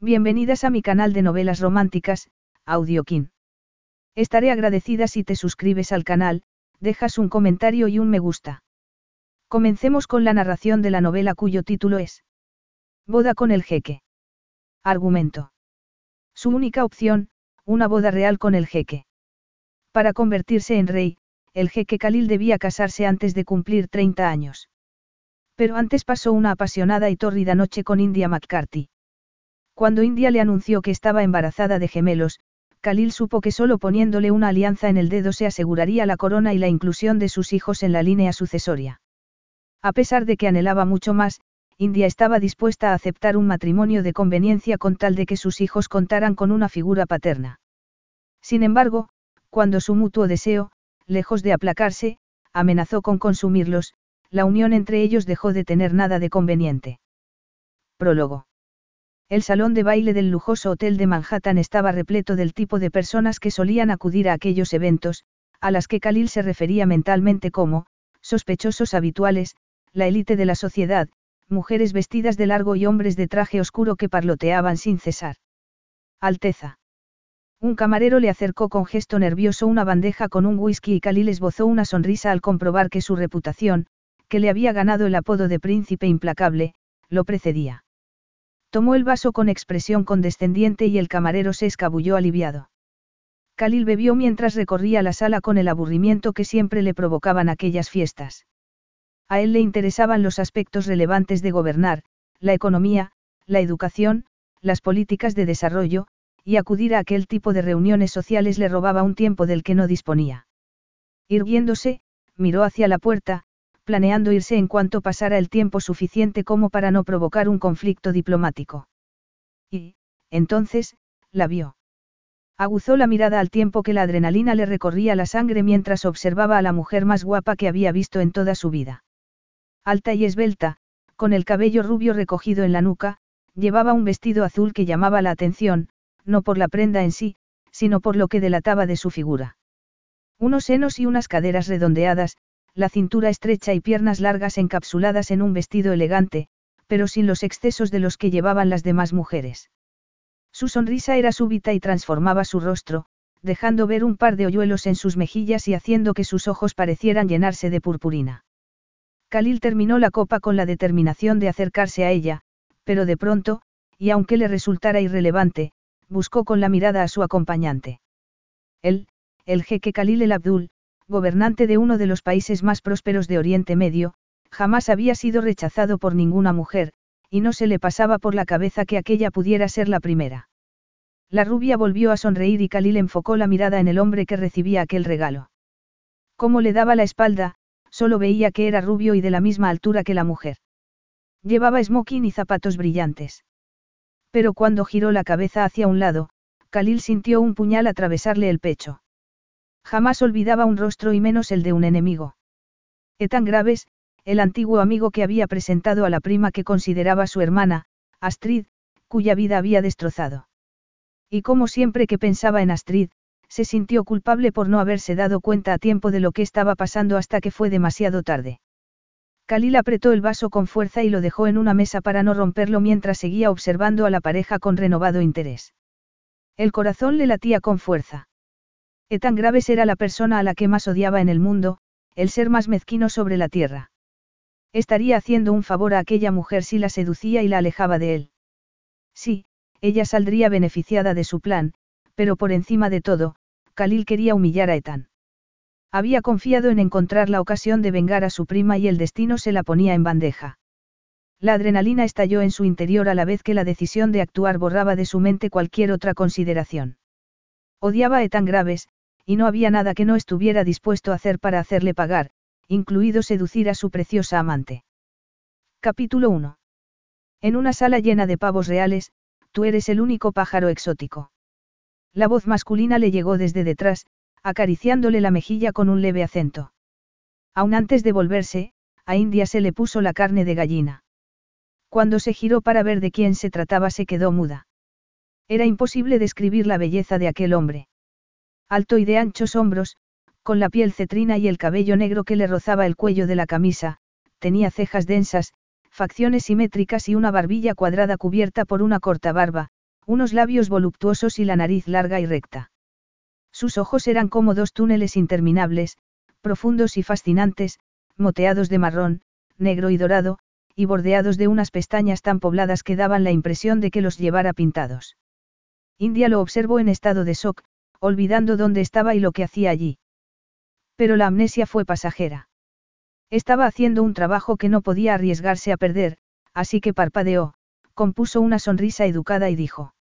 Bienvenidas a mi canal de novelas románticas, Audiokin. Estaré agradecida si te suscribes al canal, dejas un comentario y un me gusta. Comencemos con la narración de la novela cuyo título es Boda con el jeque. Argumento. Su única opción, una boda real con el jeque. Para convertirse en rey, el jeque Khalil debía casarse antes de cumplir 30 años. Pero antes pasó una apasionada y tórrida noche con India McCarthy. Cuando India le anunció que estaba embarazada de gemelos, Khalil supo que solo poniéndole una alianza en el dedo se aseguraría la corona y la inclusión de sus hijos en la línea sucesoria. A pesar de que anhelaba mucho más, India estaba dispuesta a aceptar un matrimonio de conveniencia con tal de que sus hijos contaran con una figura paterna. Sin embargo, cuando su mutuo deseo, lejos de aplacarse, amenazó con consumirlos, la unión entre ellos dejó de tener nada de conveniente. Prólogo. El salón de baile del lujoso hotel de Manhattan estaba repleto del tipo de personas que solían acudir a aquellos eventos, a las que Khalil se refería mentalmente como, sospechosos habituales, la élite de la sociedad, mujeres vestidas de largo y hombres de traje oscuro que parloteaban sin cesar. Alteza. Un camarero le acercó con gesto nervioso una bandeja con un whisky y Khalil esbozó una sonrisa al comprobar que su reputación, que le había ganado el apodo de príncipe implacable, lo precedía. Tomó el vaso con expresión condescendiente y el camarero se escabulló aliviado. Khalil bebió mientras recorría la sala con el aburrimiento que siempre le provocaban aquellas fiestas. A él le interesaban los aspectos relevantes de gobernar, la economía, la educación, las políticas de desarrollo, y acudir a aquel tipo de reuniones sociales le robaba un tiempo del que no disponía. Irguiéndose, miró hacia la puerta, planeando irse en cuanto pasara el tiempo suficiente como para no provocar un conflicto diplomático. Y, entonces, la vio. Aguzó la mirada al tiempo que la adrenalina le recorría la sangre mientras observaba a la mujer más guapa que había visto en toda su vida. Alta y esbelta, con el cabello rubio recogido en la nuca, llevaba un vestido azul que llamaba la atención, no por la prenda en sí, sino por lo que delataba de su figura. Unos senos y unas caderas redondeadas, la cintura estrecha y piernas largas encapsuladas en un vestido elegante, pero sin los excesos de los que llevaban las demás mujeres. Su sonrisa era súbita y transformaba su rostro, dejando ver un par de hoyuelos en sus mejillas y haciendo que sus ojos parecieran llenarse de purpurina. Khalil terminó la copa con la determinación de acercarse a ella, pero de pronto, y aunque le resultara irrelevante, buscó con la mirada a su acompañante. Él, el jeque Khalil el Abdul, gobernante de uno de los países más prósperos de Oriente Medio, jamás había sido rechazado por ninguna mujer, y no se le pasaba por la cabeza que aquella pudiera ser la primera. La rubia volvió a sonreír y Khalil enfocó la mirada en el hombre que recibía aquel regalo. Como le daba la espalda, solo veía que era rubio y de la misma altura que la mujer. Llevaba smoking y zapatos brillantes. Pero cuando giró la cabeza hacia un lado, Khalil sintió un puñal atravesarle el pecho. Jamás olvidaba un rostro y menos el de un enemigo. Etan Graves, el antiguo amigo que había presentado a la prima que consideraba su hermana, Astrid, cuya vida había destrozado. Y como siempre que pensaba en Astrid, se sintió culpable por no haberse dado cuenta a tiempo de lo que estaba pasando hasta que fue demasiado tarde. Khalil apretó el vaso con fuerza y lo dejó en una mesa para no romperlo mientras seguía observando a la pareja con renovado interés. El corazón le latía con fuerza. Etan Graves era la persona a la que más odiaba en el mundo, el ser más mezquino sobre la tierra. Estaría haciendo un favor a aquella mujer si la seducía y la alejaba de él. Sí, ella saldría beneficiada de su plan, pero por encima de todo, Khalil quería humillar a Ethan. Había confiado en encontrar la ocasión de vengar a su prima y el destino se la ponía en bandeja. La adrenalina estalló en su interior a la vez que la decisión de actuar borraba de su mente cualquier otra consideración. Odiaba a Ethan Graves, y no había nada que no estuviera dispuesto a hacer para hacerle pagar, incluido seducir a su preciosa amante. Capítulo 1. En una sala llena de pavos reales, tú eres el único pájaro exótico. La voz masculina le llegó desde detrás, acariciándole la mejilla con un leve acento. Aun antes de volverse, a India se le puso la carne de gallina. Cuando se giró para ver de quién se trataba se quedó muda. Era imposible describir la belleza de aquel hombre. Alto y de anchos hombros, con la piel cetrina y el cabello negro que le rozaba el cuello de la camisa, tenía cejas densas, facciones simétricas y una barbilla cuadrada cubierta por una corta barba, unos labios voluptuosos y la nariz larga y recta. Sus ojos eran como dos túneles interminables, profundos y fascinantes, moteados de marrón, negro y dorado, y bordeados de unas pestañas tan pobladas que daban la impresión de que los llevara pintados. India lo observó en estado de shock, olvidando dónde estaba y lo que hacía allí. Pero la amnesia fue pasajera. Estaba haciendo un trabajo que no podía arriesgarse a perder, así que parpadeó, compuso una sonrisa educada y dijo.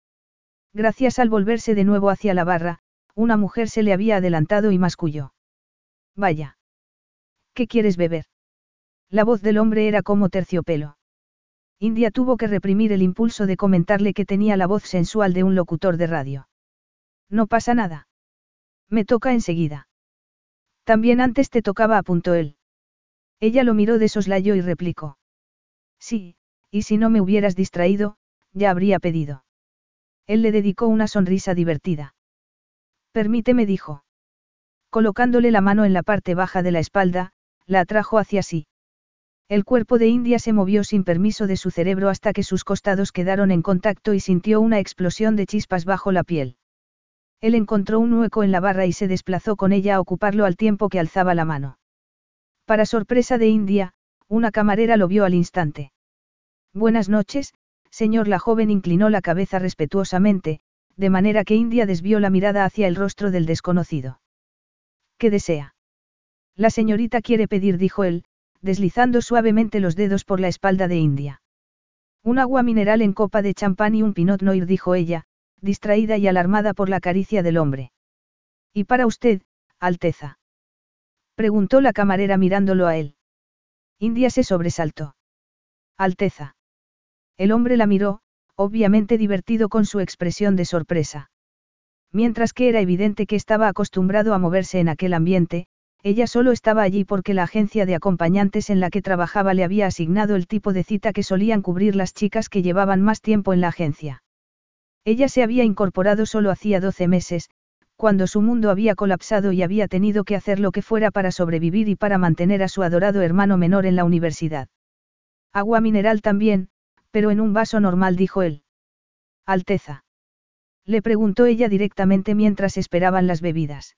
Gracias al volverse de nuevo hacia la barra, una mujer se le había adelantado y masculló. Vaya. ¿Qué quieres beber? La voz del hombre era como terciopelo. India tuvo que reprimir el impulso de comentarle que tenía la voz sensual de un locutor de radio. No pasa nada. Me toca enseguida. También antes te tocaba, apuntó él. Ella lo miró de soslayo y replicó. Sí, y si no me hubieras distraído, ya habría pedido. Él le dedicó una sonrisa divertida. Permíteme, dijo. Colocándole la mano en la parte baja de la espalda, la atrajo hacia sí. El cuerpo de India se movió sin permiso de su cerebro hasta que sus costados quedaron en contacto y sintió una explosión de chispas bajo la piel. Él encontró un hueco en la barra y se desplazó con ella a ocuparlo al tiempo que alzaba la mano. Para sorpresa de India, una camarera lo vio al instante. Buenas noches, señor. La joven inclinó la cabeza respetuosamente, de manera que India desvió la mirada hacia el rostro del desconocido. ¿Qué desea? La señorita quiere pedir, dijo él, deslizando suavemente los dedos por la espalda de India. Un agua mineral en copa de champán y un pinot noir, dijo ella, distraída y alarmada por la caricia del hombre. ¿Y para usted, Alteza? Preguntó la camarera mirándolo a él. India se sobresaltó. Alteza. El hombre la miró, obviamente divertido con su expresión de sorpresa. Mientras que era evidente que estaba acostumbrado a moverse en aquel ambiente, ella solo estaba allí porque la agencia de acompañantes en la que trabajaba le había asignado el tipo de cita que solían cubrir las chicas que llevaban más tiempo en la agencia. Ella se había incorporado solo hacía 12 meses, cuando su mundo había colapsado y había tenido que hacer lo que fuera para sobrevivir y para mantener a su adorado hermano menor en la universidad. Agua mineral también, pero en un vaso normal, dijo él. Alteza. Le preguntó ella directamente mientras esperaban las bebidas.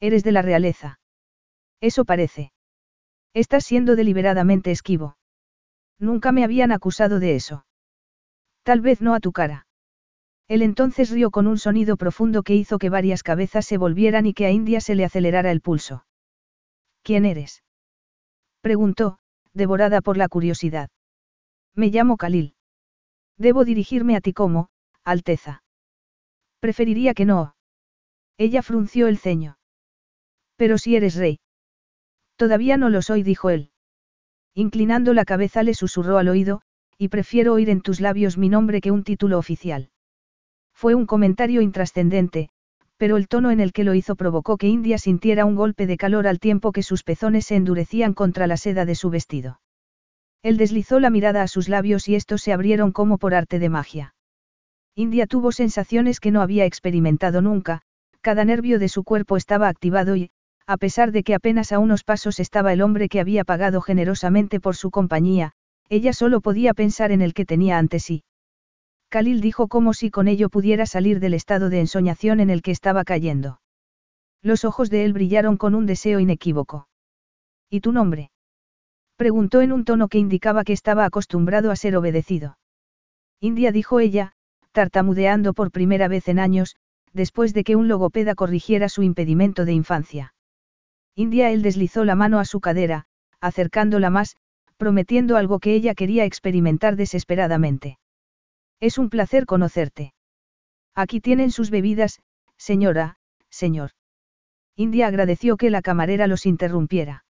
Eres de la realeza. Eso parece. Estás siendo deliberadamente esquivo. Nunca me habían acusado de eso. Tal vez no a tu cara. Él entonces rió con un sonido profundo que hizo que varias cabezas se volvieran y que a India se le acelerara el pulso. ¿Quién eres? preguntó, devorada por la curiosidad. Me llamo Khalil. Debo dirigirme a ti como, Alteza. Preferiría que no. Ella frunció el ceño. Pero si eres rey. Todavía no lo soy, dijo él. Inclinando la cabeza le susurró al oído, y prefiero oír en tus labios mi nombre que un título oficial. Fue un comentario intrascendente, pero el tono en el que lo hizo provocó que India sintiera un golpe de calor al tiempo que sus pezones se endurecían contra la seda de su vestido. Él deslizó la mirada a sus labios y estos se abrieron como por arte de magia. India tuvo sensaciones que no había experimentado nunca, cada nervio de su cuerpo estaba activado y, a pesar de que apenas a unos pasos estaba el hombre que había pagado generosamente por su compañía, ella solo podía pensar en el que tenía ante sí. Khalil dijo como si con ello pudiera salir del estado de ensoñación en el que estaba cayendo. Los ojos de él brillaron con un deseo inequívoco. ¿Y tu nombre? Preguntó en un tono que indicaba que estaba acostumbrado a ser obedecido. India dijo ella, tartamudeando por primera vez en años, después de que un logopeda corrigiera su impedimento de infancia. India él deslizó la mano a su cadera, acercándola más, prometiendo algo que ella quería experimentar desesperadamente. Es un placer conocerte. Aquí tienen sus bebidas, señora, señor. India agradeció que la camarera los interrumpiera.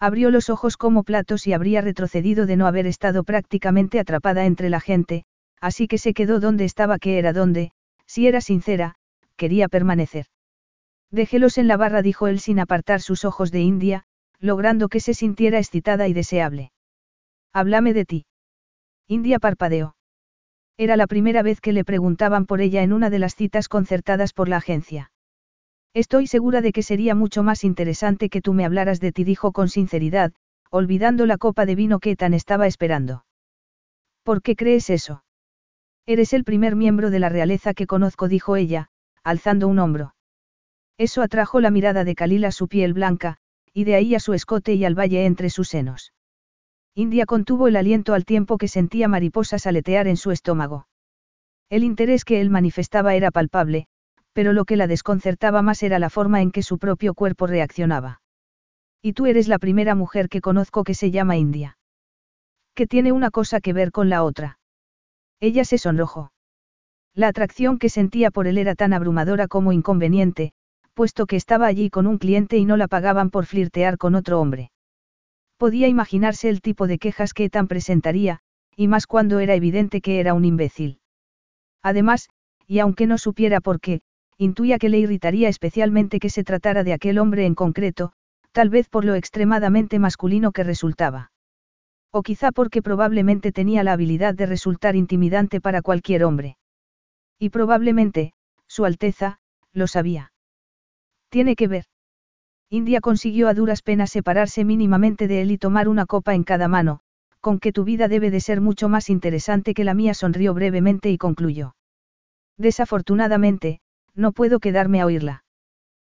Abrió los ojos como platos y habría retrocedido de no haber estado prácticamente atrapada entre la gente, así que se quedó donde estaba que era donde, si era sincera, quería permanecer. Déjelos en la barra, dijo él sin apartar sus ojos de India, logrando que se sintiera excitada y deseable. Háblame de ti. India parpadeó. Era la primera vez que le preguntaban por ella en una de las citas concertadas por la agencia. Estoy segura de que sería mucho más interesante que tú me hablaras de ti, dijo con sinceridad, olvidando la copa de vino que tan estaba esperando. ¿Por qué crees eso? Eres el primer miembro de la realeza que conozco, dijo ella, alzando un hombro. Eso atrajo la mirada de Khalil a su piel blanca, y de ahí a su escote y al valle entre sus senos. India contuvo el aliento al tiempo que sentía mariposas aletear en su estómago. El interés que él manifestaba era palpable, pero lo que la desconcertaba más era la forma en que su propio cuerpo reaccionaba. Y tú eres la primera mujer que conozco que se llama India. Que tiene una cosa que ver con la otra. Ella se sonrojó. La atracción que sentía por él era tan abrumadora como inconveniente, puesto que estaba allí con un cliente y no la pagaban por flirtear con otro hombre. Podía imaginarse el tipo de quejas que tan presentaría, y más cuando era evidente que era un imbécil. Además, y aunque no supiera por qué, intuía que le irritaría especialmente que se tratara de aquel hombre en concreto, tal vez por lo extremadamente masculino que resultaba. O quizá porque probablemente tenía la habilidad de resultar intimidante para cualquier hombre. Y probablemente, Su Alteza, lo sabía. Tiene que ver. India consiguió a duras penas separarse mínimamente de él y tomar una copa en cada mano, con que tu vida debe de ser mucho más interesante que la mía sonrió brevemente y concluyó. Desafortunadamente, no puedo quedarme a oírla.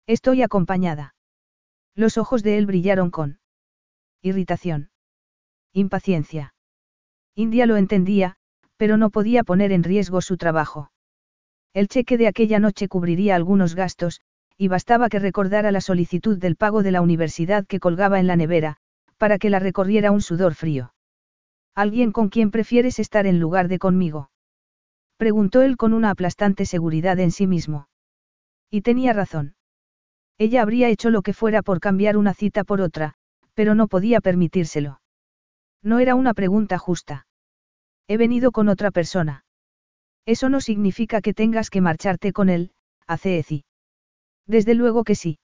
Estoy acompañada. Los ojos de él brillaron con irritación. Impaciencia. India lo entendía, pero no podía poner en riesgo su trabajo. El cheque de aquella noche cubriría algunos gastos, y bastaba que recordara la solicitud del pago de la universidad que colgaba en la nevera, para que la recorriera un sudor frío. ¿Alguien con quien prefieres estar en lugar de conmigo? Preguntó él con una aplastante seguridad en sí mismo. Y tenía razón. Ella habría hecho lo que fuera por cambiar una cita por otra, pero no podía permitírselo. No era una pregunta justa. He venido con otra persona. Eso no significa que tengas que marcharte con él, Eci. Desde luego que sí.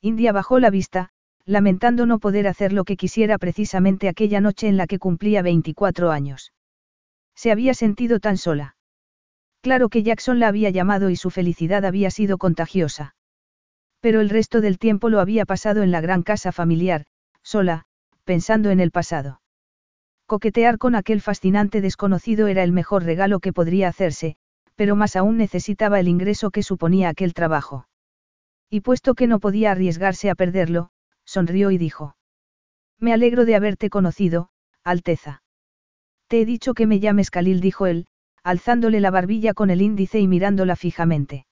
India bajó la vista, lamentando no poder hacer lo que quisiera precisamente aquella noche en la que cumplía 24 años. Se había sentido tan sola. Claro que Jackson la había llamado y su felicidad había sido contagiosa. Pero el resto del tiempo lo había pasado en la gran casa familiar, sola, pensando en el pasado. Coquetear con aquel fascinante desconocido era el mejor regalo que podría hacerse, pero más aún necesitaba el ingreso que suponía aquel trabajo. Y puesto que no podía arriesgarse a perderlo, sonrió y dijo. Me alegro de haberte conocido, Alteza. Te he dicho que me llames Khalil, dijo él, alzándole la barbilla con el índice y mirándola fijamente.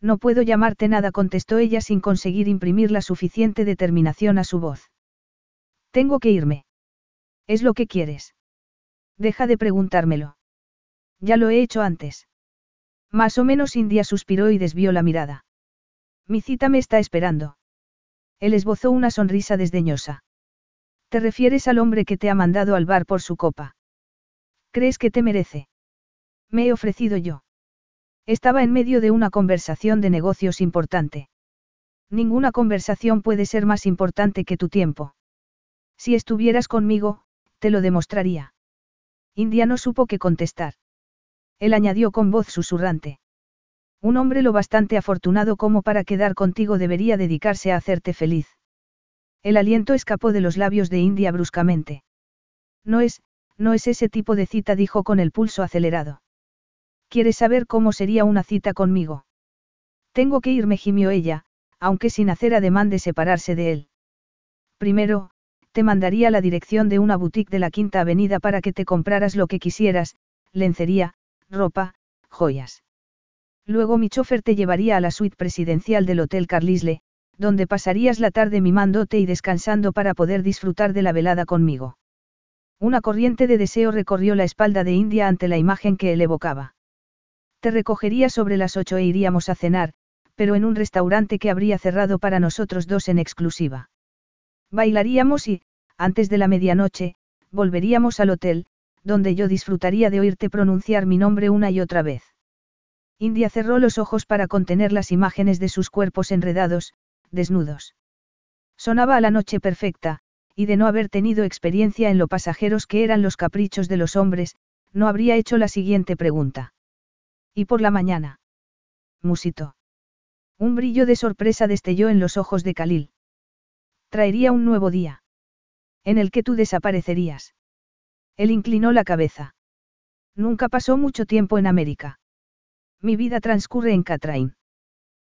No puedo llamarte nada, contestó ella sin conseguir imprimir la suficiente determinación a su voz. Tengo que irme. ¿Es lo que quieres? Deja de preguntármelo. Ya lo he hecho antes. Más o menos India suspiró y desvió la mirada. Mi cita me está esperando. Él esbozó una sonrisa desdeñosa. ¿Te refieres al hombre que te ha mandado al bar por su copa? ¿Crees que te merece? Me he ofrecido yo. Estaba en medio de una conversación de negocios importante. Ninguna conversación puede ser más importante que tu tiempo. Si estuvieras conmigo, te lo demostraría. India no supo qué contestar. Él añadió con voz susurrante. Un hombre lo bastante afortunado como para quedar contigo debería dedicarse a hacerte feliz. El aliento escapó de los labios de India bruscamente. No es, no es ese tipo de cita, dijo con el pulso acelerado. ¿Quieres saber cómo sería una cita conmigo? Tengo que irme, gimió ella, aunque sin hacer ademán de separarse de él. Primero, te mandaría la dirección de una boutique de la Quinta Avenida para que te compraras lo que quisieras, lencería, ropa, joyas. Luego mi chofer te llevaría a la suite presidencial del Hotel Carlisle, donde pasarías la tarde mimándote y descansando para poder disfrutar de la velada conmigo. Una corriente de deseo recorrió la espalda de India ante la imagen que él evocaba. Te recogería sobre las ocho e iríamos a cenar, pero en un restaurante que habría cerrado para nosotros dos en exclusiva. Bailaríamos y, antes de la medianoche, volveríamos al hotel, donde yo disfrutaría de oírte pronunciar mi nombre una y otra vez. India cerró los ojos para contener las imágenes de sus cuerpos enredados, desnudos. Sonaba a la noche perfecta, y de no haber tenido experiencia en lo pasajeros que eran los caprichos de los hombres, no habría hecho la siguiente pregunta. ¿Y por la mañana? Musito. Un brillo de sorpresa destelló en los ojos de Khalil. Traería un nuevo día. En el que tú desaparecerías. Él inclinó la cabeza. Nunca pasó mucho tiempo en América. Mi vida transcurre en Catrain.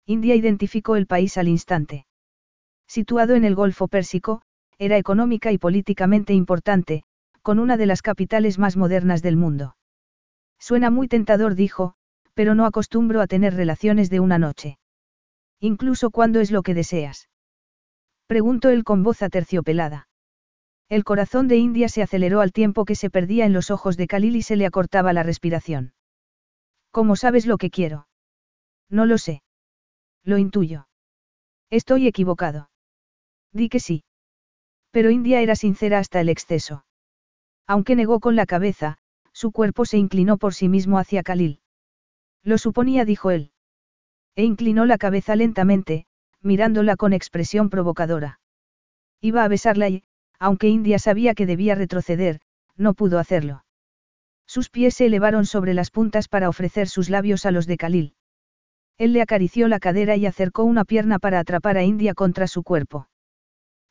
India identificó el país al instante. Situado en el Golfo Pérsico, era económica y políticamente importante, con una de las capitales más modernas del mundo. Suena muy tentador, dijo, pero no acostumbro a tener relaciones de una noche. Incluso cuando es lo que deseas. Preguntó él con voz aterciopelada. El corazón de India se aceleró al tiempo que se perdía en los ojos de Khalil y se le acortaba la respiración. ¿Cómo sabes lo que quiero? No lo sé. Lo intuyo. Estoy equivocado. Di que sí. Pero India era sincera hasta el exceso. Aunque negó con la cabeza, su cuerpo se inclinó por sí mismo hacia Khalil. Lo suponía, dijo él. E inclinó la cabeza lentamente, mirándola con expresión provocadora. Iba a besarla y, aunque India sabía que debía retroceder, no pudo hacerlo. Sus pies se elevaron sobre las puntas para ofrecer sus labios a los de Khalil. Él le acarició la cadera y acercó una pierna para atrapar a India contra su cuerpo.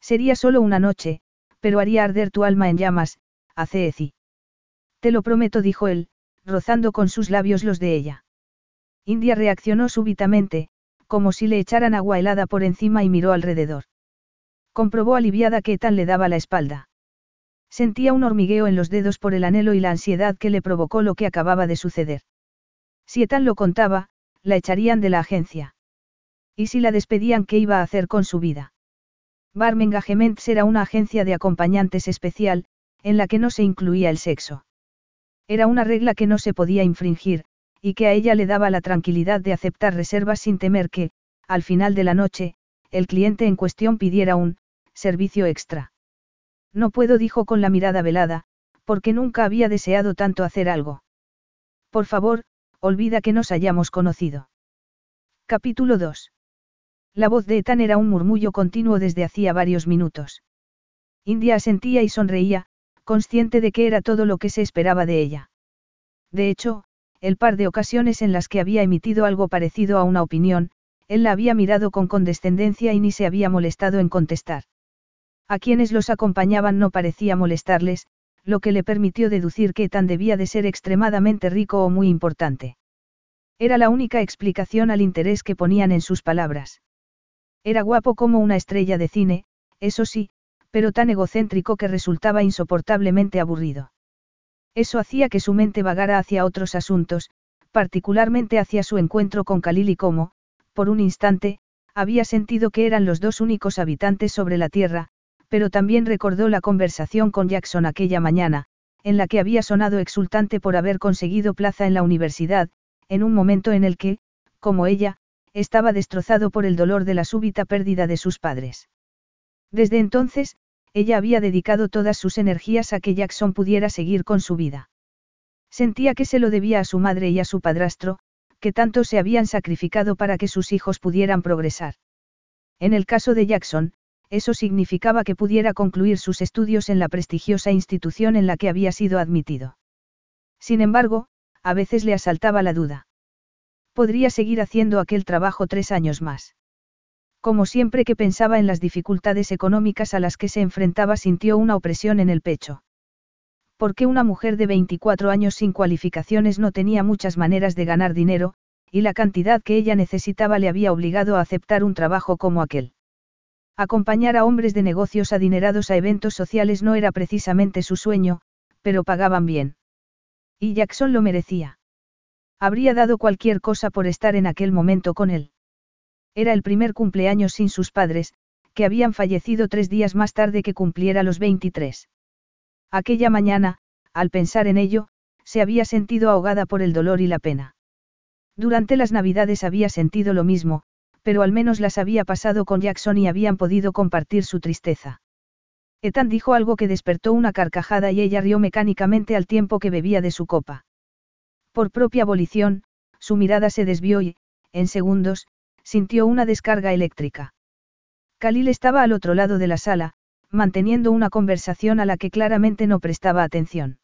Sería solo una noche, pero haría arder tu alma en llamas, Aceeci. Te lo prometo, dijo él, rozando con sus labios los de ella. India reaccionó súbitamente, como si le echaran agua helada por encima y miró alrededor. Comprobó aliviada que Etan le daba la espalda. Sentía un hormigueo en los dedos por el anhelo y la ansiedad que le provocó lo que acababa de suceder. Si Etan lo contaba, la echarían de la agencia. ¿Y si la despedían, qué iba a hacer con su vida? Barm Engagements era una agencia de acompañantes especial, en la que no se incluía el sexo. Era una regla que no se podía infringir, y que a ella le daba la tranquilidad de aceptar reservas sin temer que, al final de la noche, el cliente en cuestión pidiera un servicio extra. No puedo, dijo con la mirada velada, porque nunca había deseado tanto hacer algo. Por favor, olvida que nos hayamos conocido. Capítulo 2. La voz de Ethan era un murmullo continuo desde hacía varios minutos. India asentía y sonreía, consciente de que era todo lo que se esperaba de ella. De hecho, el par de ocasiones en las que había emitido algo parecido a una opinión, él la había mirado con condescendencia y ni se había molestado en contestar. A quienes los acompañaban no parecía molestarles, lo que le permitió deducir que Ethan debía de ser extremadamente rico o muy importante. Era la única explicación al interés que ponían en sus palabras. Era guapo como una estrella de cine, eso sí, pero tan egocéntrico que resultaba insoportablemente aburrido. Eso hacía que su mente vagara hacia otros asuntos, particularmente hacia su encuentro con Khalil y como, por un instante, había sentido que eran los dos únicos habitantes sobre la Tierra, pero también recordó la conversación con Jackson aquella mañana, en la que había sonado exultante por haber conseguido plaza en la universidad, en un momento en el que, como ella, estaba destrozado por el dolor de la súbita pérdida de sus padres. Desde entonces, ella había dedicado todas sus energías a que Jackson pudiera seguir con su vida. Sentía que se lo debía a su madre y a su padrastro, que tanto se habían sacrificado para que sus hijos pudieran progresar. En el caso de Jackson, eso significaba que pudiera concluir sus estudios en la prestigiosa institución en la que había sido admitido. Sin embargo, a veces le asaltaba la duda. Podría seguir haciendo aquel trabajo tres años más. Como siempre que pensaba en las dificultades económicas a las que se enfrentaba sintió una opresión en el pecho. Porque una mujer de 24 años sin cualificaciones no tenía muchas maneras de ganar dinero, y la cantidad que ella necesitaba le había obligado a aceptar un trabajo como aquel. Acompañar a hombres de negocios adinerados a eventos sociales no era precisamente su sueño, pero pagaban bien. Y Jackson lo merecía. Habría dado cualquier cosa por estar en aquel momento con él. Era el primer cumpleaños sin sus padres, que habían fallecido tres días más tarde que cumpliera los 23. Aquella mañana, al pensar en ello, se había sentido ahogada por el dolor y la pena. Durante las navidades había sentido lo mismo, pero al menos las había pasado con Jackson y habían podido compartir su tristeza. Ethan dijo algo que despertó una carcajada y ella rió mecánicamente al tiempo que bebía de su copa. Por propia abolición, su mirada se desvió y, en segundos, sintió una descarga eléctrica. Khalil estaba al otro lado de la sala, manteniendo una conversación a la que claramente no prestaba atención.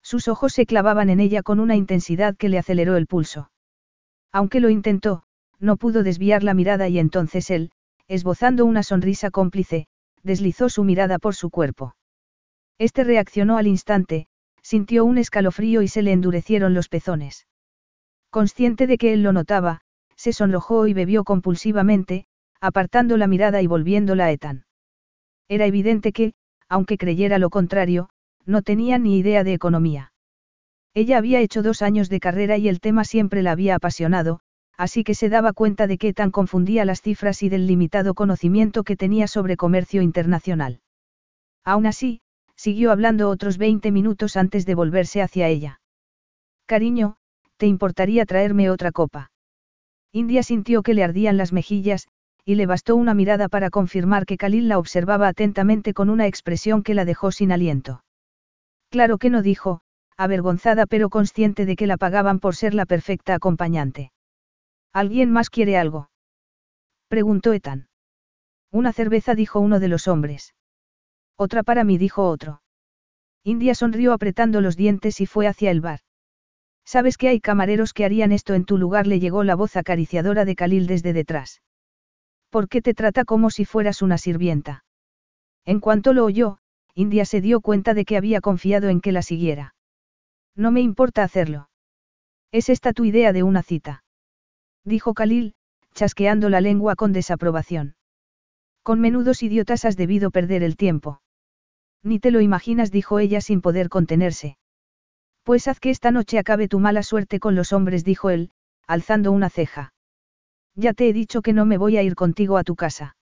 Sus ojos se clavaban en ella con una intensidad que le aceleró el pulso. Aunque lo intentó, no pudo desviar la mirada y entonces él, esbozando una sonrisa cómplice, deslizó su mirada por su cuerpo. Este reaccionó al instante, sintió un escalofrío y se le endurecieron los pezones. Consciente de que él lo notaba, se sonrojó y bebió compulsivamente, apartando la mirada y volviéndola a Ethan. Era evidente que, aunque creyera lo contrario, no tenía ni idea de economía. Ella había hecho dos años de carrera y el tema siempre la había apasionado, así que se daba cuenta de que tan confundía las cifras y del limitado conocimiento que tenía sobre comercio internacional. Aún así, siguió hablando otros 20 minutos antes de volverse hacia ella. Cariño, ¿te importaría traerme otra copa? India sintió que le ardían las mejillas, y le bastó una mirada para confirmar que Khalil la observaba atentamente con una expresión que la dejó sin aliento. Claro que no dijo, avergonzada pero consciente de que la pagaban por ser la perfecta acompañante. ¿Alguien más quiere algo? Preguntó Ethan. Una cerveza dijo uno de los hombres. Otra para mí dijo otro. India sonrió apretando los dientes y fue hacia el bar. Sabes que hay camareros que harían esto en tu lugar, le llegó la voz acariciadora de Khalil desde detrás. ¿Por qué te trata como si fueras una sirvienta? En cuanto lo oyó, India se dio cuenta de que había confiado en que la siguiera. No me importa hacerlo. ¿Es esta tu idea de una cita? Dijo Khalil, chasqueando la lengua con desaprobación. Con menudos idiotas has debido perder el tiempo. Ni te lo imaginas, dijo ella sin poder contenerse. Pues haz que esta noche acabe tu mala suerte con los hombres, dijo él, alzando una ceja. Ya te he dicho que no me voy a ir contigo a tu casa.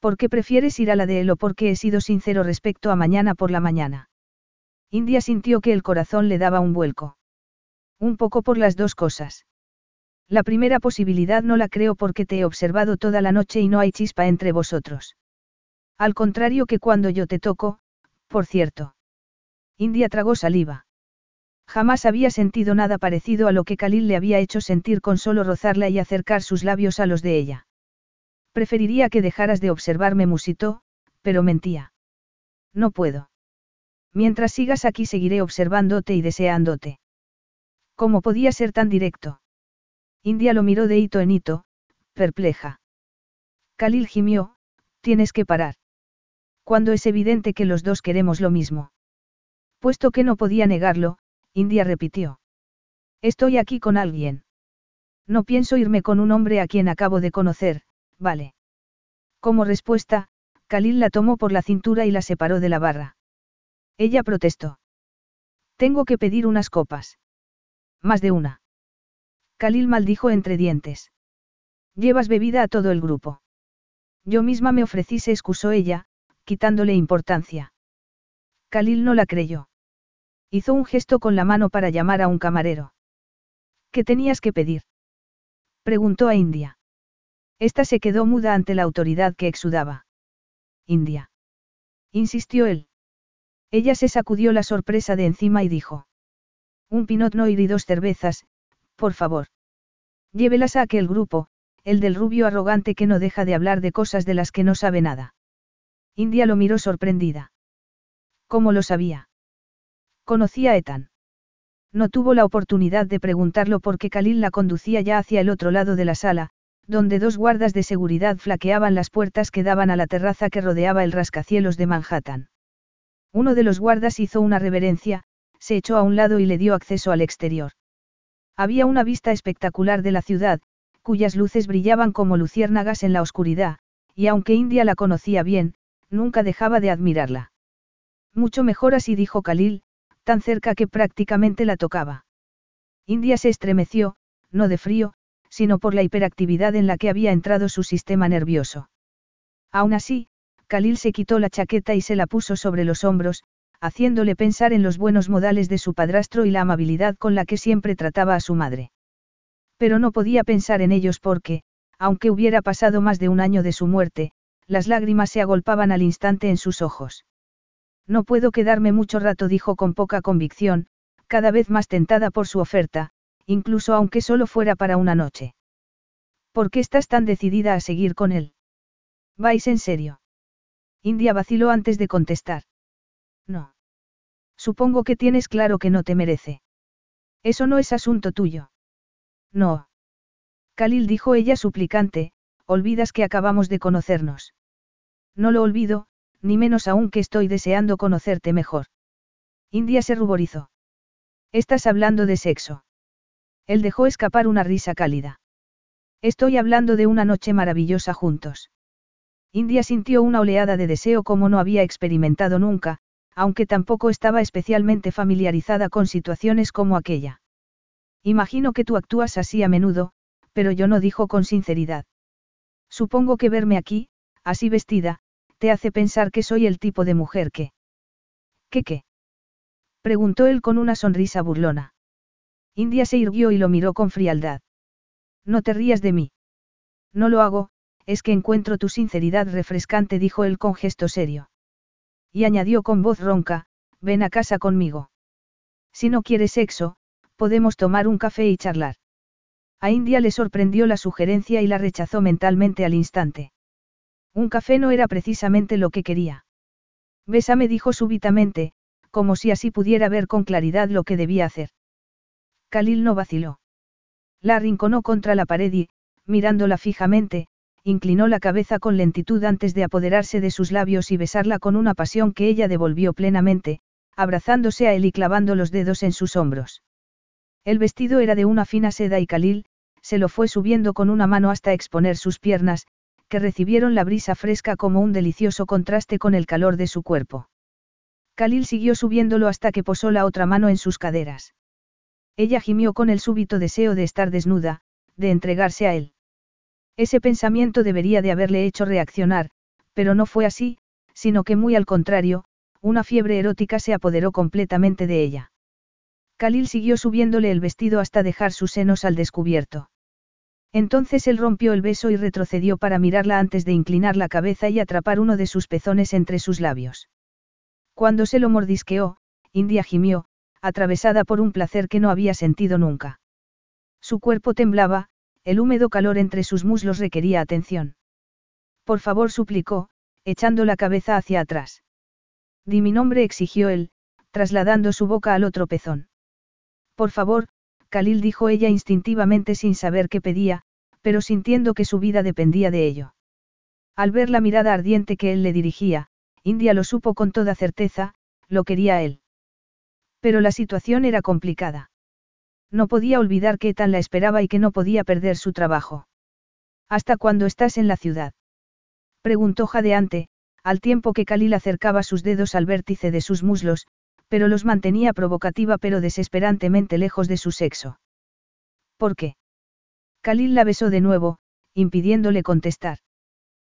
¿Por qué prefieres ir a la de él o porque he sido sincero respecto a mañana por la mañana? India sintió que el corazón le daba un vuelco. Un poco por las dos cosas. La primera posibilidad no la creo porque te he observado toda la noche y no hay chispa entre vosotros. Al contrario que cuando yo te toco, por cierto. India tragó saliva. Jamás había sentido nada parecido a lo que Khalil le había hecho sentir con solo rozarla y acercar sus labios a los de ella. Preferiría que dejaras de observarme, musitó, pero mentía. No puedo. Mientras sigas aquí seguiré observándote y deseándote. ¿Cómo podía ser tan directo? India lo miró de hito en hito, perpleja. Khalil gimió, tienes que parar. Cuando es evidente que los dos queremos lo mismo. Puesto que no podía negarlo, India repitió. Estoy aquí con alguien. No pienso irme con un hombre a quien acabo de conocer, Vale. Como respuesta, Khalil la tomó por la cintura y la separó de la barra. Ella protestó. Tengo que pedir unas copas. Más de una. Khalil maldijo entre dientes. Llevas bebida a todo el grupo. Yo misma me ofrecí, se excusó ella, quitándole importancia. Khalil no la creyó. Hizo un gesto con la mano para llamar a un camarero. ¿Qué tenías que pedir? Preguntó a India. Esta se quedó muda ante la autoridad que exudaba. India. Insistió él. Ella se sacudió la sorpresa de encima y dijo. Un pinot noir y dos cervezas, por favor. Llévelas a aquel grupo, el del rubio arrogante que no deja de hablar de cosas de las que no sabe nada. India lo miró sorprendida. ¿Cómo lo sabía? Conocía a Ethan. No tuvo la oportunidad de preguntarlo porque Khalil la conducía ya hacia el otro lado de la sala, donde dos guardas de seguridad flaqueaban las puertas que daban a la terraza que rodeaba el rascacielos de Manhattan. Uno de los guardas hizo una reverencia, se echó a un lado y le dio acceso al exterior. Había una vista espectacular de la ciudad, cuyas luces brillaban como luciérnagas en la oscuridad, y aunque India la conocía bien, nunca dejaba de admirarla. Mucho mejor así dijo Khalil, tan cerca que prácticamente la tocaba. India se estremeció, no de frío, sino por la hiperactividad en la que había entrado su sistema nervioso. Aún así, Khalil se quitó la chaqueta y se la puso sobre los hombros, haciéndole pensar en los buenos modales de su padrastro y la amabilidad con la que siempre trataba a su madre. Pero no podía pensar en ellos porque, aunque hubiera pasado más de un año de su muerte, las lágrimas se agolpaban al instante en sus ojos. No puedo quedarme mucho rato, dijo con poca convicción, cada vez más tentada por su oferta, incluso aunque solo fuera para una noche. ¿Por qué estás tan decidida a seguir con él? ¿Vais en serio? India vaciló antes de contestar. No. Supongo que tienes claro que no te merece. Eso no es asunto tuyo. No. Khalil dijo ella suplicante, olvidas que acabamos de conocernos. No lo olvido, ni menos aún que estoy deseando conocerte mejor. India se ruborizó. Estás hablando de sexo. Él dejó escapar una risa cálida. Estoy hablando de una noche maravillosa juntos. India sintió una oleada de deseo como no había experimentado nunca, aunque tampoco estaba especialmente familiarizada con situaciones como aquella. Imagino que tú actúas así a menudo, pero yo no dijo con sinceridad. Supongo que verme aquí, así vestida, te hace pensar que soy el tipo de mujer que... ¿Qué qué? Preguntó él con una sonrisa burlona. India se irguió y lo miró con frialdad. No te rías de mí. No lo hago, es que encuentro tu sinceridad refrescante, dijo él con gesto serio. Y añadió con voz ronca, ven a casa conmigo. Si no quieres sexo, podemos tomar un café y charlar. A India le sorprendió la sugerencia y la rechazó mentalmente al instante. Un café no era precisamente lo que quería. Bésame dijo súbitamente, como si así pudiera ver con claridad lo que debía hacer. Khalil no vaciló. La arrinconó contra la pared y, mirándola fijamente, inclinó la cabeza con lentitud antes de apoderarse de sus labios y besarla con una pasión que ella devolvió plenamente, abrazándose a él y clavando los dedos en sus hombros. El vestido era de una fina seda y Khalil, se lo fue subiendo con una mano hasta exponer sus piernas, que recibieron la brisa fresca como un delicioso contraste con el calor de su cuerpo. Khalil siguió subiéndolo hasta que posó la otra mano en sus caderas. Ella gimió con el súbito deseo de estar desnuda, de entregarse a él. Ese pensamiento debería de haberle hecho reaccionar, pero no fue así, sino que muy al contrario, una fiebre erótica se apoderó completamente de ella. Khalil siguió subiéndole el vestido hasta dejar sus senos al descubierto. Entonces él rompió el beso y retrocedió para mirarla antes de inclinar la cabeza y atrapar uno de sus pezones entre sus labios. Cuando se lo mordisqueó, India gimió, atravesada por un placer que no había sentido nunca. Su cuerpo temblaba, el húmedo calor entre sus muslos requería atención. Por favor, suplicó, echando la cabeza hacia atrás. Di mi nombre, exigió él, trasladando su boca al otro pezón. Por favor, Khalil dijo ella instintivamente sin saber qué pedía, pero sintiendo que su vida dependía de ello. Al ver la mirada ardiente que él le dirigía, India lo supo con toda certeza, lo quería él. Pero la situación era complicada. No podía olvidar que Ethan la esperaba y que no podía perder su trabajo. ¿Hasta cuándo estás en la ciudad? Preguntó jadeante, al tiempo que Khalil acercaba sus dedos al vértice de sus muslos, pero los mantenía provocativa pero desesperantemente lejos de su sexo. ¿Por qué? Khalil la besó de nuevo, impidiéndole contestar.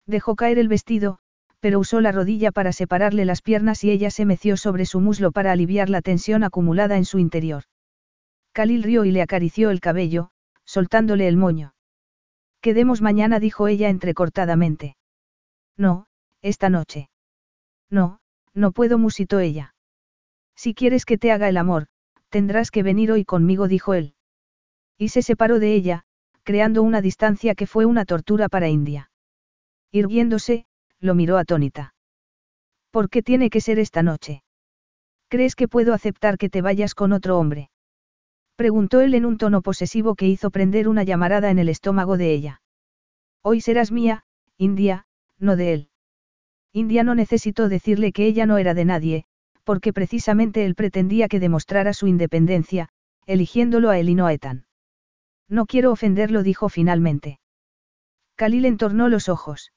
Dejó caer el vestido, pero usó la rodilla para separarle las piernas y ella se meció sobre su muslo para aliviar la tensión acumulada en su interior. Khalil rió y le acarició el cabello, soltándole el moño. Quedemos mañana, dijo ella entrecortadamente. No, esta noche. No, no puedo, musitó ella. Si quieres que te haga el amor, tendrás que venir hoy conmigo, dijo él. Y se separó de ella, creando una distancia que fue una tortura para India. Irguiéndose, lo miró atónita. ¿Por qué tiene que ser esta noche? ¿Crees que puedo aceptar que te vayas con otro hombre? Preguntó él en un tono posesivo que hizo prender una llamarada en el estómago de ella. Hoy serás mía, India, no de él. India no necesitó decirle que ella no era de nadie, porque precisamente él pretendía que demostrara su independencia, eligiéndolo a él y no a Ethan. No quiero ofenderlo, dijo finalmente. Khalil entornó los ojos.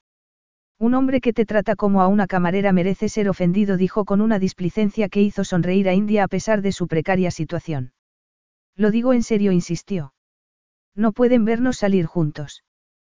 Un hombre que te trata como a una camarera merece ser ofendido, dijo con una displicencia que hizo sonreír a India a pesar de su precaria situación. Lo digo en serio, insistió. No pueden vernos salir juntos.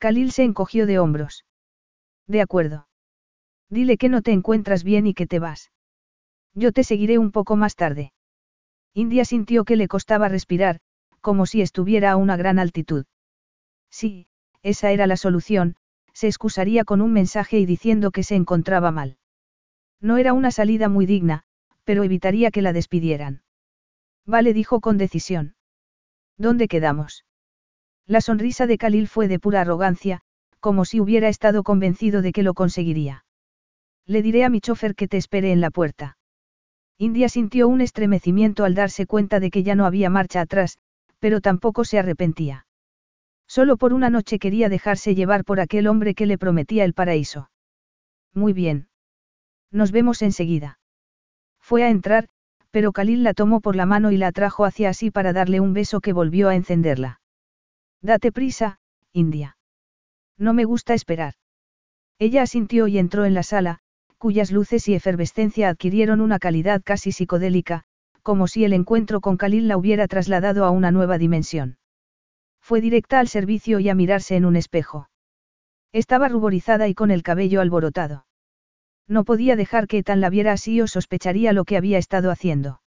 Khalil se encogió de hombros. De acuerdo. Dile que no te encuentras bien y que te vas. Yo te seguiré un poco más tarde. India sintió que le costaba respirar, como si estuviera a una gran altitud. Sí, esa era la solución, se excusaría con un mensaje y diciendo que se encontraba mal. No era una salida muy digna, pero evitaría que la despidieran. Vale, dijo con decisión. ¿Dónde quedamos? La sonrisa de Khalil fue de pura arrogancia, como si hubiera estado convencido de que lo conseguiría. Le diré a mi chofer que te espere en la puerta. India sintió un estremecimiento al darse cuenta de que ya no había marcha atrás, pero tampoco se arrepentía. Solo por una noche quería dejarse llevar por aquel hombre que le prometía el paraíso. Muy bien. Nos vemos enseguida. Fue a entrar, pero Khalil la tomó por la mano y la atrajo hacia sí para darle un beso que volvió a encenderla. Date prisa, India. No me gusta esperar. Ella asintió y entró en la sala, cuyas luces y efervescencia adquirieron una calidad casi psicodélica, como si el encuentro con Khalil la hubiera trasladado a una nueva dimensión. Fue directa al servicio y a mirarse en un espejo. Estaba ruborizada y con el cabello alborotado. No podía dejar que Ethan la viera así o sospecharía lo que había estado haciendo.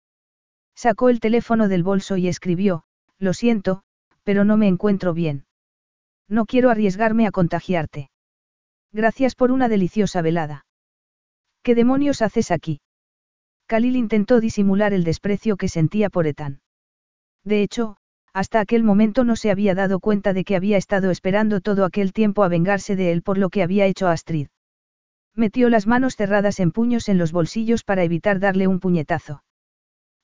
Sacó el teléfono del bolso y escribió, Lo siento, pero no me encuentro bien. No quiero arriesgarme a contagiarte. Gracias por una deliciosa velada. ¿Qué demonios haces aquí? Khalil intentó disimular el desprecio que sentía por Ethan. De hecho, hasta aquel momento no se había dado cuenta de que había estado esperando todo aquel tiempo a vengarse de él por lo que había hecho a Astrid. Metió las manos cerradas en puños en los bolsillos para evitar darle un puñetazo.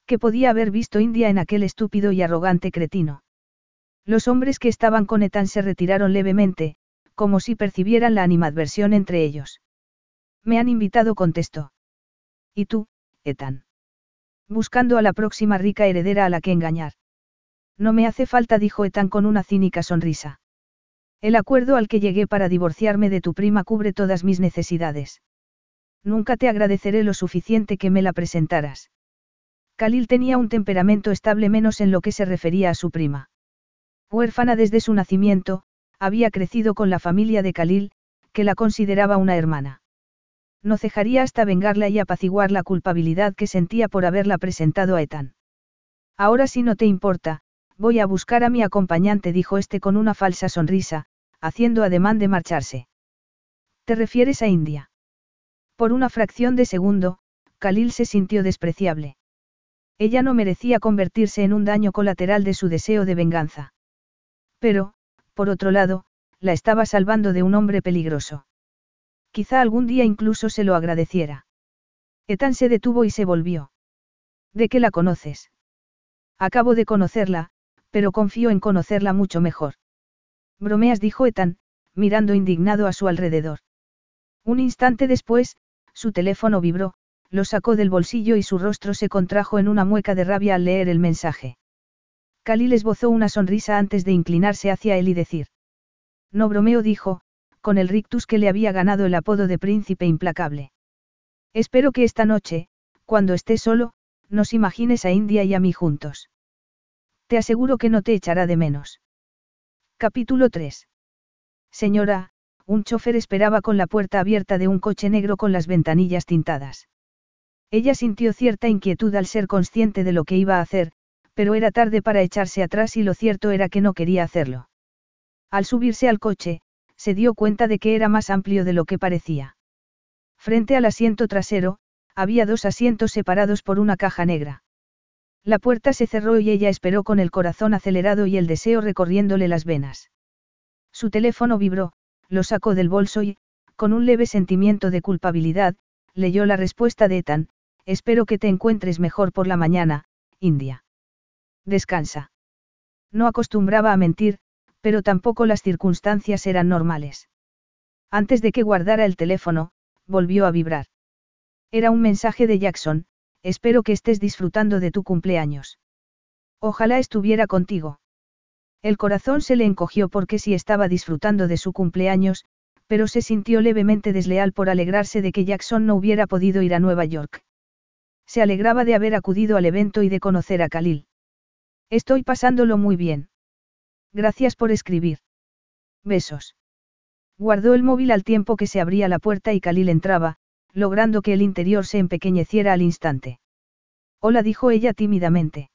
¿Qué podía haber visto India en aquel estúpido y arrogante cretino? Los hombres que estaban con Ethan se retiraron levemente, como si percibieran la animadversión entre ellos. Me han invitado, contestó. ¿Y tú, Ethan? Buscando a la próxima rica heredera a la que engañar. No me hace falta, dijo Ethan con una cínica sonrisa. El acuerdo al que llegué para divorciarme de tu prima cubre todas mis necesidades. Nunca te agradeceré lo suficiente que me la presentaras. Khalil tenía un temperamento estable menos en lo que se refería a su prima. Huérfana desde su nacimiento, había crecido con la familia de Khalil, que la consideraba una hermana. No cejaría hasta vengarla y apaciguar la culpabilidad que sentía por haberla presentado a Ethan. Ahora si no te importa, voy a buscar a mi acompañante, dijo este con una falsa sonrisa, haciendo ademán de marcharse. ¿Te refieres a India? Por una fracción de segundo, Khalil se sintió despreciable. Ella no merecía convertirse en un daño colateral de su deseo de venganza. Pero, por otro lado, la estaba salvando de un hombre peligroso. Quizá algún día incluso se lo agradeciera. Ethan se detuvo y se volvió. ¿De qué la conoces? Acabo de conocerla, pero confío en conocerla mucho mejor. Bromeas, dijo Ethan, mirando indignado a su alrededor. Un instante después, su teléfono vibró, lo sacó del bolsillo y su rostro se contrajo en una mueca de rabia al leer el mensaje. Khalil esbozó una sonrisa antes de inclinarse hacia él y decir. No bromeo, dijo, con el rictus que le había ganado el apodo de príncipe implacable. Espero que esta noche, cuando esté solo, nos imagines a India y a mí juntos. Te aseguro que no te echará de menos. Capítulo 3. Señora, un chofer esperaba con la puerta abierta de un coche negro con las ventanillas tintadas. Ella sintió cierta inquietud al ser consciente de lo que iba a hacer, Pero era tarde para echarse atrás y lo cierto era que no quería hacerlo. Al subirse al coche, se dio cuenta de que era más amplio de lo que parecía. Frente al asiento trasero, había dos asientos separados por una caja negra. La puerta se cerró y ella esperó con el corazón acelerado y el deseo recorriéndole las venas. Su teléfono vibró, lo sacó del bolso y, con un leve sentimiento de culpabilidad, leyó la respuesta de Ethan, espero que te encuentres mejor por la mañana, India. Descansa. No acostumbraba a mentir, pero tampoco las circunstancias eran normales. Antes de que guardara el teléfono, volvió a vibrar. Era un mensaje de Jackson, espero que estés disfrutando de tu cumpleaños. Ojalá estuviera contigo. El corazón se le encogió porque sí estaba disfrutando de su cumpleaños, pero se sintió levemente desleal por alegrarse de que Jackson no hubiera podido ir a Nueva York. Se alegraba de haber acudido al evento y de conocer a Khalil. Estoy pasándolo muy bien. Gracias por escribir. Besos. Guardó el móvil al tiempo que se abría la puerta y Khalil entraba, logrando que el interior se empequeñeciera al instante. Hola dijo ella tímidamente.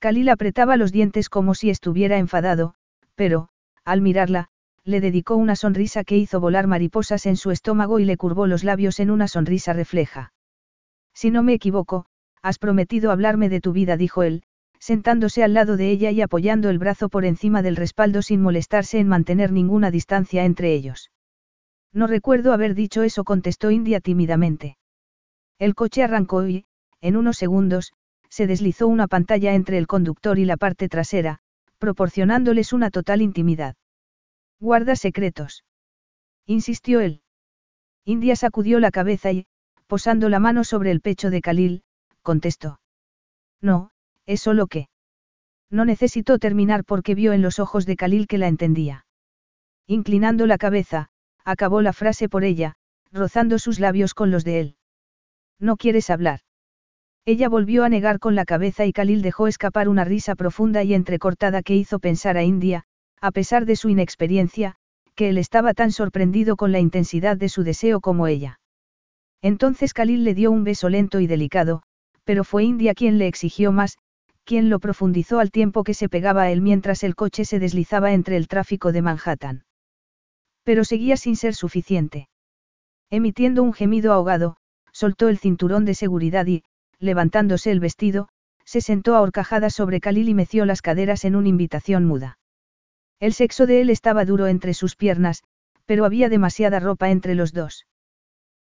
Khalil apretaba los dientes como si estuviera enfadado, pero, al mirarla, le dedicó una sonrisa que hizo volar mariposas en su estómago y le curvó los labios en una sonrisa refleja. Si no me equivoco, has prometido hablarme de tu vida, dijo él, sentándose al lado de ella y apoyando el brazo por encima del respaldo sin molestarse en mantener ninguna distancia entre ellos. No recuerdo haber dicho eso, contestó India tímidamente. El coche arrancó y, en unos segundos, se deslizó una pantalla entre el conductor y la parte trasera, proporcionándoles una total intimidad. Guarda secretos. Insistió él. India sacudió la cabeza y, posando la mano sobre el pecho de Khalil, contestó. No, es solo que. No necesitó terminar porque vio en los ojos de Khalil que la entendía. Inclinando la cabeza, acabó la frase por ella, rozando sus labios con los de él. ¿No quieres hablar? Ella volvió a negar con la cabeza y Khalil dejó escapar una risa profunda y entrecortada que hizo pensar a India, a pesar de su inexperiencia, que él estaba tan sorprendido con la intensidad de su deseo como ella. Entonces Khalil le dio un beso lento y delicado, pero fue India quien le exigió más, quien lo profundizó al tiempo que se pegaba a él mientras el coche se deslizaba entre el tráfico de Manhattan. Pero seguía sin ser suficiente. Emitiendo un gemido ahogado, soltó el cinturón de seguridad y, levantándose el vestido, se sentó a horcajadas sobre Khalil y meció las caderas en una invitación muda. El sexo de él estaba duro entre sus piernas, pero había demasiada ropa entre los dos.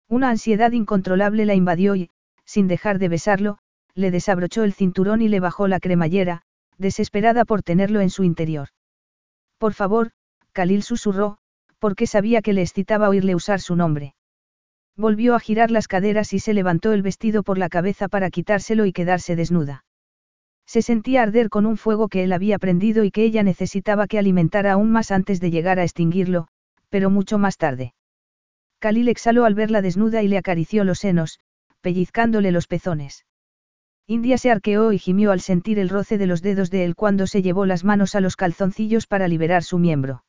Una ansiedad incontrolable la invadió y, sin dejar de besarlo, le desabrochó el cinturón y le bajó la cremallera, desesperada por tenerlo en su interior. Por favor, Khalil susurró, porque sabía que le excitaba oírle usar su nombre. Volvió a girar las caderas y se levantó el vestido por la cabeza para quitárselo y quedarse desnuda. Se sentía arder con un fuego que él había prendido y que ella necesitaba que alimentara aún más antes de llegar a extinguirlo, pero mucho más tarde. Khalil exhaló al verla desnuda y le acarició los senos, pellizcándole los pezones. India se arqueó y gimió al sentir el roce de los dedos de él cuando se llevó las manos a los calzoncillos para liberar su miembro.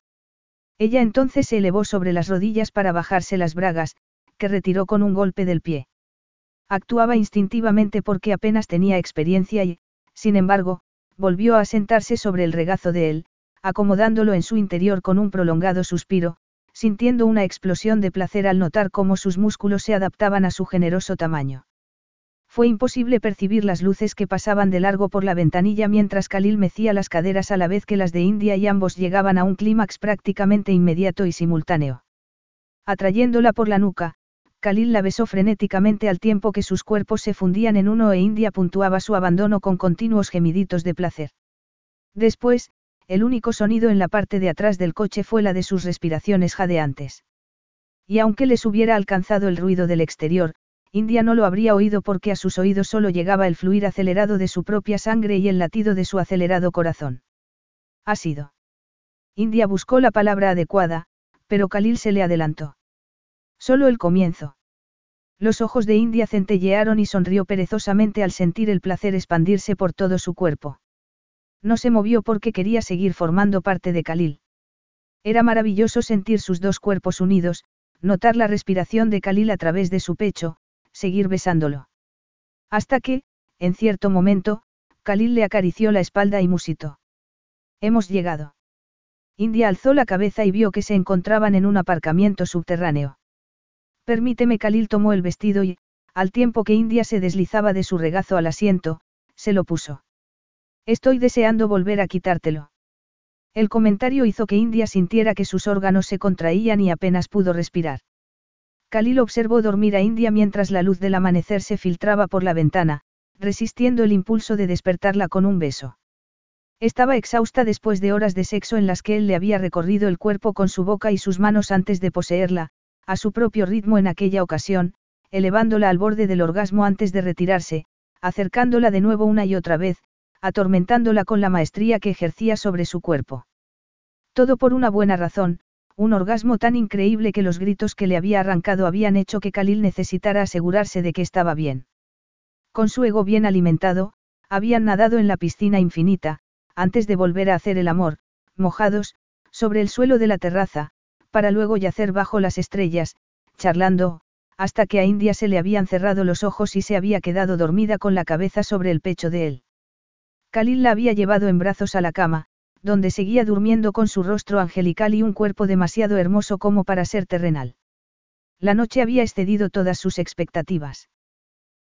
Ella entonces se elevó sobre las rodillas para bajarse las bragas, que retiró con un golpe del pie. Actuaba instintivamente porque apenas tenía experiencia y, sin embargo, volvió a sentarse sobre el regazo de él, acomodándolo en su interior con un prolongado suspiro, sintiendo una explosión de placer al notar cómo sus músculos se adaptaban a su generoso tamaño. Fue imposible percibir las luces que pasaban de largo por la ventanilla mientras Khalil mecía las caderas a la vez que las de India y ambos llegaban a un clímax prácticamente inmediato y simultáneo. Atrayéndola por la nuca, Khalil la besó frenéticamente al tiempo que sus cuerpos se fundían en uno e India puntuaba su abandono con continuos gemiditos de placer. Después, el único sonido en la parte de atrás del coche fue la de sus respiraciones jadeantes. Y aunque les hubiera alcanzado el ruido del exterior, India no lo habría oído porque a sus oídos solo llegaba el fluir acelerado de su propia sangre y el latido de su acelerado corazón. Ha sido. India buscó la palabra adecuada, pero Khalil se le adelantó. Solo el comienzo. Los ojos de India centellearon y sonrió perezosamente al sentir el placer expandirse por todo su cuerpo. No se movió porque quería seguir formando parte de Khalil. Era maravilloso sentir sus dos cuerpos unidos, notar la respiración de Khalil a través de su pecho, seguir besándolo. Hasta que, en cierto momento, Khalil le acarició la espalda y musitó. Hemos llegado. India alzó la cabeza y vio que se encontraban en un aparcamiento subterráneo. Permíteme, Khalil tomó el vestido y, al tiempo que India se deslizaba de su regazo al asiento, se lo puso. Estoy deseando volver a quitártelo. El comentario hizo que India sintiera que sus órganos se contraían y apenas pudo respirar. Khalil observó dormir a India mientras la luz del amanecer se filtraba por la ventana, resistiendo el impulso de despertarla con un beso. Estaba exhausta después de horas de sexo en las que él le había recorrido el cuerpo con su boca y sus manos antes de poseerla, a su propio ritmo en aquella ocasión, elevándola al borde del orgasmo antes de retirarse, acercándola de nuevo una y otra vez, atormentándola con la maestría que ejercía sobre su cuerpo. Todo por una buena razón, un orgasmo tan increíble que los gritos que le había arrancado habían hecho que Khalil necesitara asegurarse de que estaba bien. Con su ego bien alimentado, habían nadado en la piscina infinita, antes de volver a hacer el amor, mojados, sobre el suelo de la terraza, para luego yacer bajo las estrellas, charlando, hasta que a India se le habían cerrado los ojos y se había quedado dormida con la cabeza sobre el pecho de él. Khalil la había llevado en brazos a la cama, donde seguía durmiendo con su rostro angelical y un cuerpo demasiado hermoso como para ser terrenal. La noche había excedido todas sus expectativas.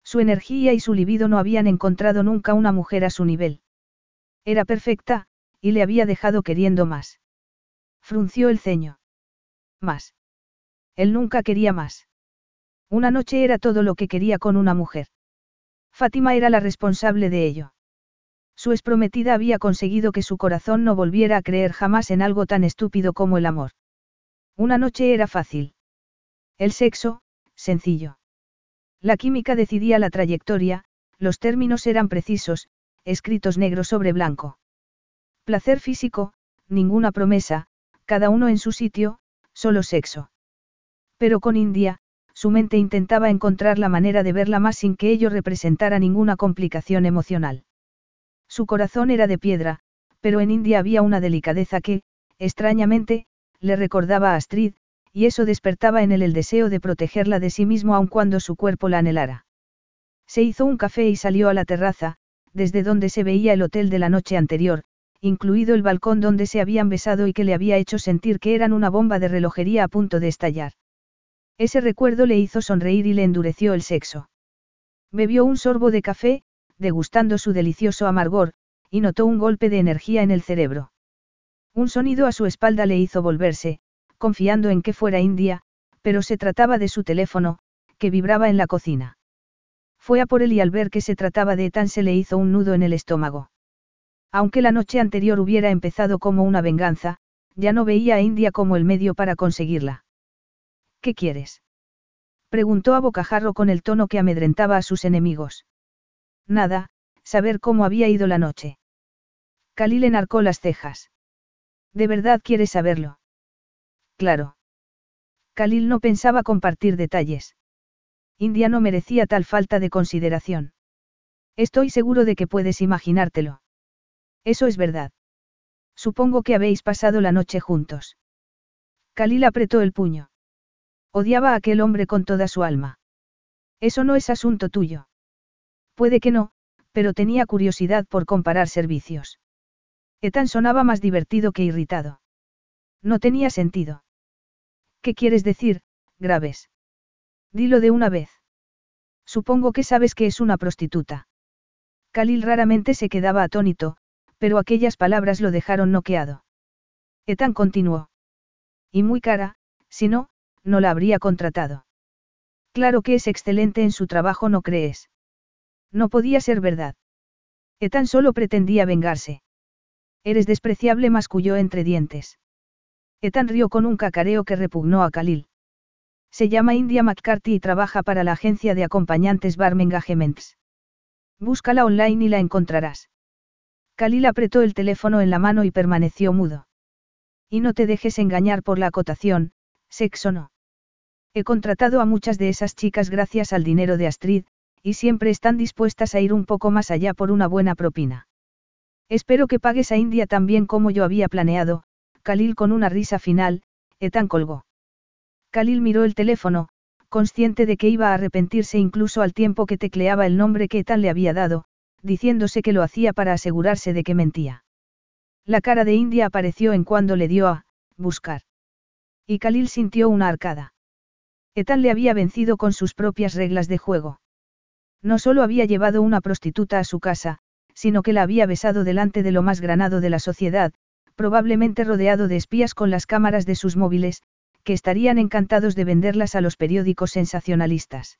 Su energía y su libido no habían encontrado nunca una mujer a su nivel. Era perfecta, y le había dejado queriendo más. Frunció el ceño. Más. Él nunca quería más. Una noche era todo lo que quería con una mujer. Fátima era la responsable de ello. Su exprometida había conseguido que su corazón no volviera a creer jamás en algo tan estúpido como el amor. Una noche era fácil. El sexo, sencillo. La química decidía la trayectoria, los términos eran precisos, escritos negro sobre blanco. Placer físico, ninguna promesa, cada uno en su sitio, solo sexo. Pero con India, su mente intentaba encontrar la manera de verla más sin que ello representara ninguna complicación emocional. Su corazón era de piedra, pero en India había una delicadeza que, extrañamente, le recordaba a Astrid, y eso despertaba en él el deseo de protegerla de sí mismo aun cuando su cuerpo la anhelara. Se hizo un café y salió a la terraza, desde donde se veía el hotel de la noche anterior, incluido el balcón donde se habían besado y que le había hecho sentir que eran una bomba de relojería a punto de estallar. Ese recuerdo le hizo sonreír y le endureció el sexo. Bebió un sorbo de café, degustando su delicioso amargor, y notó un golpe de energía en el cerebro. Un sonido a su espalda le hizo volverse, confiando en que fuera India, pero se trataba de su teléfono, que vibraba en la cocina. Fue a por él y al ver que se trataba de Ethan se le hizo un nudo en el estómago. Aunque la noche anterior hubiera empezado como una venganza, ya no veía a India como el medio para conseguirla. ¿Qué quieres? preguntó a bocajarro con el tono que amedrentaba a sus enemigos. Nada, saber cómo había ido la noche. Khalil enarcó las cejas. ¿De verdad quieres saberlo? Claro. Khalil no pensaba compartir detalles. India no merecía tal falta de consideración. Estoy seguro de que puedes imaginártelo. Eso es verdad. Supongo que habéis pasado la noche juntos. Khalil apretó el puño. Odiaba a aquel hombre con toda su alma. Eso no es asunto tuyo. Puede que no, pero tenía curiosidad por comparar servicios. Etan sonaba más divertido que irritado. No tenía sentido. ¿Qué quieres decir, Graves? Dilo de una vez. Supongo que sabes que es una prostituta. Khalil raramente se quedaba atónito, pero aquellas palabras lo dejaron noqueado. Etan continuó. Y muy cara, si no, no la habría contratado. Claro que es excelente en su trabajo, ¿no crees? No podía ser verdad. Etan solo pretendía vengarse. Eres despreciable, masculló entre dientes. Ethan rió con un cacareo que repugnó a Khalil. Se llama India McCarthy y trabaja para la agencia de acompañantes Barmen Engagements. Búscala online y la encontrarás. Khalil apretó el teléfono en la mano y permaneció mudo. Y no te dejes engañar por la acotación, sexo no. He contratado a muchas de esas chicas gracias al dinero de Astrid, y siempre están dispuestas a ir un poco más allá por una buena propina. Espero que pagues a India tan bien como yo había planeado, Khalil con una risa final, Etan colgó. Khalil miró el teléfono, consciente de que iba a arrepentirse incluso al tiempo que tecleaba el nombre que Etan le había dado, diciéndose que lo hacía para asegurarse de que mentía. La cara de India apareció en cuando le dio a buscar. Y Khalil sintió una arcada. Etan le había vencido con sus propias reglas de juego. No solo había llevado una prostituta a su casa, sino que la había besado delante de lo más granado de la sociedad, probablemente rodeado de espías con las cámaras de sus móviles, que estarían encantados de venderlas a los periódicos sensacionalistas.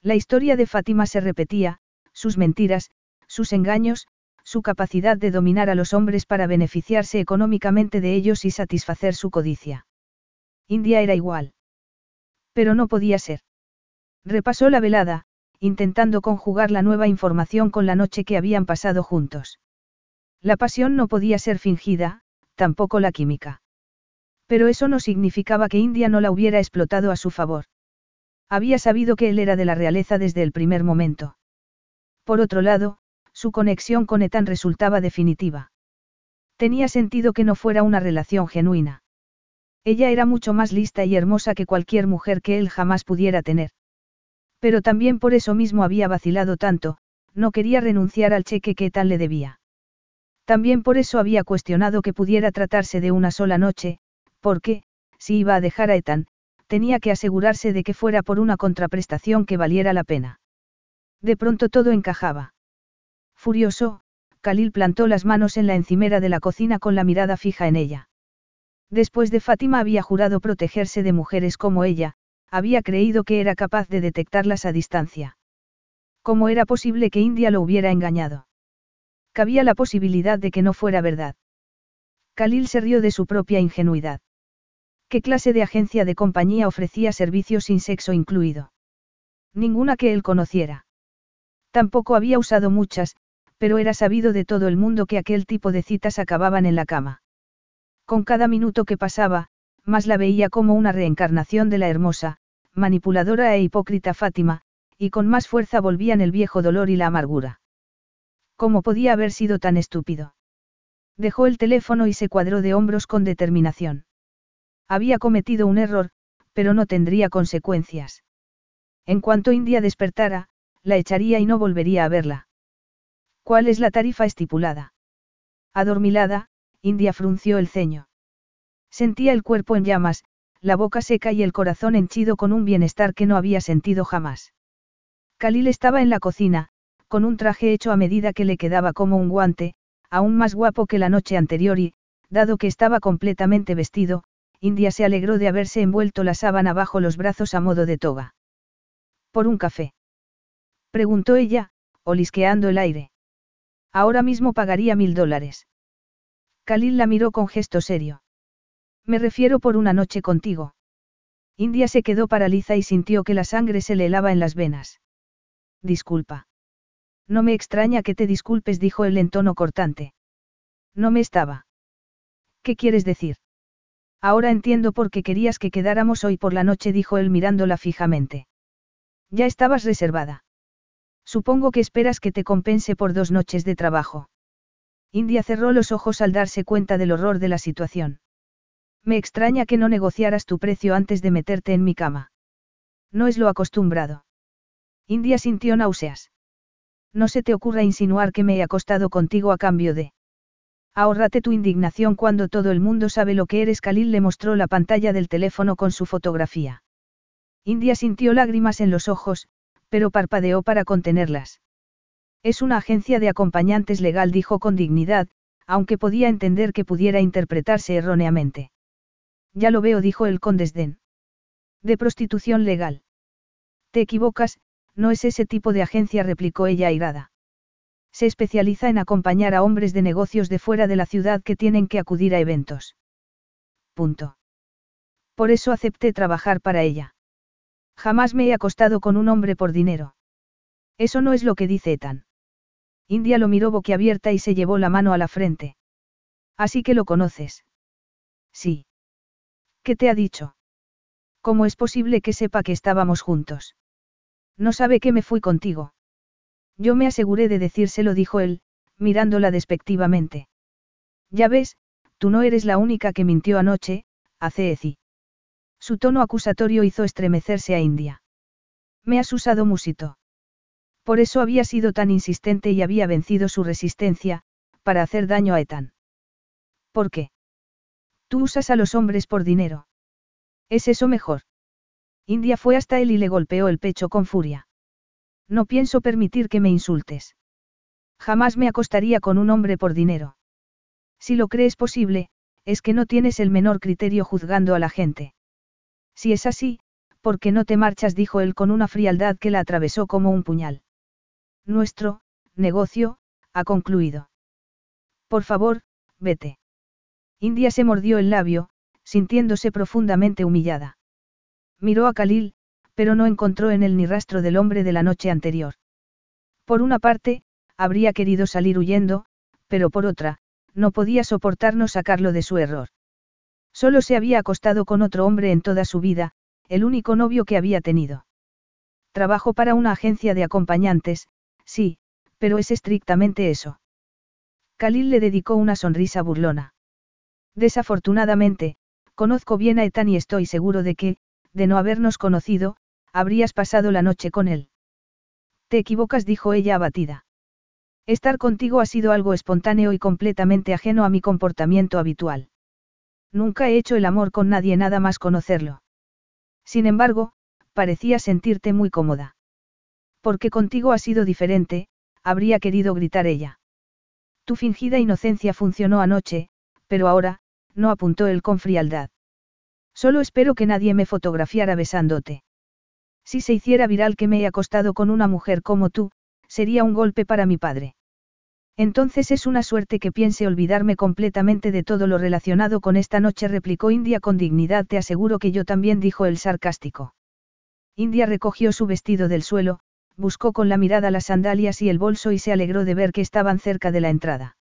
La historia de Fátima se repetía, sus mentiras, sus engaños, su capacidad de dominar a los hombres para beneficiarse económicamente de ellos y satisfacer su codicia. India era igual. Pero no podía ser. Repasó la velada, intentando conjugar la nueva información con la noche que habían pasado juntos. La pasión no podía ser fingida, tampoco la química. Pero eso no significaba que India no la hubiera explotado a su favor. Había sabido que él era de la realeza desde el primer momento. Por otro lado, su conexión con Ethan resultaba definitiva. Tenía sentido que no fuera una relación genuina. Ella era mucho más lista y hermosa que cualquier mujer que él jamás pudiera tener. Pero también por eso mismo había vacilado tanto, no quería renunciar al cheque que tal le debía. También por eso había cuestionado que pudiera tratarse de una sola noche, porque, si iba a dejar a Ethan, tenía que asegurarse de que fuera por una contraprestación que valiera la pena. De pronto todo encajaba. Furioso, Khalil plantó las manos en la encimera de la cocina con la mirada fija en ella. Después de Fátima había jurado protegerse de mujeres como ella, había creído que era capaz de detectarlas a distancia. ¿Cómo era posible que India lo hubiera engañado? Cabía la posibilidad de que no fuera verdad. Khalil se rió de su propia ingenuidad. ¿Qué clase de agencia de compañía ofrecía servicios sin sexo incluido? Ninguna que él conociera. Tampoco había usado muchas, pero era sabido de todo el mundo que aquel tipo de citas acababan en la cama. Con cada minuto que pasaba, más la veía como una reencarnación de la hermosa, manipuladora e hipócrita Fátima, y con más fuerza volvían el viejo dolor y la amargura. ¿Cómo podía haber sido tan estúpido? Dejó el teléfono y se cuadró de hombros con determinación. Había cometido un error, pero no tendría consecuencias. En cuanto India despertara, la echaría y no volvería a verla. ¿Cuál es la tarifa estipulada? Adormilada, India frunció el ceño. Sentía el cuerpo en llamas, la boca seca y el corazón henchido con un bienestar que no había sentido jamás. Khalil estaba en la cocina, con un traje hecho a medida que le quedaba como un guante, aún más guapo que la noche anterior y, dado que estaba completamente vestido, India se alegró de haberse envuelto la sábana bajo los brazos a modo de toga. ¿Por un café? preguntó ella, olisqueando el aire. Ahora mismo pagaría mil dólares. Khalil la miró con gesto serio. Me refiero por una noche contigo. India se quedó paraliza y sintió que la sangre se le helaba en las venas. Disculpa. No me extraña que te disculpes, dijo él en tono cortante. No me estaba. ¿Qué quieres decir? Ahora entiendo por qué querías que quedáramos hoy por la noche, dijo él mirándola fijamente. Ya estabas reservada. Supongo que esperas que te compense por dos noches de trabajo. India cerró los ojos al darse cuenta del horror de la situación. Me extraña que no negociaras tu precio antes de meterte en mi cama. No es lo acostumbrado. India sintió náuseas. No se te ocurra insinuar que me he acostado contigo a cambio de... Ahórrate tu indignación cuando todo el mundo sabe lo que eres. Khalil le mostró la pantalla del teléfono con su fotografía. India sintió lágrimas en los ojos, pero parpadeó para contenerlas. Es una agencia de acompañantes legal, dijo con dignidad, aunque podía entender que pudiera interpretarse erróneamente. Ya lo veo, dijo él con desdén. De prostitución legal. Te equivocas, no es ese tipo de agencia, replicó ella airada. Se especializa en acompañar a hombres de negocios de fuera de la ciudad que tienen que acudir a eventos. Punto. Por eso acepté trabajar para ella. Jamás me he acostado con un hombre por dinero. Eso no es lo que dice Ethan. India lo miró boquiabierta y se llevó la mano a la frente. Así que lo conoces. Sí. ¿Qué te ha dicho? ¿Cómo es posible que sepa que estábamos juntos? No sabe que me fui contigo. Yo me aseguré de decírselo, dijo él, mirándola despectivamente. Ya ves, tú no eres la única que mintió anoche, Eci. Su tono acusatorio hizo estremecerse a India. Me has usado musito. Por eso había sido tan insistente y había vencido su resistencia, para hacer daño a Ethan. ¿Por qué? Tú usas a los hombres por dinero. ¿Es eso mejor? India fue hasta él y le golpeó el pecho con furia. No pienso permitir que me insultes. Jamás me acostaría con un hombre por dinero. Si lo crees posible, es que no tienes el menor criterio juzgando a la gente. Si es así, ¿por qué no te marchas? dijo él con una frialdad que la atravesó como un puñal. Nuestro, negocio, ha concluido. Por favor, vete. India se mordió el labio, sintiéndose profundamente humillada. Miró a Khalil, pero no encontró en él ni rastro del hombre de la noche anterior. Por una parte, habría querido salir huyendo, pero por otra, no podía soportar sacarlo de su error. Solo se había acostado con otro hombre en toda su vida, el único novio que había tenido. Trabajo para una agencia de acompañantes, sí, pero es estrictamente eso. Khalil le dedicó una sonrisa burlona. Desafortunadamente, conozco bien a Ethan y estoy seguro de que, de no habernos conocido, habrías pasado la noche con él. Te equivocas, dijo ella abatida. Estar contigo ha sido algo espontáneo y completamente ajeno a mi comportamiento habitual. Nunca he hecho el amor con nadie nada más conocerlo. Sin embargo, parecía sentirte muy cómoda. Porque contigo ha sido diferente, habría querido gritar ella. Tu fingida inocencia funcionó anoche, pero ahora, no apuntó él con frialdad. Solo espero que nadie me fotografiara besándote. Si se hiciera viral que me he acostado con una mujer como tú, sería un golpe para mi padre. Entonces es una suerte que piense olvidarme completamente de todo lo relacionado con esta noche, replicó India con dignidad. Te aseguro que yo también, dijo el sarcástico. India recogió su vestido del suelo, buscó con la mirada las sandalias y el bolso y se alegró de ver que estaban cerca de la entrada.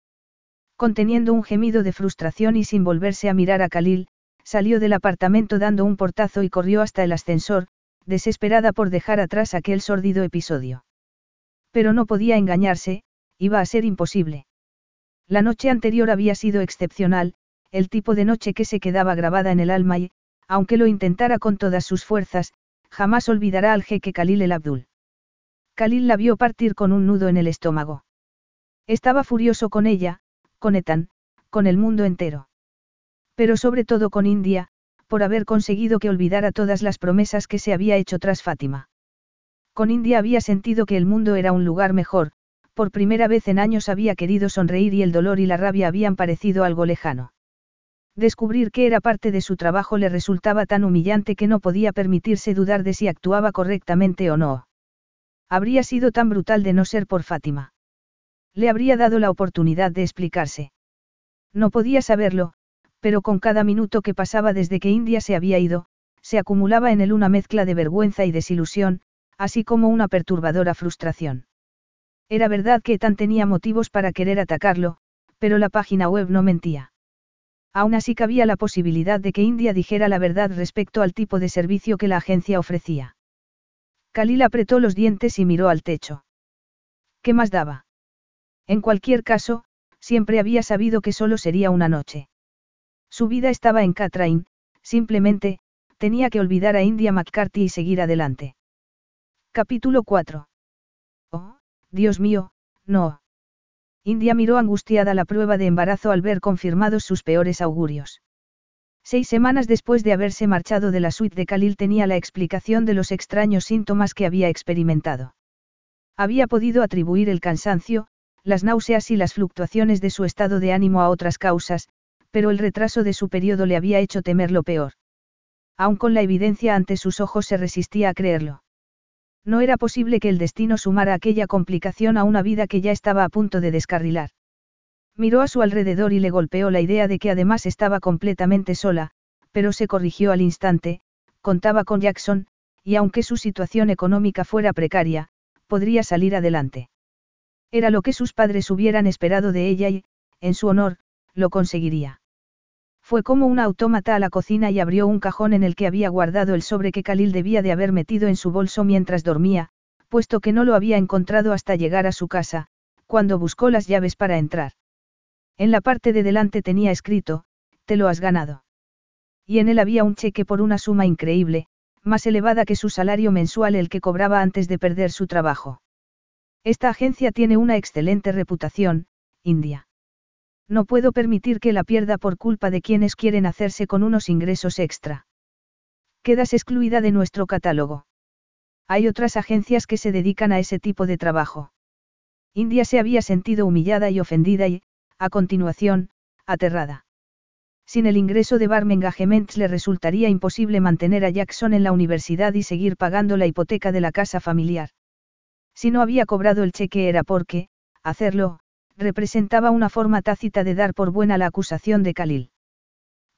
Conteniendo un gemido de frustración y sin volverse a mirar a Khalil, salió del apartamento dando un portazo y corrió hasta el ascensor, desesperada por dejar atrás aquel sórdido episodio. Pero no podía engañarse, iba a ser imposible. La noche anterior había sido excepcional, el tipo de noche que se quedaba grabada en el alma y, aunque lo intentara con todas sus fuerzas, jamás olvidará al jeque Khalil el Abdul. Khalil la vio partir con un nudo en el estómago. Estaba furioso con ella, con Ethan, con el mundo entero. Pero sobre todo con India, por haber conseguido que olvidara todas las promesas que se había hecho tras Fátima. Con India había sentido que el mundo era un lugar mejor, por primera vez en años había querido sonreír y el dolor y la rabia habían parecido algo lejano. Descubrir que era parte de su trabajo le resultaba tan humillante que no podía permitirse dudar de si actuaba correctamente o no. Habría sido tan brutal de no ser por Fátima. Le habría dado la oportunidad de explicarse. No podía saberlo, pero con cada minuto que pasaba desde que India se había ido, se acumulaba en él una mezcla de vergüenza y desilusión, así como una perturbadora frustración. Era verdad que Ethan tenía motivos para querer atacarlo, pero la página web no mentía. Aún así cabía la posibilidad de que India dijera la verdad respecto al tipo de servicio que la agencia ofrecía. Khalil apretó los dientes y miró al techo. ¿Qué más daba? En cualquier caso, siempre había sabido que solo sería una noche. Su vida estaba en Catrain, simplemente, tenía que olvidar a India McCarthy y seguir adelante. Capítulo 4. Oh, Dios mío, no. India miró angustiada la prueba de embarazo al ver confirmados sus peores augurios. Seis semanas después de haberse marchado de la suite de Khalil tenía la explicación de los extraños síntomas que había experimentado. Había podido atribuir el cansancio, las náuseas y las fluctuaciones de su estado de ánimo a otras causas, pero el retraso de su periodo le había hecho temer lo peor. Aun con la evidencia ante sus ojos se resistía a creerlo. No era posible que el destino sumara aquella complicación a una vida que ya estaba a punto de descarrilar. Miró a su alrededor y le golpeó la idea de que además estaba completamente sola, pero se corrigió al instante, contaba con Jackson, y aunque su situación económica fuera precaria, podría salir adelante. Era lo que sus padres hubieran esperado de ella y, en su honor, lo conseguiría. Fue como un autómata a la cocina y abrió un cajón en el que había guardado el sobre que Khalil debía de haber metido en su bolso mientras dormía, puesto que no lo había encontrado hasta llegar a su casa, cuando buscó las llaves para entrar. En la parte de delante tenía escrito, te lo has ganado. Y en él había un cheque por una suma increíble, más elevada que su salario mensual el que cobraba antes de perder su trabajo. Esta agencia tiene una excelente reputación, India. No puedo permitir que la pierda por culpa de quienes quieren hacerse con unos ingresos extra. Quedas excluida de nuestro catálogo. Hay otras agencias que se dedican a ese tipo de trabajo. India se había sentido humillada y ofendida y, a continuación, aterrada. Sin el ingreso de Barm Engagements le resultaría imposible mantener a Jackson en la universidad y seguir pagando la hipoteca de la casa familiar. Si no había cobrado el cheque era porque, hacerlo, representaba una forma tácita de dar por buena la acusación de Khalil.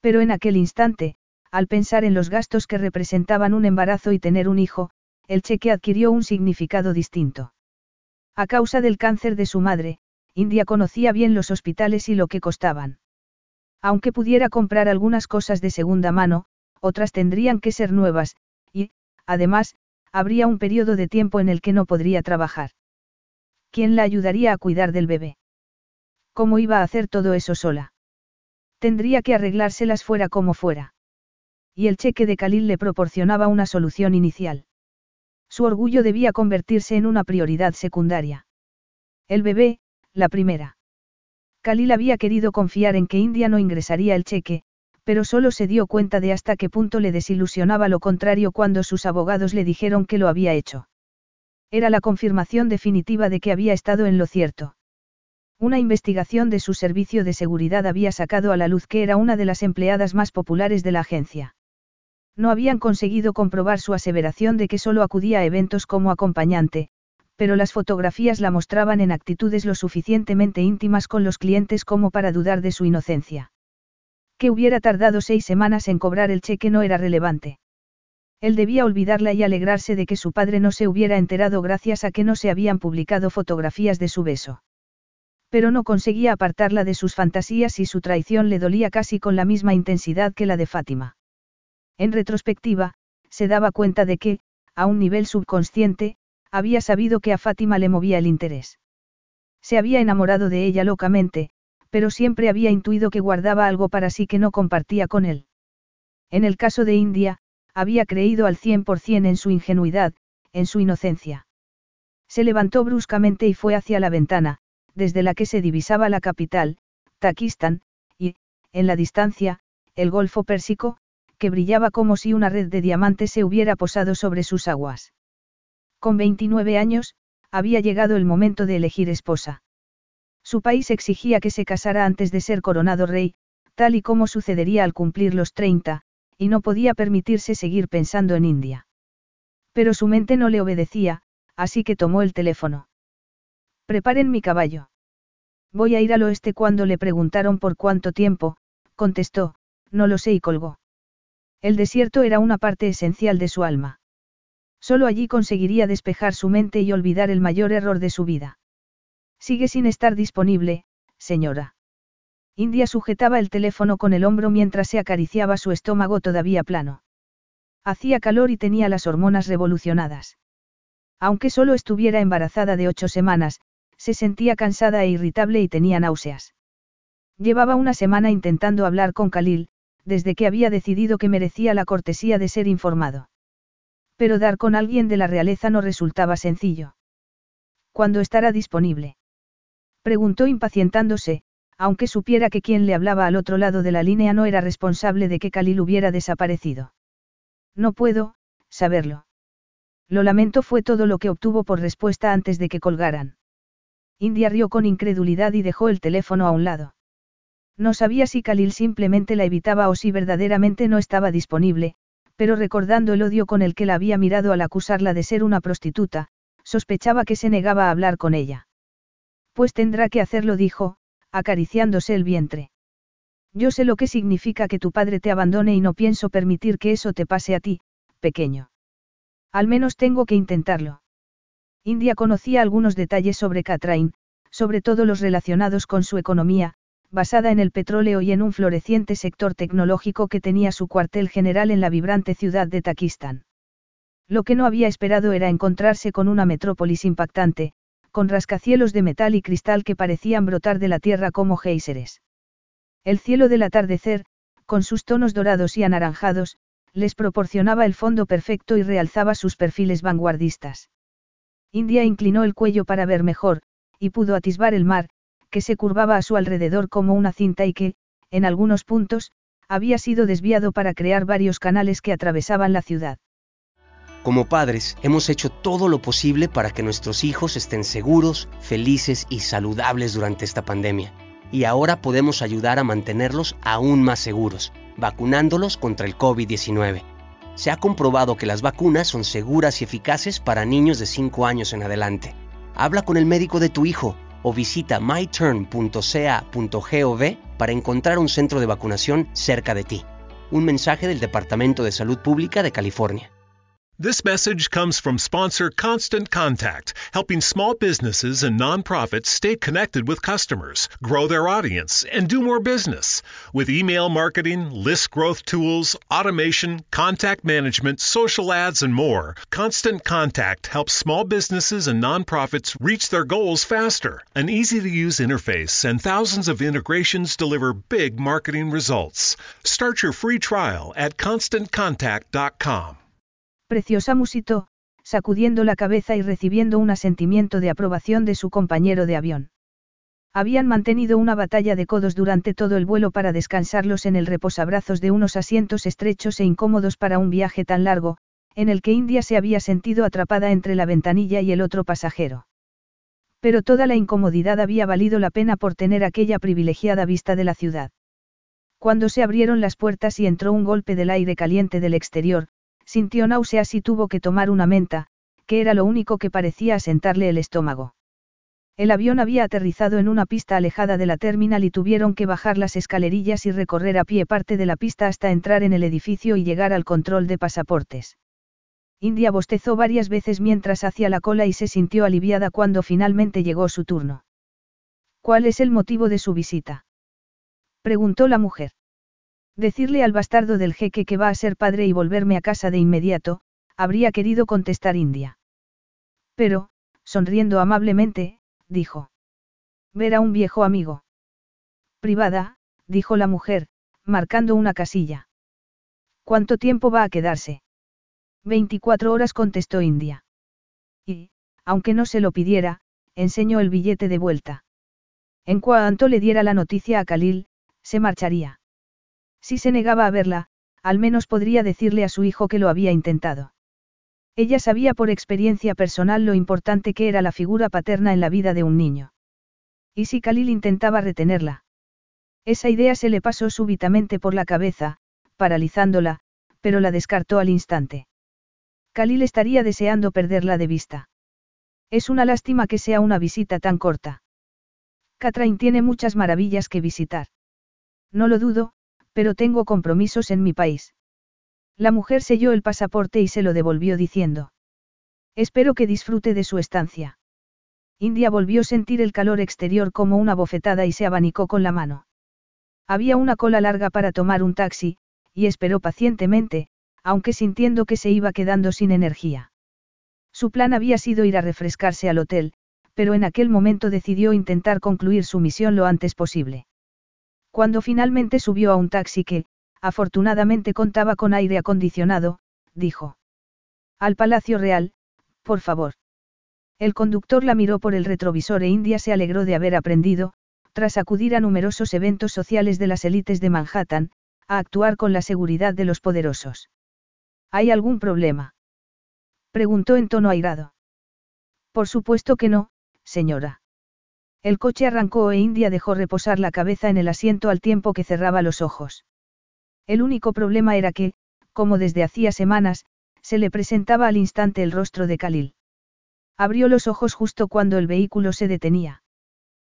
Pero en aquel instante, al pensar en los gastos que representaban un embarazo y tener un hijo, el cheque adquirió un significado distinto. A causa del cáncer de su madre, India conocía bien los hospitales y lo que costaban. Aunque pudiera comprar algunas cosas de segunda mano, otras tendrían que ser nuevas, y, además, habría un periodo de tiempo en el que no podría trabajar. ¿Quién la ayudaría a cuidar del bebé? ¿Cómo iba a hacer todo eso sola? Tendría que arreglárselas fuera como fuera. Y el cheque de Khalil le proporcionaba una solución inicial. Su orgullo debía convertirse en una prioridad secundaria. El bebé, la primera. Khalil había querido confiar en que India no ingresaría el cheque, pero solo se dio cuenta de hasta qué punto le desilusionaba lo contrario cuando sus abogados le dijeron que lo había hecho. Era la confirmación definitiva de que había estado en lo cierto. Una investigación de su servicio de seguridad había sacado a la luz que era una de las empleadas más populares de la agencia. No habían conseguido comprobar su aseveración de que solo acudía a eventos como acompañante, pero las fotografías la mostraban en actitudes lo suficientemente íntimas con los clientes como para dudar de su inocencia. Que hubiera tardado seis semanas en cobrar el cheque no era relevante. Él debía olvidarla y alegrarse de que su padre no se hubiera enterado gracias a que no se habían publicado fotografías de su beso. Pero no conseguía apartarla de sus fantasías y su traición le dolía casi con la misma intensidad que la de Fátima. En retrospectiva, se daba cuenta de que, a un nivel subconsciente, había sabido que a Fátima le movía el interés. Se había enamorado de ella locamente, pero siempre había intuido que guardaba algo para sí que no compartía con él. En el caso de India, había creído al cien por cien en su ingenuidad, en su inocencia. Se levantó bruscamente y fue hacia la ventana, desde la que se divisaba la capital, Takistán, y, en la distancia, el Golfo Pérsico, que brillaba como si una red de diamantes se hubiera posado sobre sus aguas. Con 29 años, había llegado el momento de elegir esposa. Su país exigía que se casara antes de ser coronado rey, tal y como sucedería al cumplir los 30, y no podía permitirse seguir pensando en India. Pero su mente no le obedecía, así que tomó el teléfono. Preparen mi caballo. Voy a ir al oeste cuando le preguntaron por cuánto tiempo, contestó, no lo sé y colgó. El desierto era una parte esencial de su alma. Solo allí conseguiría despejar su mente y olvidar el mayor error de su vida. Sigue sin estar disponible, señora. India sujetaba el teléfono con el hombro mientras se acariciaba su estómago todavía plano. Hacía calor y tenía las hormonas revolucionadas. Aunque solo estuviera embarazada de ocho semanas, se sentía cansada e irritable y tenía náuseas. Llevaba una semana intentando hablar con Khalil, desde que había decidido que merecía la cortesía de ser informado. Pero dar con alguien de la realeza no resultaba sencillo. ¿Cuándo estará disponible? Preguntó impacientándose, aunque supiera que quien le hablaba al otro lado de la línea no era responsable de que Khalil hubiera desaparecido. No puedo, saberlo. Lo lamento fue todo lo que obtuvo por respuesta antes de que colgaran. India rió con incredulidad y dejó el teléfono a un lado. No sabía si Khalil simplemente la evitaba o si verdaderamente no estaba disponible, pero recordando el odio con el que la había mirado al acusarla de ser una prostituta, sospechaba que se negaba a hablar con ella. Pues tendrá que hacerlo, dijo, acariciándose el vientre. Yo sé lo que significa que tu padre te abandone y no pienso permitir que eso te pase a ti, pequeño. Al menos tengo que intentarlo. India conocía algunos detalles sobre Katrain, sobre todo los relacionados con su economía, basada en el petróleo y en un floreciente sector tecnológico que tenía su cuartel general en la vibrante ciudad de Takistán. Lo que no había esperado era encontrarse con una metrópolis impactante, con rascacielos de metal y cristal que parecían brotar de la tierra como géiseres. El cielo del atardecer, con sus tonos dorados y anaranjados, les proporcionaba el fondo perfecto y realzaba sus perfiles vanguardistas. India inclinó el cuello para ver mejor, y pudo atisbar el mar, que se curvaba a su alrededor como una cinta y que, en algunos puntos, había sido desviado para crear varios canales que atravesaban la ciudad. Como padres, hemos hecho todo lo posible para que nuestros hijos estén seguros, felices y saludables durante esta pandemia. Y ahora podemos ayudar a mantenerlos aún más seguros, vacunándolos contra el COVID-19. Se ha comprobado que las vacunas son seguras y eficaces para niños de 5 años en adelante. Habla con el médico de tu hijo o visita myturn.ca.gov para encontrar un centro de vacunación cerca de ti. Un mensaje del Departamento de Salud Pública de California. This message comes from sponsor Constant Contact, helping small businesses and nonprofits stay connected with customers, grow their audience, and do more business. With email marketing, list growth tools, automation, contact management, social ads, and more, Constant Contact helps small businesses and nonprofits reach their goals faster. An easy to use interface and thousands of integrations deliver big marketing results. Start your free trial at constantcontact.com. Preciosa musitó, sacudiendo la cabeza y recibiendo un asentimiento de aprobación de su compañero de avión. Habían mantenido una batalla de codos durante todo el vuelo para descansarlos en el reposabrazos de unos asientos estrechos e incómodos para un viaje tan largo, en el que India se había sentido atrapada entre la ventanilla y el otro pasajero. Pero toda la incomodidad había valido la pena por tener aquella privilegiada vista de la ciudad. Cuando se abrieron las puertas y entró un golpe del aire caliente del exterior, Sintió náuseas y tuvo que tomar una menta, que era lo único que parecía asentarle el estómago. El avión había aterrizado en una pista alejada de la terminal y tuvieron que bajar las escalerillas y recorrer a pie parte de la pista hasta entrar en el edificio y llegar al control de pasaportes. India bostezó varias veces mientras hacía la cola y se sintió aliviada cuando finalmente llegó su turno. ¿Cuál es el motivo de su visita? preguntó la mujer. Decirle al bastardo del jeque que va a ser padre y volverme a casa de inmediato, habría querido contestar India. Pero, sonriendo amablemente, dijo. Ver a un viejo amigo. Privada, dijo la mujer, marcando una casilla. ¿Cuánto tiempo va a quedarse? Veinticuatro horas contestó India. Y, aunque no se lo pidiera, enseñó el billete de vuelta. En cuanto le diera la noticia a Khalil, se marcharía. Si se negaba a verla, al menos podría decirle a su hijo que lo había intentado. Ella sabía por experiencia personal lo importante que era la figura paterna en la vida de un niño. ¿Y si Khalil intentaba retenerla? Esa idea se le pasó súbitamente por la cabeza, paralizándola, pero la descartó al instante. Khalil estaría deseando perderla de vista. Es una lástima que sea una visita tan corta. Catherine tiene muchas maravillas que visitar. No lo dudo, pero tengo compromisos en mi país. La mujer selló el pasaporte y se lo devolvió diciendo. Espero que disfrute de su estancia. India volvió a sentir el calor exterior como una bofetada y se abanicó con la mano. Había una cola larga para tomar un taxi, y esperó pacientemente, aunque sintiendo que se iba quedando sin energía. Su plan había sido ir a refrescarse al hotel, pero en aquel momento decidió intentar concluir su misión lo antes posible. Cuando finalmente subió a un taxi que, afortunadamente contaba con aire acondicionado, dijo. Al Palacio Real, por favor. El conductor la miró por el retrovisor e India se alegró de haber aprendido, tras acudir a numerosos eventos sociales de las élites de Manhattan, a actuar con la seguridad de los poderosos. ¿Hay algún problema? Preguntó en tono airado. Por supuesto que no, señora. El coche arrancó e India dejó reposar la cabeza en el asiento al tiempo que cerraba los ojos. El único problema era que, como desde hacía semanas, se le presentaba al instante el rostro de Khalil. Abrió los ojos justo cuando el vehículo se detenía.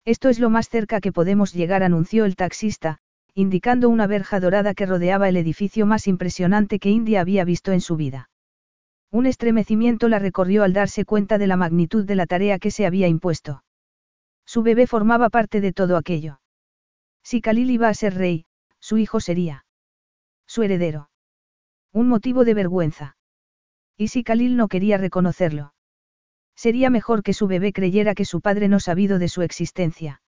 Esto es lo más cerca que podemos llegar, anunció el taxista, indicando una verja dorada que rodeaba el edificio más impresionante que India había visto en su vida. Un estremecimiento la recorrió al darse cuenta de la magnitud de la tarea que se había impuesto. Su bebé formaba parte de todo aquello. Si Khalil iba a ser rey, su hijo sería. Su heredero. Un motivo de vergüenza. ¿Y si Khalil no quería reconocerlo? Sería mejor que su bebé creyera que su padre no sabido de su existencia.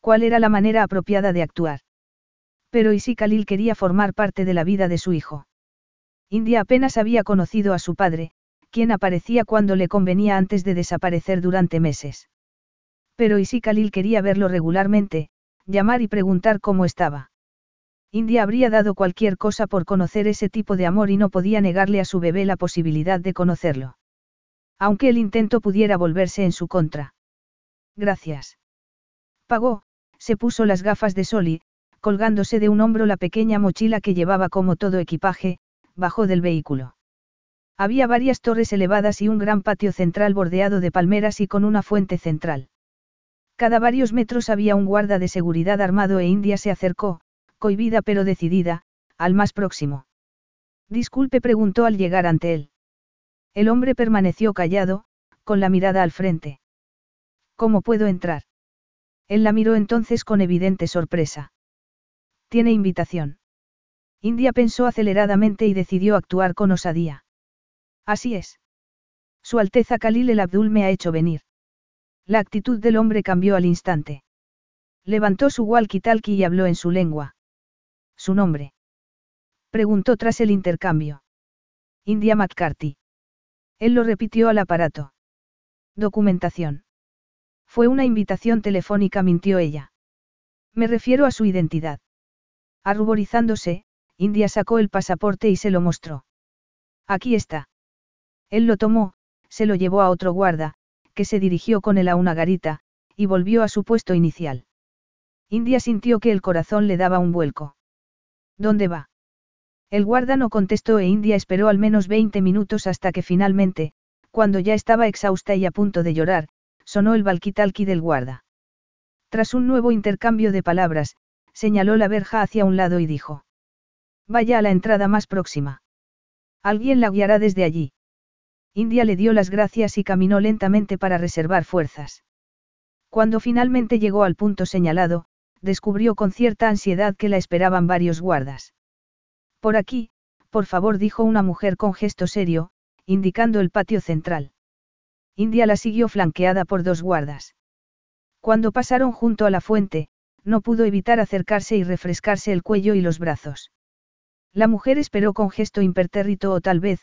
¿Cuál era la manera apropiada de actuar? Pero ¿y si Khalil quería formar parte de la vida de su hijo? India apenas había conocido a su padre, quien aparecía cuando le convenía antes de desaparecer durante meses. Pero ¿y si Khalil quería verlo regularmente, llamar y preguntar cómo estaba? India habría dado cualquier cosa por conocer ese tipo de amor y no podía negarle a su bebé la posibilidad de conocerlo. Aunque el intento pudiera volverse en su contra. Gracias. Pagó, se puso las gafas de sol y, colgándose de un hombro la pequeña mochila que llevaba como todo equipaje, bajó del vehículo. Había varias torres elevadas y un gran patio central bordeado de palmeras y con una fuente central. Cada varios metros había un guarda de seguridad armado e India se acercó, cohibida pero decidida, al más próximo. Disculpe preguntó al llegar ante él. El hombre permaneció callado, con la mirada al frente. ¿Cómo puedo entrar? Él la miró entonces con evidente sorpresa. Tiene invitación. India pensó aceleradamente y decidió actuar con osadía. Así es. Su Alteza Khalil el Abdul me ha hecho venir. La actitud del hombre cambió al instante. Levantó su walkie-talkie y habló en su lengua. ¿Su nombre? Preguntó tras el intercambio. India McCarthy. Él lo repitió al aparato. Documentación. Fue una invitación telefónica, mintió ella. Me refiero a su identidad. Arruborizándose, India sacó el pasaporte y se lo mostró. Aquí está. Él lo tomó, se lo llevó a otro guarda, que se dirigió con él a una garita, y volvió a su puesto inicial. India sintió que el corazón le daba un vuelco. ¿Dónde va? El guarda no contestó e India esperó al menos 20 minutos hasta que finalmente, cuando ya estaba exhausta y a punto de llorar, sonó el valquitalqui del guarda. Tras un nuevo intercambio de palabras, señaló la verja hacia un lado y dijo. Vaya a la entrada más próxima. Alguien la guiará desde allí. India le dio las gracias y caminó lentamente para reservar fuerzas. Cuando finalmente llegó al punto señalado, descubrió con cierta ansiedad que la esperaban varios guardas. Por aquí, por favor, dijo una mujer con gesto serio, indicando el patio central. India la siguió flanqueada por dos guardas. Cuando pasaron junto a la fuente, no pudo evitar acercarse y refrescarse el cuello y los brazos. La mujer esperó con gesto impertérrito o tal vez,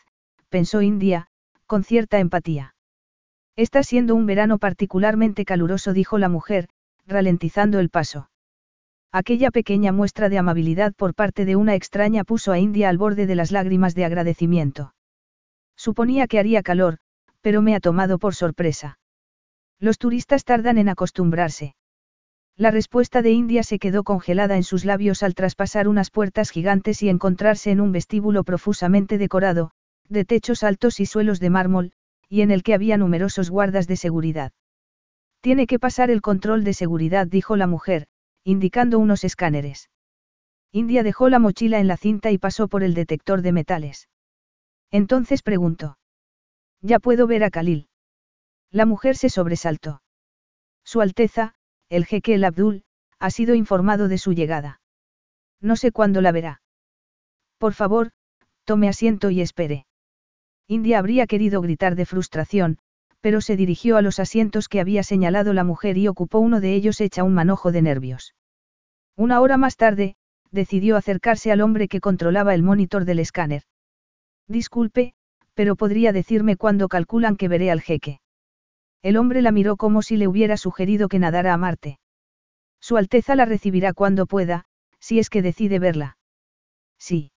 pensó India, con cierta empatía. Está siendo un verano particularmente caluroso, dijo la mujer, ralentizando el paso. Aquella pequeña muestra de amabilidad por parte de una extraña puso a India al borde de las lágrimas de agradecimiento. Suponía que haría calor, pero me ha tomado por sorpresa. Los turistas tardan en acostumbrarse. La respuesta de India se quedó congelada en sus labios al traspasar unas puertas gigantes y encontrarse en un vestíbulo profusamente decorado, de techos altos y suelos de mármol, y en el que había numerosos guardas de seguridad. Tiene que pasar el control de seguridad, dijo la mujer, indicando unos escáneres. India dejó la mochila en la cinta y pasó por el detector de metales. Entonces preguntó. Ya puedo ver a Khalil. La mujer se sobresaltó. Su Alteza, el jeque el Abdul, ha sido informado de su llegada. No sé cuándo la verá. Por favor, tome asiento y espere. India habría querido gritar de frustración, pero se dirigió a los asientos que había señalado la mujer y ocupó uno de ellos hecha un manojo de nervios. Una hora más tarde, decidió acercarse al hombre que controlaba el monitor del escáner. Disculpe, pero podría decirme cuándo calculan que veré al jeque. El hombre la miró como si le hubiera sugerido que nadara a Marte. Su Alteza la recibirá cuando pueda, si es que decide verla. Sí.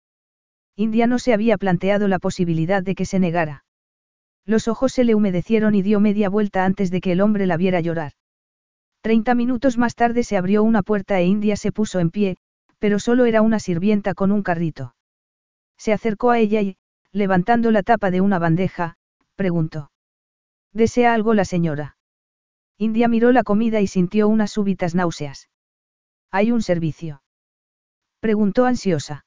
India no se había planteado la posibilidad de que se negara. Los ojos se le humedecieron y dio media vuelta antes de que el hombre la viera llorar. Treinta minutos más tarde se abrió una puerta e India se puso en pie, pero solo era una sirvienta con un carrito. Se acercó a ella y, levantando la tapa de una bandeja, preguntó. ¿Desea algo la señora? India miró la comida y sintió unas súbitas náuseas. ¿Hay un servicio? Preguntó ansiosa.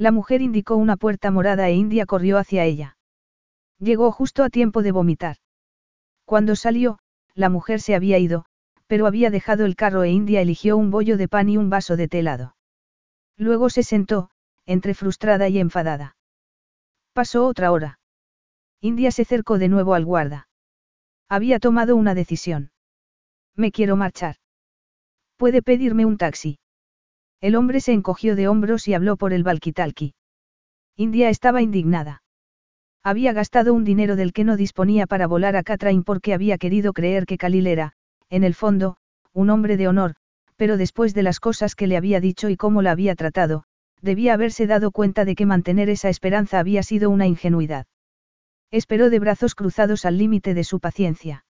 La mujer indicó una puerta morada e India corrió hacia ella. Llegó justo a tiempo de vomitar. Cuando salió, la mujer se había ido, pero había dejado el carro e India eligió un bollo de pan y un vaso de telado. Luego se sentó, entre frustrada y enfadada. Pasó otra hora. India se acercó de nuevo al guarda. Había tomado una decisión. Me quiero marchar. ¿Puede pedirme un taxi? El hombre se encogió de hombros y habló por el valquitalqui. India estaba indignada. Había gastado un dinero del que no disponía para volar a Catrain porque había querido creer que Khalil era, en el fondo, un hombre de honor, pero después de las cosas que le había dicho y cómo la había tratado, debía haberse dado cuenta de que mantener esa esperanza había sido una ingenuidad. Esperó de brazos cruzados al límite de su paciencia.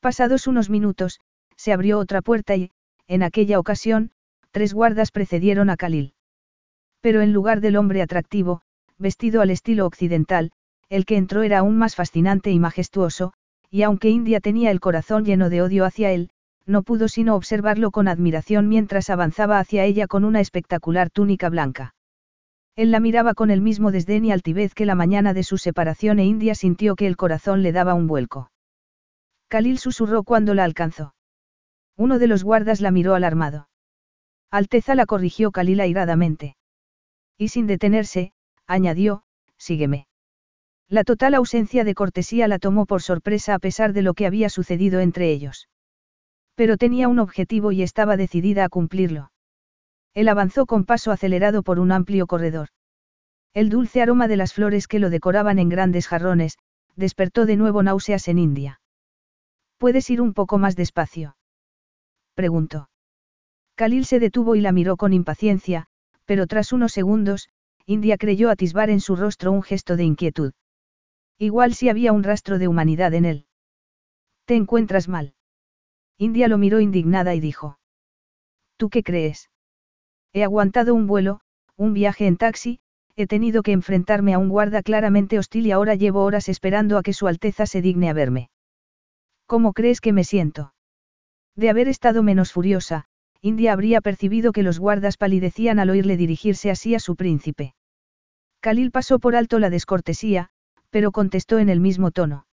Pasados unos minutos, se abrió otra puerta y, en aquella ocasión, tres guardas precedieron a Khalil. Pero en lugar del hombre atractivo, vestido al estilo occidental, el que entró era aún más fascinante y majestuoso, y aunque India tenía el corazón lleno de odio hacia él, no pudo sino observarlo con admiración mientras avanzaba hacia ella con una espectacular túnica blanca. Él la miraba con el mismo desdén y altivez que la mañana de su separación e India sintió que el corazón le daba un vuelco. Khalil susurró cuando la alcanzó. Uno de los guardas la miró alarmado. Alteza la corrigió Khalil airadamente. Y sin detenerse, añadió, sígueme. La total ausencia de cortesía la tomó por sorpresa a pesar de lo que había sucedido entre ellos. Pero tenía un objetivo y estaba decidida a cumplirlo. Él avanzó con paso acelerado por un amplio corredor. El dulce aroma de las flores que lo decoraban en grandes jarrones, despertó de nuevo náuseas en India. ¿Puedes ir un poco más despacio? Preguntó. Khalil se detuvo y la miró con impaciencia, pero tras unos segundos, India creyó atisbar en su rostro un gesto de inquietud. Igual si había un rastro de humanidad en él. ¿Te encuentras mal? India lo miró indignada y dijo. ¿Tú qué crees? He aguantado un vuelo, un viaje en taxi, he tenido que enfrentarme a un guarda claramente hostil y ahora llevo horas esperando a que Su Alteza se digne a verme. ¿Cómo crees que me siento? De haber estado menos furiosa, India habría percibido que los guardas palidecían al oírle dirigirse así a su príncipe. Khalil pasó por alto la descortesía, pero contestó en el mismo tono.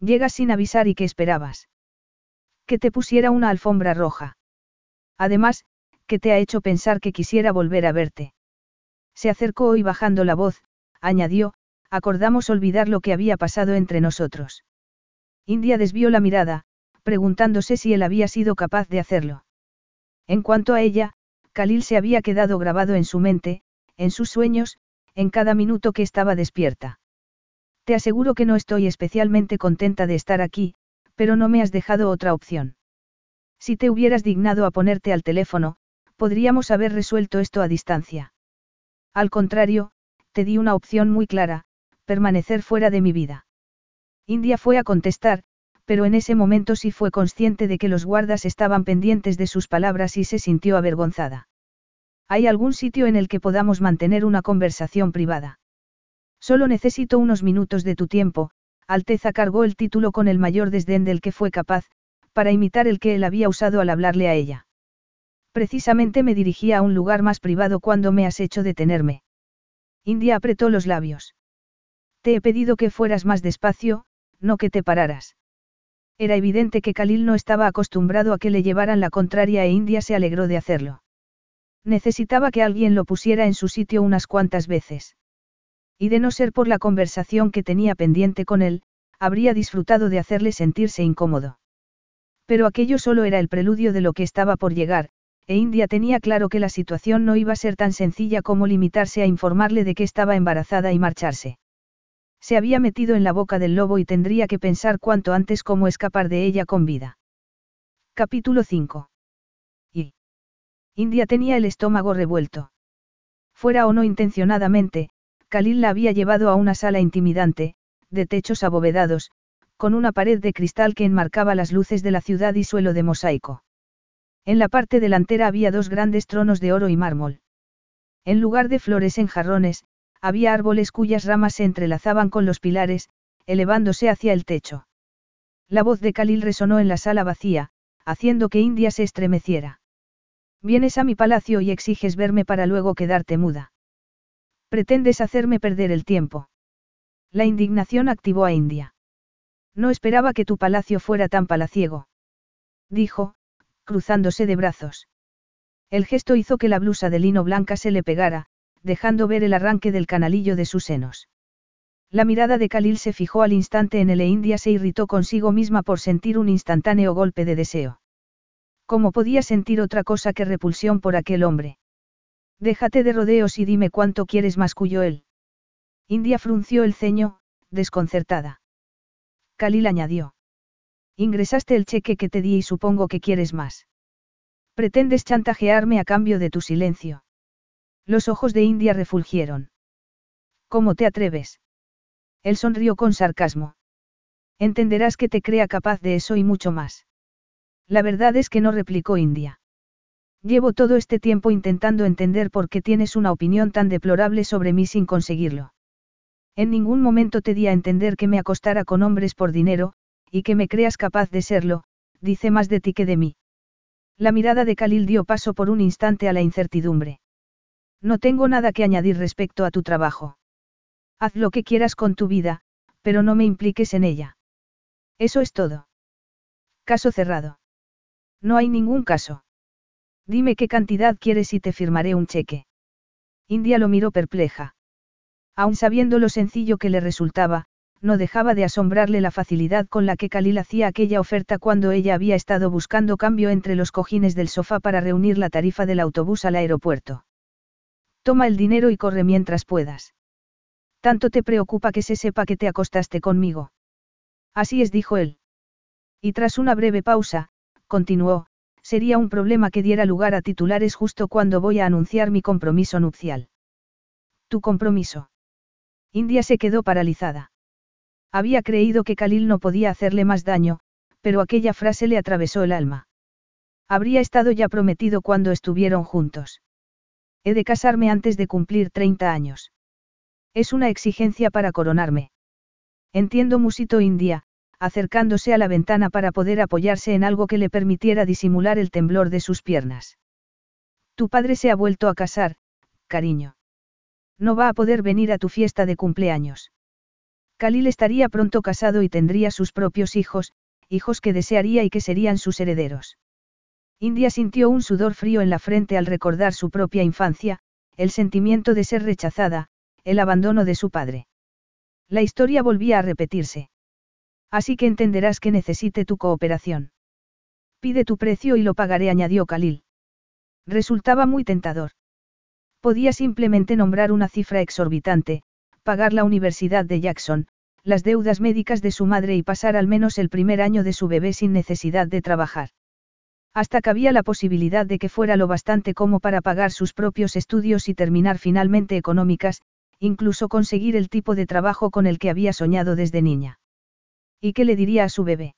Llegas sin avisar y qué esperabas que te pusiera una alfombra roja. Además, que te ha hecho pensar que quisiera volver a verte. Se acercó y bajando la voz, añadió, acordamos olvidar lo que había pasado entre nosotros. India desvió la mirada, preguntándose si él había sido capaz de hacerlo. En cuanto a ella, Khalil se había quedado grabado en su mente, en sus sueños, en cada minuto que estaba despierta. Te aseguro que no estoy especialmente contenta de estar aquí, pero no me has dejado otra opción. Si te hubieras dignado a ponerte al teléfono, podríamos haber resuelto esto a distancia. Al contrario, te di una opción muy clara, permanecer fuera de mi vida. India fue a contestar, pero en ese momento sí fue consciente de que los guardas estaban pendientes de sus palabras y se sintió avergonzada. ¿Hay algún sitio en el que podamos mantener una conversación privada? Solo necesito unos minutos de tu tiempo, Alteza cargó el título con el mayor desdén del que fue capaz, para imitar el que él había usado al hablarle a ella. Precisamente me dirigía a un lugar más privado cuando me has hecho detenerme. India apretó los labios. Te he pedido que fueras más despacio, no que te pararas. Era evidente que Khalil no estaba acostumbrado a que le llevaran la contraria e India se alegró de hacerlo. Necesitaba que alguien lo pusiera en su sitio unas cuantas veces. Y de no ser por la conversación que tenía pendiente con él, habría disfrutado de hacerle sentirse incómodo. Pero aquello solo era el preludio de lo que estaba por llegar, e India tenía claro que la situación no iba a ser tan sencilla como limitarse a informarle de que estaba embarazada y marcharse. Se había metido en la boca del lobo y tendría que pensar cuanto antes cómo escapar de ella con vida. Capítulo 5. Y. India tenía el estómago revuelto. Fuera o no intencionadamente, Khalil la había llevado a una sala intimidante, de techos abovedados, con una pared de cristal que enmarcaba las luces de la ciudad y suelo de mosaico. En la parte delantera había dos grandes tronos de oro y mármol. En lugar de flores en jarrones, había árboles cuyas ramas se entrelazaban con los pilares, elevándose hacia el techo. La voz de Khalil resonó en la sala vacía, haciendo que India se estremeciera. Vienes a mi palacio y exiges verme para luego quedarte muda. Pretendes hacerme perder el tiempo. La indignación activó a India. No esperaba que tu palacio fuera tan palaciego. Dijo, cruzándose de brazos. El gesto hizo que la blusa de lino blanca se le pegara, dejando ver el arranque del canalillo de sus senos. La mirada de Khalil se fijó al instante en él e India se irritó consigo misma por sentir un instantáneo golpe de deseo. ¿Cómo podía sentir otra cosa que repulsión por aquel hombre? Déjate de rodeos y dime cuánto quieres masculló él. India frunció el ceño, desconcertada. Khalil añadió. Ingresaste el cheque que te di y supongo que quieres más. Pretendes chantajearme a cambio de tu silencio. Los ojos de India refulgieron. ¿Cómo te atreves? Él sonrió con sarcasmo. Entenderás que te crea capaz de eso y mucho más. La verdad es que no replicó India. Llevo todo este tiempo intentando entender por qué tienes una opinión tan deplorable sobre mí sin conseguirlo. En ningún momento te di a entender que me acostara con hombres por dinero, y que me creas capaz de serlo, dice más de ti que de mí. La mirada de Khalil dio paso por un instante a la incertidumbre. No tengo nada que añadir respecto a tu trabajo. Haz lo que quieras con tu vida, pero no me impliques en ella. Eso es todo. Caso cerrado. No hay ningún caso. Dime qué cantidad quieres y te firmaré un cheque. India lo miró perpleja. Aun sabiendo lo sencillo que le resultaba, no dejaba de asombrarle la facilidad con la que Khalil hacía aquella oferta cuando ella había estado buscando cambio entre los cojines del sofá para reunir la tarifa del autobús al aeropuerto. Toma el dinero y corre mientras puedas. Tanto te preocupa que se sepa que te acostaste conmigo. Así es, dijo él. Y tras una breve pausa, continuó, sería un problema que diera lugar a titulares justo cuando voy a anunciar mi compromiso nupcial. Tu compromiso. India se quedó paralizada. Había creído que Khalil no podía hacerle más daño, pero aquella frase le atravesó el alma. Habría estado ya prometido cuando estuvieron juntos. He de casarme antes de cumplir 30 años. Es una exigencia para coronarme. Entiendo, musito India, acercándose a la ventana para poder apoyarse en algo que le permitiera disimular el temblor de sus piernas. Tu padre se ha vuelto a casar, cariño. No va a poder venir a tu fiesta de cumpleaños. Khalil estaría pronto casado y tendría sus propios hijos, hijos que desearía y que serían sus herederos. India sintió un sudor frío en la frente al recordar su propia infancia, el sentimiento de ser rechazada, el abandono de su padre. La historia volvía a repetirse. Así que entenderás que necesite tu cooperación. Pide tu precio y lo pagaré, añadió Khalil. Resultaba muy tentador. Podía simplemente nombrar una cifra exorbitante, pagar la Universidad de Jackson, las deudas médicas de su madre y pasar al menos el primer año de su bebé sin necesidad de trabajar. Hasta cabía la posibilidad de que fuera lo bastante como para pagar sus propios estudios y terminar finalmente económicas, incluso conseguir el tipo de trabajo con el que había soñado desde niña. ¿Y qué le diría a su bebé?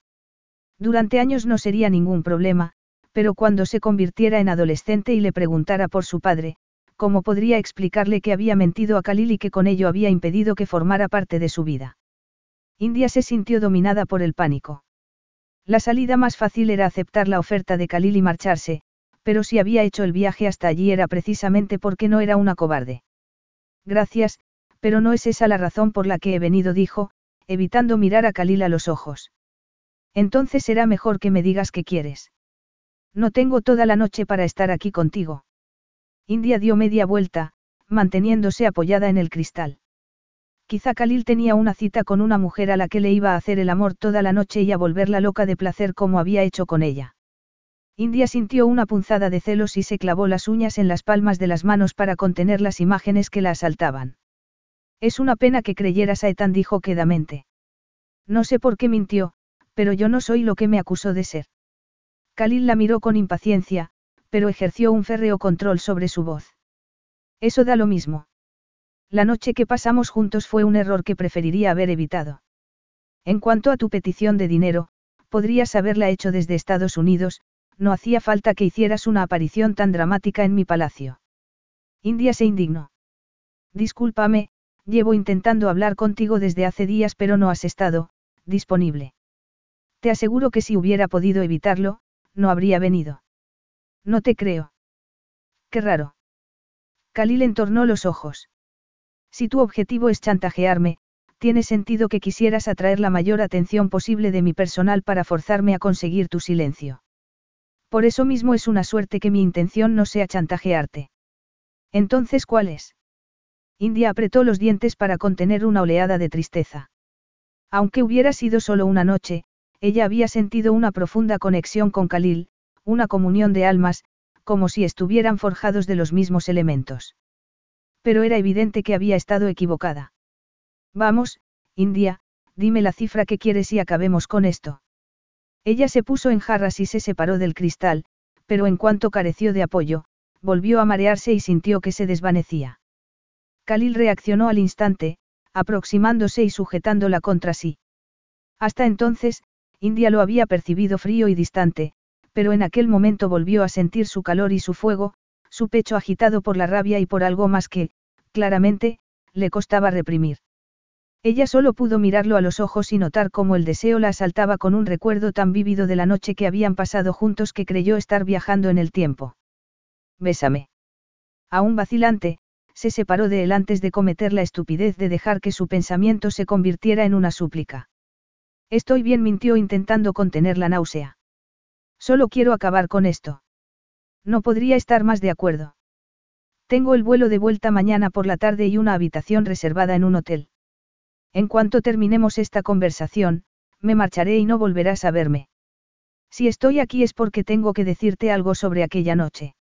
Durante años no sería ningún problema, pero cuando se convirtiera en adolescente y le preguntara por su padre, cómo podría explicarle que había mentido a Khalil y que con ello había impedido que formara parte de su vida. India se sintió dominada por el pánico. La salida más fácil era aceptar la oferta de Khalil y marcharse, pero si había hecho el viaje hasta allí era precisamente porque no era una cobarde. Gracias, pero no es esa la razón por la que he venido, dijo, evitando mirar a Khalil a los ojos. Entonces será mejor que me digas qué quieres. No tengo toda la noche para estar aquí contigo. India dio media vuelta, manteniéndose apoyada en el cristal. Quizá Khalil tenía una cita con una mujer a la que le iba a hacer el amor toda la noche y a volverla loca de placer como había hecho con ella. India sintió una punzada de celos y se clavó las uñas en las palmas de las manos para contener las imágenes que la asaltaban. Es una pena que creyeras a Ethan, dijo quedamente. No sé por qué mintió, pero yo no soy lo que me acusó de ser. Khalil la miró con impaciencia, pero ejerció un férreo control sobre su voz. Eso da lo mismo. La noche que pasamos juntos fue un error que preferiría haber evitado. En cuanto a tu petición de dinero, podrías haberla hecho desde Estados Unidos, no hacía falta que hicieras una aparición tan dramática en mi palacio. India se indignó. Discúlpame, llevo intentando hablar contigo desde hace días pero no has estado, disponible. Te aseguro que si hubiera podido evitarlo, no habría venido. No te creo. Qué raro. Khalil entornó los ojos. Si tu objetivo es chantajearme, tiene sentido que quisieras atraer la mayor atención posible de mi personal para forzarme a conseguir tu silencio. Por eso mismo es una suerte que mi intención no sea chantajearte. Entonces, ¿cuál es? India apretó los dientes para contener una oleada de tristeza. Aunque hubiera sido solo una noche, ella había sentido una profunda conexión con Khalil, una comunión de almas, como si estuvieran forjados de los mismos elementos. Pero era evidente que había estado equivocada. Vamos, India, dime la cifra que quieres y acabemos con esto. Ella se puso en jarras y se separó del cristal, pero en cuanto careció de apoyo, volvió a marearse y sintió que se desvanecía. Khalil reaccionó al instante, aproximándose y sujetándola contra sí. Hasta entonces, India lo había percibido frío y distante, pero en aquel momento volvió a sentir su calor y su fuego, su pecho agitado por la rabia y por algo más que, claramente, le costaba reprimir. Ella solo pudo mirarlo a los ojos y notar cómo el deseo la asaltaba con un recuerdo tan vívido de la noche que habían pasado juntos que creyó estar viajando en el tiempo. Bésame. Aún vacilante, se separó de él antes de cometer la estupidez de dejar que su pensamiento se convirtiera en una súplica. Estoy bien, mintió intentando contener la náusea. Solo quiero acabar con esto. No podría estar más de acuerdo. Tengo el vuelo de vuelta mañana por la tarde y una habitación reservada en un hotel. En cuanto terminemos esta conversación, me marcharé y no volverás a verme. Si estoy aquí es porque tengo que decirte algo sobre aquella noche.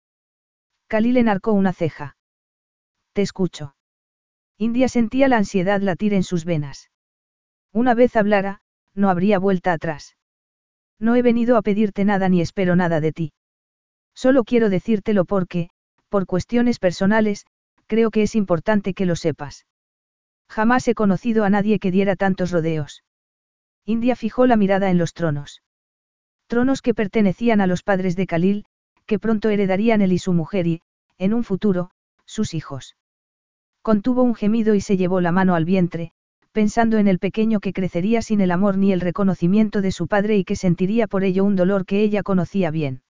Khalil enarcó una ceja. Te escucho. India sentía la ansiedad latir en sus venas. Una vez hablara, no habría vuelta atrás. No he venido a pedirte nada ni espero nada de ti. Solo quiero decírtelo porque, por cuestiones personales, creo que es importante que lo sepas. Jamás he conocido a nadie que diera tantos rodeos. India fijó la mirada en los tronos. Tronos que pertenecían a los padres de Khalil, que pronto heredarían él y su mujer y, en un futuro, sus hijos. Contuvo un gemido y se llevó la mano al vientre, pensando en el pequeño que crecería sin el amor ni el reconocimiento de su padre y que sentiría por ello un dolor que ella conocía bien.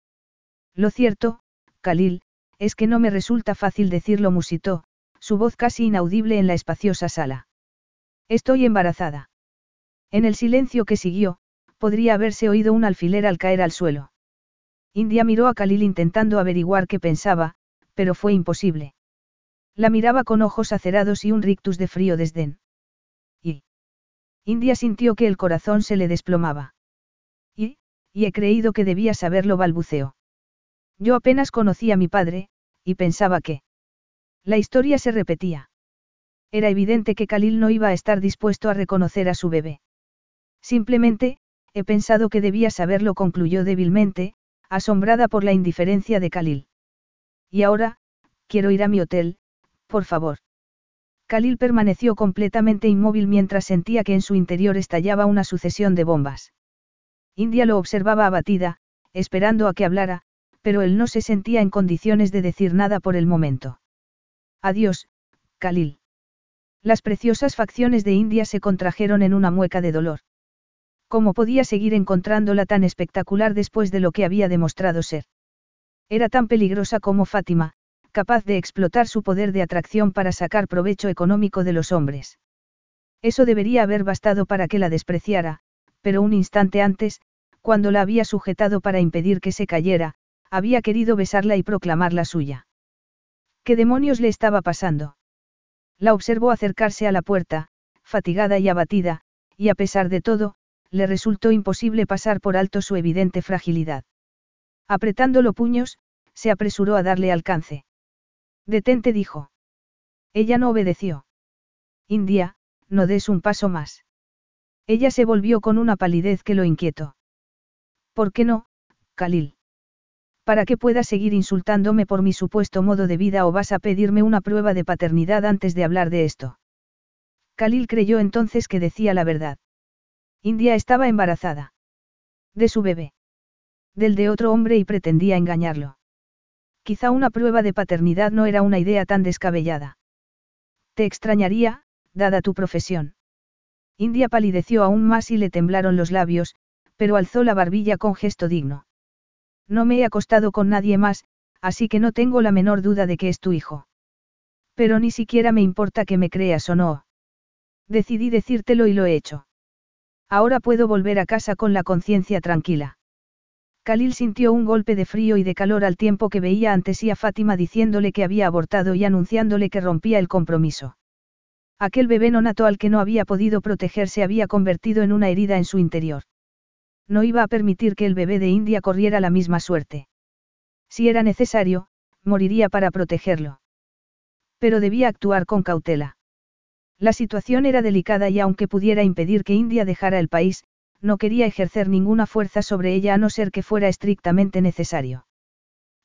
Lo cierto, Khalil, es que no me resulta fácil decirlo, musitó, su voz casi inaudible en la espaciosa sala. Estoy embarazada. En el silencio que siguió, podría haberse oído un alfiler al caer al suelo. India miró a Khalil intentando averiguar qué pensaba, pero fue imposible. La miraba con ojos acerados y un rictus de frío desdén. Y. India sintió que el corazón se le desplomaba. Y, y he creído que debía saberlo, balbuceó. Yo apenas conocí a mi padre, y pensaba que. La historia se repetía. Era evidente que Khalil no iba a estar dispuesto a reconocer a su bebé. Simplemente, he pensado que debía saberlo, concluyó débilmente, asombrada por la indiferencia de Khalil. Y ahora, quiero ir a mi hotel, por favor. Khalil permaneció completamente inmóvil mientras sentía que en su interior estallaba una sucesión de bombas. India lo observaba abatida, esperando a que hablara, pero él no se sentía en condiciones de decir nada por el momento. Adiós, Khalil. Las preciosas facciones de India se contrajeron en una mueca de dolor. ¿Cómo podía seguir encontrándola tan espectacular después de lo que había demostrado ser? Era tan peligrosa como Fátima, capaz de explotar su poder de atracción para sacar provecho económico de los hombres. Eso debería haber bastado para que la despreciara, pero un instante antes, cuando la había sujetado para impedir que se cayera, había querido besarla y proclamarla suya. ¿Qué demonios le estaba pasando? La observó acercarse a la puerta, fatigada y abatida, y a pesar de todo, le resultó imposible pasar por alto su evidente fragilidad. Apretando los puños, se apresuró a darle alcance. Detente dijo. Ella no obedeció. India, no des un paso más. Ella se volvió con una palidez que lo inquietó. ¿Por qué no, Khalil? Para que pueda seguir insultándome por mi supuesto modo de vida o vas a pedirme una prueba de paternidad antes de hablar de esto. Khalil creyó entonces que decía la verdad. India estaba embarazada. De su bebé. Del de otro hombre y pretendía engañarlo. Quizá una prueba de paternidad no era una idea tan descabellada. Te extrañaría, dada tu profesión. India palideció aún más y le temblaron los labios, pero alzó la barbilla con gesto digno. No me he acostado con nadie más, así que no tengo la menor duda de que es tu hijo. Pero ni siquiera me importa que me creas o no. Decidí decírtelo y lo he hecho. Ahora puedo volver a casa con la conciencia tranquila. Khalil sintió un golpe de frío y de calor al tiempo que veía ante sí a Fátima diciéndole que había abortado y anunciándole que rompía el compromiso. Aquel bebé nonato al que no había podido protegerse había convertido en una herida en su interior. No iba a permitir que el bebé de India corriera la misma suerte. Si era necesario, moriría para protegerlo. Pero debía actuar con cautela. La situación era delicada y aunque pudiera impedir que India dejara el país, no quería ejercer ninguna fuerza sobre ella a no ser que fuera estrictamente necesario.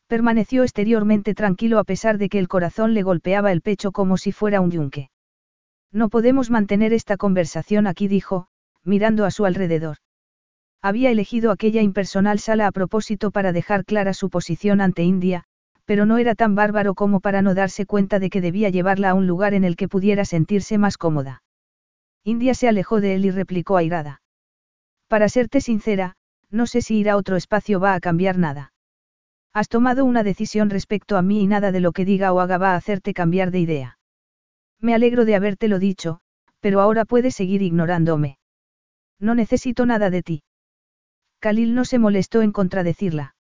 Permaneció exteriormente tranquilo a pesar de que el corazón le golpeaba el pecho como si fuera un yunque. No podemos mantener esta conversación aquí, dijo, mirando a su alrededor. Había elegido aquella impersonal sala a propósito para dejar clara su posición ante India, pero no era tan bárbaro como para no darse cuenta de que debía llevarla a un lugar en el que pudiera sentirse más cómoda. India se alejó de él y replicó airada. Para serte sincera, no sé si ir a otro espacio va a cambiar nada. Has tomado una decisión respecto a mí y nada de lo que diga o haga va a hacerte cambiar de idea. Me alegro de habértelo dicho, pero ahora puedes seguir ignorándome. No necesito nada de ti. Khalil no se molestó en contradecirla.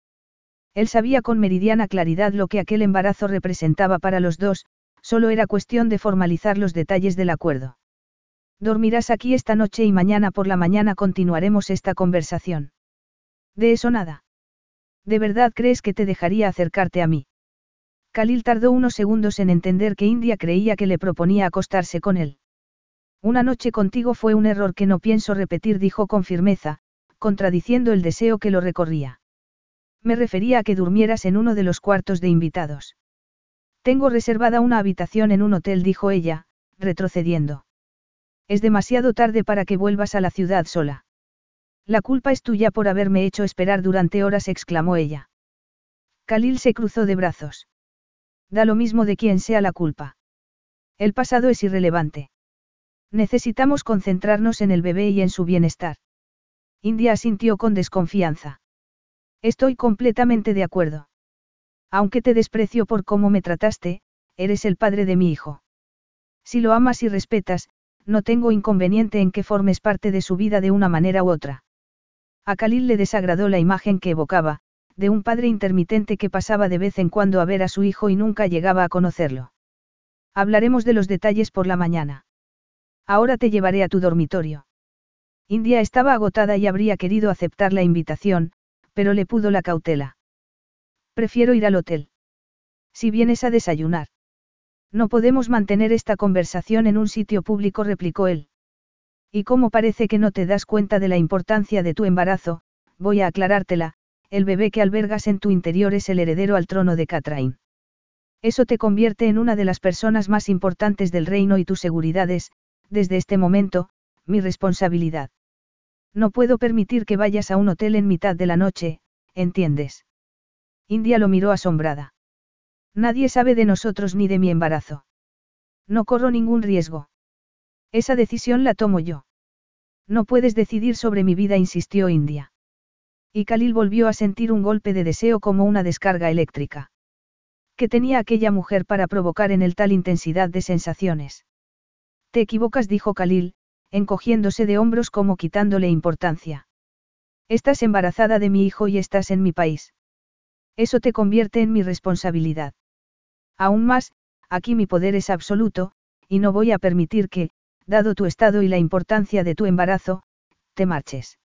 Él sabía con meridiana claridad lo que aquel embarazo representaba para los dos, solo era cuestión de formalizar los detalles del acuerdo. Dormirás aquí esta noche y mañana por la mañana continuaremos esta conversación. De eso nada. ¿De verdad crees que te dejaría acercarte a mí? Khalil tardó unos segundos en entender que India creía que le proponía acostarse con él. Una noche contigo fue un error que no pienso repetir, dijo con firmeza, contradiciendo el deseo que lo recorría. Me refería a que durmieras en uno de los cuartos de invitados. Tengo reservada una habitación en un hotel, dijo ella, retrocediendo. Es demasiado tarde para que vuelvas a la ciudad sola. La culpa es tuya por haberme hecho esperar durante horas, exclamó ella. Khalil se cruzó de brazos. Da lo mismo de quién sea la culpa. El pasado es irrelevante. Necesitamos concentrarnos en el bebé y en su bienestar. India asintió con desconfianza. Estoy completamente de acuerdo. Aunque te desprecio por cómo me trataste, eres el padre de mi hijo. Si lo amas y respetas, no tengo inconveniente en que formes parte de su vida de una manera u otra. A Khalil le desagradó la imagen que evocaba, de un padre intermitente que pasaba de vez en cuando a ver a su hijo y nunca llegaba a conocerlo. Hablaremos de los detalles por la mañana. Ahora te llevaré a tu dormitorio. India estaba agotada y habría querido aceptar la invitación, pero le pudo la cautela. Prefiero ir al hotel. Si vienes a desayunar. No podemos mantener esta conversación en un sitio público, replicó él. Y como parece que no te das cuenta de la importancia de tu embarazo, voy a aclarártela, el bebé que albergas en tu interior es el heredero al trono de Catrain. Eso te convierte en una de las personas más importantes del reino y tu seguridad es, desde este momento, mi responsabilidad. No puedo permitir que vayas a un hotel en mitad de la noche, ¿entiendes? India lo miró asombrada. Nadie sabe de nosotros ni de mi embarazo. No corro ningún riesgo. Esa decisión la tomo yo. No puedes decidir sobre mi vida, insistió India. Y Khalil volvió a sentir un golpe de deseo como una descarga eléctrica. ¿Qué tenía aquella mujer para provocar en él tal intensidad de sensaciones? Te equivocas, dijo Khalil, encogiéndose de hombros como quitándole importancia. Estás embarazada de mi hijo y estás en mi país. Eso te convierte en mi responsabilidad. Aún más, aquí mi poder es absoluto, y no voy a permitir que, dado tu estado y la importancia de tu embarazo, te marches.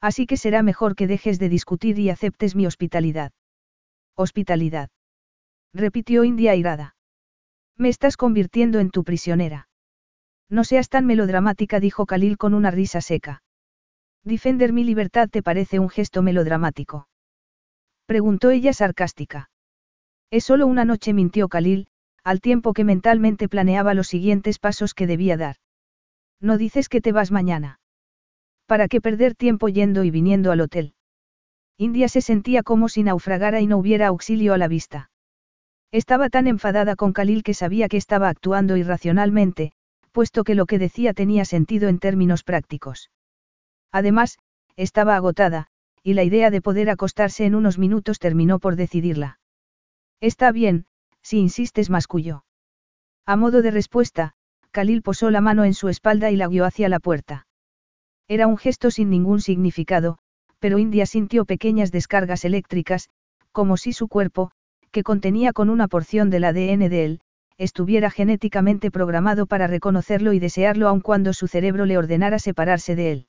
Así que será mejor que dejes de discutir y aceptes mi hospitalidad. Hospitalidad. Repitió India airada. Me estás convirtiendo en tu prisionera. No seas tan melodramática, dijo Khalil con una risa seca. Defender mi libertad te parece un gesto melodramático. Preguntó ella sarcástica. Es solo una noche, mintió Khalil, al tiempo que mentalmente planeaba los siguientes pasos que debía dar. No dices que te vas mañana. ¿Para qué perder tiempo yendo y viniendo al hotel? India se sentía como si naufragara y no hubiera auxilio a la vista. Estaba tan enfadada con Khalil que sabía que estaba actuando irracionalmente, puesto que lo que decía tenía sentido en términos prácticos. Además, estaba agotada, y la idea de poder acostarse en unos minutos terminó por decidirla. Está bien, si insistes, masculló. A modo de respuesta, Khalil posó la mano en su espalda y la guió hacia la puerta. Era un gesto sin ningún significado, pero India sintió pequeñas descargas eléctricas, como si su cuerpo, que contenía con una porción del ADN de él, estuviera genéticamente programado para reconocerlo y desearlo aun cuando su cerebro le ordenara separarse de él.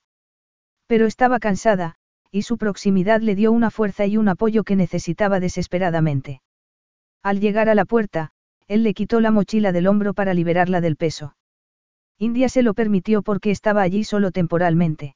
Pero estaba cansada, y su proximidad le dio una fuerza y un apoyo que necesitaba desesperadamente. Al llegar a la puerta, él le quitó la mochila del hombro para liberarla del peso. India se lo permitió porque estaba allí solo temporalmente.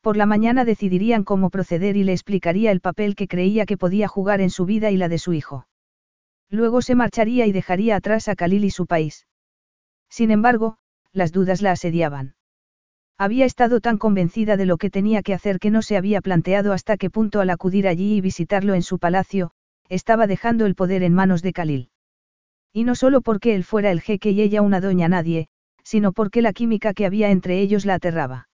Por la mañana decidirían cómo proceder y le explicaría el papel que creía que podía jugar en su vida y la de su hijo. Luego se marcharía y dejaría atrás a Khalil y su país. Sin embargo, las dudas la asediaban. Había estado tan convencida de lo que tenía que hacer que no se había planteado hasta qué punto al acudir allí y visitarlo en su palacio, estaba dejando el poder en manos de Khalil. Y no solo porque él fuera el jeque y ella una doña nadie, sino porque la química que había entre ellos la aterraba.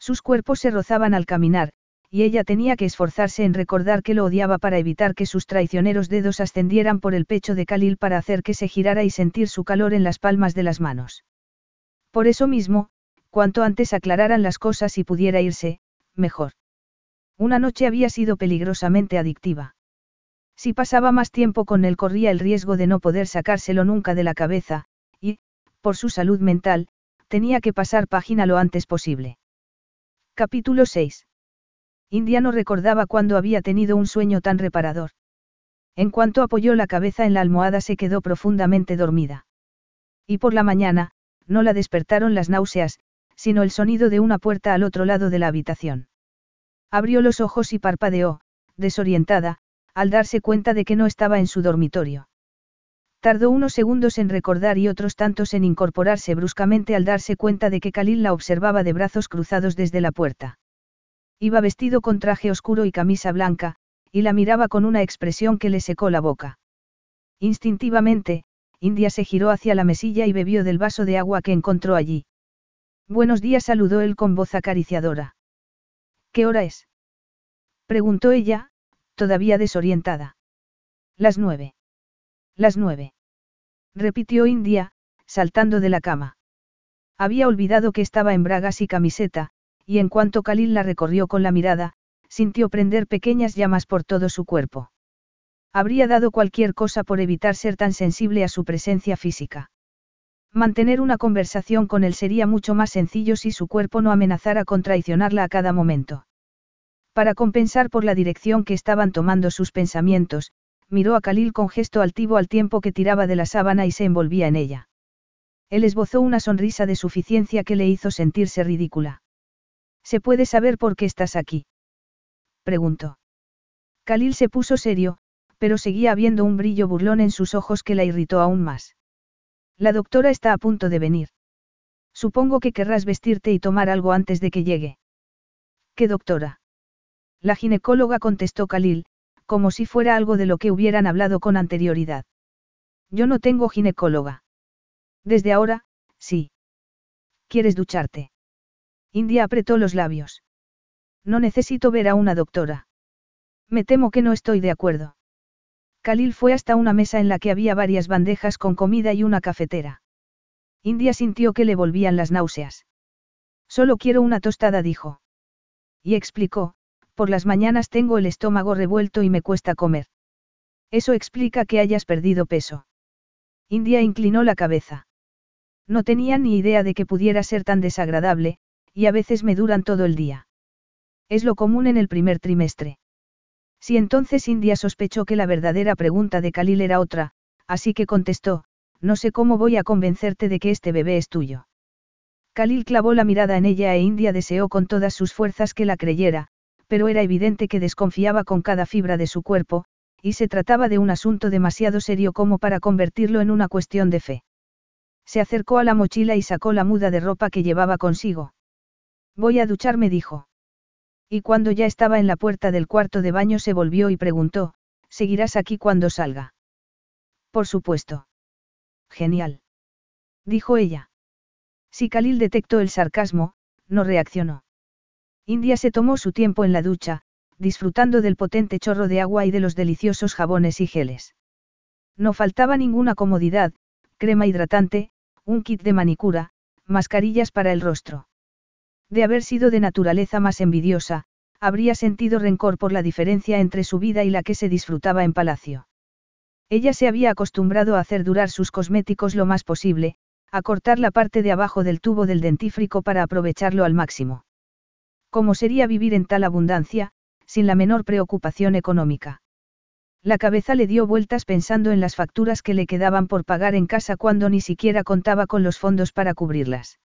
Sus cuerpos se rozaban al caminar, y ella tenía que esforzarse en recordar que lo odiaba para evitar que sus traicioneros dedos ascendieran por el pecho de Khalil para hacer que se girara y sentir su calor en las palmas de las manos. Por eso mismo, cuanto antes aclararan las cosas y pudiera irse, mejor. Una noche había sido peligrosamente adictiva. Si pasaba más tiempo con él corría el riesgo de no poder sacárselo nunca de la cabeza, y, por su salud mental, tenía que pasar página lo antes posible. Capítulo 6. India no recordaba cuándo había tenido un sueño tan reparador. En cuanto apoyó la cabeza en la almohada se quedó profundamente dormida. Y por la mañana, no la despertaron las náuseas, sino el sonido de una puerta al otro lado de la habitación. Abrió los ojos y parpadeó, desorientada, al darse cuenta de que no estaba en su dormitorio. Tardó unos segundos en recordar y otros tantos en incorporarse bruscamente al darse cuenta de que Khalil la observaba de brazos cruzados desde la puerta. Iba vestido con traje oscuro y camisa blanca, y la miraba con una expresión que le secó la boca. Instintivamente, India se giró hacia la mesilla y bebió del vaso de agua que encontró allí. Buenos días, saludó él con voz acariciadora. ¿Qué hora es? preguntó ella, todavía desorientada. Las nueve. Las nueve. Repitió India, saltando de la cama. Había olvidado que estaba en bragas y camiseta, y en cuanto Khalil la recorrió con la mirada, sintió prender pequeñas llamas por todo su cuerpo. Habría dado cualquier cosa por evitar ser tan sensible a su presencia física. Mantener una conversación con él sería mucho más sencillo si su cuerpo no amenazara con traicionarla a cada momento. Para compensar por la dirección que estaban tomando sus pensamientos, miró a Khalil con gesto altivo al tiempo que tiraba de la sábana y se envolvía en ella. Él esbozó una sonrisa de suficiencia que le hizo sentirse ridícula. ¿Se puede saber por qué estás aquí? preguntó. Khalil se puso serio, pero seguía habiendo un brillo burlón en sus ojos que la irritó aún más. La doctora está a punto de venir. Supongo que querrás vestirte y tomar algo antes de que llegue. ¿Qué doctora? La ginecóloga contestó Khalil, como si fuera algo de lo que hubieran hablado con anterioridad. Yo no tengo ginecóloga. Desde ahora, sí. ¿Quieres ducharte? India apretó los labios. No necesito ver a una doctora. Me temo que no estoy de acuerdo. Khalil fue hasta una mesa en la que había varias bandejas con comida y una cafetera. India sintió que le volvían las náuseas. Solo quiero una tostada, dijo. Y explicó, por las mañanas tengo el estómago revuelto y me cuesta comer. Eso explica que hayas perdido peso. India inclinó la cabeza. No tenía ni idea de que pudiera ser tan desagradable, y a veces me duran todo el día. Es lo común en el primer trimestre. Si entonces India sospechó que la verdadera pregunta de Khalil era otra, así que contestó, no sé cómo voy a convencerte de que este bebé es tuyo. Khalil clavó la mirada en ella e India deseó con todas sus fuerzas que la creyera, pero era evidente que desconfiaba con cada fibra de su cuerpo, y se trataba de un asunto demasiado serio como para convertirlo en una cuestión de fe. Se acercó a la mochila y sacó la muda de ropa que llevaba consigo. Voy a ducharme, dijo. Y cuando ya estaba en la puerta del cuarto de baño se volvió y preguntó, ¿seguirás aquí cuando salga? Por supuesto. Genial. Dijo ella. Si Khalil detectó el sarcasmo, no reaccionó. India se tomó su tiempo en la ducha, disfrutando del potente chorro de agua y de los deliciosos jabones y geles. No faltaba ninguna comodidad, crema hidratante, un kit de manicura, mascarillas para el rostro. De haber sido de naturaleza más envidiosa, habría sentido rencor por la diferencia entre su vida y la que se disfrutaba en palacio. Ella se había acostumbrado a hacer durar sus cosméticos lo más posible, a cortar la parte de abajo del tubo del dentífrico para aprovecharlo al máximo. ¿Cómo sería vivir en tal abundancia, sin la menor preocupación económica? La cabeza le dio vueltas pensando en las facturas que le quedaban por pagar en casa cuando ni siquiera contaba con los fondos para cubrirlas.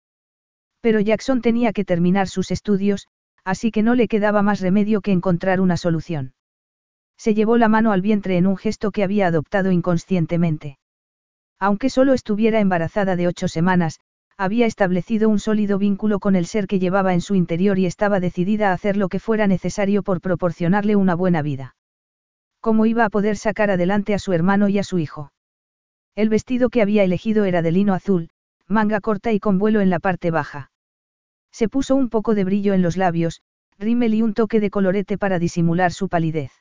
Pero Jackson tenía que terminar sus estudios, así que no le quedaba más remedio que encontrar una solución. Se llevó la mano al vientre en un gesto que había adoptado inconscientemente. Aunque solo estuviera embarazada de ocho semanas, había establecido un sólido vínculo con el ser que llevaba en su interior y estaba decidida a hacer lo que fuera necesario por proporcionarle una buena vida. ¿Cómo iba a poder sacar adelante a su hermano y a su hijo? El vestido que había elegido era de lino azul, manga corta y con vuelo en la parte baja. Se puso un poco de brillo en los labios, rímel y un toque de colorete para disimular su palidez.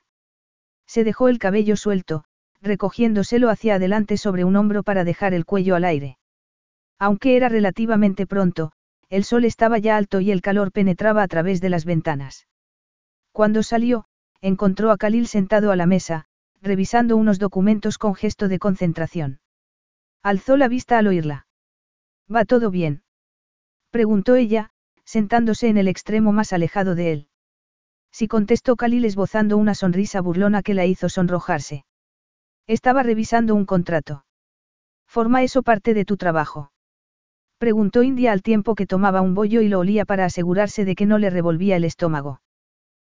Se dejó el cabello suelto, recogiéndoselo hacia adelante sobre un hombro para dejar el cuello al aire. Aunque era relativamente pronto, el sol estaba ya alto y el calor penetraba a través de las ventanas. Cuando salió, encontró a Khalil sentado a la mesa, revisando unos documentos con gesto de concentración. Alzó la vista al oírla. ¿Va todo bien? Preguntó ella, sentándose en el extremo más alejado de él. Sí contestó Khalil esbozando una sonrisa burlona que la hizo sonrojarse. Estaba revisando un contrato. ¿Forma eso parte de tu trabajo? Preguntó India al tiempo que tomaba un bollo y lo olía para asegurarse de que no le revolvía el estómago.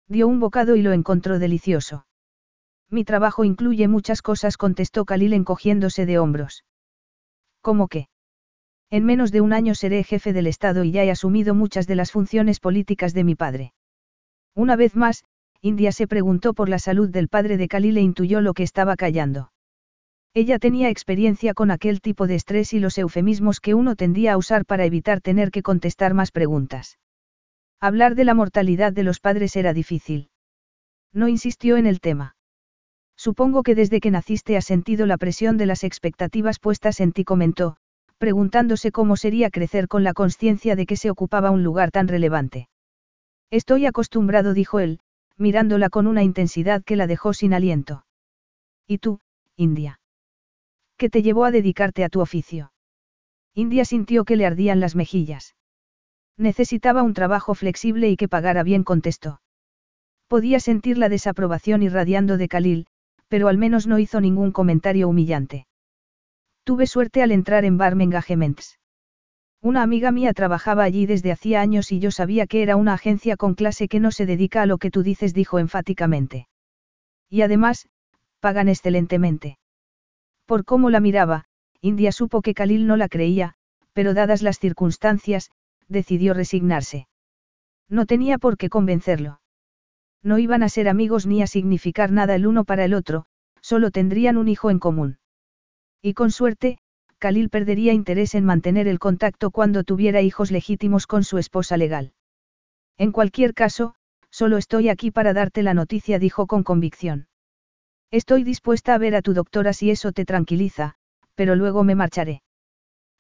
Dio un bocado y lo encontró delicioso. Mi trabajo incluye muchas cosas, contestó Khalil encogiéndose de hombros. ¿Cómo qué? En menos de un año seré jefe del Estado y ya he asumido muchas de las funciones políticas de mi padre. Una vez más, India se preguntó por la salud del padre de Khalil e intuyó lo que estaba callando. Ella tenía experiencia con aquel tipo de estrés y los eufemismos que uno tendía a usar para evitar tener que contestar más preguntas. Hablar de la mortalidad de los padres era difícil. No insistió en el tema. Supongo que desde que naciste has sentido la presión de las expectativas puestas en ti, comentó, preguntándose cómo sería crecer con la conciencia de que se ocupaba un lugar tan relevante. Estoy acostumbrado, dijo él, mirándola con una intensidad que la dejó sin aliento. ¿Y tú, India? ¿Qué te llevó a dedicarte a tu oficio? India sintió que le ardían las mejillas. Necesitaba un trabajo flexible y que pagara bien, contestó. Podía sentir la desaprobación irradiando de Khalil, pero al menos no hizo ningún comentario humillante. Tuve suerte al entrar en Barm Engagements. Una amiga mía trabajaba allí desde hacía años y yo sabía que era una agencia con clase que no se dedica a lo que tú dices, dijo enfáticamente. Y además, pagan excelentemente. Por cómo la miraba, India supo que Khalil no la creía, pero dadas las circunstancias, decidió resignarse. No tenía por qué convencerlo. No iban a ser amigos ni a significar nada el uno para el otro, solo tendrían un hijo en común. Y con suerte, Khalil perdería interés en mantener el contacto cuando tuviera hijos legítimos con su esposa legal. En cualquier caso, solo estoy aquí para darte la noticia, dijo con convicción. Estoy dispuesta a ver a tu doctora si eso te tranquiliza, pero luego me marcharé.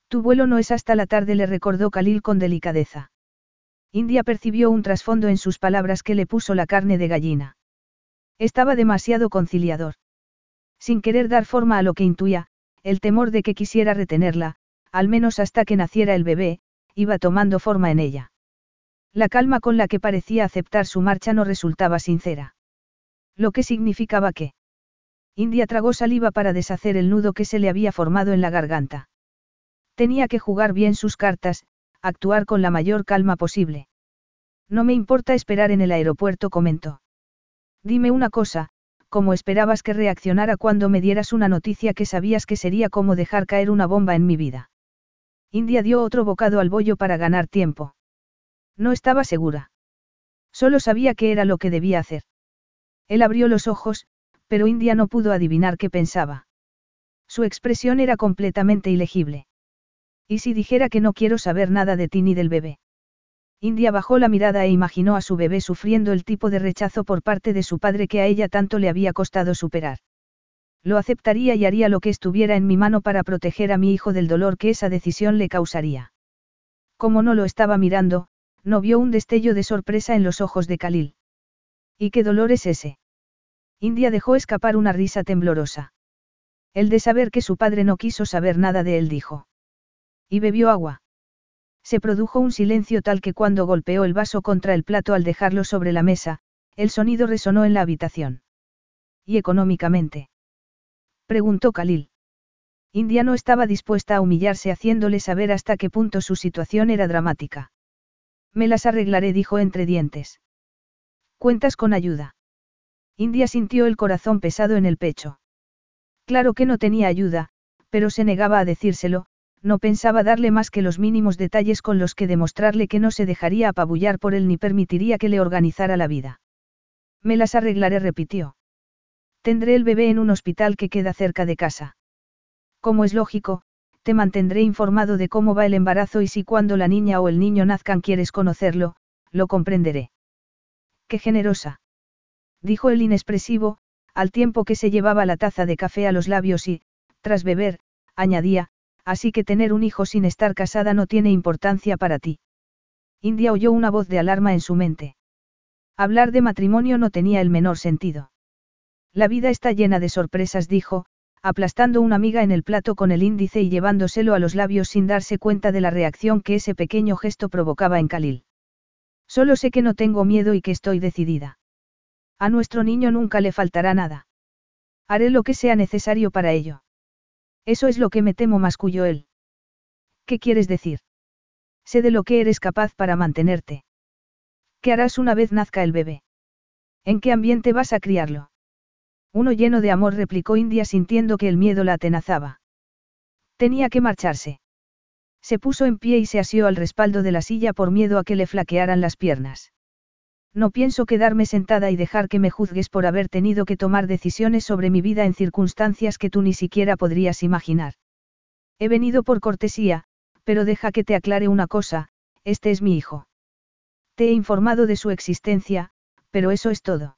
Tu vuelo no es hasta la tarde, le recordó Khalil con delicadeza. India percibió un trasfondo en sus palabras que le puso la carne de gallina. Estaba demasiado conciliador. Sin querer dar forma a lo que intuía, el temor de que quisiera retenerla, al menos hasta que naciera el bebé, iba tomando forma en ella. La calma con la que parecía aceptar su marcha no resultaba sincera. Lo que significaba que India tragó saliva para deshacer el nudo que se le había formado en la garganta. Tenía que jugar bien sus cartas, actuar con la mayor calma posible. No me importa esperar en el aeropuerto, comentó. Dime una cosa, ¿cómo esperabas que reaccionara cuando me dieras una noticia que sabías que sería como dejar caer una bomba en mi vida? India dio otro bocado al bollo para ganar tiempo. No estaba segura. Solo sabía qué era lo que debía hacer. Él abrió los ojos, pero India no pudo adivinar qué pensaba. Su expresión era completamente ilegible. ¿Y si dijera que no quiero saber nada de ti ni del bebé? India bajó la mirada e imaginó a su bebé sufriendo el tipo de rechazo por parte de su padre que a ella tanto le había costado superar. Lo aceptaría y haría lo que estuviera en mi mano para proteger a mi hijo del dolor que esa decisión le causaría. Como no lo estaba mirando, no vio un destello de sorpresa en los ojos de Khalil. ¿Y qué dolor es ese? India dejó escapar una risa temblorosa. El de saber que su padre no quiso saber nada de él dijo. Y bebió agua. Se produjo un silencio tal que cuando golpeó el vaso contra el plato al dejarlo sobre la mesa, el sonido resonó en la habitación. ¿Y económicamente? Preguntó Khalil. India no estaba dispuesta a humillarse haciéndole saber hasta qué punto su situación era dramática. Me las arreglaré, dijo entre dientes. ¿Cuentas con ayuda? India sintió el corazón pesado en el pecho. Claro que no tenía ayuda, pero se negaba a decírselo, no pensaba darle más que los mínimos detalles con los que demostrarle que no se dejaría apabullar por él ni permitiría que le organizara la vida. Me las arreglaré, repitió. Tendré el bebé en un hospital que queda cerca de casa. Como es lógico, te mantendré informado de cómo va el embarazo y si cuando la niña o el niño nazcan quieres conocerlo, lo comprenderé. Qué generosa. Dijo el inexpresivo, al tiempo que se llevaba la taza de café a los labios y, tras beber, añadía, así que tener un hijo sin estar casada no tiene importancia para ti. India oyó una voz de alarma en su mente. Hablar de matrimonio no tenía el menor sentido. La vida está llena de sorpresas, dijo, aplastando una miga en el plato con el índice y llevándoselo a los labios sin darse cuenta de la reacción que ese pequeño gesto provocaba en Khalil. Solo sé que no tengo miedo y que estoy decidida. A nuestro niño nunca le faltará nada. Haré lo que sea necesario para ello. Eso es lo que me temo, masculló él. ¿Qué quieres decir? Sé de lo que eres capaz para mantenerte. ¿Qué harás una vez nazca el bebé? ¿En qué ambiente vas a criarlo? Uno lleno de amor, replicó India sintiendo que el miedo la atenazaba. Tenía que marcharse. Se puso en pie y se asió al respaldo de la silla por miedo a que le flaquearan las piernas. No pienso quedarme sentada y dejar que me juzgues por haber tenido que tomar decisiones sobre mi vida en circunstancias que tú ni siquiera podrías imaginar. He venido por cortesía, pero deja que te aclare una cosa, este es mi hijo. Te he informado de su existencia, pero eso es todo.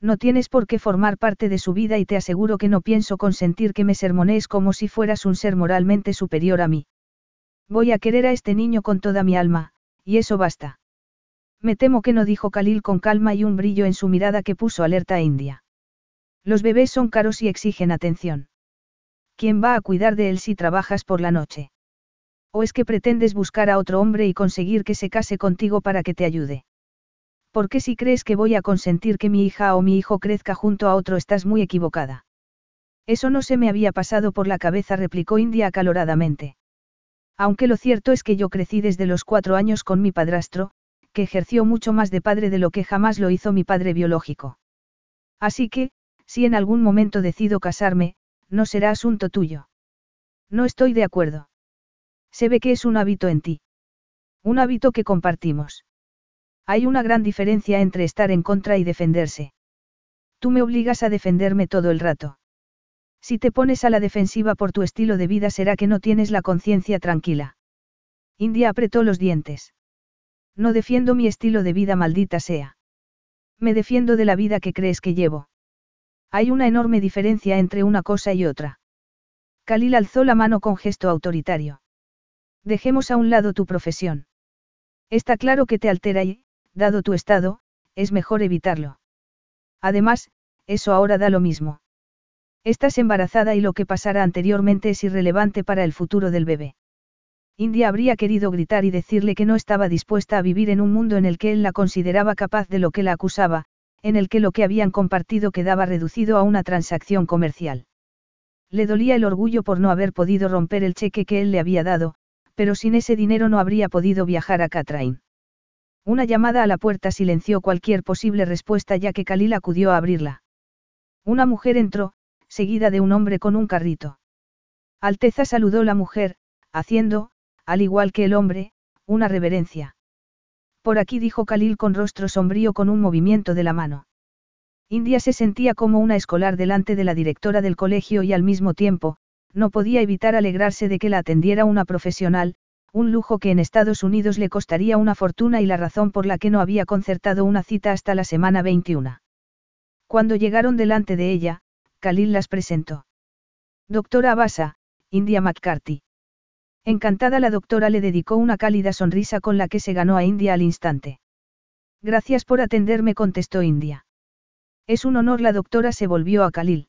No tienes por qué formar parte de su vida y te aseguro que no pienso consentir que me sermonees como si fueras un ser moralmente superior a mí. Voy a querer a este niño con toda mi alma, y eso basta. Me temo que no dijo Khalil con calma y un brillo en su mirada que puso alerta a India. Los bebés son caros y exigen atención. ¿Quién va a cuidar de él si trabajas por la noche? ¿O es que pretendes buscar a otro hombre y conseguir que se case contigo para que te ayude? Porque si crees que voy a consentir que mi hija o mi hijo crezca junto a otro estás muy equivocada. Eso no se me había pasado por la cabeza, replicó India acaloradamente. Aunque lo cierto es que yo crecí desde los cuatro años con mi padrastro, que ejerció mucho más de padre de lo que jamás lo hizo mi padre biológico. Así que, si en algún momento decido casarme, no será asunto tuyo. No estoy de acuerdo. Se ve que es un hábito en ti. Un hábito que compartimos. Hay una gran diferencia entre estar en contra y defenderse. Tú me obligas a defenderme todo el rato. Si te pones a la defensiva por tu estilo de vida será que no tienes la conciencia tranquila. India apretó los dientes. No defiendo mi estilo de vida maldita sea. Me defiendo de la vida que crees que llevo. Hay una enorme diferencia entre una cosa y otra. Khalil alzó la mano con gesto autoritario. Dejemos a un lado tu profesión. Está claro que te altera y, dado tu estado, es mejor evitarlo. Además, eso ahora da lo mismo. Estás embarazada y lo que pasara anteriormente es irrelevante para el futuro del bebé. India habría querido gritar y decirle que no estaba dispuesta a vivir en un mundo en el que él la consideraba capaz de lo que la acusaba, en el que lo que habían compartido quedaba reducido a una transacción comercial. Le dolía el orgullo por no haber podido romper el cheque que él le había dado, pero sin ese dinero no habría podido viajar a Catrain. Una llamada a la puerta silenció cualquier posible respuesta ya que Khalil acudió a abrirla. Una mujer entró, seguida de un hombre con un carrito. Alteza saludó la mujer, haciendo, al igual que el hombre, una reverencia. Por aquí dijo Khalil con rostro sombrío con un movimiento de la mano. India se sentía como una escolar delante de la directora del colegio y al mismo tiempo, no podía evitar alegrarse de que la atendiera una profesional, un lujo que en Estados Unidos le costaría una fortuna y la razón por la que no había concertado una cita hasta la semana 21. Cuando llegaron delante de ella, Khalil las presentó. Doctora Abasa, India McCarthy. Encantada la doctora le dedicó una cálida sonrisa con la que se ganó a India al instante. Gracias por atenderme, contestó India. Es un honor, la doctora se volvió a Khalil.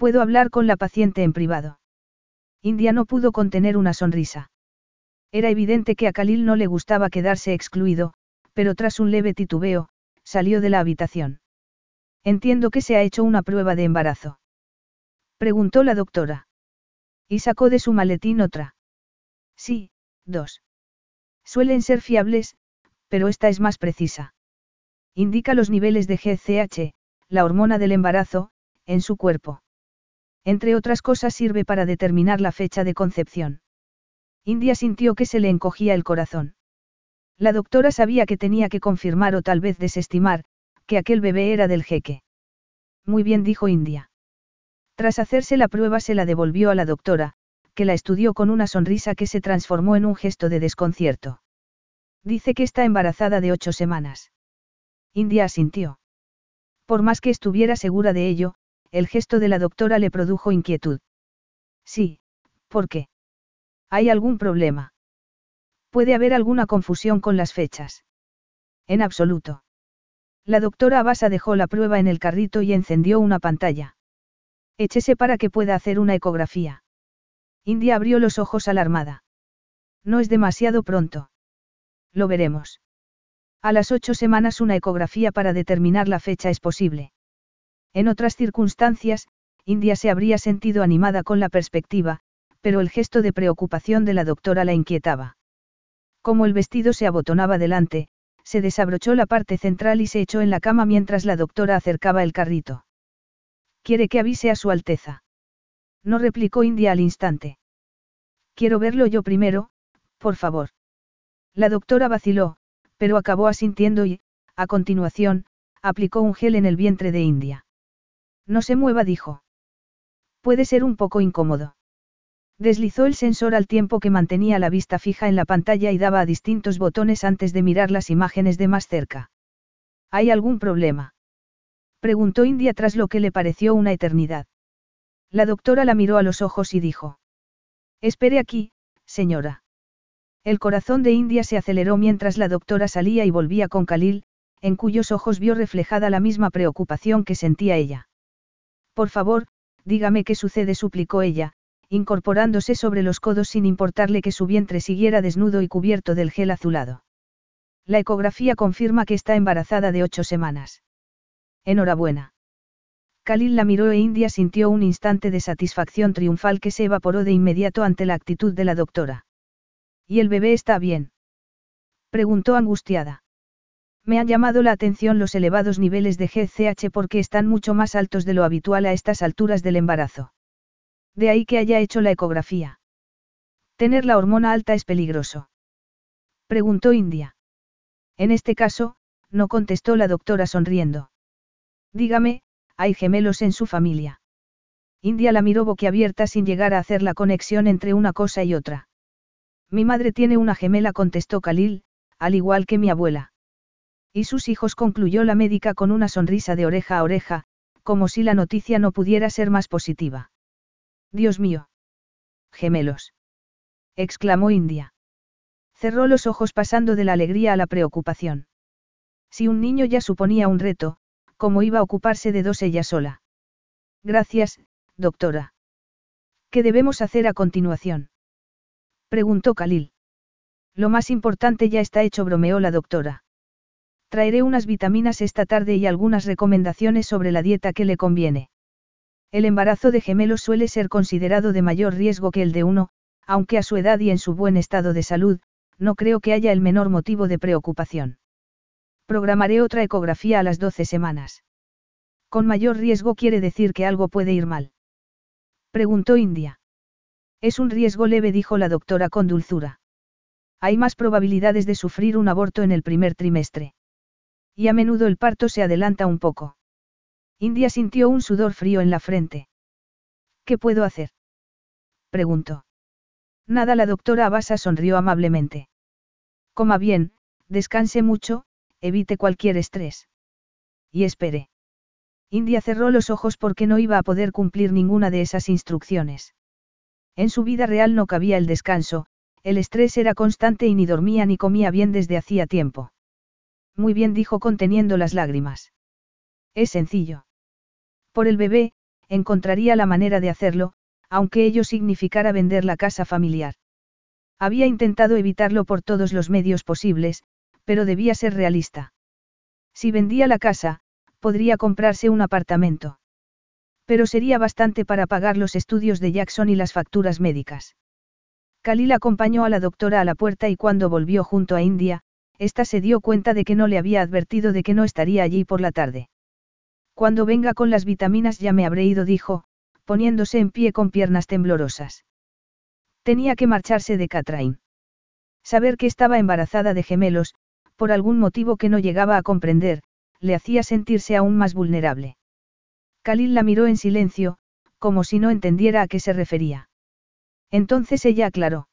Puedo hablar con la paciente en privado. India no pudo contener una sonrisa. Era evidente que a Khalil no le gustaba quedarse excluido, pero tras un leve titubeo, salió de la habitación. Entiendo que se ha hecho una prueba de embarazo. Preguntó la doctora. Y sacó de su maletín otra. Sí, dos. Suelen ser fiables, pero esta es más precisa. Indica los niveles de GCH, la hormona del embarazo, en su cuerpo. Entre otras cosas sirve para determinar la fecha de concepción. India sintió que se le encogía el corazón. La doctora sabía que tenía que confirmar o tal vez desestimar, que aquel bebé era del jeque. Muy bien, dijo India. Tras hacerse la prueba se la devolvió a la doctora, que la estudió con una sonrisa que se transformó en un gesto de desconcierto. Dice que está embarazada de ocho semanas. India asintió. Por más que estuviera segura de ello, el gesto de la doctora le produjo inquietud. Sí, ¿por qué? ¿Hay algún problema? ¿Puede haber alguna confusión con las fechas? En absoluto. La doctora Abasa dejó la prueba en el carrito y encendió una pantalla. Échese para que pueda hacer una ecografía. India abrió los ojos alarmada. No es demasiado pronto. Lo veremos. A las ocho semanas una ecografía para determinar la fecha es posible. En otras circunstancias, India se habría sentido animada con la perspectiva, pero el gesto de preocupación de la doctora la inquietaba. Como el vestido se abotonaba delante, se desabrochó la parte central y se echó en la cama mientras la doctora acercaba el carrito. ¿Quiere que avise a Su Alteza? No replicó India al instante. Quiero verlo yo primero, por favor. La doctora vaciló, pero acabó asintiendo y, a continuación, aplicó un gel en el vientre de India. No se mueva, dijo. Puede ser un poco incómodo. Deslizó el sensor al tiempo que mantenía la vista fija en la pantalla y daba a distintos botones antes de mirar las imágenes de más cerca. ¿Hay algún problema? Preguntó India tras lo que le pareció una eternidad. La doctora la miró a los ojos y dijo. Espere aquí, señora. El corazón de India se aceleró mientras la doctora salía y volvía con Khalil, en cuyos ojos vio reflejada la misma preocupación que sentía ella. Por favor, dígame qué sucede, suplicó ella, incorporándose sobre los codos sin importarle que su vientre siguiera desnudo y cubierto del gel azulado. La ecografía confirma que está embarazada de ocho semanas. Enhorabuena. Khalil la miró e India sintió un instante de satisfacción triunfal que se evaporó de inmediato ante la actitud de la doctora. ¿Y el bebé está bien? Preguntó angustiada. Me han llamado la atención los elevados niveles de GCH porque están mucho más altos de lo habitual a estas alturas del embarazo. De ahí que haya hecho la ecografía. Tener la hormona alta es peligroso. Preguntó India. En este caso, no contestó la doctora sonriendo. Dígame, ¿hay gemelos en su familia? India la miró boquiabierta sin llegar a hacer la conexión entre una cosa y otra. Mi madre tiene una gemela, contestó Khalil, al igual que mi abuela. Y sus hijos concluyó la médica con una sonrisa de oreja a oreja, como si la noticia no pudiera ser más positiva. Dios mío. Gemelos. exclamó India. Cerró los ojos pasando de la alegría a la preocupación. Si un niño ya suponía un reto, ¿cómo iba a ocuparse de dos ella sola? Gracias, doctora. ¿Qué debemos hacer a continuación? Preguntó Khalil. Lo más importante ya está hecho, bromeó la doctora. Traeré unas vitaminas esta tarde y algunas recomendaciones sobre la dieta que le conviene. El embarazo de gemelos suele ser considerado de mayor riesgo que el de uno, aunque a su edad y en su buen estado de salud, no creo que haya el menor motivo de preocupación. Programaré otra ecografía a las 12 semanas. Con mayor riesgo quiere decir que algo puede ir mal. Preguntó India. Es un riesgo leve, dijo la doctora con dulzura. Hay más probabilidades de sufrir un aborto en el primer trimestre. Y a menudo el parto se adelanta un poco. India sintió un sudor frío en la frente. ¿Qué puedo hacer? preguntó. Nada, la doctora Abasa sonrió amablemente. Coma bien, descanse mucho, evite cualquier estrés. Y espere. India cerró los ojos porque no iba a poder cumplir ninguna de esas instrucciones. En su vida real no cabía el descanso, el estrés era constante y ni dormía ni comía bien desde hacía tiempo. Muy bien dijo conteniendo las lágrimas. Es sencillo. Por el bebé, encontraría la manera de hacerlo, aunque ello significara vender la casa familiar. Había intentado evitarlo por todos los medios posibles, pero debía ser realista. Si vendía la casa, podría comprarse un apartamento. Pero sería bastante para pagar los estudios de Jackson y las facturas médicas. Khalil acompañó a la doctora a la puerta y cuando volvió junto a India, ésta se dio cuenta de que no le había advertido de que no estaría allí por la tarde. Cuando venga con las vitaminas ya me habré ido, dijo, poniéndose en pie con piernas temblorosas. Tenía que marcharse de Catrain. Saber que estaba embarazada de gemelos, por algún motivo que no llegaba a comprender, le hacía sentirse aún más vulnerable. Khalil la miró en silencio, como si no entendiera a qué se refería. Entonces ella aclaró.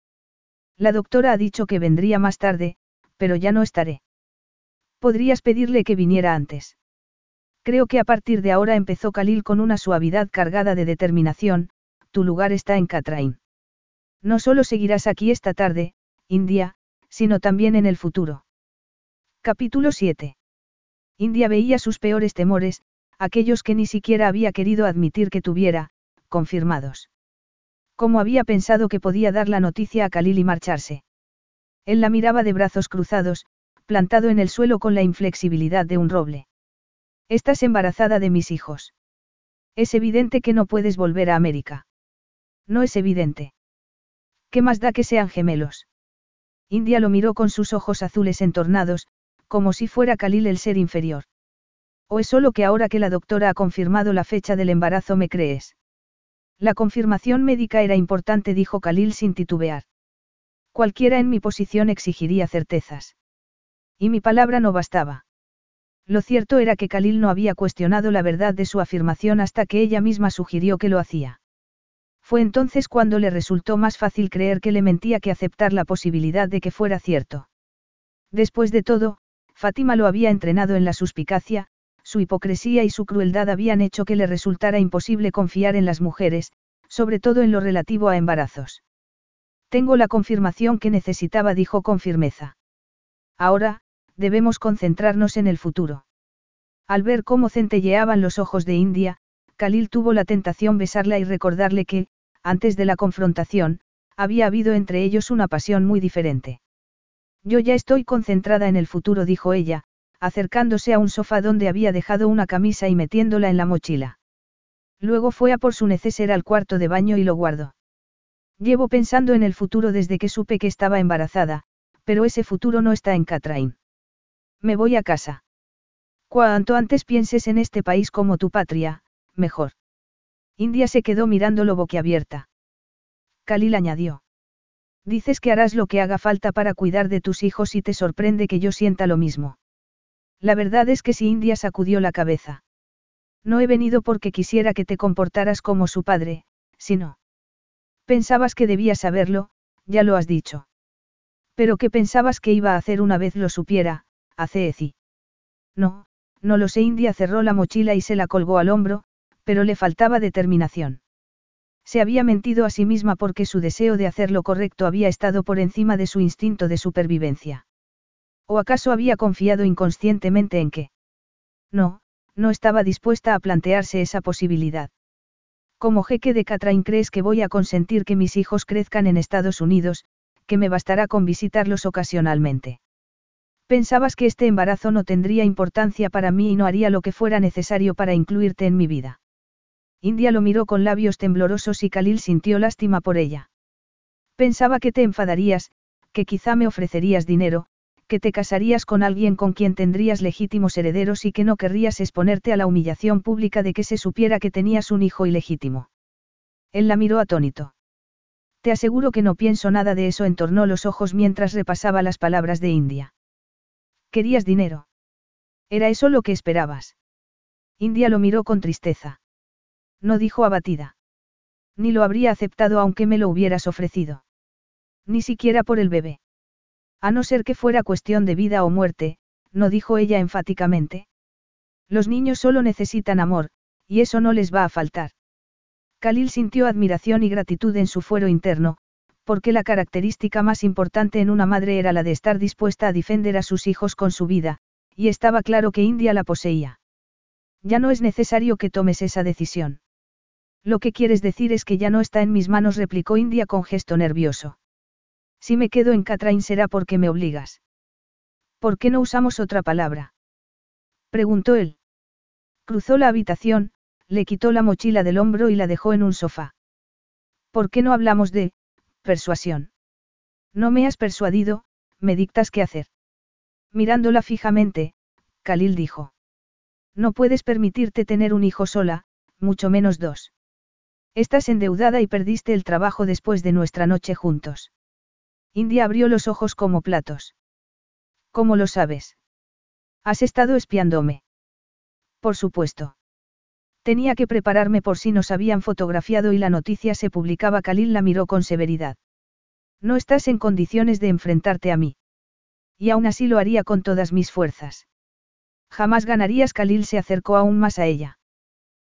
La doctora ha dicho que vendría más tarde, pero ya no estaré. Podrías pedirle que viniera antes. Creo que a partir de ahora empezó Khalil con una suavidad cargada de determinación, tu lugar está en Catrain. No solo seguirás aquí esta tarde, India, sino también en el futuro. Capítulo 7. India veía sus peores temores, aquellos que ni siquiera había querido admitir que tuviera, confirmados. ¿Cómo había pensado que podía dar la noticia a Khalil y marcharse? Él la miraba de brazos cruzados, plantado en el suelo con la inflexibilidad de un roble. Estás embarazada de mis hijos. Es evidente que no puedes volver a América. No es evidente. ¿Qué más da que sean gemelos? India lo miró con sus ojos azules entornados, como si fuera Khalil el ser inferior. ¿O es solo que ahora que la doctora ha confirmado la fecha del embarazo me crees? La confirmación médica era importante, dijo Khalil sin titubear. Cualquiera en mi posición exigiría certezas. Y mi palabra no bastaba. Lo cierto era que Khalil no había cuestionado la verdad de su afirmación hasta que ella misma sugirió que lo hacía. Fue entonces cuando le resultó más fácil creer que le mentía que aceptar la posibilidad de que fuera cierto. Después de todo, Fátima lo había entrenado en la suspicacia, su hipocresía y su crueldad habían hecho que le resultara imposible confiar en las mujeres, sobre todo en lo relativo a embarazos. Tengo la confirmación que necesitaba, dijo con firmeza. Ahora, debemos concentrarnos en el futuro. Al ver cómo centelleaban los ojos de India, Khalil tuvo la tentación besarla y recordarle que, antes de la confrontación, había habido entre ellos una pasión muy diferente. Yo ya estoy concentrada en el futuro, dijo ella, acercándose a un sofá donde había dejado una camisa y metiéndola en la mochila. Luego fue a por su neceser al cuarto de baño y lo guardó. Llevo pensando en el futuro desde que supe que estaba embarazada, pero ese futuro no está en Catrain. Me voy a casa. Cuanto antes pienses en este país como tu patria, mejor. India se quedó mirándolo boquiabierta. Khalil añadió. Dices que harás lo que haga falta para cuidar de tus hijos y te sorprende que yo sienta lo mismo. La verdad es que si India sacudió la cabeza. No he venido porque quisiera que te comportaras como su padre, sino. Pensabas que debías saberlo, ya lo has dicho. Pero ¿qué pensabas que iba a hacer una vez lo supiera, hace Eci? No, no lo sé. India cerró la mochila y se la colgó al hombro, pero le faltaba determinación. Se había mentido a sí misma porque su deseo de hacer lo correcto había estado por encima de su instinto de supervivencia. ¿O acaso había confiado inconscientemente en que? No, no estaba dispuesta a plantearse esa posibilidad. Como jeque de Catrain crees que voy a consentir que mis hijos crezcan en Estados Unidos, que me bastará con visitarlos ocasionalmente. Pensabas que este embarazo no tendría importancia para mí y no haría lo que fuera necesario para incluirte en mi vida. India lo miró con labios temblorosos y Khalil sintió lástima por ella. Pensaba que te enfadarías, que quizá me ofrecerías dinero, que te casarías con alguien con quien tendrías legítimos herederos y que no querrías exponerte a la humillación pública de que se supiera que tenías un hijo ilegítimo. Él la miró atónito. Te aseguro que no pienso nada de eso, entornó los ojos mientras repasaba las palabras de India. ¿Querías dinero? ¿Era eso lo que esperabas? India lo miró con tristeza. No dijo abatida. Ni lo habría aceptado aunque me lo hubieras ofrecido. Ni siquiera por el bebé. A no ser que fuera cuestión de vida o muerte, no dijo ella enfáticamente. Los niños solo necesitan amor, y eso no les va a faltar. Khalil sintió admiración y gratitud en su fuero interno, porque la característica más importante en una madre era la de estar dispuesta a defender a sus hijos con su vida, y estaba claro que India la poseía. Ya no es necesario que tomes esa decisión. Lo que quieres decir es que ya no está en mis manos, replicó India con gesto nervioso. Si me quedo en Catrain será porque me obligas. ¿Por qué no usamos otra palabra? Preguntó él. Cruzó la habitación, le quitó la mochila del hombro y la dejó en un sofá. ¿Por qué no hablamos de persuasión? No me has persuadido, me dictas qué hacer. Mirándola fijamente, Khalil dijo. No puedes permitirte tener un hijo sola, mucho menos dos. Estás endeudada y perdiste el trabajo después de nuestra noche juntos. India abrió los ojos como platos. ¿Cómo lo sabes? Has estado espiándome. Por supuesto. Tenía que prepararme por si nos habían fotografiado y la noticia se publicaba. Khalil la miró con severidad. No estás en condiciones de enfrentarte a mí. Y aún así lo haría con todas mis fuerzas. Jamás ganarías. Khalil se acercó aún más a ella.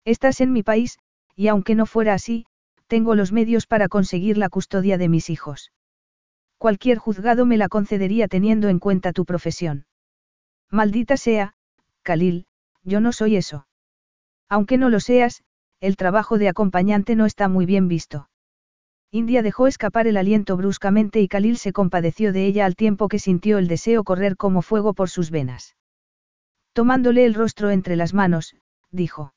Estás en mi país, y aunque no fuera así, tengo los medios para conseguir la custodia de mis hijos. Cualquier juzgado me la concedería teniendo en cuenta tu profesión. Maldita sea, Khalil, yo no soy eso. Aunque no lo seas, el trabajo de acompañante no está muy bien visto. India dejó escapar el aliento bruscamente y Khalil se compadeció de ella al tiempo que sintió el deseo correr como fuego por sus venas. Tomándole el rostro entre las manos, dijo.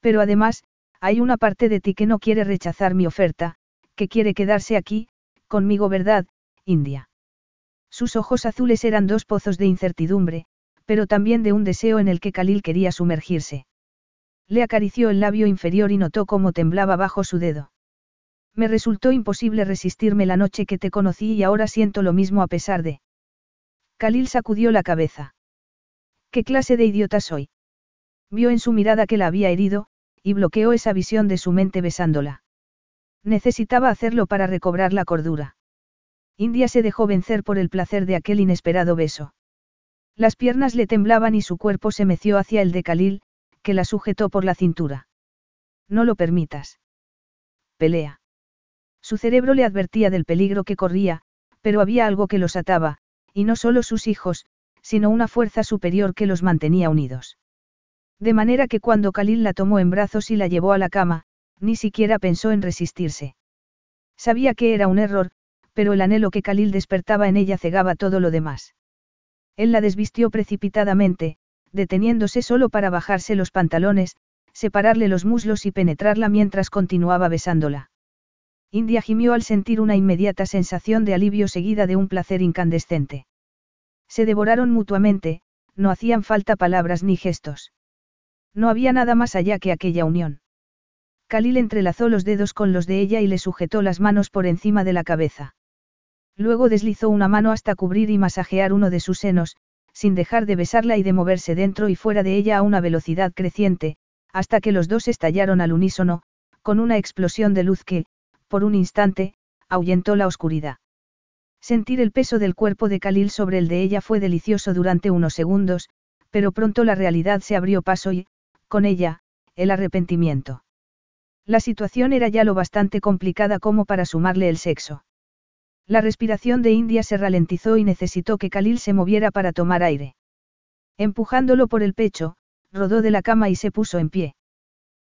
Pero además, hay una parte de ti que no quiere rechazar mi oferta, que quiere quedarse aquí, conmigo, ¿verdad, India? Sus ojos azules eran dos pozos de incertidumbre, pero también de un deseo en el que Khalil quería sumergirse. Le acarició el labio inferior y notó cómo temblaba bajo su dedo. Me resultó imposible resistirme la noche que te conocí y ahora siento lo mismo a pesar de... Khalil sacudió la cabeza. ¿Qué clase de idiota soy? Vio en su mirada que la había herido, y bloqueó esa visión de su mente besándola. Necesitaba hacerlo para recobrar la cordura. India se dejó vencer por el placer de aquel inesperado beso. Las piernas le temblaban y su cuerpo se meció hacia el de Khalil, que la sujetó por la cintura. No lo permitas. Pelea. Su cerebro le advertía del peligro que corría, pero había algo que los ataba, y no solo sus hijos, sino una fuerza superior que los mantenía unidos. De manera que cuando Khalil la tomó en brazos y la llevó a la cama, ni siquiera pensó en resistirse. Sabía que era un error, pero el anhelo que Khalil despertaba en ella cegaba todo lo demás. Él la desvistió precipitadamente, deteniéndose solo para bajarse los pantalones, separarle los muslos y penetrarla mientras continuaba besándola. India gimió al sentir una inmediata sensación de alivio seguida de un placer incandescente. Se devoraron mutuamente, no hacían falta palabras ni gestos. No había nada más allá que aquella unión. Khalil entrelazó los dedos con los de ella y le sujetó las manos por encima de la cabeza. Luego deslizó una mano hasta cubrir y masajear uno de sus senos, sin dejar de besarla y de moverse dentro y fuera de ella a una velocidad creciente, hasta que los dos estallaron al unísono, con una explosión de luz que, por un instante, ahuyentó la oscuridad. Sentir el peso del cuerpo de Khalil sobre el de ella fue delicioso durante unos segundos, pero pronto la realidad se abrió paso y, con ella, el arrepentimiento. La situación era ya lo bastante complicada como para sumarle el sexo. La respiración de India se ralentizó y necesitó que Khalil se moviera para tomar aire. Empujándolo por el pecho, rodó de la cama y se puso en pie.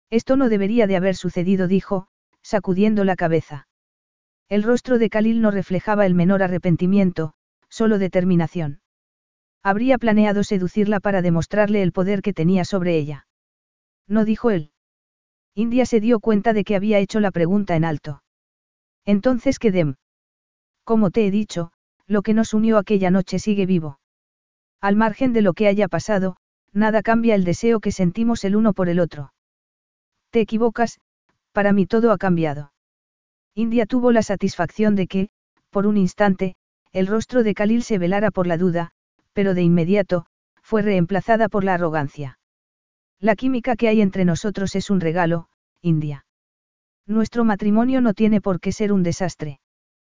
Esto no debería de haber sucedido, dijo, sacudiendo la cabeza. El rostro de Khalil no reflejaba el menor arrepentimiento, solo determinación. Habría planeado seducirla para demostrarle el poder que tenía sobre ella. No dijo él. India se dio cuenta de que había hecho la pregunta en alto. Entonces, ¿qué dem? Como te he dicho, lo que nos unió aquella noche sigue vivo. Al margen de lo que haya pasado, nada cambia el deseo que sentimos el uno por el otro. Te equivocas, para mí todo ha cambiado. India tuvo la satisfacción de que, por un instante, el rostro de Khalil se velara por la duda, pero de inmediato, fue reemplazada por la arrogancia. La química que hay entre nosotros es un regalo, India. Nuestro matrimonio no tiene por qué ser un desastre.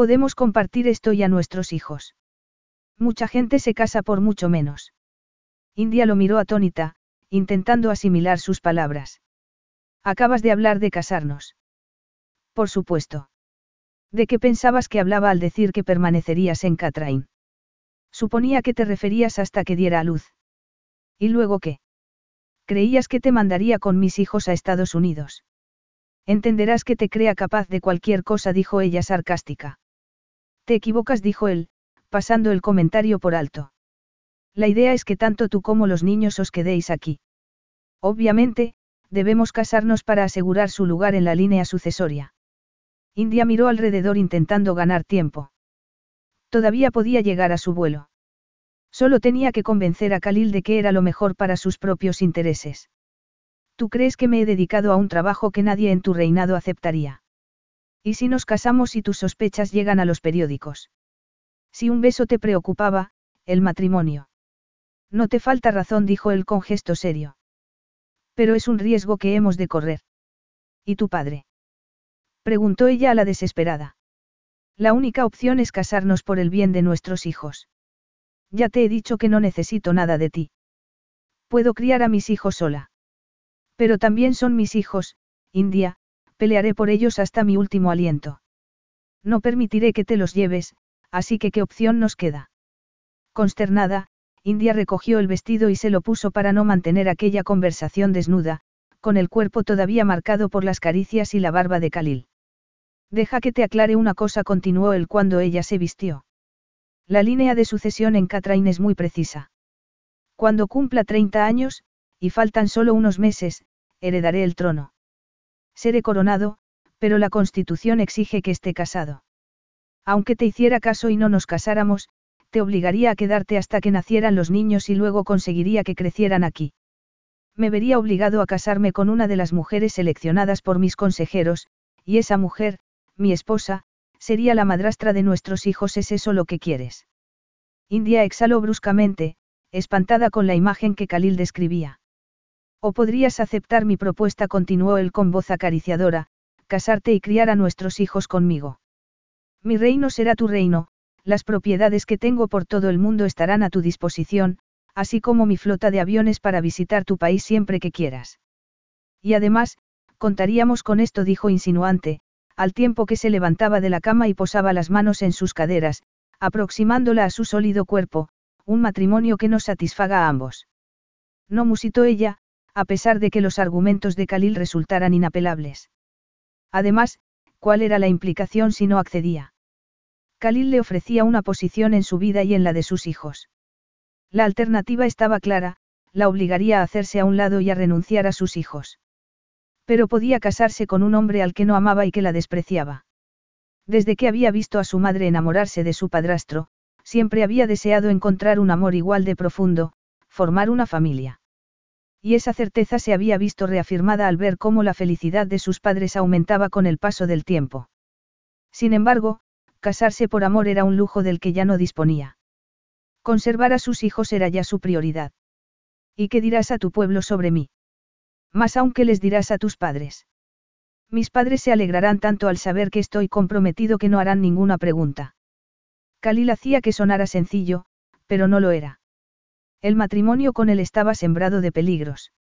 Podemos compartir esto y a nuestros hijos. Mucha gente se casa por mucho menos. India lo miró atónita, intentando asimilar sus palabras. Acabas de hablar de casarnos. Por supuesto. ¿De qué pensabas que hablaba al decir que permanecerías en Catrain? Suponía que te referías hasta que diera a luz. ¿Y luego qué? Creías que te mandaría con mis hijos a Estados Unidos. Entenderás que te crea capaz de cualquier cosa, dijo ella sarcástica. Te equivocas, dijo él, pasando el comentario por alto. La idea es que tanto tú como los niños os quedéis aquí. Obviamente, debemos casarnos para asegurar su lugar en la línea sucesoria. India miró alrededor intentando ganar tiempo. Todavía podía llegar a su vuelo. Solo tenía que convencer a Khalil de que era lo mejor para sus propios intereses. ¿Tú crees que me he dedicado a un trabajo que nadie en tu reinado aceptaría? ¿Y si nos casamos y tus sospechas llegan a los periódicos? Si un beso te preocupaba, el matrimonio. No te falta razón, dijo él con gesto serio. Pero es un riesgo que hemos de correr. ¿Y tu padre? Preguntó ella a la desesperada. La única opción es casarnos por el bien de nuestros hijos. Ya te he dicho que no necesito nada de ti. Puedo criar a mis hijos sola. Pero también son mis hijos, India, pelearé por ellos hasta mi último aliento. No permitiré que te los lleves, así que ¿qué opción nos queda? Consternada, India recogió el vestido y se lo puso para no mantener aquella conversación desnuda, con el cuerpo todavía marcado por las caricias y la barba de Khalil. Deja que te aclare una cosa, continuó él cuando ella se vistió. La línea de sucesión en Catrain es muy precisa. Cuando cumpla 30 años, y faltan solo unos meses, heredaré el trono. Seré coronado, pero la Constitución exige que esté casado. Aunque te hiciera caso y no nos casáramos, te obligaría a quedarte hasta que nacieran los niños y luego conseguiría que crecieran aquí. Me vería obligado a casarme con una de las mujeres seleccionadas por mis consejeros, y esa mujer, mi esposa, sería la madrastra de nuestros hijos. ¿Es eso lo que quieres? India exhaló bruscamente, espantada con la imagen que Khalil describía. O podrías aceptar mi propuesta, continuó él con voz acariciadora, casarte y criar a nuestros hijos conmigo. Mi reino será tu reino, las propiedades que tengo por todo el mundo estarán a tu disposición, así como mi flota de aviones para visitar tu país siempre que quieras. Y además, contaríamos con esto, dijo insinuante, al tiempo que se levantaba de la cama y posaba las manos en sus caderas, aproximándola a su sólido cuerpo, un matrimonio que no satisfaga a ambos. No musitó ella, a pesar de que los argumentos de Khalil resultaran inapelables. Además, ¿cuál era la implicación si no accedía? Khalil le ofrecía una posición en su vida y en la de sus hijos. La alternativa estaba clara, la obligaría a hacerse a un lado y a renunciar a sus hijos. Pero podía casarse con un hombre al que no amaba y que la despreciaba. Desde que había visto a su madre enamorarse de su padrastro, siempre había deseado encontrar un amor igual de profundo, formar una familia. Y esa certeza se había visto reafirmada al ver cómo la felicidad de sus padres aumentaba con el paso del tiempo. Sin embargo, casarse por amor era un lujo del que ya no disponía. Conservar a sus hijos era ya su prioridad. ¿Y qué dirás a tu pueblo sobre mí? Más aún que les dirás a tus padres. Mis padres se alegrarán tanto al saber que estoy comprometido que no harán ninguna pregunta. Khalil hacía que sonara sencillo, pero no lo era. El matrimonio con él estaba sembrado de peligros.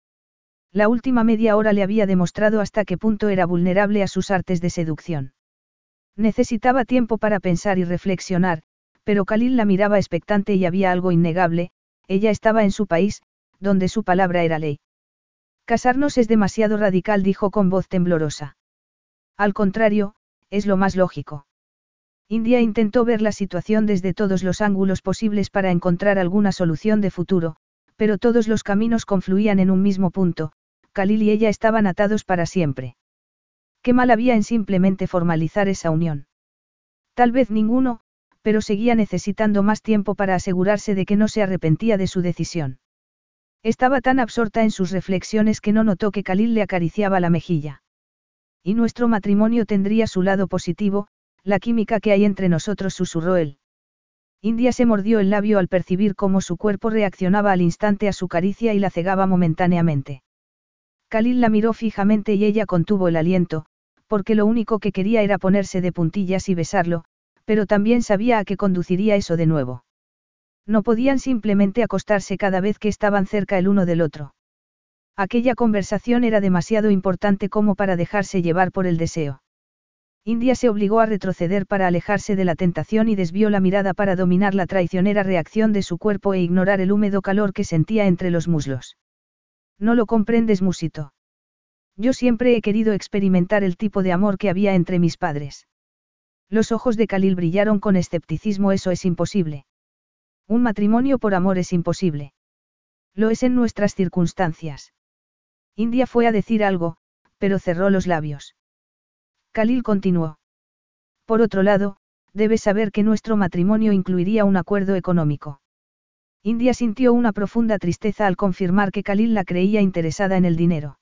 La última media hora le había demostrado hasta qué punto era vulnerable a sus artes de seducción. Necesitaba tiempo para pensar y reflexionar, pero Khalil la miraba expectante y había algo innegable, ella estaba en su país, donde su palabra era ley. Casarnos es demasiado radical, dijo con voz temblorosa. Al contrario, es lo más lógico. India intentó ver la situación desde todos los ángulos posibles para encontrar alguna solución de futuro, pero todos los caminos confluían en un mismo punto, Khalil y ella estaban atados para siempre. Qué mal había en simplemente formalizar esa unión. Tal vez ninguno, pero seguía necesitando más tiempo para asegurarse de que no se arrepentía de su decisión. Estaba tan absorta en sus reflexiones que no notó que Khalil le acariciaba la mejilla. Y nuestro matrimonio tendría su lado positivo, la química que hay entre nosotros, susurró él. India se mordió el labio al percibir cómo su cuerpo reaccionaba al instante a su caricia y la cegaba momentáneamente. Khalil la miró fijamente y ella contuvo el aliento, porque lo único que quería era ponerse de puntillas y besarlo, pero también sabía a qué conduciría eso de nuevo. No podían simplemente acostarse cada vez que estaban cerca el uno del otro. Aquella conversación era demasiado importante como para dejarse llevar por el deseo. India se obligó a retroceder para alejarse de la tentación y desvió la mirada para dominar la traicionera reacción de su cuerpo e ignorar el húmedo calor que sentía entre los muslos. No lo comprendes, Musito. Yo siempre he querido experimentar el tipo de amor que había entre mis padres. Los ojos de Khalil brillaron con escepticismo, eso es imposible. Un matrimonio por amor es imposible. Lo es en nuestras circunstancias. India fue a decir algo, pero cerró los labios. Khalil continuó. Por otro lado, debes saber que nuestro matrimonio incluiría un acuerdo económico. India sintió una profunda tristeza al confirmar que Khalil la creía interesada en el dinero.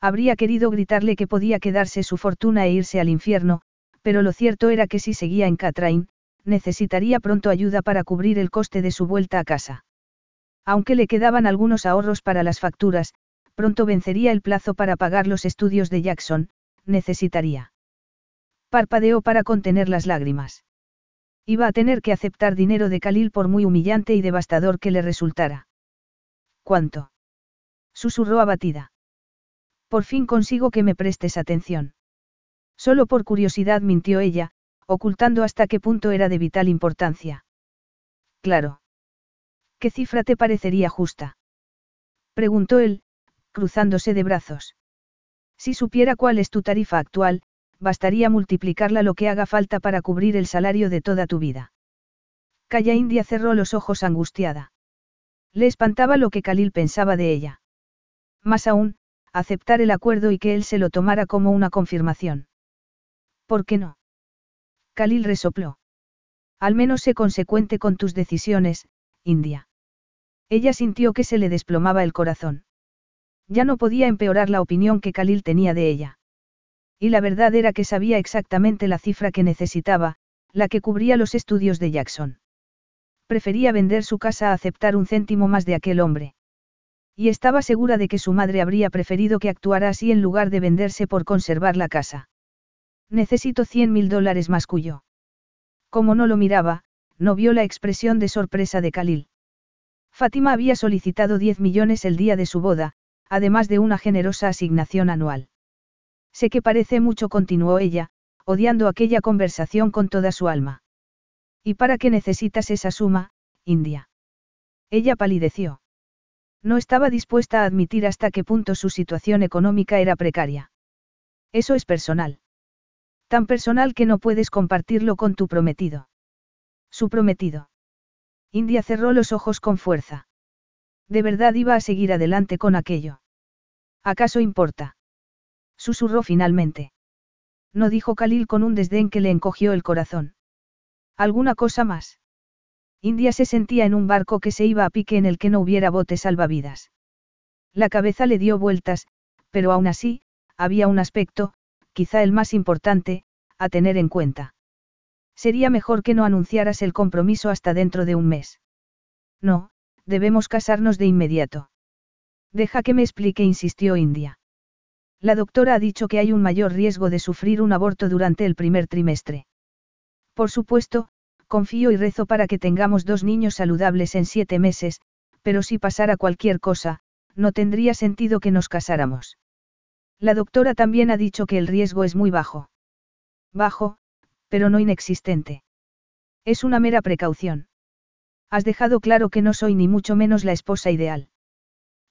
Habría querido gritarle que podía quedarse su fortuna e irse al infierno, pero lo cierto era que si seguía en Catrain, necesitaría pronto ayuda para cubrir el coste de su vuelta a casa. Aunque le quedaban algunos ahorros para las facturas, pronto vencería el plazo para pagar los estudios de Jackson, necesitaría. Parpadeó para contener las lágrimas. Iba a tener que aceptar dinero de Khalil por muy humillante y devastador que le resultara. ¿Cuánto? Susurró abatida. Por fin consigo que me prestes atención. Solo por curiosidad mintió ella, ocultando hasta qué punto era de vital importancia. Claro. ¿Qué cifra te parecería justa? Preguntó él, cruzándose de brazos. Si supiera cuál es tu tarifa actual, bastaría multiplicarla lo que haga falta para cubrir el salario de toda tu vida. Calla India cerró los ojos angustiada. Le espantaba lo que Khalil pensaba de ella. Más aún, aceptar el acuerdo y que él se lo tomara como una confirmación. ¿Por qué no? Khalil resopló. Al menos sé consecuente con tus decisiones, India. Ella sintió que se le desplomaba el corazón. Ya no podía empeorar la opinión que Khalil tenía de ella. Y la verdad era que sabía exactamente la cifra que necesitaba, la que cubría los estudios de Jackson. Prefería vender su casa a aceptar un céntimo más de aquel hombre. Y estaba segura de que su madre habría preferido que actuara así en lugar de venderse por conservar la casa. Necesito cien mil dólares más cuyo. Como no lo miraba, no vio la expresión de sorpresa de Khalil. Fátima había solicitado 10 millones el día de su boda, además de una generosa asignación anual. Sé que parece mucho, continuó ella, odiando aquella conversación con toda su alma. ¿Y para qué necesitas esa suma, India? Ella palideció. No estaba dispuesta a admitir hasta qué punto su situación económica era precaria. Eso es personal. Tan personal que no puedes compartirlo con tu prometido. Su prometido. India cerró los ojos con fuerza. De verdad iba a seguir adelante con aquello. ¿Acaso importa? Susurró finalmente. No dijo Khalil con un desdén que le encogió el corazón. ¿Alguna cosa más? India se sentía en un barco que se iba a pique en el que no hubiera botes salvavidas. La cabeza le dio vueltas, pero aún así, había un aspecto, quizá el más importante, a tener en cuenta. Sería mejor que no anunciaras el compromiso hasta dentro de un mes. No, debemos casarnos de inmediato. Deja que me explique, insistió India. La doctora ha dicho que hay un mayor riesgo de sufrir un aborto durante el primer trimestre. Por supuesto, confío y rezo para que tengamos dos niños saludables en siete meses, pero si pasara cualquier cosa, no tendría sentido que nos casáramos. La doctora también ha dicho que el riesgo es muy bajo. Bajo, pero no inexistente. Es una mera precaución. Has dejado claro que no soy ni mucho menos la esposa ideal.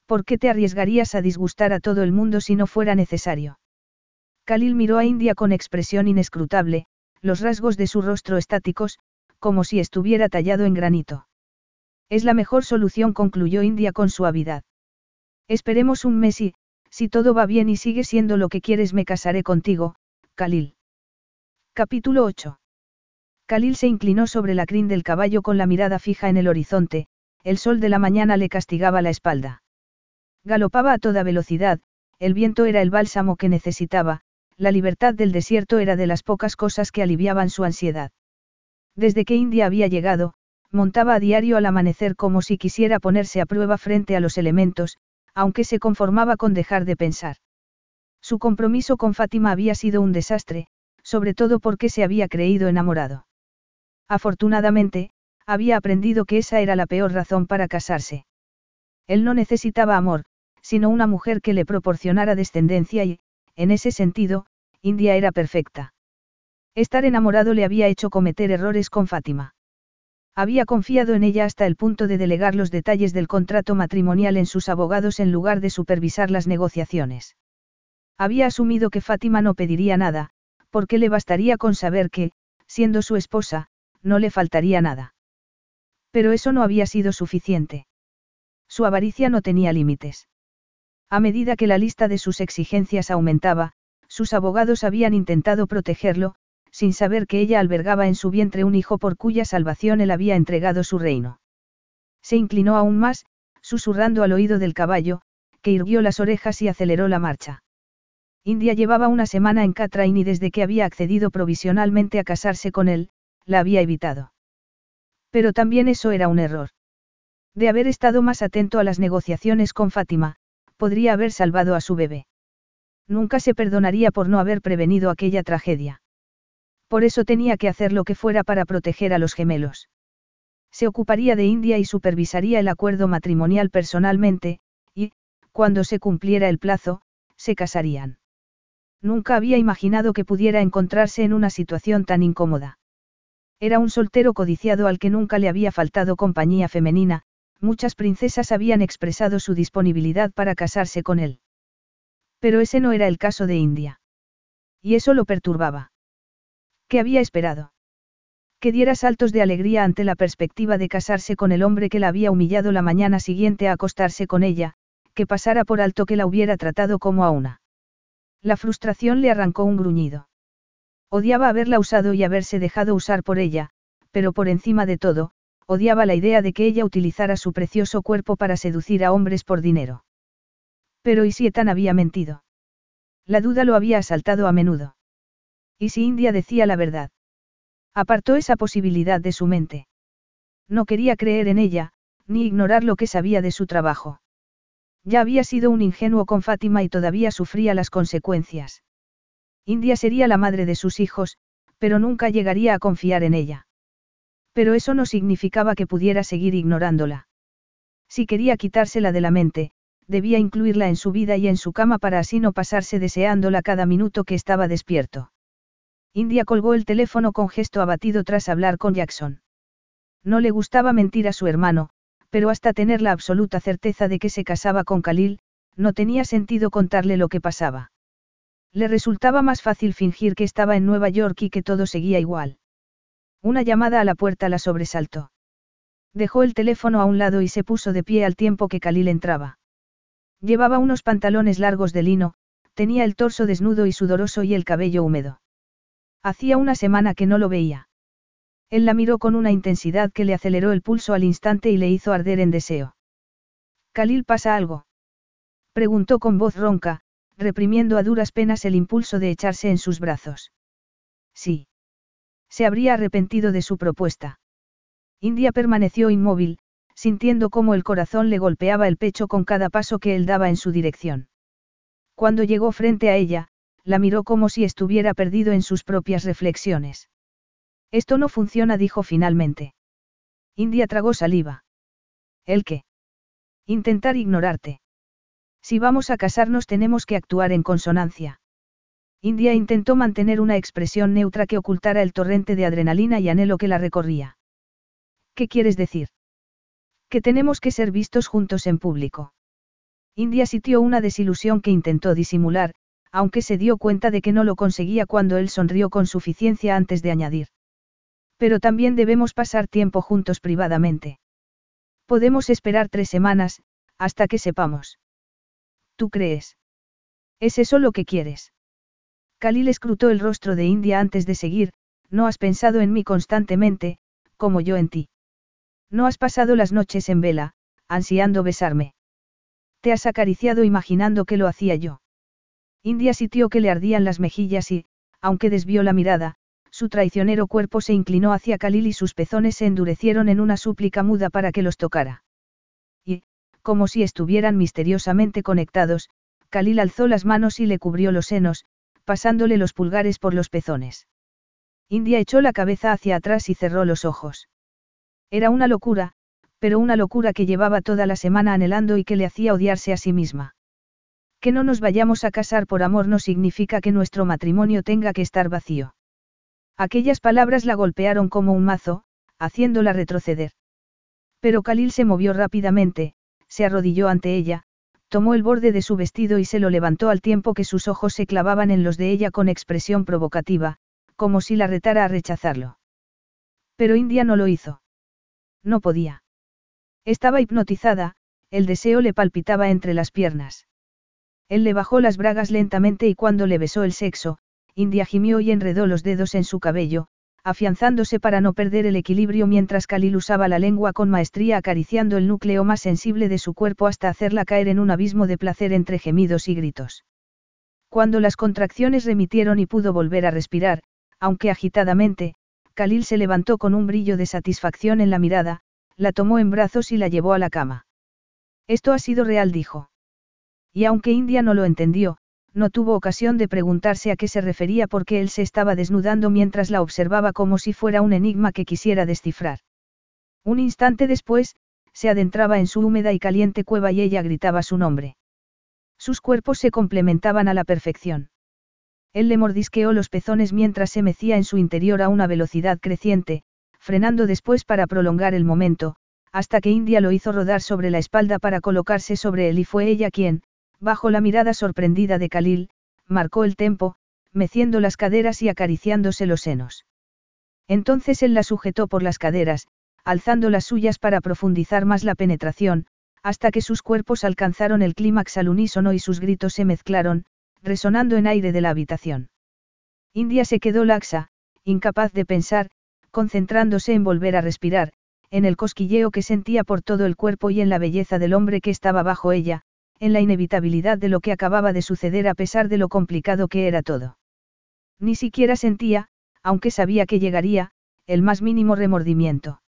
¿Por qué te arriesgarías a disgustar a todo el mundo si no fuera necesario? Khalil miró a India con expresión inescrutable, los rasgos de su rostro estáticos, como si estuviera tallado en granito. Es la mejor solución, concluyó India con suavidad. Esperemos un mes y, si todo va bien y sigue siendo lo que quieres, me casaré contigo, Khalil. Capítulo 8. Khalil se inclinó sobre la crin del caballo con la mirada fija en el horizonte, el sol de la mañana le castigaba la espalda. Galopaba a toda velocidad, el viento era el bálsamo que necesitaba, la libertad del desierto era de las pocas cosas que aliviaban su ansiedad. Desde que India había llegado, montaba a diario al amanecer como si quisiera ponerse a prueba frente a los elementos, aunque se conformaba con dejar de pensar. Su compromiso con Fátima había sido un desastre, sobre todo porque se había creído enamorado. Afortunadamente, había aprendido que esa era la peor razón para casarse. Él no necesitaba amor, sino una mujer que le proporcionara descendencia y, en ese sentido, India era perfecta. Estar enamorado le había hecho cometer errores con Fátima. Había confiado en ella hasta el punto de delegar los detalles del contrato matrimonial en sus abogados en lugar de supervisar las negociaciones. Había asumido que Fátima no pediría nada, porque le bastaría con saber que, siendo su esposa, no le faltaría nada. Pero eso no había sido suficiente. Su avaricia no tenía límites. A medida que la lista de sus exigencias aumentaba, sus abogados habían intentado protegerlo, sin saber que ella albergaba en su vientre un hijo por cuya salvación él había entregado su reino. Se inclinó aún más, susurrando al oído del caballo, que irguió las orejas y aceleró la marcha. India llevaba una semana en Catrain y desde que había accedido provisionalmente a casarse con él, la había evitado. Pero también eso era un error. De haber estado más atento a las negociaciones con Fátima, podría haber salvado a su bebé. Nunca se perdonaría por no haber prevenido aquella tragedia. Por eso tenía que hacer lo que fuera para proteger a los gemelos. Se ocuparía de India y supervisaría el acuerdo matrimonial personalmente, y, cuando se cumpliera el plazo, se casarían. Nunca había imaginado que pudiera encontrarse en una situación tan incómoda. Era un soltero codiciado al que nunca le había faltado compañía femenina, muchas princesas habían expresado su disponibilidad para casarse con él. Pero ese no era el caso de India. Y eso lo perturbaba. ¿Qué había esperado? Que diera saltos de alegría ante la perspectiva de casarse con el hombre que la había humillado la mañana siguiente a acostarse con ella, que pasara por alto que la hubiera tratado como a una. La frustración le arrancó un gruñido. Odiaba haberla usado y haberse dejado usar por ella, pero por encima de todo, odiaba la idea de que ella utilizara su precioso cuerpo para seducir a hombres por dinero. Pero ¿y si Etan había mentido? La duda lo había asaltado a menudo. ¿Y si India decía la verdad? Apartó esa posibilidad de su mente. No quería creer en ella, ni ignorar lo que sabía de su trabajo. Ya había sido un ingenuo con Fátima y todavía sufría las consecuencias. India sería la madre de sus hijos, pero nunca llegaría a confiar en ella. Pero eso no significaba que pudiera seguir ignorándola. Si quería quitársela de la mente, debía incluirla en su vida y en su cama para así no pasarse deseándola cada minuto que estaba despierto. India colgó el teléfono con gesto abatido tras hablar con Jackson. No le gustaba mentir a su hermano, pero hasta tener la absoluta certeza de que se casaba con Khalil, no tenía sentido contarle lo que pasaba. Le resultaba más fácil fingir que estaba en Nueva York y que todo seguía igual. Una llamada a la puerta la sobresaltó. Dejó el teléfono a un lado y se puso de pie al tiempo que Khalil entraba. Llevaba unos pantalones largos de lino, tenía el torso desnudo y sudoroso y el cabello húmedo. Hacía una semana que no lo veía. Él la miró con una intensidad que le aceleró el pulso al instante y le hizo arder en deseo. Khalil pasa algo. Preguntó con voz ronca, reprimiendo a duras penas el impulso de echarse en sus brazos. Sí. Se habría arrepentido de su propuesta. India permaneció inmóvil, sintiendo cómo el corazón le golpeaba el pecho con cada paso que él daba en su dirección. Cuando llegó frente a ella, la miró como si estuviera perdido en sus propias reflexiones. Esto no funciona, dijo finalmente. India tragó saliva. ¿El qué? Intentar ignorarte. Si vamos a casarnos tenemos que actuar en consonancia. India intentó mantener una expresión neutra que ocultara el torrente de adrenalina y anhelo que la recorría. ¿Qué quieres decir? Que tenemos que ser vistos juntos en público. India sintió una desilusión que intentó disimular, aunque se dio cuenta de que no lo conseguía cuando él sonrió con suficiencia antes de añadir. Pero también debemos pasar tiempo juntos privadamente. Podemos esperar tres semanas, hasta que sepamos. ¿Tú crees? ¿Es eso lo que quieres? Khalil escrutó el rostro de India antes de seguir, no has pensado en mí constantemente, como yo en ti. No has pasado las noches en vela, ansiando besarme. Te has acariciado imaginando que lo hacía yo. India sintió que le ardían las mejillas y, aunque desvió la mirada, su traicionero cuerpo se inclinó hacia Khalil y sus pezones se endurecieron en una súplica muda para que los tocara. Como si estuvieran misteriosamente conectados, Khalil alzó las manos y le cubrió los senos, pasándole los pulgares por los pezones. India echó la cabeza hacia atrás y cerró los ojos. Era una locura, pero una locura que llevaba toda la semana anhelando y que le hacía odiarse a sí misma. Que no nos vayamos a casar por amor no significa que nuestro matrimonio tenga que estar vacío. Aquellas palabras la golpearon como un mazo, haciéndola retroceder. Pero Khalil se movió rápidamente, se arrodilló ante ella, tomó el borde de su vestido y se lo levantó al tiempo que sus ojos se clavaban en los de ella con expresión provocativa, como si la retara a rechazarlo. Pero India no lo hizo. No podía. Estaba hipnotizada, el deseo le palpitaba entre las piernas. Él le bajó las bragas lentamente y cuando le besó el sexo, India gimió y enredó los dedos en su cabello, afianzándose para no perder el equilibrio mientras Khalil usaba la lengua con maestría acariciando el núcleo más sensible de su cuerpo hasta hacerla caer en un abismo de placer entre gemidos y gritos. Cuando las contracciones remitieron y pudo volver a respirar, aunque agitadamente, Khalil se levantó con un brillo de satisfacción en la mirada, la tomó en brazos y la llevó a la cama. Esto ha sido real, dijo. Y aunque India no lo entendió, no tuvo ocasión de preguntarse a qué se refería porque él se estaba desnudando mientras la observaba como si fuera un enigma que quisiera descifrar. Un instante después, se adentraba en su húmeda y caliente cueva y ella gritaba su nombre. Sus cuerpos se complementaban a la perfección. Él le mordisqueó los pezones mientras se mecía en su interior a una velocidad creciente, frenando después para prolongar el momento, hasta que India lo hizo rodar sobre la espalda para colocarse sobre él y fue ella quien, bajo la mirada sorprendida de Khalil, marcó el tempo, meciendo las caderas y acariciándose los senos. Entonces él la sujetó por las caderas, alzando las suyas para profundizar más la penetración, hasta que sus cuerpos alcanzaron el clímax al unísono y sus gritos se mezclaron, resonando en aire de la habitación. India se quedó laxa, incapaz de pensar, concentrándose en volver a respirar, en el cosquilleo que sentía por todo el cuerpo y en la belleza del hombre que estaba bajo ella, en la inevitabilidad de lo que acababa de suceder a pesar de lo complicado que era todo. Ni siquiera sentía, aunque sabía que llegaría, el más mínimo remordimiento.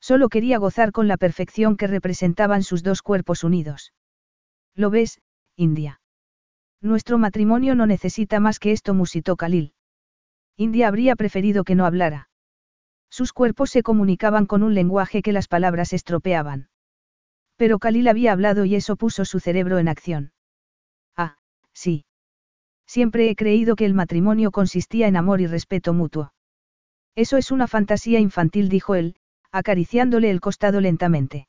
Solo quería gozar con la perfección que representaban sus dos cuerpos unidos. ¿Lo ves, India? Nuestro matrimonio no necesita más que esto, musitó Khalil. India habría preferido que no hablara. Sus cuerpos se comunicaban con un lenguaje que las palabras estropeaban. Pero Khalil había hablado y eso puso su cerebro en acción. Ah, sí. Siempre he creído que el matrimonio consistía en amor y respeto mutuo. Eso es una fantasía infantil, dijo él, acariciándole el costado lentamente.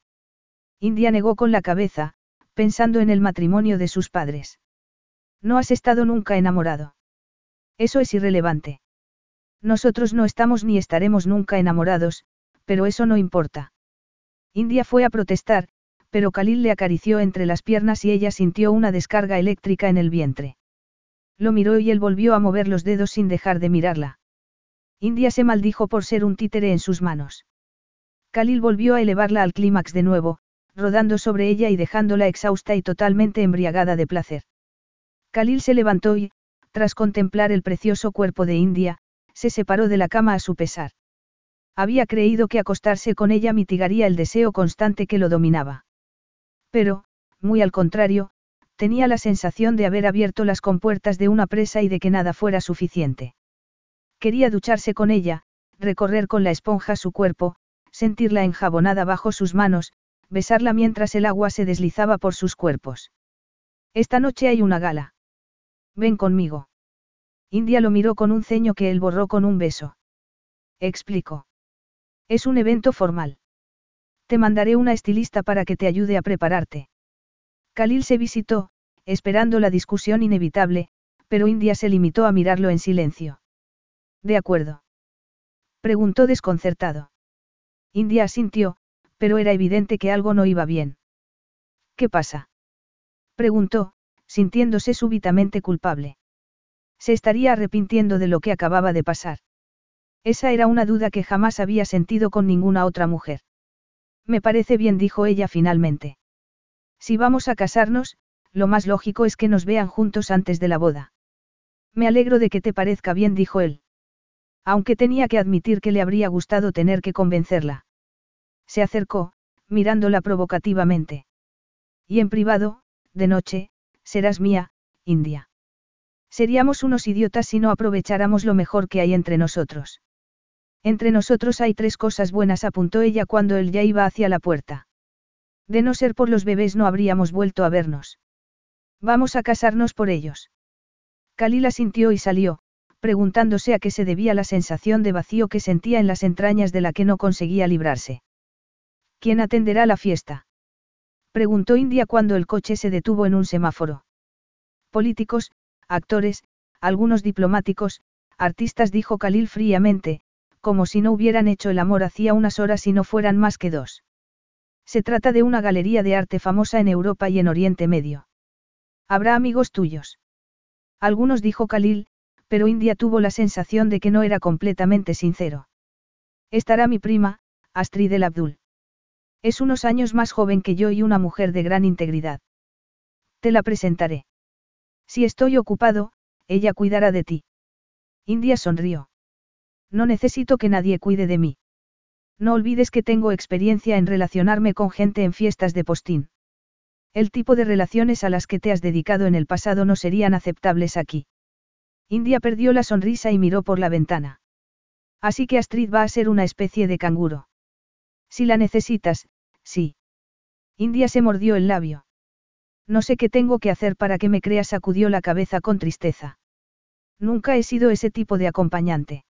India negó con la cabeza, pensando en el matrimonio de sus padres. No has estado nunca enamorado. Eso es irrelevante. Nosotros no estamos ni estaremos nunca enamorados, pero eso no importa. India fue a protestar, pero Khalil le acarició entre las piernas y ella sintió una descarga eléctrica en el vientre. Lo miró y él volvió a mover los dedos sin dejar de mirarla. India se maldijo por ser un títere en sus manos. Khalil volvió a elevarla al clímax de nuevo, rodando sobre ella y dejándola exhausta y totalmente embriagada de placer. Khalil se levantó y, tras contemplar el precioso cuerpo de India, se separó de la cama a su pesar. Había creído que acostarse con ella mitigaría el deseo constante que lo dominaba. Pero, muy al contrario, tenía la sensación de haber abierto las compuertas de una presa y de que nada fuera suficiente. Quería ducharse con ella, recorrer con la esponja su cuerpo, sentirla enjabonada bajo sus manos, besarla mientras el agua se deslizaba por sus cuerpos. Esta noche hay una gala. Ven conmigo. India lo miró con un ceño que él borró con un beso. Explicó. Es un evento formal. Te mandaré una estilista para que te ayude a prepararte. Khalil se visitó, esperando la discusión inevitable, pero India se limitó a mirarlo en silencio. De acuerdo. Preguntó desconcertado. India asintió, pero era evidente que algo no iba bien. ¿Qué pasa? Preguntó, sintiéndose súbitamente culpable. Se estaría arrepintiendo de lo que acababa de pasar. Esa era una duda que jamás había sentido con ninguna otra mujer. Me parece bien, dijo ella finalmente. Si vamos a casarnos, lo más lógico es que nos vean juntos antes de la boda. Me alegro de que te parezca bien, dijo él. Aunque tenía que admitir que le habría gustado tener que convencerla. Se acercó, mirándola provocativamente. Y en privado, de noche, serás mía, India. Seríamos unos idiotas si no aprovecháramos lo mejor que hay entre nosotros. Entre nosotros hay tres cosas buenas, apuntó ella cuando él ya iba hacia la puerta. De no ser por los bebés no habríamos vuelto a vernos. Vamos a casarnos por ellos. Kalila sintió y salió, preguntándose a qué se debía la sensación de vacío que sentía en las entrañas de la que no conseguía librarse. ¿Quién atenderá la fiesta? Preguntó India cuando el coche se detuvo en un semáforo. Políticos, actores, algunos diplomáticos, artistas, dijo Khalil fríamente, como si no hubieran hecho el amor hacía unas horas y no fueran más que dos. Se trata de una galería de arte famosa en Europa y en Oriente Medio. ¿Habrá amigos tuyos? Algunos dijo Khalil, pero India tuvo la sensación de que no era completamente sincero. Estará mi prima, Astrid el Abdul. Es unos años más joven que yo y una mujer de gran integridad. Te la presentaré. Si estoy ocupado, ella cuidará de ti. India sonrió. No necesito que nadie cuide de mí. No olvides que tengo experiencia en relacionarme con gente en fiestas de postín. El tipo de relaciones a las que te has dedicado en el pasado no serían aceptables aquí. India perdió la sonrisa y miró por la ventana. Así que Astrid va a ser una especie de canguro. Si la necesitas, Sí. India se mordió el labio. No sé qué tengo que hacer para que me creas, sacudió la cabeza con tristeza. Nunca he sido ese tipo de acompañante.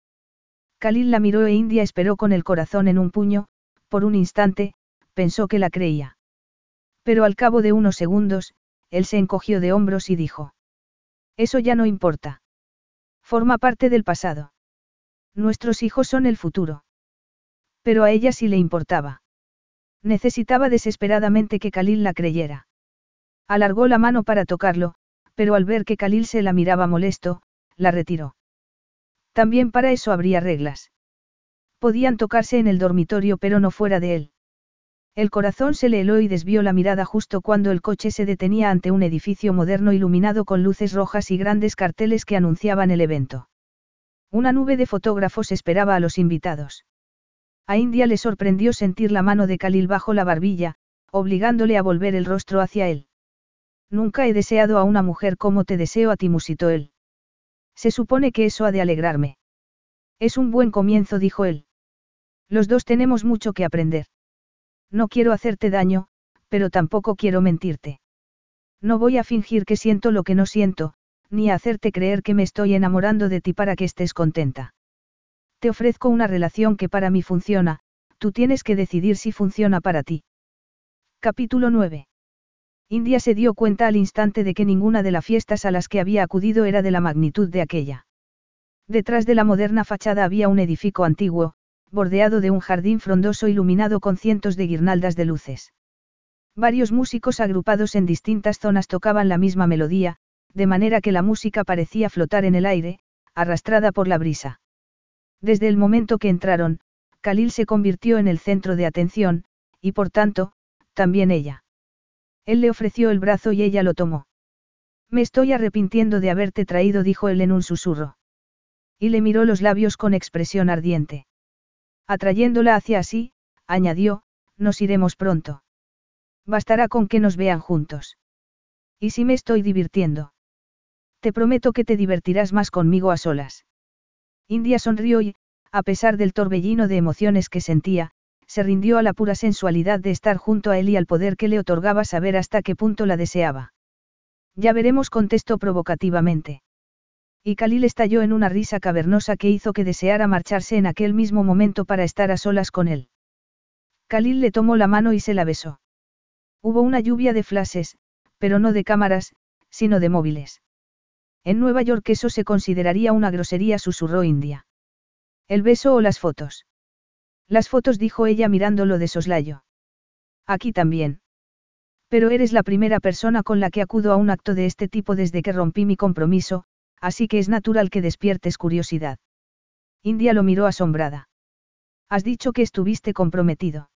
Khalil la miró e India esperó con el corazón en un puño, por un instante, pensó que la creía. Pero al cabo de unos segundos, él se encogió de hombros y dijo. Eso ya no importa. Forma parte del pasado. Nuestros hijos son el futuro. Pero a ella sí le importaba. Necesitaba desesperadamente que Khalil la creyera. Alargó la mano para tocarlo, pero al ver que Khalil se la miraba molesto, la retiró. También para eso habría reglas. Podían tocarse en el dormitorio pero no fuera de él. El corazón se le heló y desvió la mirada justo cuando el coche se detenía ante un edificio moderno iluminado con luces rojas y grandes carteles que anunciaban el evento. Una nube de fotógrafos esperaba a los invitados. A India le sorprendió sentir la mano de Khalil bajo la barbilla, obligándole a volver el rostro hacia él. Nunca he deseado a una mujer como te deseo a ti, musitó él. Se supone que eso ha de alegrarme. Es un buen comienzo, dijo él. Los dos tenemos mucho que aprender. No quiero hacerte daño, pero tampoco quiero mentirte. No voy a fingir que siento lo que no siento, ni a hacerte creer que me estoy enamorando de ti para que estés contenta. Te ofrezco una relación que para mí funciona, tú tienes que decidir si funciona para ti. Capítulo 9. India se dio cuenta al instante de que ninguna de las fiestas a las que había acudido era de la magnitud de aquella. Detrás de la moderna fachada había un edificio antiguo, bordeado de un jardín frondoso iluminado con cientos de guirnaldas de luces. Varios músicos agrupados en distintas zonas tocaban la misma melodía, de manera que la música parecía flotar en el aire, arrastrada por la brisa. Desde el momento que entraron, Khalil se convirtió en el centro de atención, y por tanto, también ella. Él le ofreció el brazo y ella lo tomó. Me estoy arrepintiendo de haberte traído, dijo él en un susurro. Y le miró los labios con expresión ardiente. Atrayéndola hacia sí, añadió, nos iremos pronto. Bastará con que nos vean juntos. ¿Y si me estoy divirtiendo? Te prometo que te divertirás más conmigo a solas. India sonrió y, a pesar del torbellino de emociones que sentía, se rindió a la pura sensualidad de estar junto a él y al poder que le otorgaba saber hasta qué punto la deseaba. Ya veremos, contestó provocativamente. Y Khalil estalló en una risa cavernosa que hizo que deseara marcharse en aquel mismo momento para estar a solas con él. Khalil le tomó la mano y se la besó. Hubo una lluvia de flashes, pero no de cámaras, sino de móviles. En Nueva York eso se consideraría una grosería, susurró India. ¿El beso o las fotos? Las fotos dijo ella mirándolo de soslayo. Aquí también. Pero eres la primera persona con la que acudo a un acto de este tipo desde que rompí mi compromiso, así que es natural que despiertes curiosidad. India lo miró asombrada. Has dicho que estuviste comprometido.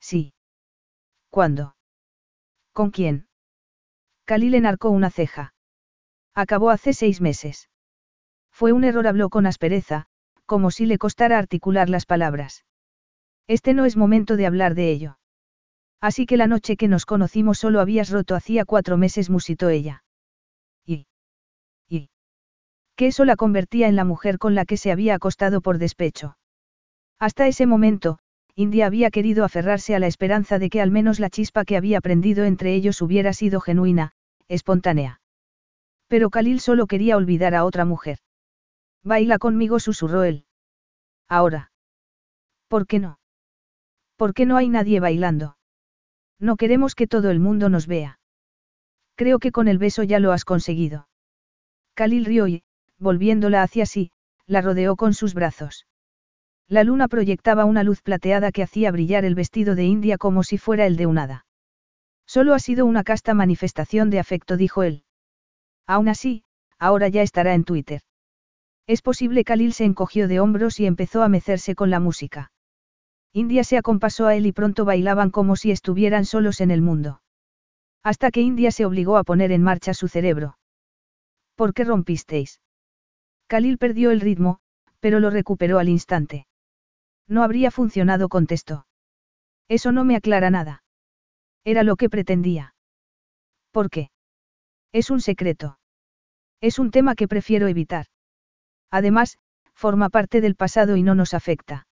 Sí. ¿Cuándo? ¿Con quién? Khalil enarcó una ceja. Acabó hace seis meses. Fue un error, habló con aspereza, como si le costara articular las palabras. Este no es momento de hablar de ello. Así que la noche que nos conocimos solo habías roto hacía cuatro meses, musitó ella. Y. Y. Que eso la convertía en la mujer con la que se había acostado por despecho. Hasta ese momento, India había querido aferrarse a la esperanza de que al menos la chispa que había prendido entre ellos hubiera sido genuina, espontánea. Pero Khalil solo quería olvidar a otra mujer. Baila conmigo, susurró él. Ahora. ¿Por qué no? ¿Por qué no hay nadie bailando? No queremos que todo el mundo nos vea. Creo que con el beso ya lo has conseguido. Khalil rió y, volviéndola hacia sí, la rodeó con sus brazos. La luna proyectaba una luz plateada que hacía brillar el vestido de India como si fuera el de un hada. Solo ha sido una casta manifestación de afecto, dijo él. Aún así, ahora ya estará en Twitter. Es posible Khalil se encogió de hombros y empezó a mecerse con la música. India se acompasó a él y pronto bailaban como si estuvieran solos en el mundo. Hasta que India se obligó a poner en marcha su cerebro. ¿Por qué rompisteis? Khalil perdió el ritmo, pero lo recuperó al instante. No habría funcionado, contestó. Eso no me aclara nada. Era lo que pretendía. ¿Por qué? Es un secreto. Es un tema que prefiero evitar. Además, forma parte del pasado y no nos afecta.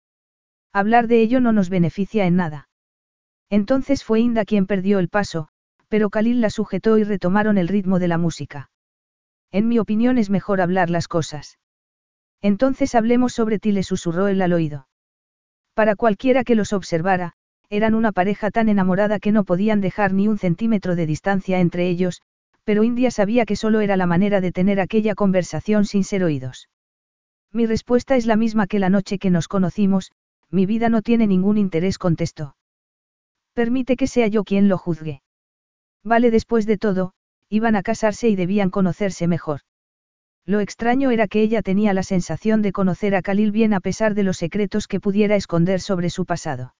Hablar de ello no nos beneficia en nada. Entonces fue Inda quien perdió el paso, pero Khalil la sujetó y retomaron el ritmo de la música. En mi opinión es mejor hablar las cosas. Entonces hablemos sobre ti, le susurró él al oído. Para cualquiera que los observara, eran una pareja tan enamorada que no podían dejar ni un centímetro de distancia entre ellos, pero India sabía que solo era la manera de tener aquella conversación sin ser oídos. Mi respuesta es la misma que la noche que nos conocimos, mi vida no tiene ningún interés, contestó. Permite que sea yo quien lo juzgue. Vale, después de todo, iban a casarse y debían conocerse mejor. Lo extraño era que ella tenía la sensación de conocer a Khalil bien a pesar de los secretos que pudiera esconder sobre su pasado.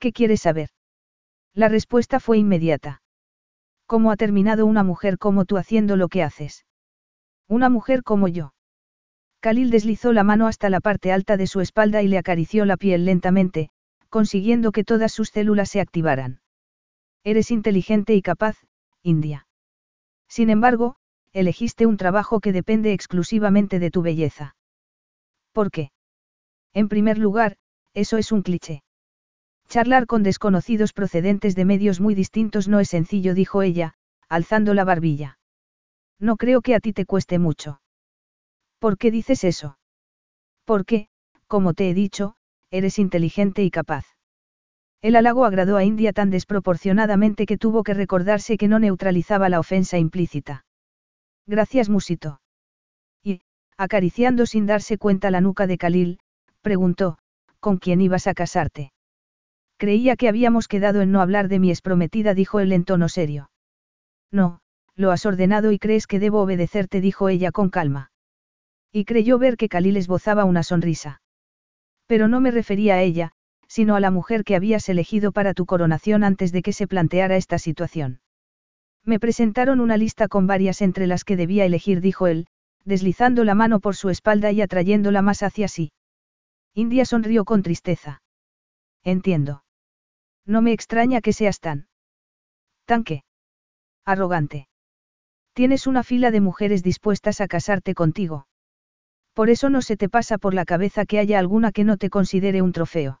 ¿Qué quieres saber? La respuesta fue inmediata. ¿Cómo ha terminado una mujer como tú haciendo lo que haces? Una mujer como yo. Khalil deslizó la mano hasta la parte alta de su espalda y le acarició la piel lentamente, consiguiendo que todas sus células se activaran. Eres inteligente y capaz, India. Sin embargo, elegiste un trabajo que depende exclusivamente de tu belleza. ¿Por qué? En primer lugar, eso es un cliché. Charlar con desconocidos procedentes de medios muy distintos no es sencillo, dijo ella, alzando la barbilla. No creo que a ti te cueste mucho. ¿Por qué dices eso? Porque, como te he dicho, eres inteligente y capaz. El halago agradó a India tan desproporcionadamente que tuvo que recordarse que no neutralizaba la ofensa implícita. Gracias, Musito. Y, acariciando sin darse cuenta la nuca de Khalil, preguntó, ¿con quién ibas a casarte? Creía que habíamos quedado en no hablar de mi exprometida, dijo él en tono serio. No, lo has ordenado y crees que debo obedecerte, dijo ella con calma. Y creyó ver que Khalil esbozaba una sonrisa. Pero no me refería a ella, sino a la mujer que habías elegido para tu coronación antes de que se planteara esta situación. Me presentaron una lista con varias entre las que debía elegir, dijo él, deslizando la mano por su espalda y atrayéndola más hacia sí. India sonrió con tristeza. Entiendo. No me extraña que seas tan... ¿Tan qué? Arrogante. Tienes una fila de mujeres dispuestas a casarte contigo. Por eso no se te pasa por la cabeza que haya alguna que no te considere un trofeo.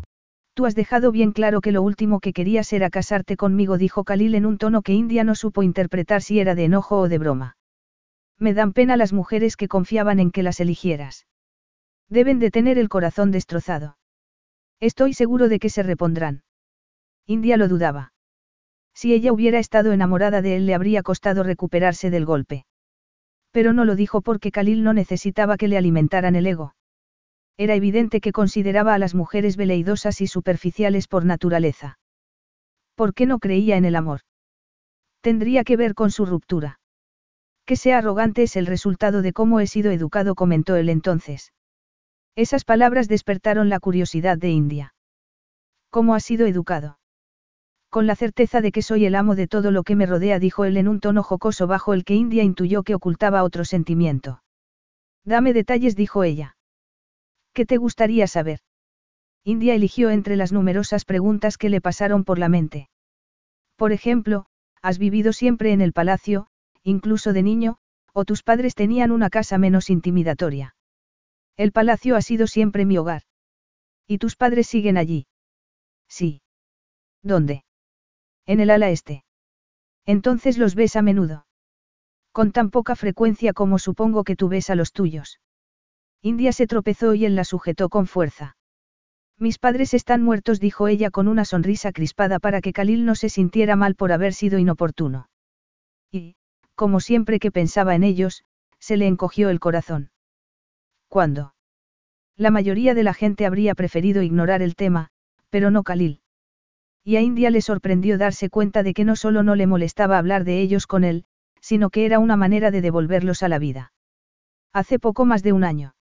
Tú has dejado bien claro que lo último que querías era casarte conmigo, dijo Khalil en un tono que India no supo interpretar si era de enojo o de broma. Me dan pena las mujeres que confiaban en que las eligieras. Deben de tener el corazón destrozado. Estoy seguro de que se repondrán. India lo dudaba. Si ella hubiera estado enamorada de él le habría costado recuperarse del golpe. Pero no lo dijo porque Khalil no necesitaba que le alimentaran el ego. Era evidente que consideraba a las mujeres veleidosas y superficiales por naturaleza. ¿Por qué no creía en el amor? Tendría que ver con su ruptura. Que sea arrogante es el resultado de cómo he sido educado, comentó él entonces. Esas palabras despertaron la curiosidad de India. ¿Cómo has sido educado? Con la certeza de que soy el amo de todo lo que me rodea, dijo él en un tono jocoso bajo el que India intuyó que ocultaba otro sentimiento. Dame detalles, dijo ella. ¿Qué te gustaría saber? India eligió entre las numerosas preguntas que le pasaron por la mente. Por ejemplo, ¿has vivido siempre en el palacio, incluso de niño, o tus padres tenían una casa menos intimidatoria? El palacio ha sido siempre mi hogar. ¿Y tus padres siguen allí? Sí. ¿Dónde? En el ala este. Entonces los ves a menudo. Con tan poca frecuencia como supongo que tú ves a los tuyos. India se tropezó y él la sujetó con fuerza. Mis padres están muertos, dijo ella con una sonrisa crispada para que Khalil no se sintiera mal por haber sido inoportuno. Y, como siempre que pensaba en ellos, se le encogió el corazón. ¿Cuándo? La mayoría de la gente habría preferido ignorar el tema, pero no Khalil. Y a India le sorprendió darse cuenta de que no solo no le molestaba hablar de ellos con él, sino que era una manera de devolverlos a la vida. Hace poco más de un año.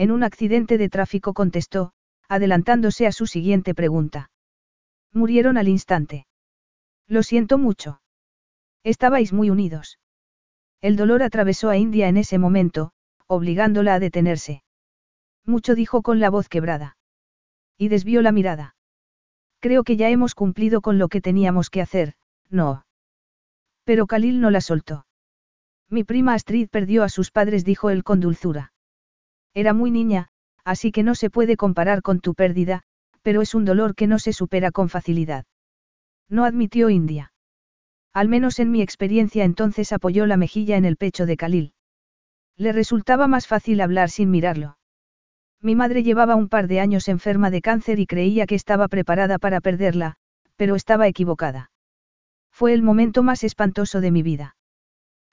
En un accidente de tráfico contestó, adelantándose a su siguiente pregunta. Murieron al instante. Lo siento mucho. Estabais muy unidos. El dolor atravesó a India en ese momento, obligándola a detenerse. Mucho dijo con la voz quebrada. Y desvió la mirada. Creo que ya hemos cumplido con lo que teníamos que hacer, no. Pero Khalil no la soltó. Mi prima Astrid perdió a sus padres, dijo él con dulzura. Era muy niña, así que no se puede comparar con tu pérdida, pero es un dolor que no se supera con facilidad. No admitió India. Al menos en mi experiencia entonces apoyó la mejilla en el pecho de Khalil. Le resultaba más fácil hablar sin mirarlo. Mi madre llevaba un par de años enferma de cáncer y creía que estaba preparada para perderla, pero estaba equivocada. Fue el momento más espantoso de mi vida.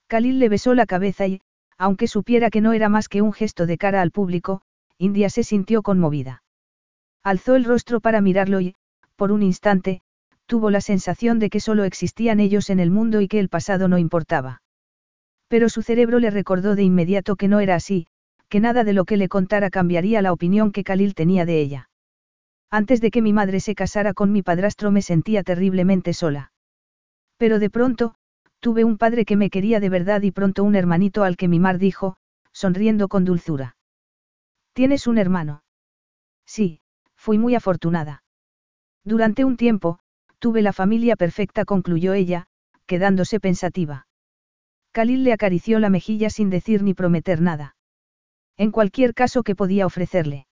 Khalil le besó la cabeza y, aunque supiera que no era más que un gesto de cara al público, India se sintió conmovida. Alzó el rostro para mirarlo y, por un instante, tuvo la sensación de que solo existían ellos en el mundo y que el pasado no importaba. Pero su cerebro le recordó de inmediato que no era así, que nada de lo que le contara cambiaría la opinión que Khalil tenía de ella. Antes de que mi madre se casara con mi padrastro me sentía terriblemente sola. Pero de pronto, tuve un padre que me quería de verdad y pronto un hermanito al que mi mar dijo, sonriendo con dulzura. ¿Tienes un hermano? Sí, fui muy afortunada. Durante un tiempo, tuve la familia perfecta, concluyó ella, quedándose pensativa. Khalil le acarició la mejilla sin decir ni prometer nada. En cualquier caso que podía ofrecerle.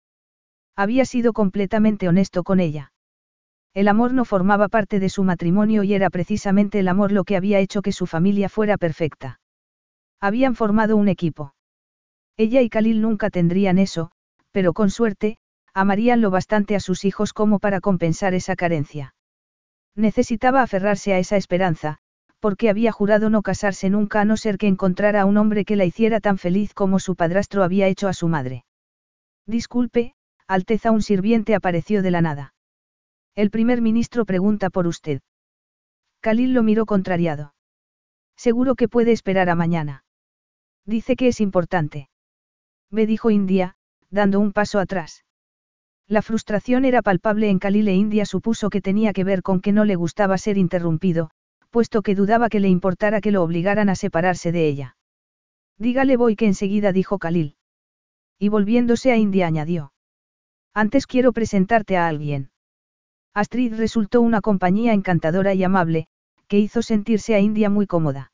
Había sido completamente honesto con ella. El amor no formaba parte de su matrimonio y era precisamente el amor lo que había hecho que su familia fuera perfecta. Habían formado un equipo. Ella y Khalil nunca tendrían eso, pero con suerte, amarían lo bastante a sus hijos como para compensar esa carencia. Necesitaba aferrarse a esa esperanza, porque había jurado no casarse nunca a no ser que encontrara a un hombre que la hiciera tan feliz como su padrastro había hecho a su madre. Disculpe, Alteza un sirviente apareció de la nada. El primer ministro pregunta por usted. Khalil lo miró contrariado. Seguro que puede esperar a mañana. Dice que es importante. Ve dijo India, dando un paso atrás. La frustración era palpable en Khalil e India supuso que tenía que ver con que no le gustaba ser interrumpido, puesto que dudaba que le importara que lo obligaran a separarse de ella. Dígale voy que enseguida dijo Khalil. Y volviéndose a India añadió. Antes quiero presentarte a alguien. Astrid resultó una compañía encantadora y amable, que hizo sentirse a India muy cómoda.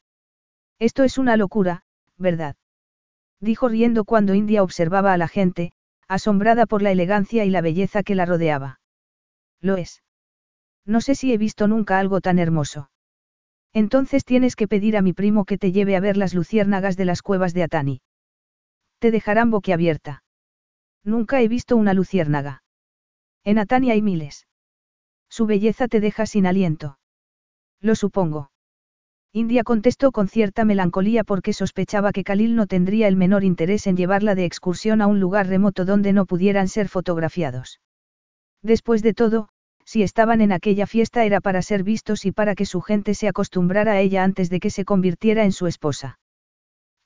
Esto es una locura, ¿verdad? Dijo riendo cuando India observaba a la gente, asombrada por la elegancia y la belleza que la rodeaba. Lo es. No sé si he visto nunca algo tan hermoso. Entonces tienes que pedir a mi primo que te lleve a ver las luciérnagas de las cuevas de Atani. Te dejarán boquiabierta. Nunca he visto una luciérnaga. En Atani hay miles. Su belleza te deja sin aliento. Lo supongo. India contestó con cierta melancolía porque sospechaba que Khalil no tendría el menor interés en llevarla de excursión a un lugar remoto donde no pudieran ser fotografiados. Después de todo, si estaban en aquella fiesta era para ser vistos y para que su gente se acostumbrara a ella antes de que se convirtiera en su esposa.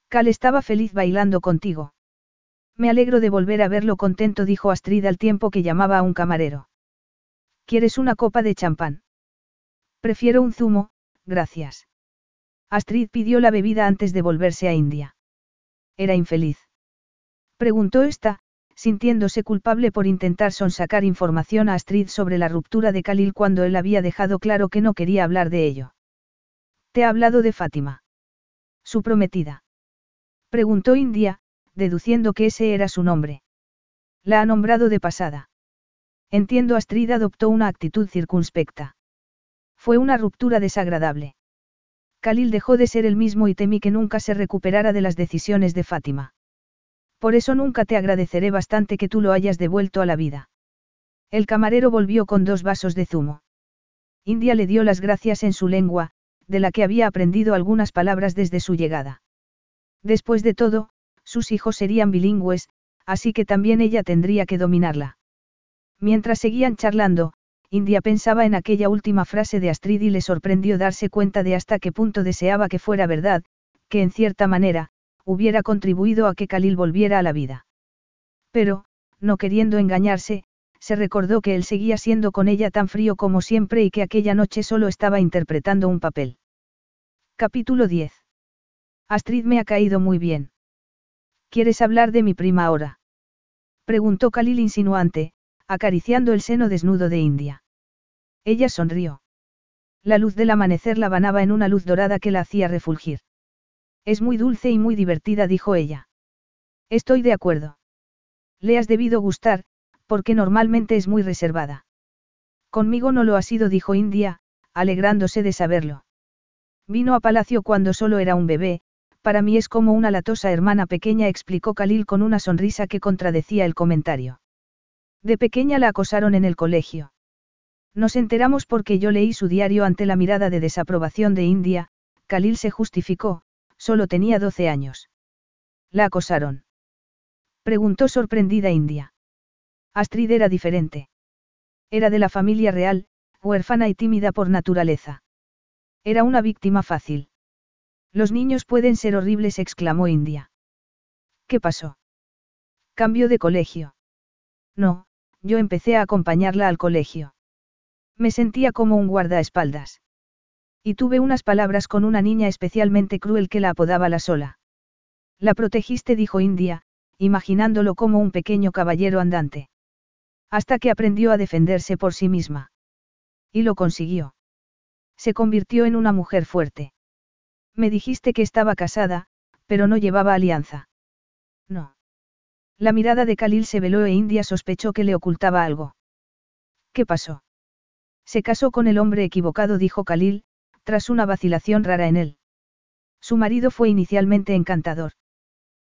Cal estaba feliz bailando contigo. Me alegro de volver a verlo contento, dijo Astrid al tiempo que llamaba a un camarero. ¿Quieres una copa de champán? Prefiero un zumo, gracias. Astrid pidió la bebida antes de volverse a India. Era infeliz. Preguntó esta, sintiéndose culpable por intentar sonsacar información a Astrid sobre la ruptura de Khalil cuando él había dejado claro que no quería hablar de ello. ¿Te ha hablado de Fátima? Su prometida. Preguntó India, deduciendo que ese era su nombre. La ha nombrado de pasada. Entiendo Astrid adoptó una actitud circunspecta. Fue una ruptura desagradable. Khalil dejó de ser el mismo y temí que nunca se recuperara de las decisiones de Fátima. Por eso nunca te agradeceré bastante que tú lo hayas devuelto a la vida. El camarero volvió con dos vasos de zumo. India le dio las gracias en su lengua, de la que había aprendido algunas palabras desde su llegada. Después de todo, sus hijos serían bilingües, así que también ella tendría que dominarla. Mientras seguían charlando, India pensaba en aquella última frase de Astrid y le sorprendió darse cuenta de hasta qué punto deseaba que fuera verdad, que en cierta manera, hubiera contribuido a que Khalil volviera a la vida. Pero, no queriendo engañarse, se recordó que él seguía siendo con ella tan frío como siempre y que aquella noche solo estaba interpretando un papel. Capítulo 10. Astrid me ha caído muy bien. ¿Quieres hablar de mi prima ahora? Preguntó Khalil insinuante, acariciando el seno desnudo de India. Ella sonrió. La luz del amanecer la banaba en una luz dorada que la hacía refulgir. Es muy dulce y muy divertida, dijo ella. Estoy de acuerdo. Le has debido gustar, porque normalmente es muy reservada. Conmigo no lo ha sido, dijo India, alegrándose de saberlo. Vino a palacio cuando solo era un bebé, para mí es como una latosa hermana pequeña, explicó Khalil con una sonrisa que contradecía el comentario. De pequeña la acosaron en el colegio. Nos enteramos porque yo leí su diario ante la mirada de desaprobación de India, Khalil se justificó, Solo tenía 12 años. ¿La acosaron? Preguntó sorprendida India. Astrid era diferente. Era de la familia real, huérfana y tímida por naturaleza. Era una víctima fácil. Los niños pueden ser horribles, exclamó India. ¿Qué pasó? Cambio de colegio. No, yo empecé a acompañarla al colegio. Me sentía como un guardaespaldas. Y tuve unas palabras con una niña especialmente cruel que la apodaba la sola. La protegiste, dijo India, imaginándolo como un pequeño caballero andante. Hasta que aprendió a defenderse por sí misma. Y lo consiguió. Se convirtió en una mujer fuerte. Me dijiste que estaba casada, pero no llevaba alianza. No. La mirada de Khalil se veló e India sospechó que le ocultaba algo. ¿Qué pasó? Se casó con el hombre equivocado, dijo Khalil, tras una vacilación rara en él. Su marido fue inicialmente encantador.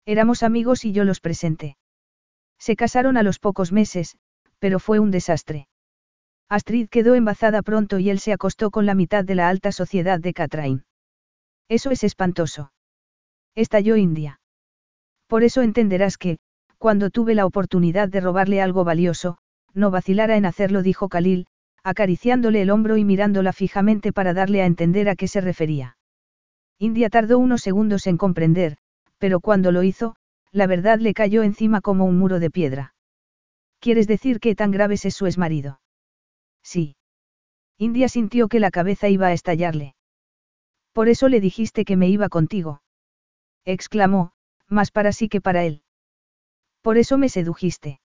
Éramos amigos y yo los presenté. Se casaron a los pocos meses, pero fue un desastre. Astrid quedó embazada pronto y él se acostó con la mitad de la alta sociedad de Catrain. Eso es espantoso. Estalló India. Por eso entenderás que, cuando tuve la oportunidad de robarle algo valioso, no vacilara en hacerlo, dijo Khalil, acariciándole el hombro y mirándola fijamente para darle a entender a qué se refería. India tardó unos segundos en comprender, pero cuando lo hizo, la verdad le cayó encima como un muro de piedra. ¿Quieres decir que tan graves es su exmarido? Sí. India sintió que la cabeza iba a estallarle. Por eso le dijiste que me iba contigo. Exclamó, más para sí que para él. Por eso me sedujiste.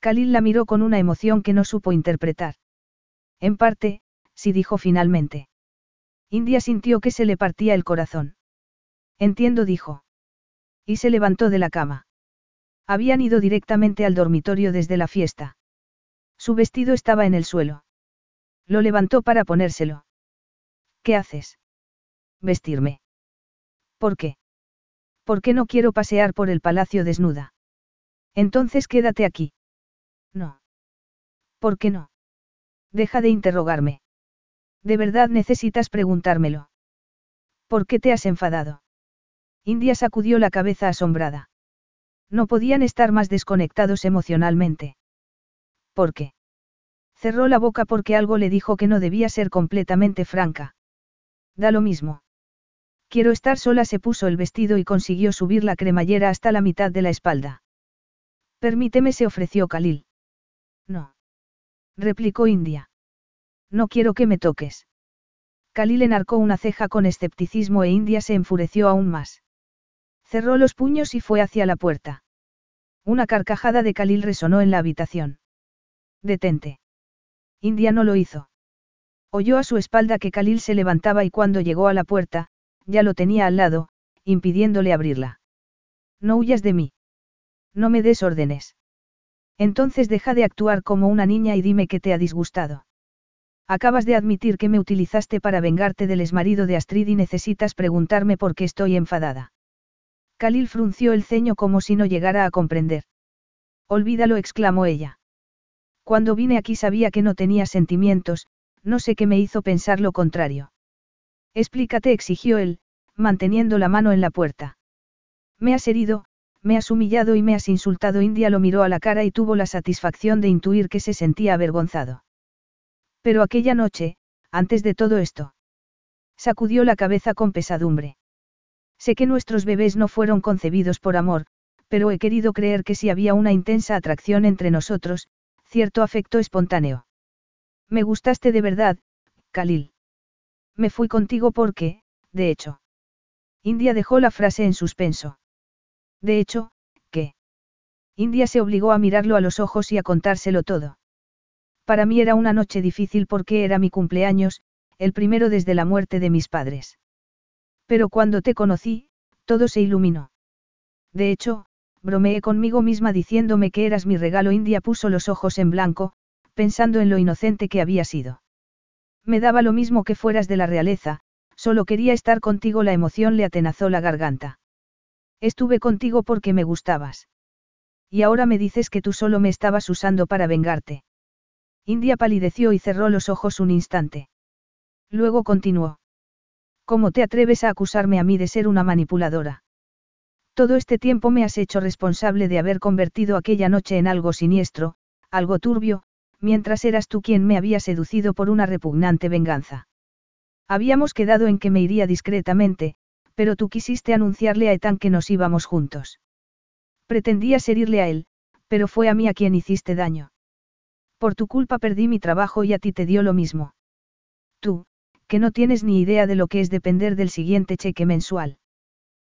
Khalil la miró con una emoción que no supo interpretar. En parte, sí dijo finalmente. India sintió que se le partía el corazón. Entiendo, dijo. Y se levantó de la cama. Habían ido directamente al dormitorio desde la fiesta. Su vestido estaba en el suelo. Lo levantó para ponérselo. ¿Qué haces? Vestirme. ¿Por qué? Porque no quiero pasear por el palacio desnuda. Entonces quédate aquí. No. ¿Por qué no? Deja de interrogarme. ¿De verdad necesitas preguntármelo? ¿Por qué te has enfadado? India sacudió la cabeza asombrada. No podían estar más desconectados emocionalmente. ¿Por qué? Cerró la boca porque algo le dijo que no debía ser completamente franca. Da lo mismo. Quiero estar sola, se puso el vestido y consiguió subir la cremallera hasta la mitad de la espalda. Permíteme, se ofreció Khalil. No. Replicó India. No quiero que me toques. Khalil enarcó una ceja con escepticismo e India se enfureció aún más. Cerró los puños y fue hacia la puerta. Una carcajada de Khalil resonó en la habitación. Detente. India no lo hizo. Oyó a su espalda que Khalil se levantaba y cuando llegó a la puerta, ya lo tenía al lado, impidiéndole abrirla. No huyas de mí. No me des órdenes. Entonces deja de actuar como una niña y dime qué te ha disgustado. Acabas de admitir que me utilizaste para vengarte del exmarido de Astrid y necesitas preguntarme por qué estoy enfadada. Khalil frunció el ceño como si no llegara a comprender. Olvídalo, exclamó ella. Cuando vine aquí sabía que no tenía sentimientos, no sé qué me hizo pensar lo contrario. Explícate, exigió él, manteniendo la mano en la puerta. Me has herido, me has humillado y me has insultado. India lo miró a la cara y tuvo la satisfacción de intuir que se sentía avergonzado. Pero aquella noche, antes de todo esto. Sacudió la cabeza con pesadumbre. Sé que nuestros bebés no fueron concebidos por amor, pero he querido creer que sí había una intensa atracción entre nosotros, cierto afecto espontáneo. Me gustaste de verdad, Khalil. Me fui contigo porque, de hecho. India dejó la frase en suspenso. De hecho, ¿qué? India se obligó a mirarlo a los ojos y a contárselo todo. Para mí era una noche difícil porque era mi cumpleaños, el primero desde la muerte de mis padres. Pero cuando te conocí, todo se iluminó. De hecho, bromeé conmigo misma diciéndome que eras mi regalo. India puso los ojos en blanco, pensando en lo inocente que había sido. Me daba lo mismo que fueras de la realeza, solo quería estar contigo. La emoción le atenazó la garganta. Estuve contigo porque me gustabas. Y ahora me dices que tú solo me estabas usando para vengarte. India palideció y cerró los ojos un instante. Luego continuó. ¿Cómo te atreves a acusarme a mí de ser una manipuladora? Todo este tiempo me has hecho responsable de haber convertido aquella noche en algo siniestro, algo turbio, mientras eras tú quien me había seducido por una repugnante venganza. Habíamos quedado en que me iría discretamente, pero tú quisiste anunciarle a Ethan que nos íbamos juntos. Pretendía herirle a él, pero fue a mí a quien hiciste daño. Por tu culpa perdí mi trabajo y a ti te dio lo mismo. Tú, que no tienes ni idea de lo que es depender del siguiente cheque mensual.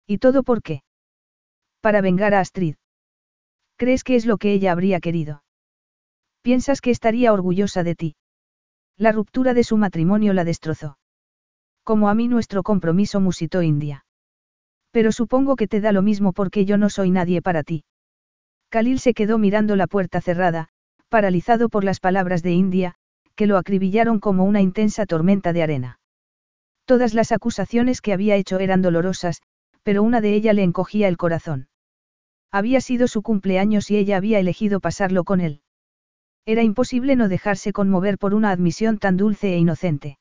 ¿Y todo por qué? Para vengar a Astrid. ¿Crees que es lo que ella habría querido? ¿Piensas que estaría orgullosa de ti? La ruptura de su matrimonio la destrozó. Como a mí nuestro compromiso musitó India. Pero supongo que te da lo mismo porque yo no soy nadie para ti. Khalil se quedó mirando la puerta cerrada, paralizado por las palabras de India, que lo acribillaron como una intensa tormenta de arena. Todas las acusaciones que había hecho eran dolorosas, pero una de ellas le encogía el corazón. Había sido su cumpleaños y ella había elegido pasarlo con él. Era imposible no dejarse conmover por una admisión tan dulce e inocente.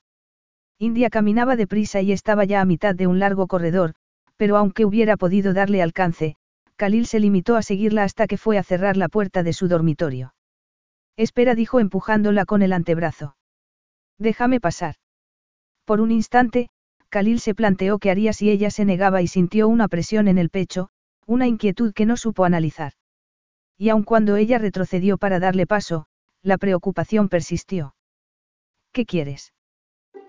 India caminaba deprisa y estaba ya a mitad de un largo corredor, pero aunque hubiera podido darle alcance, Khalil se limitó a seguirla hasta que fue a cerrar la puerta de su dormitorio. Espera, dijo empujándola con el antebrazo. Déjame pasar. Por un instante, Khalil se planteó qué haría si ella se negaba y sintió una presión en el pecho, una inquietud que no supo analizar. Y aun cuando ella retrocedió para darle paso, la preocupación persistió. ¿Qué quieres?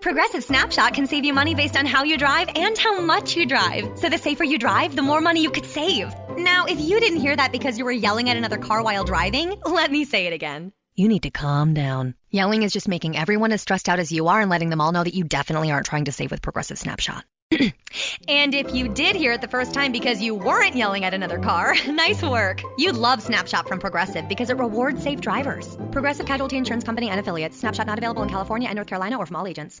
Progressive Snapshot can save you money based on how you drive and how much you drive. So the safer you drive, the more money you could save. Now, if you didn't hear that because you were yelling at another car while driving, let me say it again. You need to calm down. Yelling is just making everyone as stressed out as you are and letting them all know that you definitely aren't trying to save with Progressive Snapshot. and if you did hear it the first time because you weren't yelling at another car, nice work. You'd love Snapshot from Progressive because it rewards safe drivers. Progressive Casualty Insurance Company and affiliates. Snapshot not available in California and North Carolina or from all agents.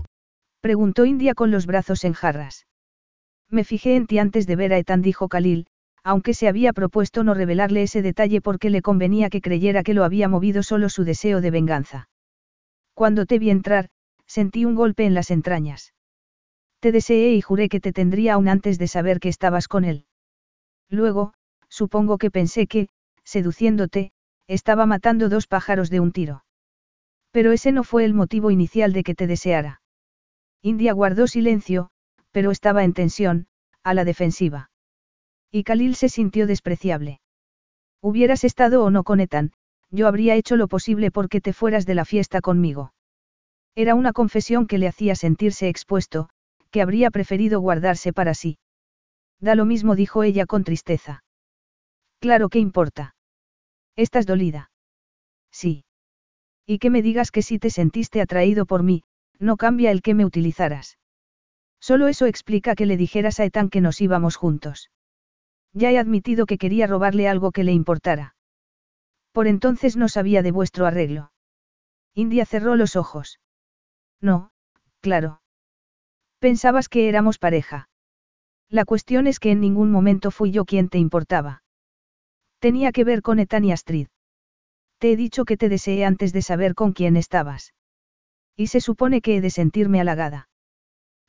Preguntó India con los brazos en jarras. Me fijé en ti antes de ver a Ethan, dijo Khalil, aunque se había propuesto no revelarle ese detalle porque le convenía que creyera que lo había movido solo su deseo de venganza. Cuando te vi entrar, sentí un golpe en las entrañas. Te deseé y juré que te tendría aún antes de saber que estabas con él. Luego, supongo que pensé que, seduciéndote, estaba matando dos pájaros de un tiro. Pero ese no fue el motivo inicial de que te deseara. India guardó silencio, pero estaba en tensión, a la defensiva. Y Khalil se sintió despreciable. Hubieras estado o no con Ethan, yo habría hecho lo posible porque te fueras de la fiesta conmigo. Era una confesión que le hacía sentirse expuesto, que habría preferido guardarse para sí. Da lo mismo, dijo ella con tristeza. Claro que importa. ¿Estás dolida? Sí. Y que me digas que si te sentiste atraído por mí, no cambia el que me utilizaras. Solo eso explica que le dijeras a Ethan que nos íbamos juntos. Ya he admitido que quería robarle algo que le importara. Por entonces no sabía de vuestro arreglo. India cerró los ojos. No, claro. Pensabas que éramos pareja. La cuestión es que en ningún momento fui yo quien te importaba. Tenía que ver con Ethan y Astrid. Te he dicho que te deseé antes de saber con quién estabas. Y se supone que he de sentirme halagada.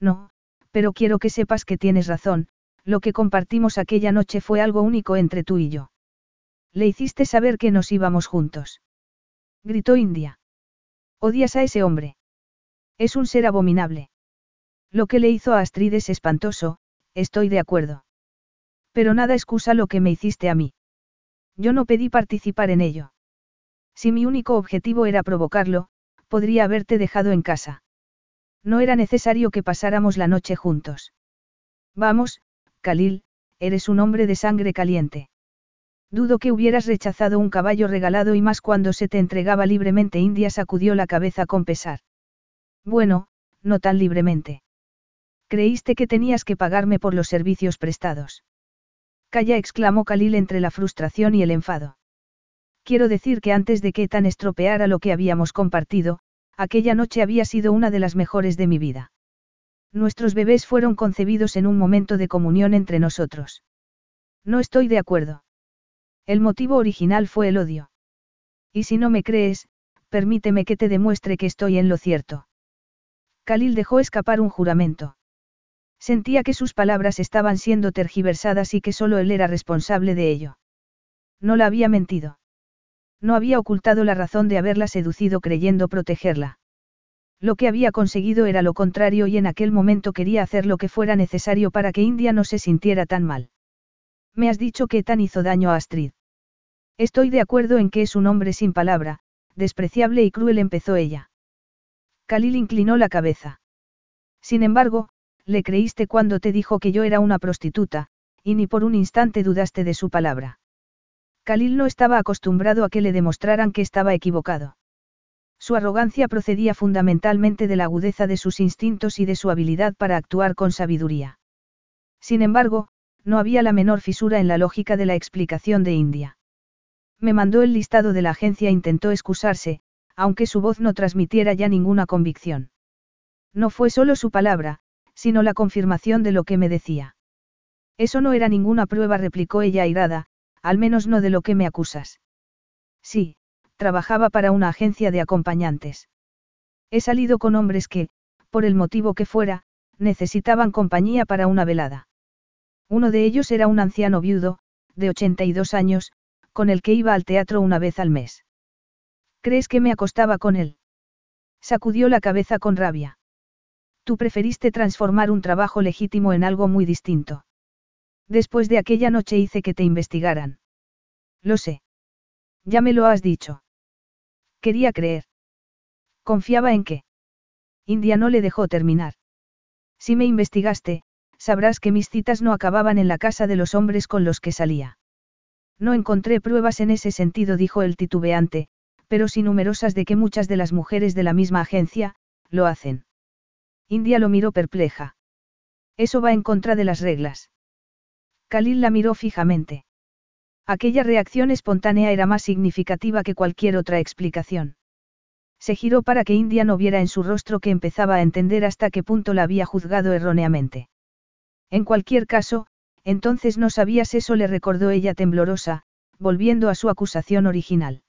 No, pero quiero que sepas que tienes razón, lo que compartimos aquella noche fue algo único entre tú y yo. Le hiciste saber que nos íbamos juntos. Gritó India. Odias a ese hombre. Es un ser abominable. Lo que le hizo a Astrid es espantoso, estoy de acuerdo. Pero nada excusa lo que me hiciste a mí. Yo no pedí participar en ello. Si mi único objetivo era provocarlo, podría haberte dejado en casa. No era necesario que pasáramos la noche juntos. Vamos, Khalil, eres un hombre de sangre caliente. Dudo que hubieras rechazado un caballo regalado y más cuando se te entregaba libremente. India sacudió la cabeza con pesar. Bueno, no tan libremente. Creíste que tenías que pagarme por los servicios prestados. Calla exclamó Khalil entre la frustración y el enfado. Quiero decir que antes de que tan estropeara lo que habíamos compartido, aquella noche había sido una de las mejores de mi vida. Nuestros bebés fueron concebidos en un momento de comunión entre nosotros. No estoy de acuerdo. El motivo original fue el odio. Y si no me crees, permíteme que te demuestre que estoy en lo cierto. Khalil dejó escapar un juramento. Sentía que sus palabras estaban siendo tergiversadas y que solo él era responsable de ello. No la había mentido. No había ocultado la razón de haberla seducido creyendo protegerla. Lo que había conseguido era lo contrario y en aquel momento quería hacer lo que fuera necesario para que India no se sintiera tan mal. Me has dicho que Tan hizo daño a Astrid. Estoy de acuerdo en que es un hombre sin palabra, despreciable y cruel empezó ella. Khalil inclinó la cabeza. Sin embargo, le creíste cuando te dijo que yo era una prostituta, y ni por un instante dudaste de su palabra. Khalil no estaba acostumbrado a que le demostraran que estaba equivocado. Su arrogancia procedía fundamentalmente de la agudeza de sus instintos y de su habilidad para actuar con sabiduría. Sin embargo, no había la menor fisura en la lógica de la explicación de India. Me mandó el listado de la agencia e intentó excusarse, aunque su voz no transmitiera ya ninguna convicción. No fue solo su palabra, sino la confirmación de lo que me decía. Eso no era ninguna prueba, replicó ella airada, al menos no de lo que me acusas. Sí, trabajaba para una agencia de acompañantes. He salido con hombres que, por el motivo que fuera, necesitaban compañía para una velada. Uno de ellos era un anciano viudo, de 82 años, con el que iba al teatro una vez al mes. ¿Crees que me acostaba con él? Sacudió la cabeza con rabia. Tú preferiste transformar un trabajo legítimo en algo muy distinto. Después de aquella noche hice que te investigaran. Lo sé. Ya me lo has dicho. Quería creer. Confiaba en que. India no le dejó terminar. Si me investigaste, sabrás que mis citas no acababan en la casa de los hombres con los que salía. No encontré pruebas en ese sentido, dijo el titubeante, pero sí numerosas de que muchas de las mujeres de la misma agencia, lo hacen. India lo miró perpleja. Eso va en contra de las reglas. Khalil la miró fijamente. Aquella reacción espontánea era más significativa que cualquier otra explicación. Se giró para que India no viera en su rostro que empezaba a entender hasta qué punto la había juzgado erróneamente. En cualquier caso, entonces no sabías eso, le recordó ella temblorosa, volviendo a su acusación original.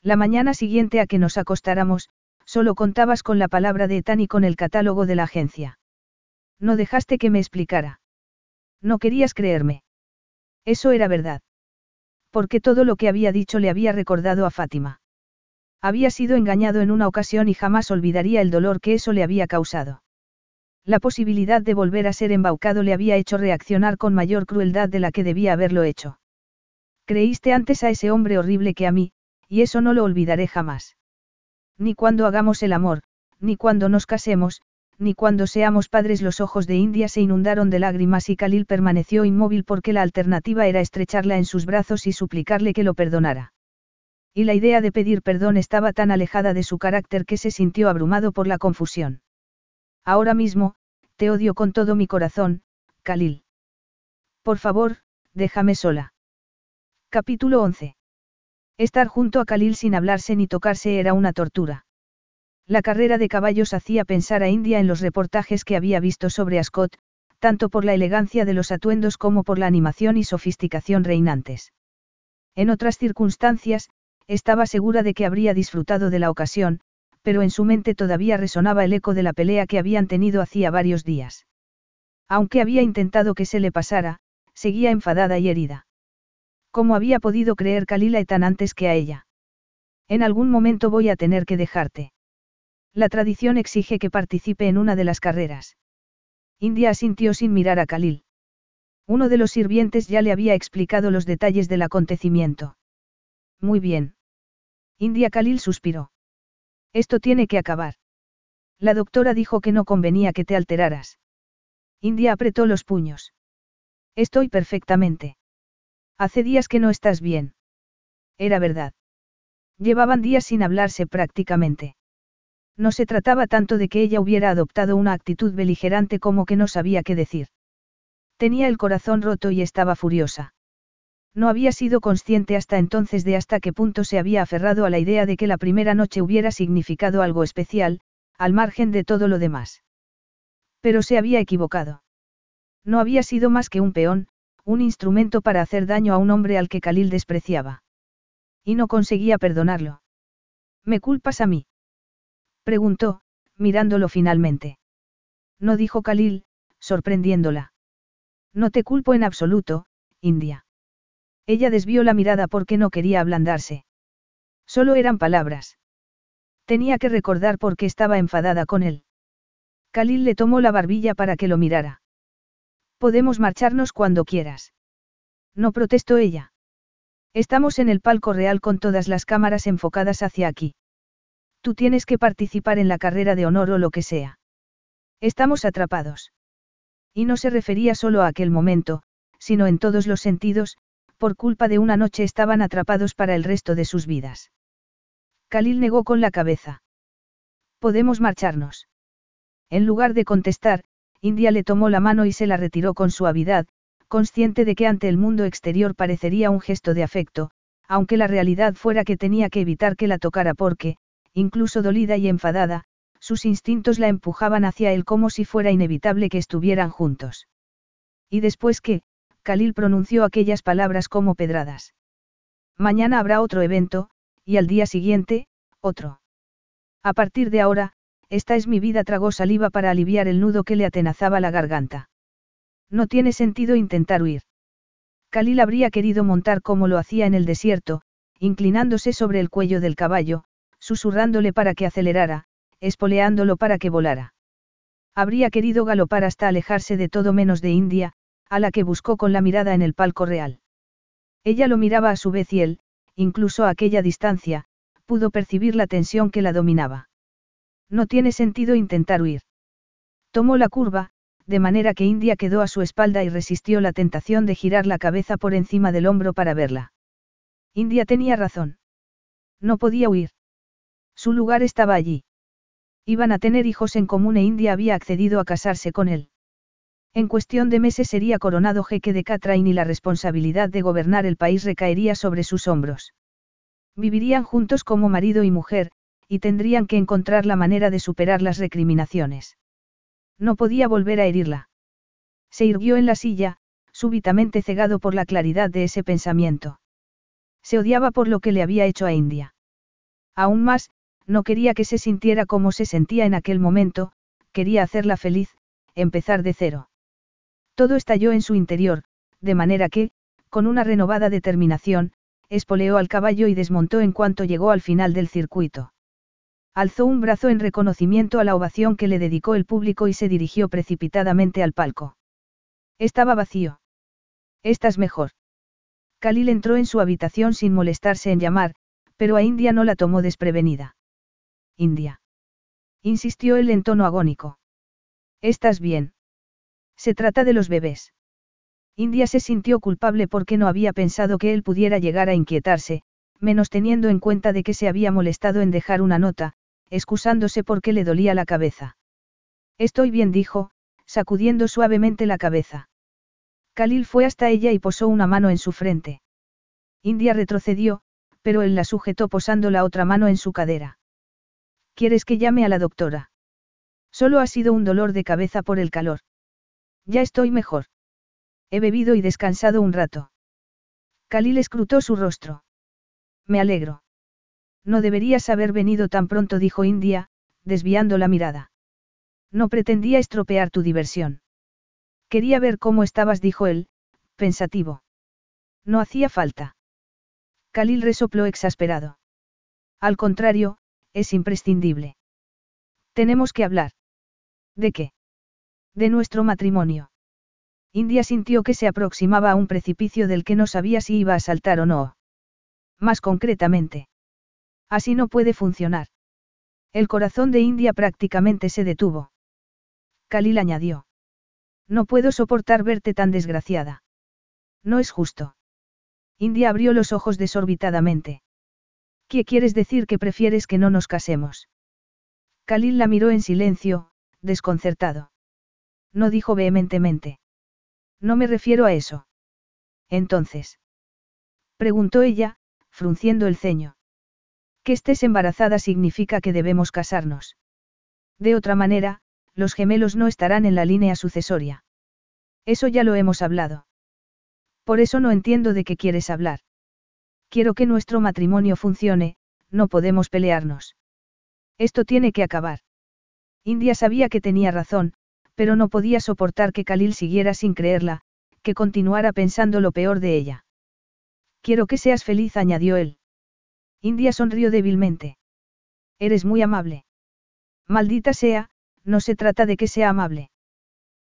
La mañana siguiente a que nos acostáramos, solo contabas con la palabra de Etan y con el catálogo de la agencia. No dejaste que me explicara. No querías creerme. Eso era verdad. Porque todo lo que había dicho le había recordado a Fátima. Había sido engañado en una ocasión y jamás olvidaría el dolor que eso le había causado. La posibilidad de volver a ser embaucado le había hecho reaccionar con mayor crueldad de la que debía haberlo hecho. Creíste antes a ese hombre horrible que a mí, y eso no lo olvidaré jamás. Ni cuando hagamos el amor, ni cuando nos casemos, ni cuando seamos padres los ojos de India se inundaron de lágrimas y Khalil permaneció inmóvil porque la alternativa era estrecharla en sus brazos y suplicarle que lo perdonara. Y la idea de pedir perdón estaba tan alejada de su carácter que se sintió abrumado por la confusión. Ahora mismo, te odio con todo mi corazón, Khalil. Por favor, déjame sola. Capítulo 11. Estar junto a Khalil sin hablarse ni tocarse era una tortura. La carrera de caballos hacía pensar a India en los reportajes que había visto sobre Ascot, tanto por la elegancia de los atuendos como por la animación y sofisticación reinantes. En otras circunstancias, estaba segura de que habría disfrutado de la ocasión, pero en su mente todavía resonaba el eco de la pelea que habían tenido hacía varios días. Aunque había intentado que se le pasara, seguía enfadada y herida. ¿Cómo había podido creer Kalila tan antes que a ella? En algún momento voy a tener que dejarte. La tradición exige que participe en una de las carreras. India asintió sin mirar a Khalil. Uno de los sirvientes ya le había explicado los detalles del acontecimiento. Muy bien. India Khalil suspiró. Esto tiene que acabar. La doctora dijo que no convenía que te alteraras. India apretó los puños. Estoy perfectamente. Hace días que no estás bien. Era verdad. Llevaban días sin hablarse prácticamente. No se trataba tanto de que ella hubiera adoptado una actitud beligerante como que no sabía qué decir. Tenía el corazón roto y estaba furiosa. No había sido consciente hasta entonces de hasta qué punto se había aferrado a la idea de que la primera noche hubiera significado algo especial, al margen de todo lo demás. Pero se había equivocado. No había sido más que un peón, un instrumento para hacer daño a un hombre al que Khalil despreciaba. Y no conseguía perdonarlo. ¿Me culpas a mí? Preguntó, mirándolo finalmente. No dijo Khalil, sorprendiéndola. No te culpo en absoluto, India. Ella desvió la mirada porque no quería ablandarse. Solo eran palabras. Tenía que recordar por qué estaba enfadada con él. Khalil le tomó la barbilla para que lo mirara. Podemos marcharnos cuando quieras. No protestó ella. Estamos en el palco real con todas las cámaras enfocadas hacia aquí. Tú tienes que participar en la carrera de honor o lo que sea. Estamos atrapados. Y no se refería solo a aquel momento, sino en todos los sentidos, por culpa de una noche estaban atrapados para el resto de sus vidas. Khalil negó con la cabeza. Podemos marcharnos. En lugar de contestar, India le tomó la mano y se la retiró con suavidad, consciente de que ante el mundo exterior parecería un gesto de afecto, aunque la realidad fuera que tenía que evitar que la tocara porque, incluso dolida y enfadada, sus instintos la empujaban hacia él como si fuera inevitable que estuvieran juntos. Y después que, Khalil pronunció aquellas palabras como pedradas. Mañana habrá otro evento, y al día siguiente, otro. A partir de ahora, esta es mi vida, tragó saliva para aliviar el nudo que le atenazaba la garganta. No tiene sentido intentar huir. Khalil habría querido montar como lo hacía en el desierto, inclinándose sobre el cuello del caballo, susurrándole para que acelerara, espoleándolo para que volara. Habría querido galopar hasta alejarse de todo menos de India, a la que buscó con la mirada en el palco real. Ella lo miraba a su vez y él, incluso a aquella distancia, pudo percibir la tensión que la dominaba. No tiene sentido intentar huir. Tomó la curva, de manera que India quedó a su espalda y resistió la tentación de girar la cabeza por encima del hombro para verla. India tenía razón. No podía huir. Su lugar estaba allí. Iban a tener hijos en común e India había accedido a casarse con él. En cuestión de meses sería coronado jeque de Catrain y la responsabilidad de gobernar el país recaería sobre sus hombros. Vivirían juntos como marido y mujer, y tendrían que encontrar la manera de superar las recriminaciones. No podía volver a herirla. Se irguió en la silla, súbitamente cegado por la claridad de ese pensamiento. Se odiaba por lo que le había hecho a India. Aún más, no quería que se sintiera como se sentía en aquel momento, quería hacerla feliz, empezar de cero. Todo estalló en su interior, de manera que, con una renovada determinación, espoleó al caballo y desmontó en cuanto llegó al final del circuito. Alzó un brazo en reconocimiento a la ovación que le dedicó el público y se dirigió precipitadamente al palco. Estaba vacío. Estás mejor. Khalil entró en su habitación sin molestarse en llamar, pero a India no la tomó desprevenida. India. Insistió él en tono agónico. ¿Estás bien? Se trata de los bebés. India se sintió culpable porque no había pensado que él pudiera llegar a inquietarse, menos teniendo en cuenta de que se había molestado en dejar una nota, excusándose porque le dolía la cabeza. Estoy bien, dijo, sacudiendo suavemente la cabeza. Khalil fue hasta ella y posó una mano en su frente. India retrocedió, pero él la sujetó posando la otra mano en su cadera. ¿Quieres que llame a la doctora? Solo ha sido un dolor de cabeza por el calor. Ya estoy mejor. He bebido y descansado un rato. Khalil escrutó su rostro. Me alegro. No deberías haber venido tan pronto, dijo India, desviando la mirada. No pretendía estropear tu diversión. Quería ver cómo estabas, dijo él, pensativo. No hacía falta. Khalil resopló exasperado. Al contrario, es imprescindible. Tenemos que hablar. ¿De qué? De nuestro matrimonio. India sintió que se aproximaba a un precipicio del que no sabía si iba a saltar o no. Más concretamente. Así no puede funcionar. El corazón de India prácticamente se detuvo. Khalil añadió. No puedo soportar verte tan desgraciada. No es justo. India abrió los ojos desorbitadamente. ¿Qué quieres decir que prefieres que no nos casemos? Khalil la miró en silencio, desconcertado. No dijo vehementemente. No me refiero a eso. Entonces. Preguntó ella, frunciendo el ceño. Que estés embarazada significa que debemos casarnos. De otra manera, los gemelos no estarán en la línea sucesoria. Eso ya lo hemos hablado. Por eso no entiendo de qué quieres hablar. Quiero que nuestro matrimonio funcione, no podemos pelearnos. Esto tiene que acabar. India sabía que tenía razón, pero no podía soportar que Khalil siguiera sin creerla, que continuara pensando lo peor de ella. Quiero que seas feliz, añadió él. India sonrió débilmente. Eres muy amable. Maldita sea, no se trata de que sea amable.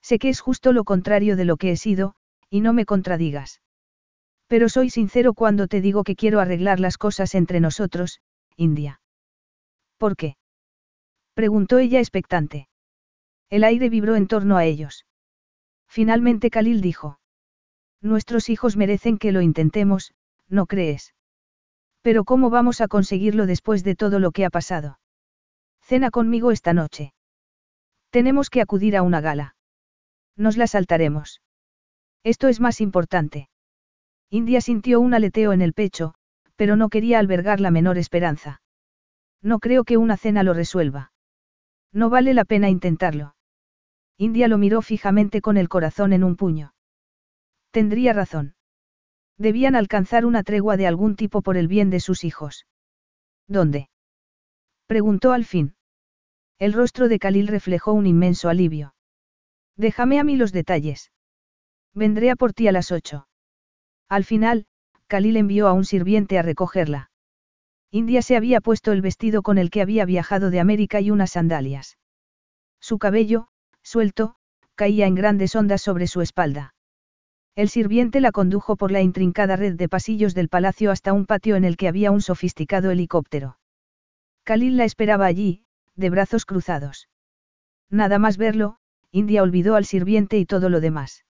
Sé que es justo lo contrario de lo que he sido, y no me contradigas. Pero soy sincero cuando te digo que quiero arreglar las cosas entre nosotros, India. ¿Por qué? preguntó ella expectante. El aire vibró en torno a ellos. Finalmente Khalil dijo. Nuestros hijos merecen que lo intentemos, ¿no crees? Pero ¿cómo vamos a conseguirlo después de todo lo que ha pasado? Cena conmigo esta noche. Tenemos que acudir a una gala. Nos la saltaremos. Esto es más importante. India sintió un aleteo en el pecho, pero no quería albergar la menor esperanza. No creo que una cena lo resuelva. No vale la pena intentarlo. India lo miró fijamente con el corazón en un puño. Tendría razón. Debían alcanzar una tregua de algún tipo por el bien de sus hijos. ¿Dónde? Preguntó al fin. El rostro de Khalil reflejó un inmenso alivio. Déjame a mí los detalles. Vendré a por ti a las ocho. Al final, Khalil envió a un sirviente a recogerla. India se había puesto el vestido con el que había viajado de América y unas sandalias. Su cabello, suelto, caía en grandes ondas sobre su espalda. El sirviente la condujo por la intrincada red de pasillos del palacio hasta un patio en el que había un sofisticado helicóptero. Khalil la esperaba allí, de brazos cruzados. Nada más verlo, India olvidó al sirviente y todo lo demás.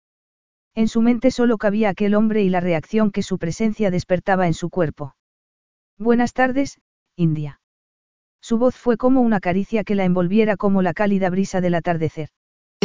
En su mente solo cabía aquel hombre y la reacción que su presencia despertaba en su cuerpo. Buenas tardes, India. Su voz fue como una caricia que la envolviera como la cálida brisa del atardecer.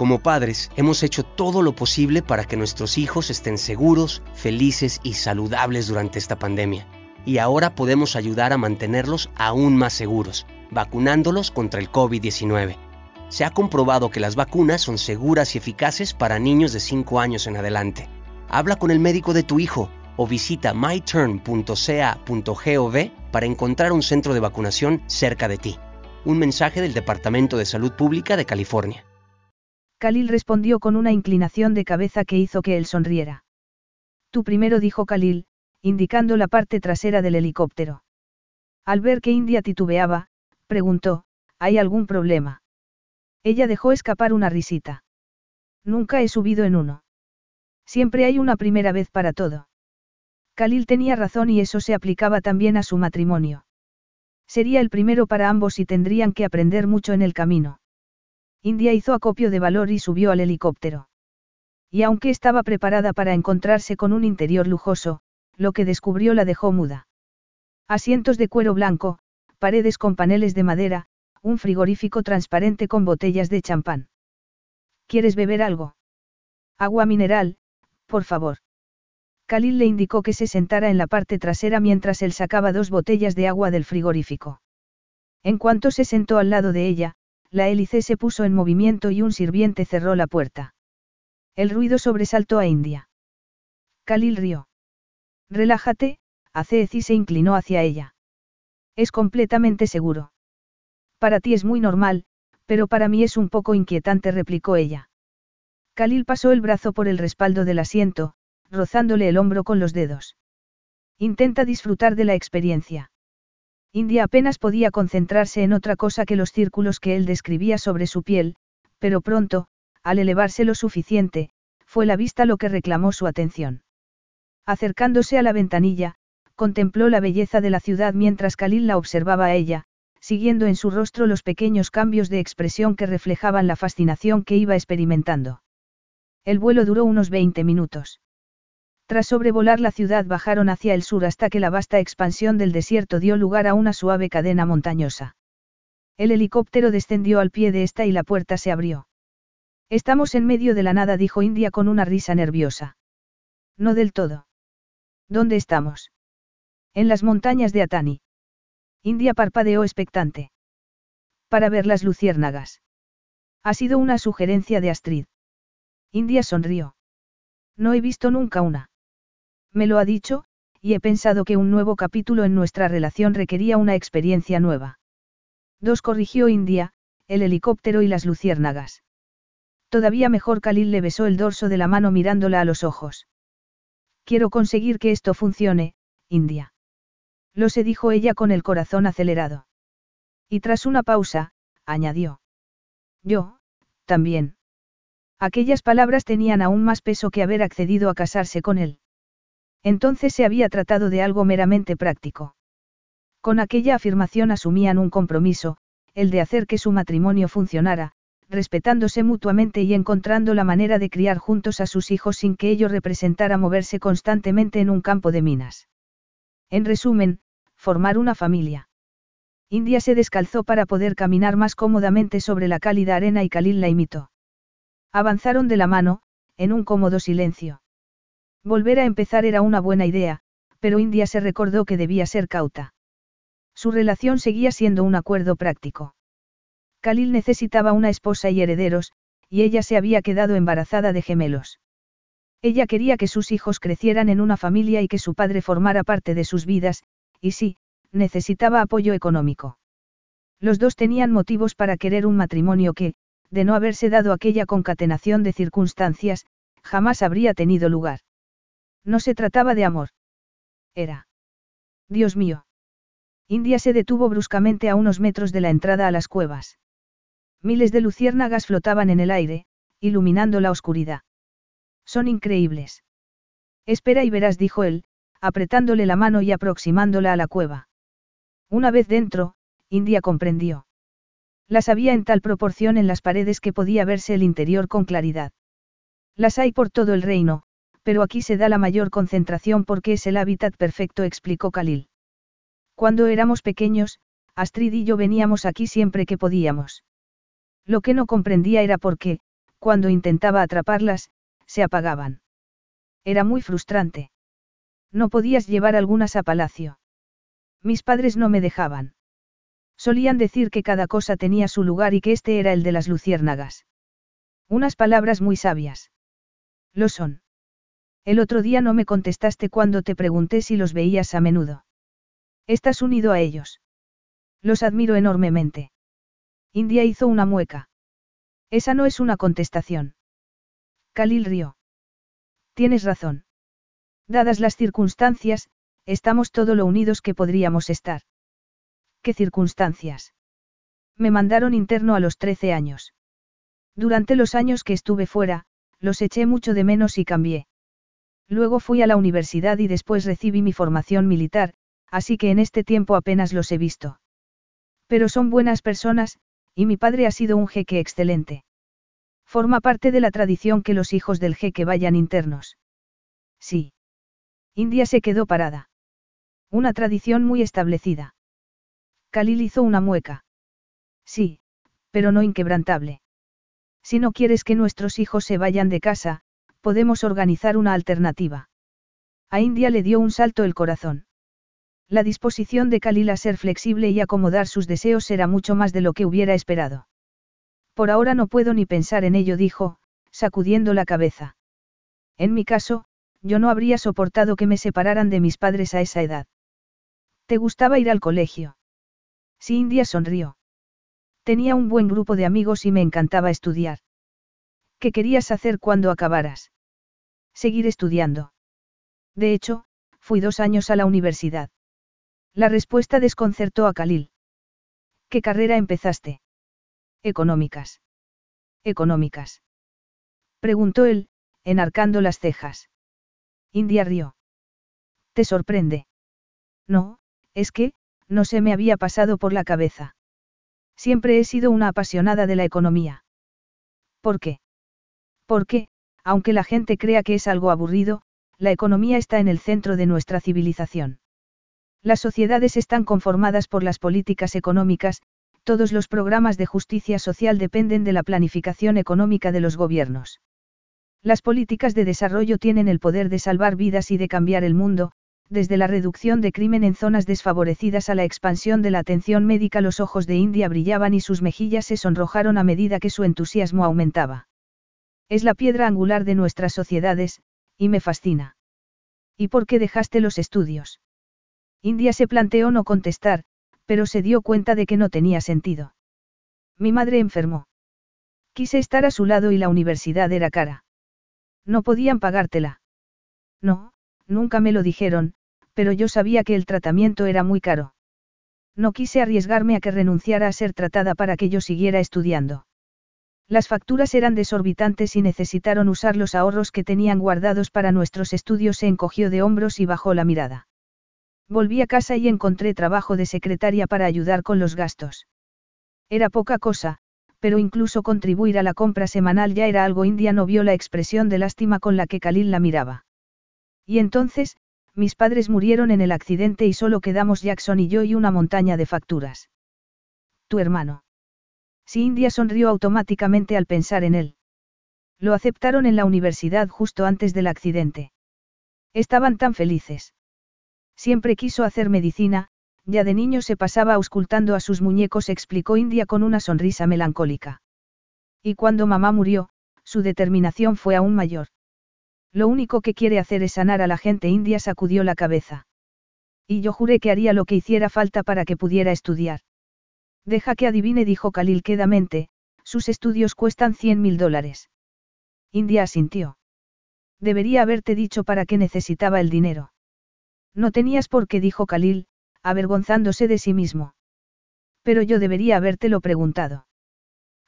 Como padres, hemos hecho todo lo posible para que nuestros hijos estén seguros, felices y saludables durante esta pandemia. Y ahora podemos ayudar a mantenerlos aún más seguros, vacunándolos contra el COVID-19. Se ha comprobado que las vacunas son seguras y eficaces para niños de 5 años en adelante. Habla con el médico de tu hijo o visita myturn.ca.gov para encontrar un centro de vacunación cerca de ti. Un mensaje del Departamento de Salud Pública de California. Khalil respondió con una inclinación de cabeza que hizo que él sonriera. Tú primero dijo Khalil, indicando la parte trasera del helicóptero. Al ver que India titubeaba, preguntó, ¿hay algún problema? Ella dejó escapar una risita. Nunca he subido en uno. Siempre hay una primera vez para todo. Khalil tenía razón y eso se aplicaba también a su matrimonio. Sería el primero para ambos y tendrían que aprender mucho en el camino. India hizo acopio de valor y subió al helicóptero. Y aunque estaba preparada para encontrarse con un interior lujoso, lo que descubrió la dejó muda. Asientos de cuero blanco, paredes con paneles de madera, un frigorífico transparente con botellas de champán. ¿Quieres beber algo? Agua mineral, por favor. Khalil le indicó que se sentara en la parte trasera mientras él sacaba dos botellas de agua del frigorífico. En cuanto se sentó al lado de ella, la hélice se puso en movimiento y un sirviente cerró la puerta. El ruido sobresaltó a India. Khalil rió. Relájate, Aceci se inclinó hacia ella. Es completamente seguro. Para ti es muy normal, pero para mí es un poco inquietante, replicó ella. Khalil pasó el brazo por el respaldo del asiento, rozándole el hombro con los dedos. Intenta disfrutar de la experiencia. India apenas podía concentrarse en otra cosa que los círculos que él describía sobre su piel, pero pronto, al elevarse lo suficiente, fue la vista lo que reclamó su atención. Acercándose a la ventanilla, contempló la belleza de la ciudad mientras Khalil la observaba a ella, siguiendo en su rostro los pequeños cambios de expresión que reflejaban la fascinación que iba experimentando. El vuelo duró unos 20 minutos. Tras sobrevolar la ciudad bajaron hacia el sur hasta que la vasta expansión del desierto dio lugar a una suave cadena montañosa. El helicóptero descendió al pie de esta y la puerta se abrió. Estamos en medio de la nada, dijo India con una risa nerviosa. No del todo. ¿Dónde estamos? En las montañas de Atani. India parpadeó expectante. Para ver las luciérnagas. Ha sido una sugerencia de Astrid. India sonrió. No he visto nunca una. Me lo ha dicho, y he pensado que un nuevo capítulo en nuestra relación requería una experiencia nueva. Dos corrigió India, el helicóptero y las luciérnagas. Todavía mejor Khalil le besó el dorso de la mano mirándola a los ojos. Quiero conseguir que esto funcione, India. Lo se dijo ella con el corazón acelerado. Y tras una pausa, añadió. Yo, también. Aquellas palabras tenían aún más peso que haber accedido a casarse con él. Entonces se había tratado de algo meramente práctico. Con aquella afirmación asumían un compromiso, el de hacer que su matrimonio funcionara, respetándose mutuamente y encontrando la manera de criar juntos a sus hijos sin que ello representara moverse constantemente en un campo de minas. En resumen, formar una familia. India se descalzó para poder caminar más cómodamente sobre la cálida arena y Khalil la imitó. Avanzaron de la mano, en un cómodo silencio. Volver a empezar era una buena idea, pero India se recordó que debía ser cauta. Su relación seguía siendo un acuerdo práctico. Khalil necesitaba una esposa y herederos, y ella se había quedado embarazada de gemelos. Ella quería que sus hijos crecieran en una familia y que su padre formara parte de sus vidas, y sí, necesitaba apoyo económico. Los dos tenían motivos para querer un matrimonio que, de no haberse dado aquella concatenación de circunstancias, jamás habría tenido lugar. No se trataba de amor. Era. Dios mío. India se detuvo bruscamente a unos metros de la entrada a las cuevas. Miles de luciérnagas flotaban en el aire, iluminando la oscuridad. Son increíbles. Espera y verás, dijo él, apretándole la mano y aproximándola a la cueva. Una vez dentro, India comprendió. Las había en tal proporción en las paredes que podía verse el interior con claridad. Las hay por todo el reino, pero aquí se da la mayor concentración porque es el hábitat perfecto, explicó Khalil. Cuando éramos pequeños, Astrid y yo veníamos aquí siempre que podíamos. Lo que no comprendía era por qué, cuando intentaba atraparlas, se apagaban. Era muy frustrante. No podías llevar algunas a palacio. Mis padres no me dejaban. Solían decir que cada cosa tenía su lugar y que este era el de las luciérnagas. Unas palabras muy sabias. Lo son. El otro día no me contestaste cuando te pregunté si los veías a menudo. Estás unido a ellos. Los admiro enormemente. India hizo una mueca. Esa no es una contestación. Khalil rió. Tienes razón. Dadas las circunstancias, estamos todo lo unidos que podríamos estar. ¿Qué circunstancias? Me mandaron interno a los 13 años. Durante los años que estuve fuera, los eché mucho de menos y cambié. Luego fui a la universidad y después recibí mi formación militar, así que en este tiempo apenas los he visto. Pero son buenas personas, y mi padre ha sido un jeque excelente. Forma parte de la tradición que los hijos del jeque vayan internos. Sí. India se quedó parada. Una tradición muy establecida. Khalil hizo una mueca. Sí, pero no inquebrantable. Si no quieres que nuestros hijos se vayan de casa, podemos organizar una alternativa. A India le dio un salto el corazón. La disposición de Khalil a ser flexible y acomodar sus deseos era mucho más de lo que hubiera esperado. Por ahora no puedo ni pensar en ello, dijo, sacudiendo la cabeza. En mi caso, yo no habría soportado que me separaran de mis padres a esa edad. ¿Te gustaba ir al colegio? Sí, India sonrió. Tenía un buen grupo de amigos y me encantaba estudiar. ¿Qué querías hacer cuando acabaras? Seguir estudiando. De hecho, fui dos años a la universidad. La respuesta desconcertó a Khalil. ¿Qué carrera empezaste? Económicas. Económicas. Preguntó él, enarcando las cejas. India rió. ¿Te sorprende? No, es que, no se me había pasado por la cabeza. Siempre he sido una apasionada de la economía. ¿Por qué? Porque, aunque la gente crea que es algo aburrido, la economía está en el centro de nuestra civilización. Las sociedades están conformadas por las políticas económicas, todos los programas de justicia social dependen de la planificación económica de los gobiernos. Las políticas de desarrollo tienen el poder de salvar vidas y de cambiar el mundo, desde la reducción de crimen en zonas desfavorecidas a la expansión de la atención médica los ojos de India brillaban y sus mejillas se sonrojaron a medida que su entusiasmo aumentaba. Es la piedra angular de nuestras sociedades, y me fascina. ¿Y por qué dejaste los estudios? India se planteó no contestar, pero se dio cuenta de que no tenía sentido. Mi madre enfermó. Quise estar a su lado y la universidad era cara. No podían pagártela. No, nunca me lo dijeron, pero yo sabía que el tratamiento era muy caro. No quise arriesgarme a que renunciara a ser tratada para que yo siguiera estudiando. Las facturas eran desorbitantes y necesitaron usar los ahorros que tenían guardados para nuestros estudios. Se encogió de hombros y bajó la mirada. Volví a casa y encontré trabajo de secretaria para ayudar con los gastos. Era poca cosa, pero incluso contribuir a la compra semanal ya era algo. India no vio la expresión de lástima con la que Khalil la miraba. Y entonces, mis padres murieron en el accidente y solo quedamos Jackson y yo y una montaña de facturas. Tu hermano. Si India sonrió automáticamente al pensar en él. Lo aceptaron en la universidad justo antes del accidente. Estaban tan felices. Siempre quiso hacer medicina, ya de niño se pasaba auscultando a sus muñecos, explicó India con una sonrisa melancólica. Y cuando mamá murió, su determinación fue aún mayor. Lo único que quiere hacer es sanar a la gente india, sacudió la cabeza. Y yo juré que haría lo que hiciera falta para que pudiera estudiar. Deja que adivine, dijo Khalil quedamente, sus estudios cuestan 100 mil dólares. India asintió. Debería haberte dicho para qué necesitaba el dinero. No tenías por qué, dijo Khalil, avergonzándose de sí mismo. Pero yo debería habértelo preguntado.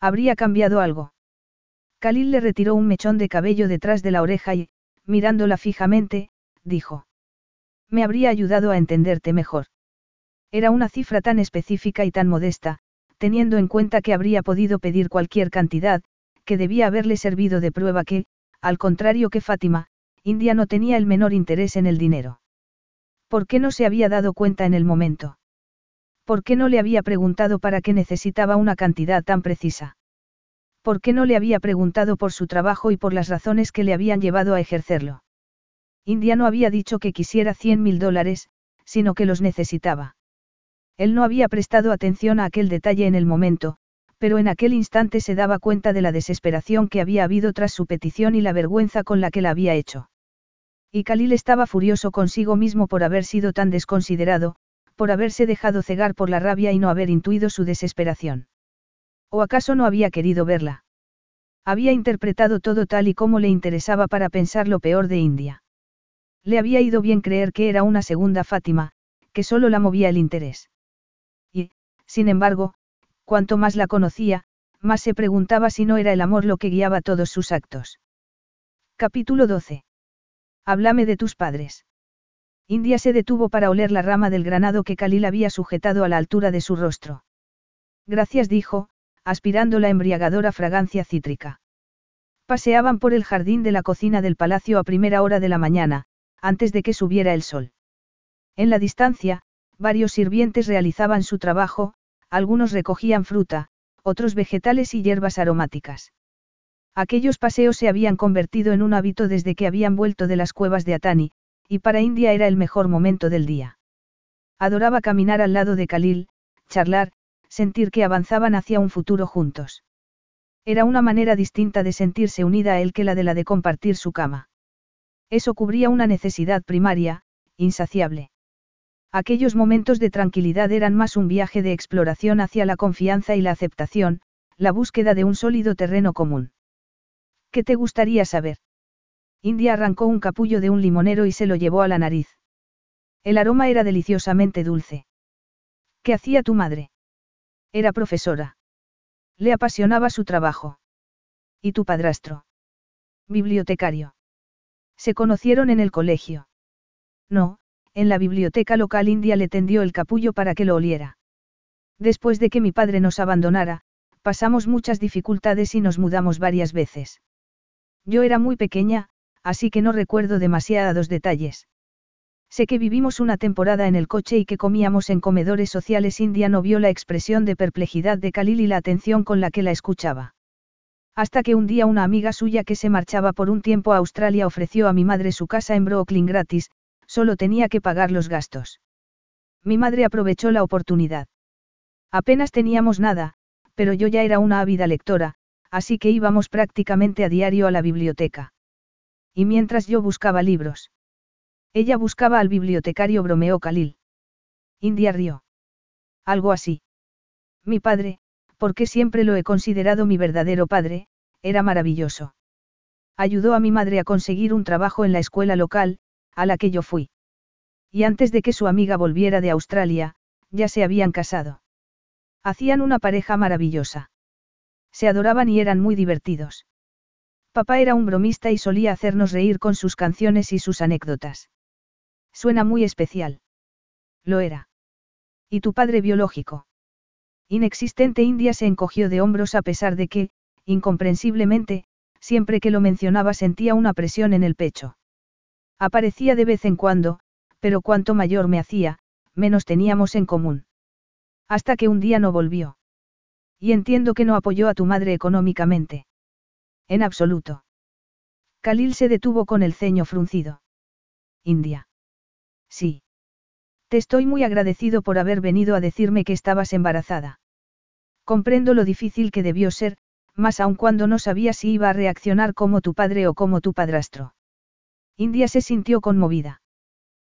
¿Habría cambiado algo? Khalil le retiró un mechón de cabello detrás de la oreja y, mirándola fijamente, dijo. Me habría ayudado a entenderte mejor. Era una cifra tan específica y tan modesta, teniendo en cuenta que habría podido pedir cualquier cantidad, que debía haberle servido de prueba que, al contrario que Fátima, India no tenía el menor interés en el dinero. ¿Por qué no se había dado cuenta en el momento? ¿Por qué no le había preguntado para qué necesitaba una cantidad tan precisa? ¿Por qué no le había preguntado por su trabajo y por las razones que le habían llevado a ejercerlo? India no había dicho que quisiera 100 mil dólares, sino que los necesitaba. Él no había prestado atención a aquel detalle en el momento, pero en aquel instante se daba cuenta de la desesperación que había habido tras su petición y la vergüenza con la que la había hecho. Y Khalil estaba furioso consigo mismo por haber sido tan desconsiderado, por haberse dejado cegar por la rabia y no haber intuido su desesperación. ¿O acaso no había querido verla? Había interpretado todo tal y como le interesaba para pensar lo peor de India. Le había ido bien creer que era una segunda Fátima, que solo la movía el interés. Sin embargo, cuanto más la conocía, más se preguntaba si no era el amor lo que guiaba todos sus actos. Capítulo 12. Háblame de tus padres. India se detuvo para oler la rama del granado que Khalil había sujetado a la altura de su rostro. Gracias dijo, aspirando la embriagadora fragancia cítrica. Paseaban por el jardín de la cocina del palacio a primera hora de la mañana, antes de que subiera el sol. En la distancia, varios sirvientes realizaban su trabajo, algunos recogían fruta, otros vegetales y hierbas aromáticas. Aquellos paseos se habían convertido en un hábito desde que habían vuelto de las cuevas de Atani, y para India era el mejor momento del día. Adoraba caminar al lado de Khalil, charlar, sentir que avanzaban hacia un futuro juntos. Era una manera distinta de sentirse unida a él que la de la de compartir su cama. Eso cubría una necesidad primaria, insaciable. Aquellos momentos de tranquilidad eran más un viaje de exploración hacia la confianza y la aceptación, la búsqueda de un sólido terreno común. ¿Qué te gustaría saber? India arrancó un capullo de un limonero y se lo llevó a la nariz. El aroma era deliciosamente dulce. ¿Qué hacía tu madre? Era profesora. Le apasionaba su trabajo. ¿Y tu padrastro? Bibliotecario. Se conocieron en el colegio. No, en la biblioteca local india le tendió el capullo para que lo oliera. Después de que mi padre nos abandonara, pasamos muchas dificultades y nos mudamos varias veces. Yo era muy pequeña, así que no recuerdo demasiados detalles. Sé que vivimos una temporada en el coche y que comíamos en comedores sociales. India no vio la expresión de perplejidad de Khalil y la atención con la que la escuchaba. Hasta que un día una amiga suya que se marchaba por un tiempo a Australia ofreció a mi madre su casa en Brooklyn gratis, solo tenía que pagar los gastos. Mi madre aprovechó la oportunidad. Apenas teníamos nada, pero yo ya era una ávida lectora, así que íbamos prácticamente a diario a la biblioteca. Y mientras yo buscaba libros. Ella buscaba al bibliotecario bromeó Khalil. India rió. Algo así. Mi padre, porque siempre lo he considerado mi verdadero padre, era maravilloso. Ayudó a mi madre a conseguir un trabajo en la escuela local, a la que yo fui. Y antes de que su amiga volviera de Australia, ya se habían casado. Hacían una pareja maravillosa. Se adoraban y eran muy divertidos. Papá era un bromista y solía hacernos reír con sus canciones y sus anécdotas. Suena muy especial. Lo era. ¿Y tu padre biológico? Inexistente India se encogió de hombros a pesar de que, incomprensiblemente, siempre que lo mencionaba sentía una presión en el pecho. Aparecía de vez en cuando, pero cuanto mayor me hacía, menos teníamos en común. Hasta que un día no volvió. Y entiendo que no apoyó a tu madre económicamente. En absoluto. Khalil se detuvo con el ceño fruncido. India. Sí. Te estoy muy agradecido por haber venido a decirme que estabas embarazada. Comprendo lo difícil que debió ser, más aun cuando no sabía si iba a reaccionar como tu padre o como tu padrastro. India se sintió conmovida.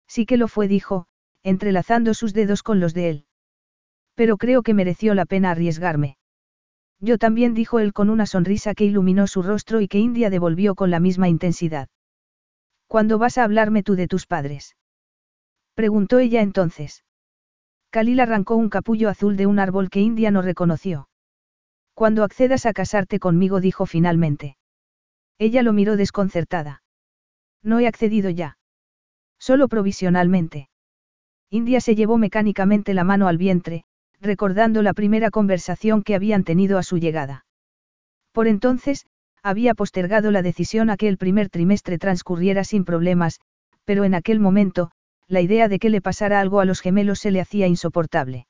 Sí que lo fue, dijo, entrelazando sus dedos con los de él. Pero creo que mereció la pena arriesgarme. Yo también, dijo él con una sonrisa que iluminó su rostro y que India devolvió con la misma intensidad. ¿Cuándo vas a hablarme tú de tus padres? Preguntó ella entonces. Khalil arrancó un capullo azul de un árbol que India no reconoció. Cuando accedas a casarte conmigo, dijo finalmente. Ella lo miró desconcertada. No he accedido ya. Solo provisionalmente. India se llevó mecánicamente la mano al vientre, recordando la primera conversación que habían tenido a su llegada. Por entonces, había postergado la decisión a que el primer trimestre transcurriera sin problemas, pero en aquel momento, la idea de que le pasara algo a los gemelos se le hacía insoportable.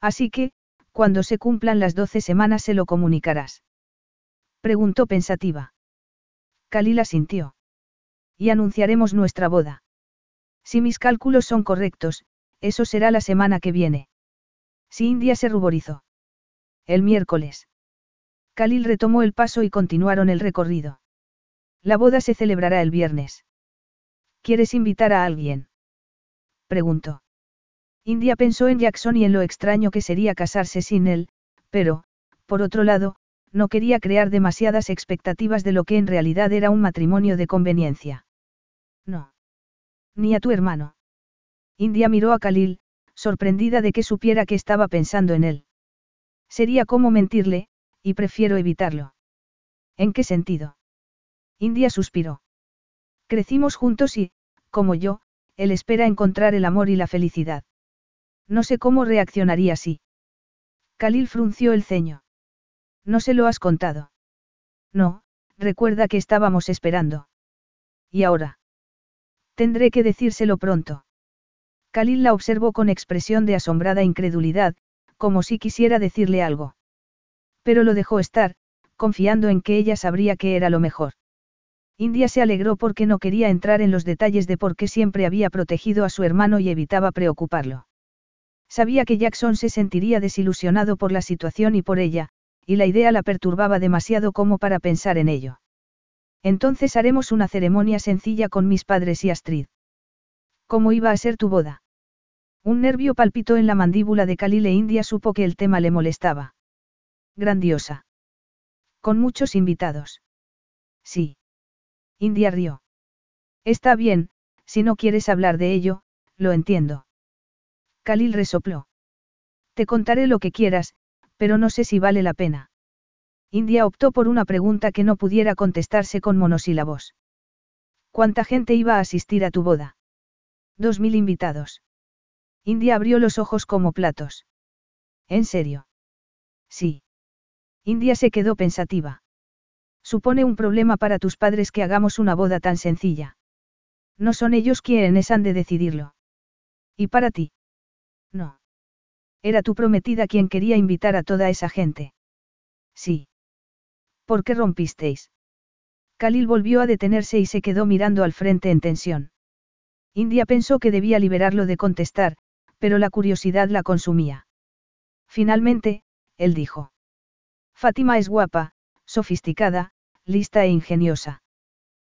Así que, cuando se cumplan las doce semanas se lo comunicarás. Preguntó pensativa. Kalila sintió. Y anunciaremos nuestra boda. Si mis cálculos son correctos, eso será la semana que viene. Si India se ruborizó. El miércoles. Khalil retomó el paso y continuaron el recorrido. La boda se celebrará el viernes. ¿Quieres invitar a alguien? preguntó. India pensó en Jackson y en lo extraño que sería casarse sin él, pero, por otro lado, no quería crear demasiadas expectativas de lo que en realidad era un matrimonio de conveniencia. No. Ni a tu hermano. India miró a Khalil, sorprendida de que supiera que estaba pensando en él. Sería como mentirle, y prefiero evitarlo. ¿En qué sentido? India suspiró. Crecimos juntos y, como yo, él espera encontrar el amor y la felicidad. No sé cómo reaccionaría así. Khalil frunció el ceño. No se lo has contado. No, recuerda que estábamos esperando. ¿Y ahora? Tendré que decírselo pronto. Khalil la observó con expresión de asombrada incredulidad, como si quisiera decirle algo. Pero lo dejó estar, confiando en que ella sabría que era lo mejor. India se alegró porque no quería entrar en los detalles de por qué siempre había protegido a su hermano y evitaba preocuparlo. Sabía que Jackson se sentiría desilusionado por la situación y por ella, y la idea la perturbaba demasiado como para pensar en ello. Entonces haremos una ceremonia sencilla con mis padres y Astrid. ¿Cómo iba a ser tu boda? Un nervio palpitó en la mandíbula de Khalil e India supo que el tema le molestaba. Grandiosa. Con muchos invitados. Sí. India rió. Está bien, si no quieres hablar de ello, Lo entiendo. Khalil resopló. Te contaré lo que quieras, pero no sé si vale la pena. India optó por una pregunta que no pudiera contestarse con monosílabos. ¿Cuánta gente iba a asistir a tu boda? Dos mil invitados. India abrió los ojos como platos. ¿En serio? Sí. India se quedó pensativa. Supone un problema para tus padres que hagamos una boda tan sencilla. No son ellos quienes han de decidirlo. ¿Y para ti? No. Era tu prometida quien quería invitar a toda esa gente. Sí. ¿Por qué rompisteis? Khalil volvió a detenerse y se quedó mirando al frente en tensión. India pensó que debía liberarlo de contestar, pero la curiosidad la consumía. Finalmente, él dijo. Fátima es guapa, sofisticada, lista e ingeniosa.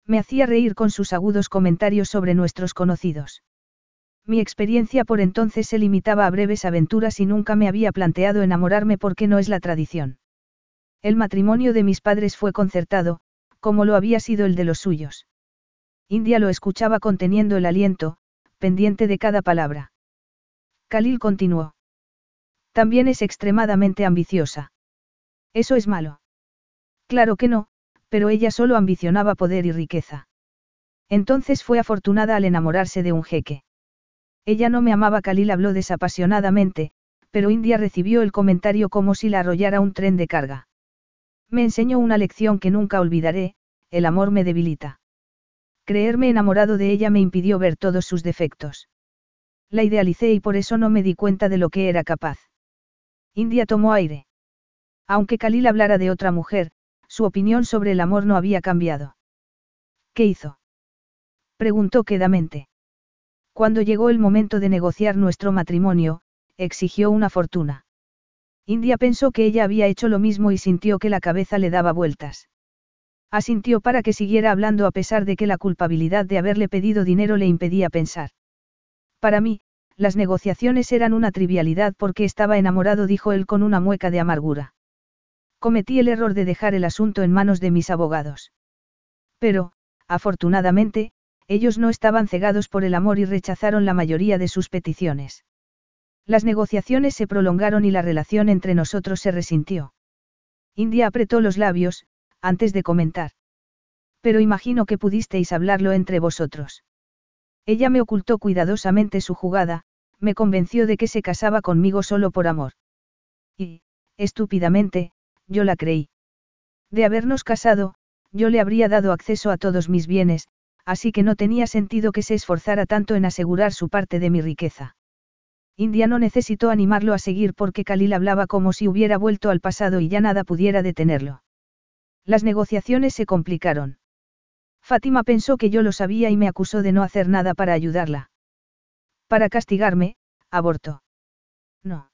Me hacía reír con sus agudos comentarios sobre nuestros conocidos. Mi experiencia por entonces se limitaba a breves aventuras y nunca me había planteado enamorarme porque no es la tradición. El matrimonio de mis padres fue concertado, como lo había sido el de los suyos. India lo escuchaba conteniendo el aliento, pendiente de cada palabra. Khalil continuó. También es extremadamente ambiciosa. Eso es malo. Claro que no, pero ella solo ambicionaba poder y riqueza. Entonces fue afortunada al enamorarse de un jeque. Ella no me amaba, Khalil habló desapasionadamente, pero India recibió el comentario como si la arrollara un tren de carga. Me enseñó una lección que nunca olvidaré, el amor me debilita. Creerme enamorado de ella me impidió ver todos sus defectos. La idealicé y por eso no me di cuenta de lo que era capaz. India tomó aire. Aunque Khalil hablara de otra mujer, su opinión sobre el amor no había cambiado. ¿Qué hizo? Preguntó quedamente. Cuando llegó el momento de negociar nuestro matrimonio, exigió una fortuna. India pensó que ella había hecho lo mismo y sintió que la cabeza le daba vueltas. Asintió para que siguiera hablando a pesar de que la culpabilidad de haberle pedido dinero le impedía pensar. Para mí, las negociaciones eran una trivialidad porque estaba enamorado, dijo él con una mueca de amargura. Cometí el error de dejar el asunto en manos de mis abogados. Pero, afortunadamente, ellos no estaban cegados por el amor y rechazaron la mayoría de sus peticiones. Las negociaciones se prolongaron y la relación entre nosotros se resintió. India apretó los labios, antes de comentar. Pero imagino que pudisteis hablarlo entre vosotros. Ella me ocultó cuidadosamente su jugada, me convenció de que se casaba conmigo solo por amor. Y, estúpidamente, yo la creí. De habernos casado, yo le habría dado acceso a todos mis bienes, así que no tenía sentido que se esforzara tanto en asegurar su parte de mi riqueza. India no necesitó animarlo a seguir porque Khalil hablaba como si hubiera vuelto al pasado y ya nada pudiera detenerlo. Las negociaciones se complicaron. Fátima pensó que yo lo sabía y me acusó de no hacer nada para ayudarla. Para castigarme, abortó. No.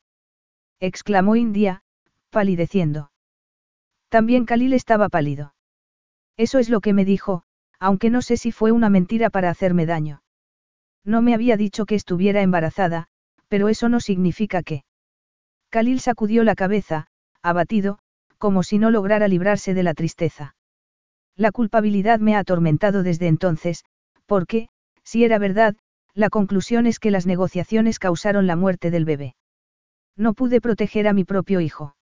exclamó India, palideciendo. También Khalil estaba pálido. Eso es lo que me dijo, aunque no sé si fue una mentira para hacerme daño. No me había dicho que estuviera embarazada, pero eso no significa que. Khalil sacudió la cabeza, abatido, como si no lograra librarse de la tristeza. La culpabilidad me ha atormentado desde entonces, porque, si era verdad, la conclusión es que las negociaciones causaron la muerte del bebé. No pude proteger a mi propio hijo.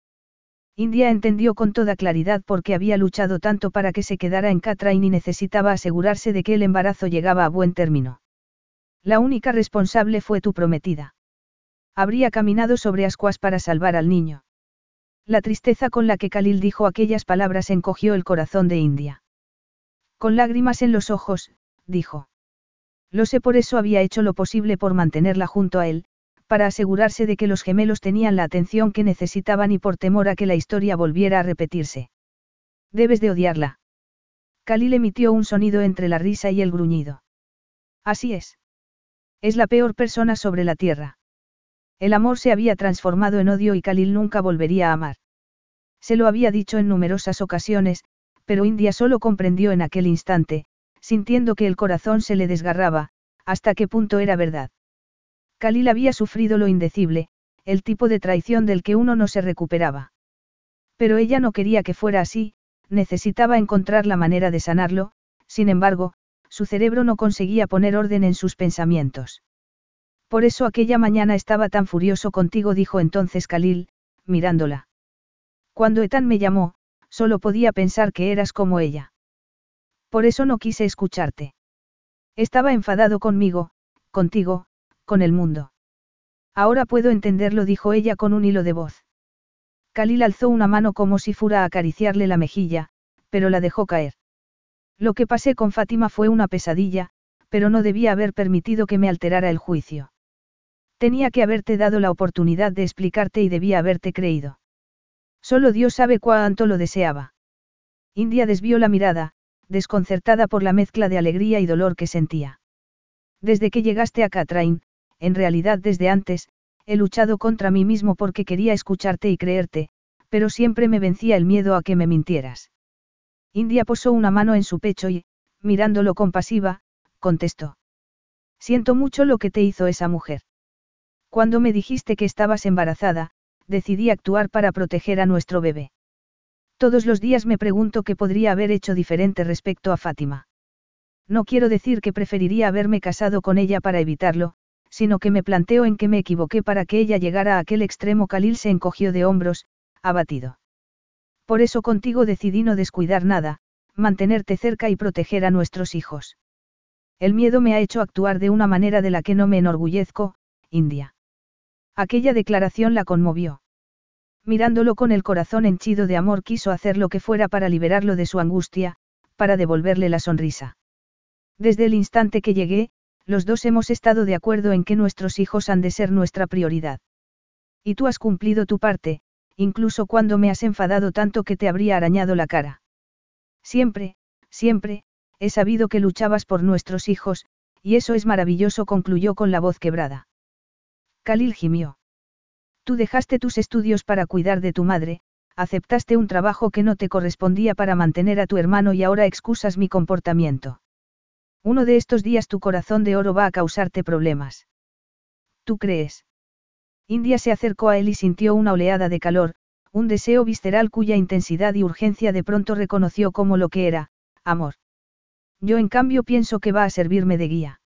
India entendió con toda claridad por qué había luchado tanto para que se quedara en Catrain y necesitaba asegurarse de que el embarazo llegaba a buen término. La única responsable fue tu prometida. Habría caminado sobre ascuas para salvar al niño. La tristeza con la que Khalil dijo aquellas palabras encogió el corazón de India. Con lágrimas en los ojos, dijo. Lo sé por eso había hecho lo posible por mantenerla junto a él, para asegurarse de que los gemelos tenían la atención que necesitaban y por temor a que la historia volviera a repetirse. Debes de odiarla. Khalil emitió un sonido entre la risa y el gruñido. Así es. Es la peor persona sobre la tierra. El amor se había transformado en odio y Khalil nunca volvería a amar. Se lo había dicho en numerosas ocasiones, pero India solo comprendió en aquel instante, sintiendo que el corazón se le desgarraba, hasta qué punto era verdad. Khalil había sufrido lo indecible, el tipo de traición del que uno no se recuperaba. Pero ella no quería que fuera así, necesitaba encontrar la manera de sanarlo, sin embargo, su cerebro no conseguía poner orden en sus pensamientos. Por eso aquella mañana estaba tan furioso contigo, dijo entonces Khalil, mirándola. Cuando Etan me llamó, solo podía pensar que eras como ella. Por eso no quise escucharte. Estaba enfadado conmigo, contigo, con el mundo. Ahora puedo entenderlo, dijo ella con un hilo de voz. Khalil alzó una mano como si fuera a acariciarle la mejilla, pero la dejó caer. Lo que pasé con Fátima fue una pesadilla, pero no debía haber permitido que me alterara el juicio. Tenía que haberte dado la oportunidad de explicarte y debía haberte creído. Solo Dios sabe cuánto lo deseaba. India desvió la mirada, desconcertada por la mezcla de alegría y dolor que sentía. Desde que llegaste a Catrain, en realidad desde antes, he luchado contra mí mismo porque quería escucharte y creerte, pero siempre me vencía el miedo a que me mintieras. India posó una mano en su pecho y, mirándolo compasiva, contestó. Siento mucho lo que te hizo esa mujer. Cuando me dijiste que estabas embarazada, decidí actuar para proteger a nuestro bebé. Todos los días me pregunto qué podría haber hecho diferente respecto a Fátima. No quiero decir que preferiría haberme casado con ella para evitarlo, sino que me planteo en que me equivoqué para que ella llegara a aquel extremo. Khalil se encogió de hombros, abatido. Por eso contigo decidí no descuidar nada, mantenerte cerca y proteger a nuestros hijos. El miedo me ha hecho actuar de una manera de la que no me enorgullezco, India. Aquella declaración la conmovió. Mirándolo con el corazón henchido de amor quiso hacer lo que fuera para liberarlo de su angustia, para devolverle la sonrisa. Desde el instante que llegué, los dos hemos estado de acuerdo en que nuestros hijos han de ser nuestra prioridad. Y tú has cumplido tu parte, incluso cuando me has enfadado tanto que te habría arañado la cara. Siempre, siempre, he sabido que luchabas por nuestros hijos, y eso es maravilloso, concluyó con la voz quebrada. Khalil gimió. Tú dejaste tus estudios para cuidar de tu madre, aceptaste un trabajo que no te correspondía para mantener a tu hermano y ahora excusas mi comportamiento. Uno de estos días tu corazón de oro va a causarte problemas. ¿Tú crees? India se acercó a él y sintió una oleada de calor, un deseo visceral cuya intensidad y urgencia de pronto reconoció como lo que era, amor. Yo en cambio pienso que va a servirme de guía.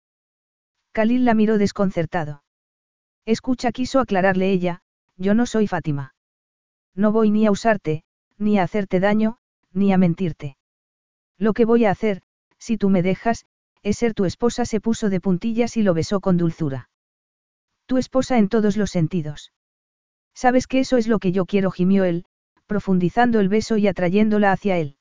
Khalil la miró desconcertado. Escucha, quiso aclararle ella, yo no soy Fátima. No voy ni a usarte, ni a hacerte daño, ni a mentirte. Lo que voy a hacer, si tú me dejas, es ser tu esposa. Se puso de puntillas y lo besó con dulzura. Tu esposa en todos los sentidos. Sabes que eso es lo que yo quiero, gimió él, profundizando el beso y atrayéndola hacia él.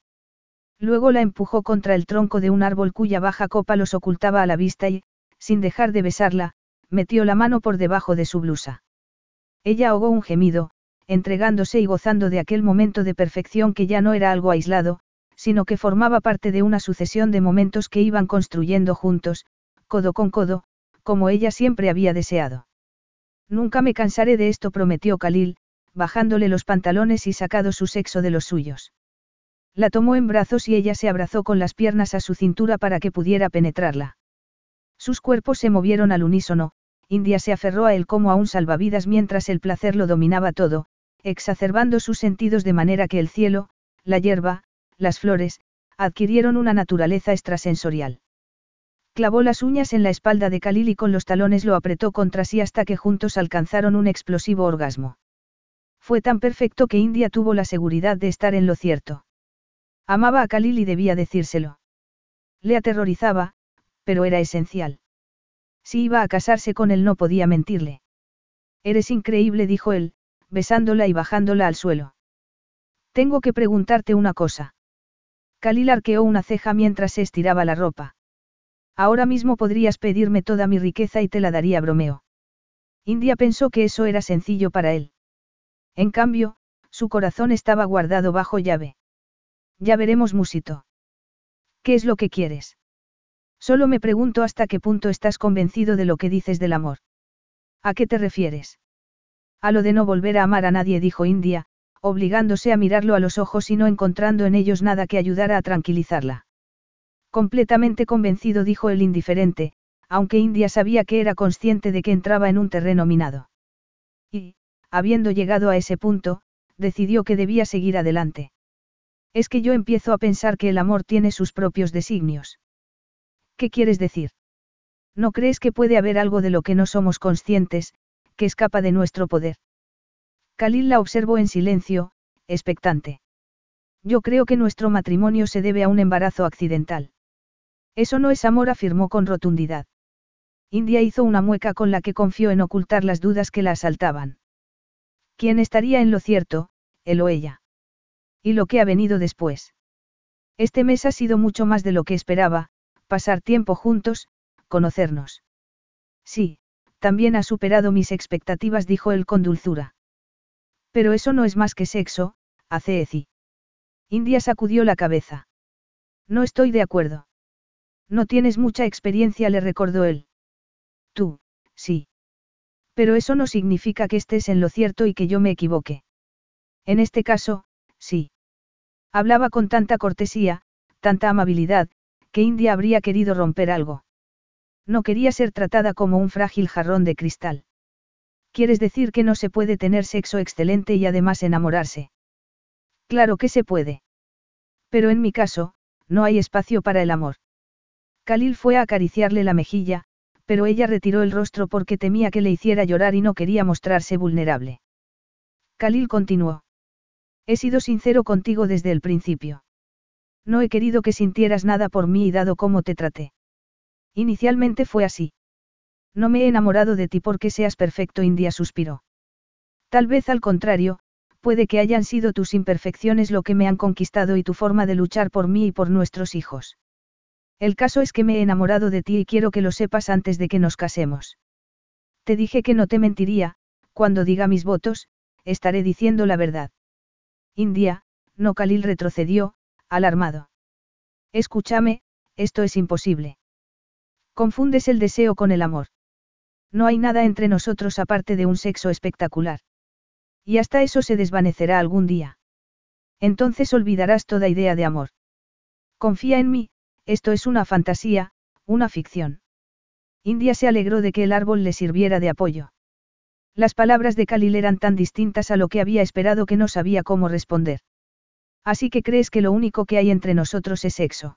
Luego la empujó contra el tronco de un árbol cuya baja copa los ocultaba a la vista y, sin dejar de besarla, metió la mano por debajo de su blusa. Ella ahogó un gemido, entregándose y gozando de aquel momento de perfección que ya no era algo aislado, sino que formaba parte de una sucesión de momentos que iban construyendo juntos, codo con codo, como ella siempre había deseado. Nunca me cansaré de esto, prometió Khalil, bajándole los pantalones y sacado su sexo de los suyos. La tomó en brazos y ella se abrazó con las piernas a su cintura para que pudiera penetrarla. Sus cuerpos se movieron al unísono, India se aferró a él como a un salvavidas mientras el placer lo dominaba todo, exacerbando sus sentidos de manera que el cielo, la hierba, las flores, adquirieron una naturaleza extrasensorial. Clavó las uñas en la espalda de Khalil y con los talones lo apretó contra sí hasta que juntos alcanzaron un explosivo orgasmo. Fue tan perfecto que India tuvo la seguridad de estar en lo cierto. Amaba a Khalil y debía decírselo. Le aterrorizaba, pero era esencial. Si iba a casarse con él no podía mentirle. Eres increíble, dijo él, besándola y bajándola al suelo. Tengo que preguntarte una cosa. Khalil arqueó una ceja mientras se estiraba la ropa. Ahora mismo podrías pedirme toda mi riqueza y te la daría bromeo. India pensó que eso era sencillo para él. En cambio, su corazón estaba guardado bajo llave. Ya veremos, Musito. ¿Qué es lo que quieres? Solo me pregunto hasta qué punto estás convencido de lo que dices del amor. ¿A qué te refieres? A lo de no volver a amar a nadie, dijo India, obligándose a mirarlo a los ojos y no encontrando en ellos nada que ayudara a tranquilizarla. Completamente convencido, dijo el indiferente, aunque India sabía que era consciente de que entraba en un terreno minado. Y, habiendo llegado a ese punto, decidió que debía seguir adelante. Es que yo empiezo a pensar que el amor tiene sus propios designios. ¿Qué quieres decir? ¿No crees que puede haber algo de lo que no somos conscientes, que escapa de nuestro poder? Khalil la observó en silencio, expectante. Yo creo que nuestro matrimonio se debe a un embarazo accidental. Eso no es amor, afirmó con rotundidad. India hizo una mueca con la que confió en ocultar las dudas que la asaltaban. ¿Quién estaría en lo cierto, él o ella? ¿Y lo que ha venido después? Este mes ha sido mucho más de lo que esperaba, pasar tiempo juntos, conocernos. Sí, también ha superado mis expectativas, dijo él con dulzura. Pero eso no es más que sexo, hace Eci. India sacudió la cabeza. No estoy de acuerdo. No tienes mucha experiencia, le recordó él. Tú, sí. Pero eso no significa que estés en lo cierto y que yo me equivoque. En este caso, sí. Hablaba con tanta cortesía, tanta amabilidad, que India habría querido romper algo. No quería ser tratada como un frágil jarrón de cristal. ¿Quieres decir que no se puede tener sexo excelente y además enamorarse? Claro que se puede. Pero en mi caso, no hay espacio para el amor. Khalil fue a acariciarle la mejilla, pero ella retiró el rostro porque temía que le hiciera llorar y no quería mostrarse vulnerable. Khalil continuó. He sido sincero contigo desde el principio. No he querido que sintieras nada por mí y dado cómo te traté. Inicialmente fue así. No me he enamorado de ti porque seas perfecto, India suspiró. Tal vez al contrario, puede que hayan sido tus imperfecciones lo que me han conquistado y tu forma de luchar por mí y por nuestros hijos. El caso es que me he enamorado de ti y quiero que lo sepas antes de que nos casemos. Te dije que no te mentiría, cuando diga mis votos, estaré diciendo la verdad. India, no Khalil retrocedió, alarmado. Escúchame, esto es imposible. Confundes el deseo con el amor. No hay nada entre nosotros aparte de un sexo espectacular. Y hasta eso se desvanecerá algún día. Entonces olvidarás toda idea de amor. Confía en mí, esto es una fantasía, una ficción. India se alegró de que el árbol le sirviera de apoyo. Las palabras de Khalil eran tan distintas a lo que había esperado que no sabía cómo responder. Así que crees que lo único que hay entre nosotros es sexo.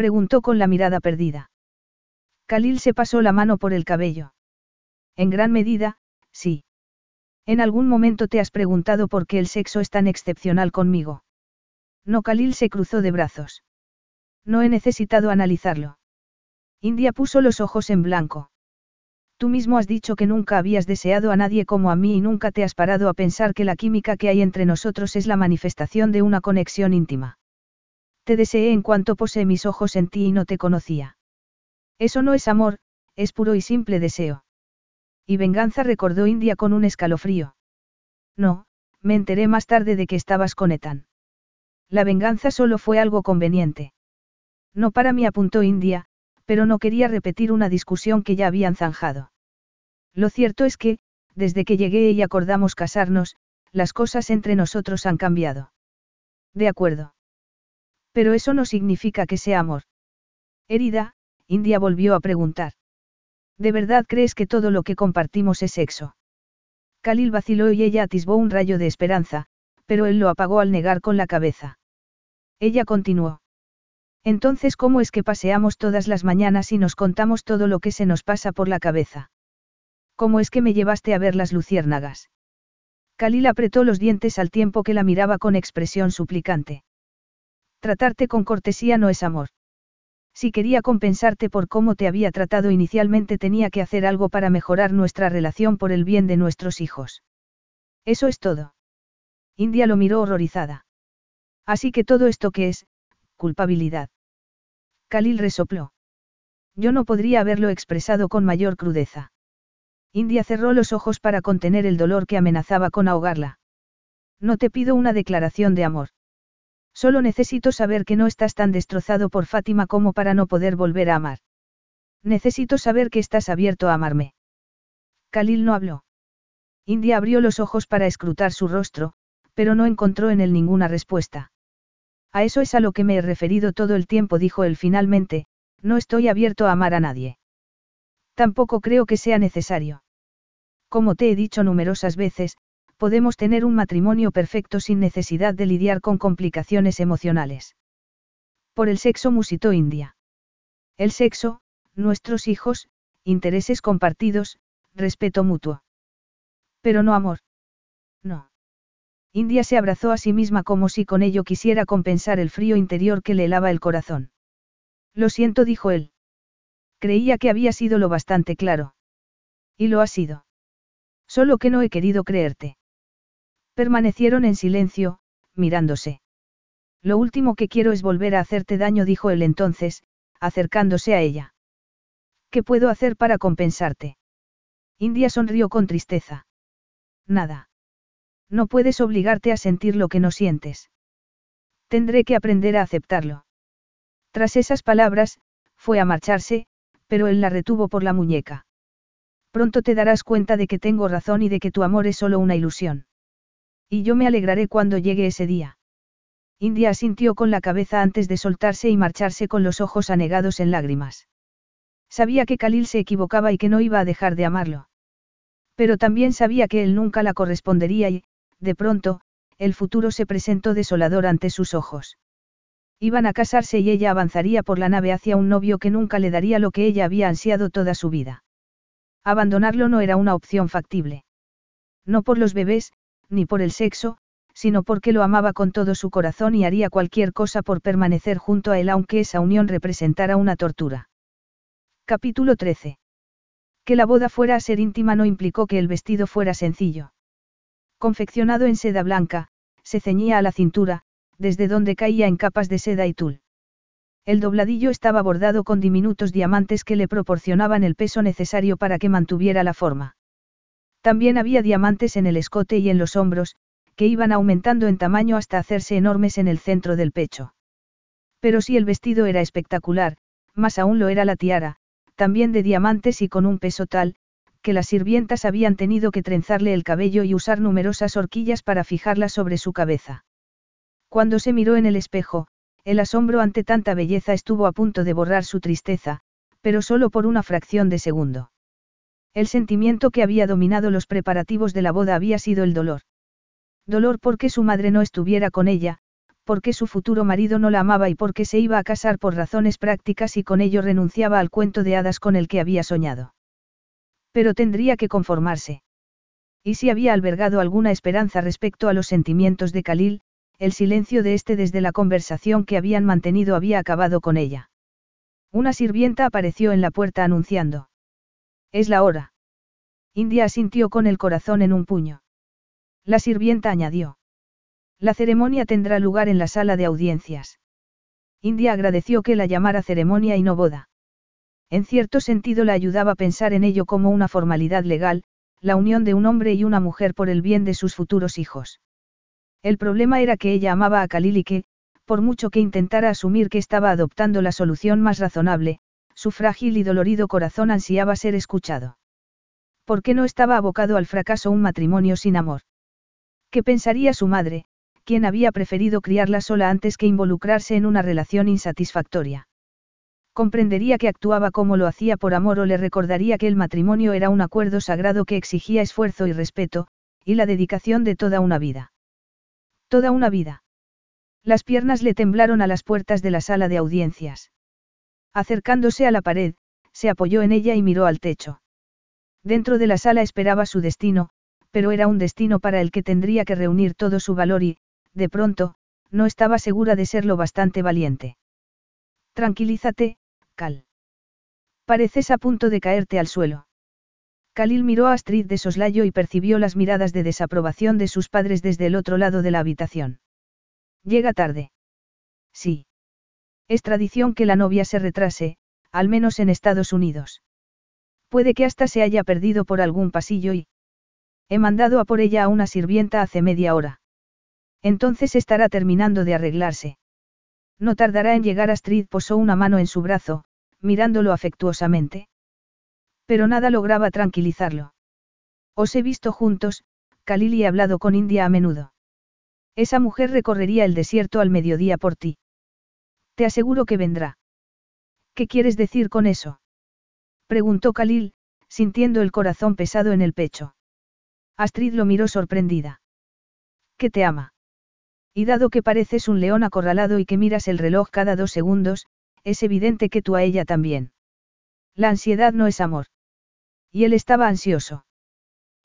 Preguntó con la mirada perdida. Khalil se pasó la mano por el cabello. En gran medida, sí. En algún momento te has preguntado por qué el sexo es tan excepcional conmigo. No, Khalil se cruzó de brazos. No he necesitado analizarlo. India puso los ojos en blanco. Tú mismo has dicho que nunca habías deseado a nadie como a mí y nunca te has parado a pensar que la química que hay entre nosotros es la manifestación de una conexión íntima. Te deseé en cuanto posé mis ojos en ti y no te conocía. Eso no es amor, es puro y simple deseo. Y venganza recordó India con un escalofrío. No, me enteré más tarde de que estabas con Ethan. La venganza solo fue algo conveniente. No para mí apuntó India, pero no quería repetir una discusión que ya habían zanjado. Lo cierto es que, desde que llegué y acordamos casarnos, las cosas entre nosotros han cambiado. De acuerdo. Pero eso no significa que sea amor. Herida, India volvió a preguntar. ¿De verdad crees que todo lo que compartimos es sexo? Khalil vaciló y ella atisbó un rayo de esperanza, pero él lo apagó al negar con la cabeza. Ella continuó. Entonces, ¿cómo es que paseamos todas las mañanas y nos contamos todo lo que se nos pasa por la cabeza? ¿Cómo es que me llevaste a ver las luciérnagas? Khalil apretó los dientes al tiempo que la miraba con expresión suplicante. Tratarte con cortesía no es amor. Si quería compensarte por cómo te había tratado inicialmente tenía que hacer algo para mejorar nuestra relación por el bien de nuestros hijos. Eso es todo. India lo miró horrorizada. Así que todo esto que es, culpabilidad. Khalil resopló. Yo no podría haberlo expresado con mayor crudeza. India cerró los ojos para contener el dolor que amenazaba con ahogarla. No te pido una declaración de amor. Solo necesito saber que no estás tan destrozado por Fátima como para no poder volver a amar. Necesito saber que estás abierto a amarme. Khalil no habló. India abrió los ojos para escrutar su rostro, pero no encontró en él ninguna respuesta. A eso es a lo que me he referido todo el tiempo, dijo él finalmente, no estoy abierto a amar a nadie. Tampoco creo que sea necesario. Como te he dicho numerosas veces, podemos tener un matrimonio perfecto sin necesidad de lidiar con complicaciones emocionales. Por el sexo musitó India. El sexo, nuestros hijos, intereses compartidos, respeto mutuo. Pero no amor. No. India se abrazó a sí misma como si con ello quisiera compensar el frío interior que le helaba el corazón. Lo siento, dijo él. Creía que había sido lo bastante claro. Y lo ha sido. Solo que no he querido creerte. Permanecieron en silencio, mirándose. Lo último que quiero es volver a hacerte daño, dijo él entonces, acercándose a ella. ¿Qué puedo hacer para compensarte? India sonrió con tristeza. Nada. No puedes obligarte a sentir lo que no sientes. Tendré que aprender a aceptarlo. Tras esas palabras, fue a marcharse, pero él la retuvo por la muñeca. Pronto te darás cuenta de que tengo razón y de que tu amor es solo una ilusión. Y yo me alegraré cuando llegue ese día. India asintió con la cabeza antes de soltarse y marcharse con los ojos anegados en lágrimas. Sabía que Khalil se equivocaba y que no iba a dejar de amarlo. Pero también sabía que él nunca la correspondería y, de pronto, el futuro se presentó desolador ante sus ojos. Iban a casarse y ella avanzaría por la nave hacia un novio que nunca le daría lo que ella había ansiado toda su vida. Abandonarlo no era una opción factible. No por los bebés, ni por el sexo, sino porque lo amaba con todo su corazón y haría cualquier cosa por permanecer junto a él aunque esa unión representara una tortura. Capítulo 13. Que la boda fuera a ser íntima no implicó que el vestido fuera sencillo. Confeccionado en seda blanca, se ceñía a la cintura, desde donde caía en capas de seda y tul. El dobladillo estaba bordado con diminutos diamantes que le proporcionaban el peso necesario para que mantuviera la forma. También había diamantes en el escote y en los hombros, que iban aumentando en tamaño hasta hacerse enormes en el centro del pecho. Pero si el vestido era espectacular, más aún lo era la tiara, también de diamantes y con un peso tal, que las sirvientas habían tenido que trenzarle el cabello y usar numerosas horquillas para fijarla sobre su cabeza. Cuando se miró en el espejo, el asombro ante tanta belleza estuvo a punto de borrar su tristeza, pero solo por una fracción de segundo. El sentimiento que había dominado los preparativos de la boda había sido el dolor. Dolor porque su madre no estuviera con ella, porque su futuro marido no la amaba y porque se iba a casar por razones prácticas y con ello renunciaba al cuento de hadas con el que había soñado. Pero tendría que conformarse. Y si había albergado alguna esperanza respecto a los sentimientos de Khalil, el silencio de este desde la conversación que habían mantenido había acabado con ella. Una sirvienta apareció en la puerta anunciando. Es la hora. India asintió con el corazón en un puño. La sirvienta añadió. La ceremonia tendrá lugar en la sala de audiencias. India agradeció que la llamara ceremonia y no boda. En cierto sentido la ayudaba a pensar en ello como una formalidad legal, la unión de un hombre y una mujer por el bien de sus futuros hijos. El problema era que ella amaba a Khalil y que, por mucho que intentara asumir que estaba adoptando la solución más razonable, su frágil y dolorido corazón ansiaba ser escuchado. ¿Por qué no estaba abocado al fracaso un matrimonio sin amor? ¿Qué pensaría su madre, quien había preferido criarla sola antes que involucrarse en una relación insatisfactoria? Comprendería que actuaba como lo hacía por amor o le recordaría que el matrimonio era un acuerdo sagrado que exigía esfuerzo y respeto, y la dedicación de toda una vida. Toda una vida. Las piernas le temblaron a las puertas de la sala de audiencias. Acercándose a la pared, se apoyó en ella y miró al techo. Dentro de la sala esperaba su destino, pero era un destino para el que tendría que reunir todo su valor y, de pronto, no estaba segura de serlo bastante valiente. Tranquilízate, Cal. Pareces a punto de caerte al suelo. Khalil miró a Astrid de soslayo y percibió las miradas de desaprobación de sus padres desde el otro lado de la habitación. Llega tarde. Sí. Es tradición que la novia se retrase, al menos en Estados Unidos. Puede que hasta se haya perdido por algún pasillo y... He mandado a por ella a una sirvienta hace media hora. Entonces estará terminando de arreglarse. No tardará en llegar. Astrid posó una mano en su brazo, mirándolo afectuosamente. Pero nada lograba tranquilizarlo. Os he visto juntos, Khalil y he hablado con India a menudo. Esa mujer recorrería el desierto al mediodía por ti. Te aseguro que vendrá. ¿Qué quieres decir con eso? Preguntó Khalil, sintiendo el corazón pesado en el pecho. Astrid lo miró sorprendida. ¿Qué te ama? Y dado que pareces un león acorralado y que miras el reloj cada dos segundos, es evidente que tú a ella también. La ansiedad no es amor. Y él estaba ansioso.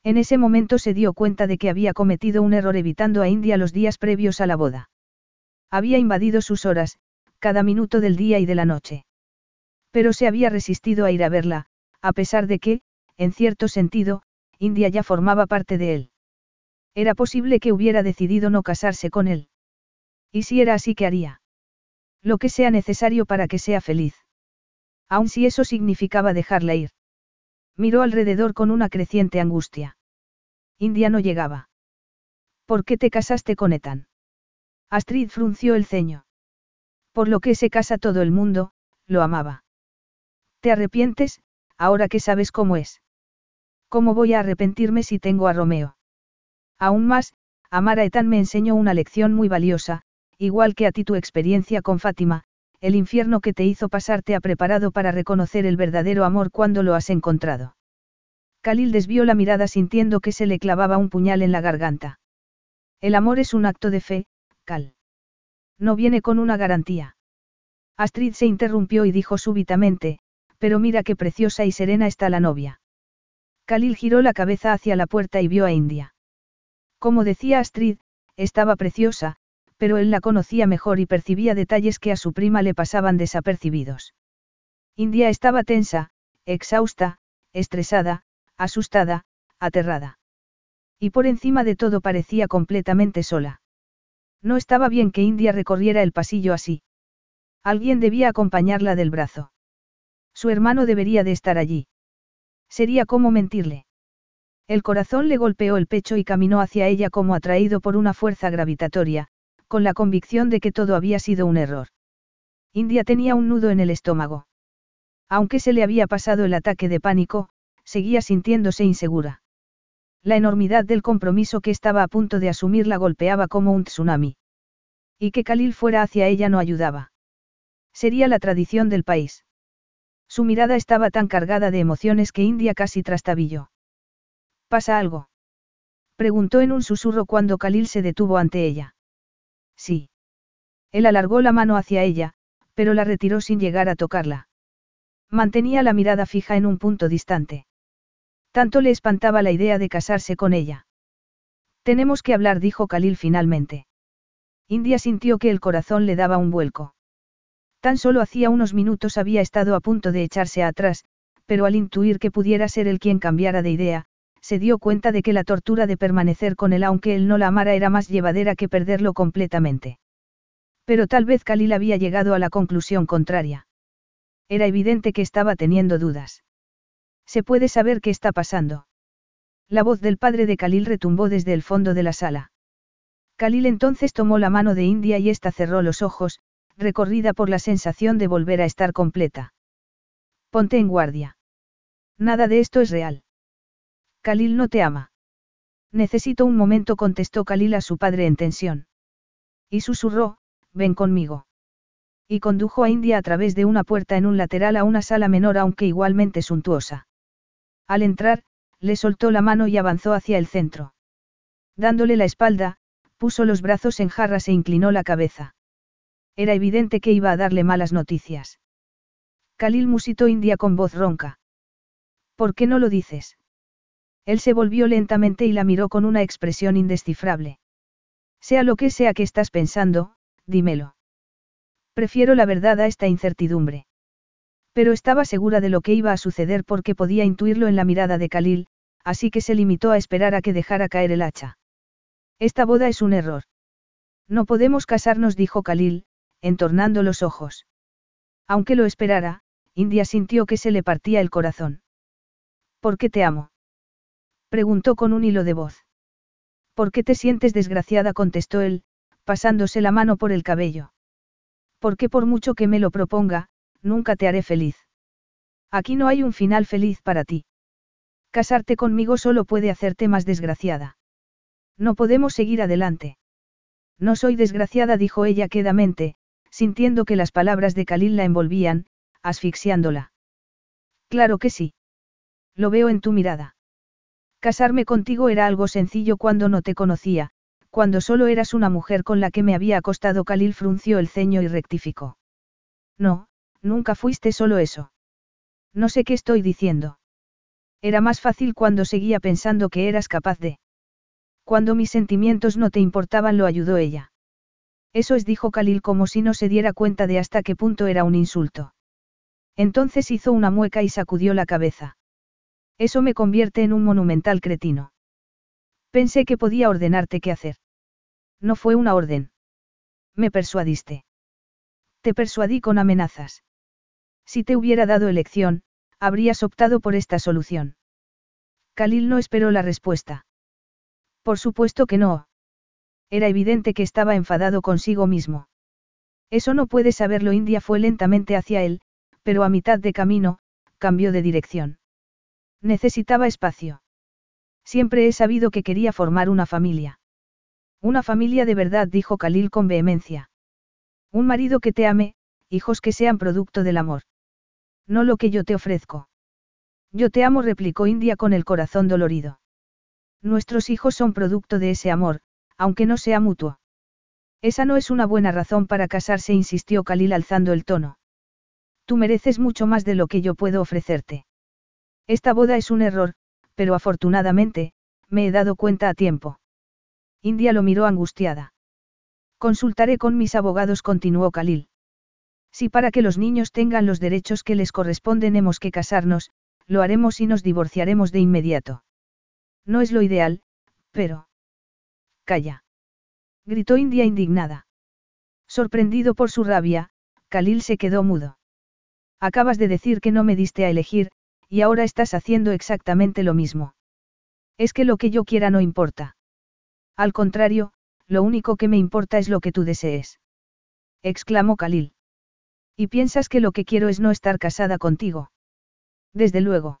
En ese momento se dio cuenta de que había cometido un error evitando a India los días previos a la boda. Había invadido sus horas, cada minuto del día y de la noche. Pero se había resistido a ir a verla, a pesar de que, en cierto sentido, India ya formaba parte de él. Era posible que hubiera decidido no casarse con él. ¿Y si era así, qué haría? Lo que sea necesario para que sea feliz. Aun si eso significaba dejarla ir. Miró alrededor con una creciente angustia. India no llegaba. ¿Por qué te casaste con Ethan? Astrid frunció el ceño. Por lo que se casa todo el mundo, lo amaba. ¿Te arrepientes, ahora que sabes cómo es? ¿Cómo voy a arrepentirme si tengo a Romeo? Aún más, amar a Ethan me enseñó una lección muy valiosa, igual que a ti tu experiencia con Fátima, el infierno que te hizo pasar te ha preparado para reconocer el verdadero amor cuando lo has encontrado. Khalil desvió la mirada sintiendo que se le clavaba un puñal en la garganta. El amor es un acto de fe, Cal. No viene con una garantía. Astrid se interrumpió y dijo súbitamente, pero mira qué preciosa y serena está la novia. Khalil giró la cabeza hacia la puerta y vio a India. Como decía Astrid, estaba preciosa, pero él la conocía mejor y percibía detalles que a su prima le pasaban desapercibidos. India estaba tensa, exhausta, estresada, asustada, aterrada. Y por encima de todo parecía completamente sola. No estaba bien que India recorriera el pasillo así. Alguien debía acompañarla del brazo. Su hermano debería de estar allí. Sería como mentirle. El corazón le golpeó el pecho y caminó hacia ella como atraído por una fuerza gravitatoria, con la convicción de que todo había sido un error. India tenía un nudo en el estómago. Aunque se le había pasado el ataque de pánico, seguía sintiéndose insegura. La enormidad del compromiso que estaba a punto de asumir la golpeaba como un tsunami. Y que Khalil fuera hacia ella no ayudaba. Sería la tradición del país. Su mirada estaba tan cargada de emociones que India casi trastabilló. ¿Pasa algo? Preguntó en un susurro cuando Khalil se detuvo ante ella. Sí. Él alargó la mano hacia ella, pero la retiró sin llegar a tocarla. Mantenía la mirada fija en un punto distante. Tanto le espantaba la idea de casarse con ella. Tenemos que hablar, dijo Khalil finalmente. India sintió que el corazón le daba un vuelco. Tan solo hacía unos minutos había estado a punto de echarse atrás, pero al intuir que pudiera ser él quien cambiara de idea, se dio cuenta de que la tortura de permanecer con él aunque él no la amara era más llevadera que perderlo completamente. Pero tal vez Khalil había llegado a la conclusión contraria. Era evidente que estaba teniendo dudas. ¿Se puede saber qué está pasando? La voz del padre de Khalil retumbó desde el fondo de la sala. Khalil entonces tomó la mano de India y ésta cerró los ojos, recorrida por la sensación de volver a estar completa. Ponte en guardia. Nada de esto es real. Khalil no te ama. Necesito un momento, contestó Khalil a su padre en tensión. Y susurró, ven conmigo. Y condujo a India a través de una puerta en un lateral a una sala menor aunque igualmente suntuosa. Al entrar, le soltó la mano y avanzó hacia el centro. Dándole la espalda, puso los brazos en jarras e inclinó la cabeza. Era evidente que iba a darle malas noticias. Khalil musitó India con voz ronca. ¿Por qué no lo dices? Él se volvió lentamente y la miró con una expresión indescifrable. Sea lo que sea que estás pensando, dímelo. Prefiero la verdad a esta incertidumbre. Pero estaba segura de lo que iba a suceder porque podía intuirlo en la mirada de Khalil, así que se limitó a esperar a que dejara caer el hacha. Esta boda es un error. No podemos casarnos, dijo Khalil, entornando los ojos. Aunque lo esperara, India sintió que se le partía el corazón. ¿Por qué te amo? Preguntó con un hilo de voz. ¿Por qué te sientes desgraciada? contestó él, pasándose la mano por el cabello. Porque por mucho que me lo proponga, nunca te haré feliz. Aquí no hay un final feliz para ti. Casarte conmigo solo puede hacerte más desgraciada. No podemos seguir adelante. No soy desgraciada, dijo ella quedamente, sintiendo que las palabras de Khalil la envolvían, asfixiándola. Claro que sí. Lo veo en tu mirada. Casarme contigo era algo sencillo cuando no te conocía, cuando solo eras una mujer con la que me había acostado. Khalil frunció el ceño y rectificó. No, nunca fuiste solo eso. No sé qué estoy diciendo. Era más fácil cuando seguía pensando que eras capaz de. Cuando mis sentimientos no te importaban lo ayudó ella. Eso es, dijo Khalil como si no se diera cuenta de hasta qué punto era un insulto. Entonces hizo una mueca y sacudió la cabeza. Eso me convierte en un monumental cretino. Pensé que podía ordenarte qué hacer. No fue una orden. Me persuadiste. Te persuadí con amenazas. Si te hubiera dado elección, habrías optado por esta solución. Khalil no esperó la respuesta. Por supuesto que no. Era evidente que estaba enfadado consigo mismo. Eso no puede saberlo. India fue lentamente hacia él, pero a mitad de camino, cambió de dirección. Necesitaba espacio. Siempre he sabido que quería formar una familia. Una familia de verdad, dijo Khalil con vehemencia. Un marido que te ame, hijos que sean producto del amor. No lo que yo te ofrezco. Yo te amo, replicó India con el corazón dolorido. Nuestros hijos son producto de ese amor, aunque no sea mutuo. Esa no es una buena razón para casarse, insistió Khalil alzando el tono. Tú mereces mucho más de lo que yo puedo ofrecerte. Esta boda es un error, pero afortunadamente, me he dado cuenta a tiempo. India lo miró angustiada. Consultaré con mis abogados, continuó Khalil. Si para que los niños tengan los derechos que les corresponden hemos que casarnos, lo haremos y nos divorciaremos de inmediato. No es lo ideal, pero... Calla. Gritó India indignada. Sorprendido por su rabia, Khalil se quedó mudo. Acabas de decir que no me diste a elegir, y ahora estás haciendo exactamente lo mismo. Es que lo que yo quiera no importa. Al contrario, lo único que me importa es lo que tú desees. Exclamó Khalil. ¿Y piensas que lo que quiero es no estar casada contigo? Desde luego.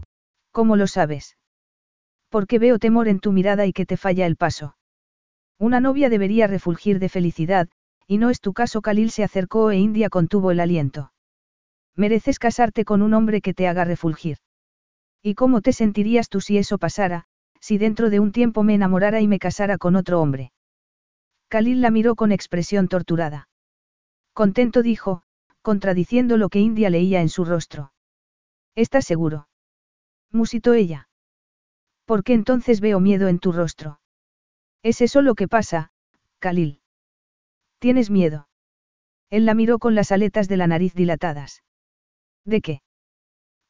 ¿Cómo lo sabes? Porque veo temor en tu mirada y que te falla el paso. Una novia debería refulgir de felicidad, y no es tu caso. Khalil se acercó e India contuvo el aliento. Mereces casarte con un hombre que te haga refulgir. ¿Y cómo te sentirías tú si eso pasara, si dentro de un tiempo me enamorara y me casara con otro hombre? Khalil la miró con expresión torturada. Contento dijo, contradiciendo lo que India leía en su rostro. ¿Estás seguro? Musitó ella. ¿Por qué entonces veo miedo en tu rostro? ¿Es eso lo que pasa, Khalil? ¿Tienes miedo? Él la miró con las aletas de la nariz dilatadas. ¿De qué?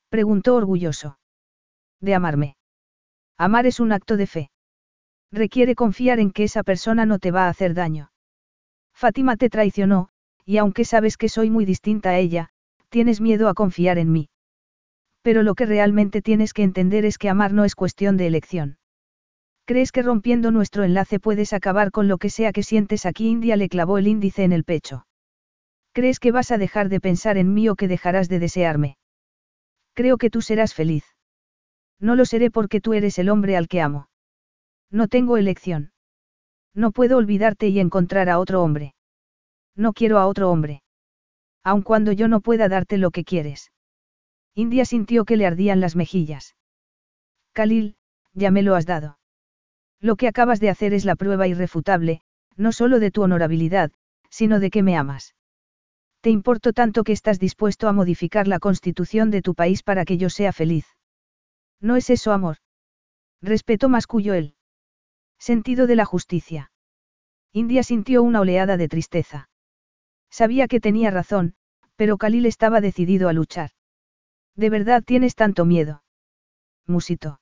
preguntó orgulloso. De amarme. Amar es un acto de fe. Requiere confiar en que esa persona no te va a hacer daño. Fátima te traicionó, y aunque sabes que soy muy distinta a ella, tienes miedo a confiar en mí. Pero lo que realmente tienes que entender es que amar no es cuestión de elección. ¿Crees que rompiendo nuestro enlace puedes acabar con lo que sea que sientes aquí? India le clavó el índice en el pecho. ¿Crees que vas a dejar de pensar en mí o que dejarás de desearme? Creo que tú serás feliz. No lo seré porque tú eres el hombre al que amo. No tengo elección. No puedo olvidarte y encontrar a otro hombre. No quiero a otro hombre. Aun cuando yo no pueda darte lo que quieres. India sintió que le ardían las mejillas. Khalil, ya me lo has dado. Lo que acabas de hacer es la prueba irrefutable, no solo de tu honorabilidad, sino de que me amas. Te importo tanto que estás dispuesto a modificar la constitución de tu país para que yo sea feliz. No es eso amor. Respeto masculló él. Sentido de la justicia. India sintió una oleada de tristeza. Sabía que tenía razón, pero Khalil estaba decidido a luchar. ¿De verdad tienes tanto miedo? Musito.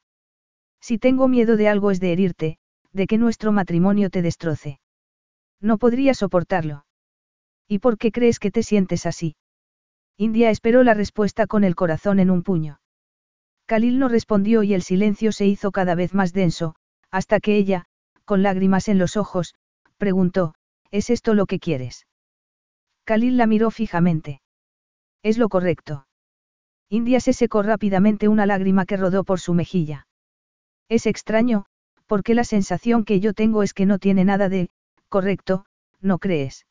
Si tengo miedo de algo es de herirte, de que nuestro matrimonio te destroce. No podría soportarlo. ¿Y por qué crees que te sientes así? India esperó la respuesta con el corazón en un puño. Khalil no respondió y el silencio se hizo cada vez más denso, hasta que ella, con lágrimas en los ojos, preguntó, ¿es esto lo que quieres? Khalil la miró fijamente. Es lo correcto. India se secó rápidamente una lágrima que rodó por su mejilla. Es extraño, porque la sensación que yo tengo es que no tiene nada de, correcto, ¿no crees?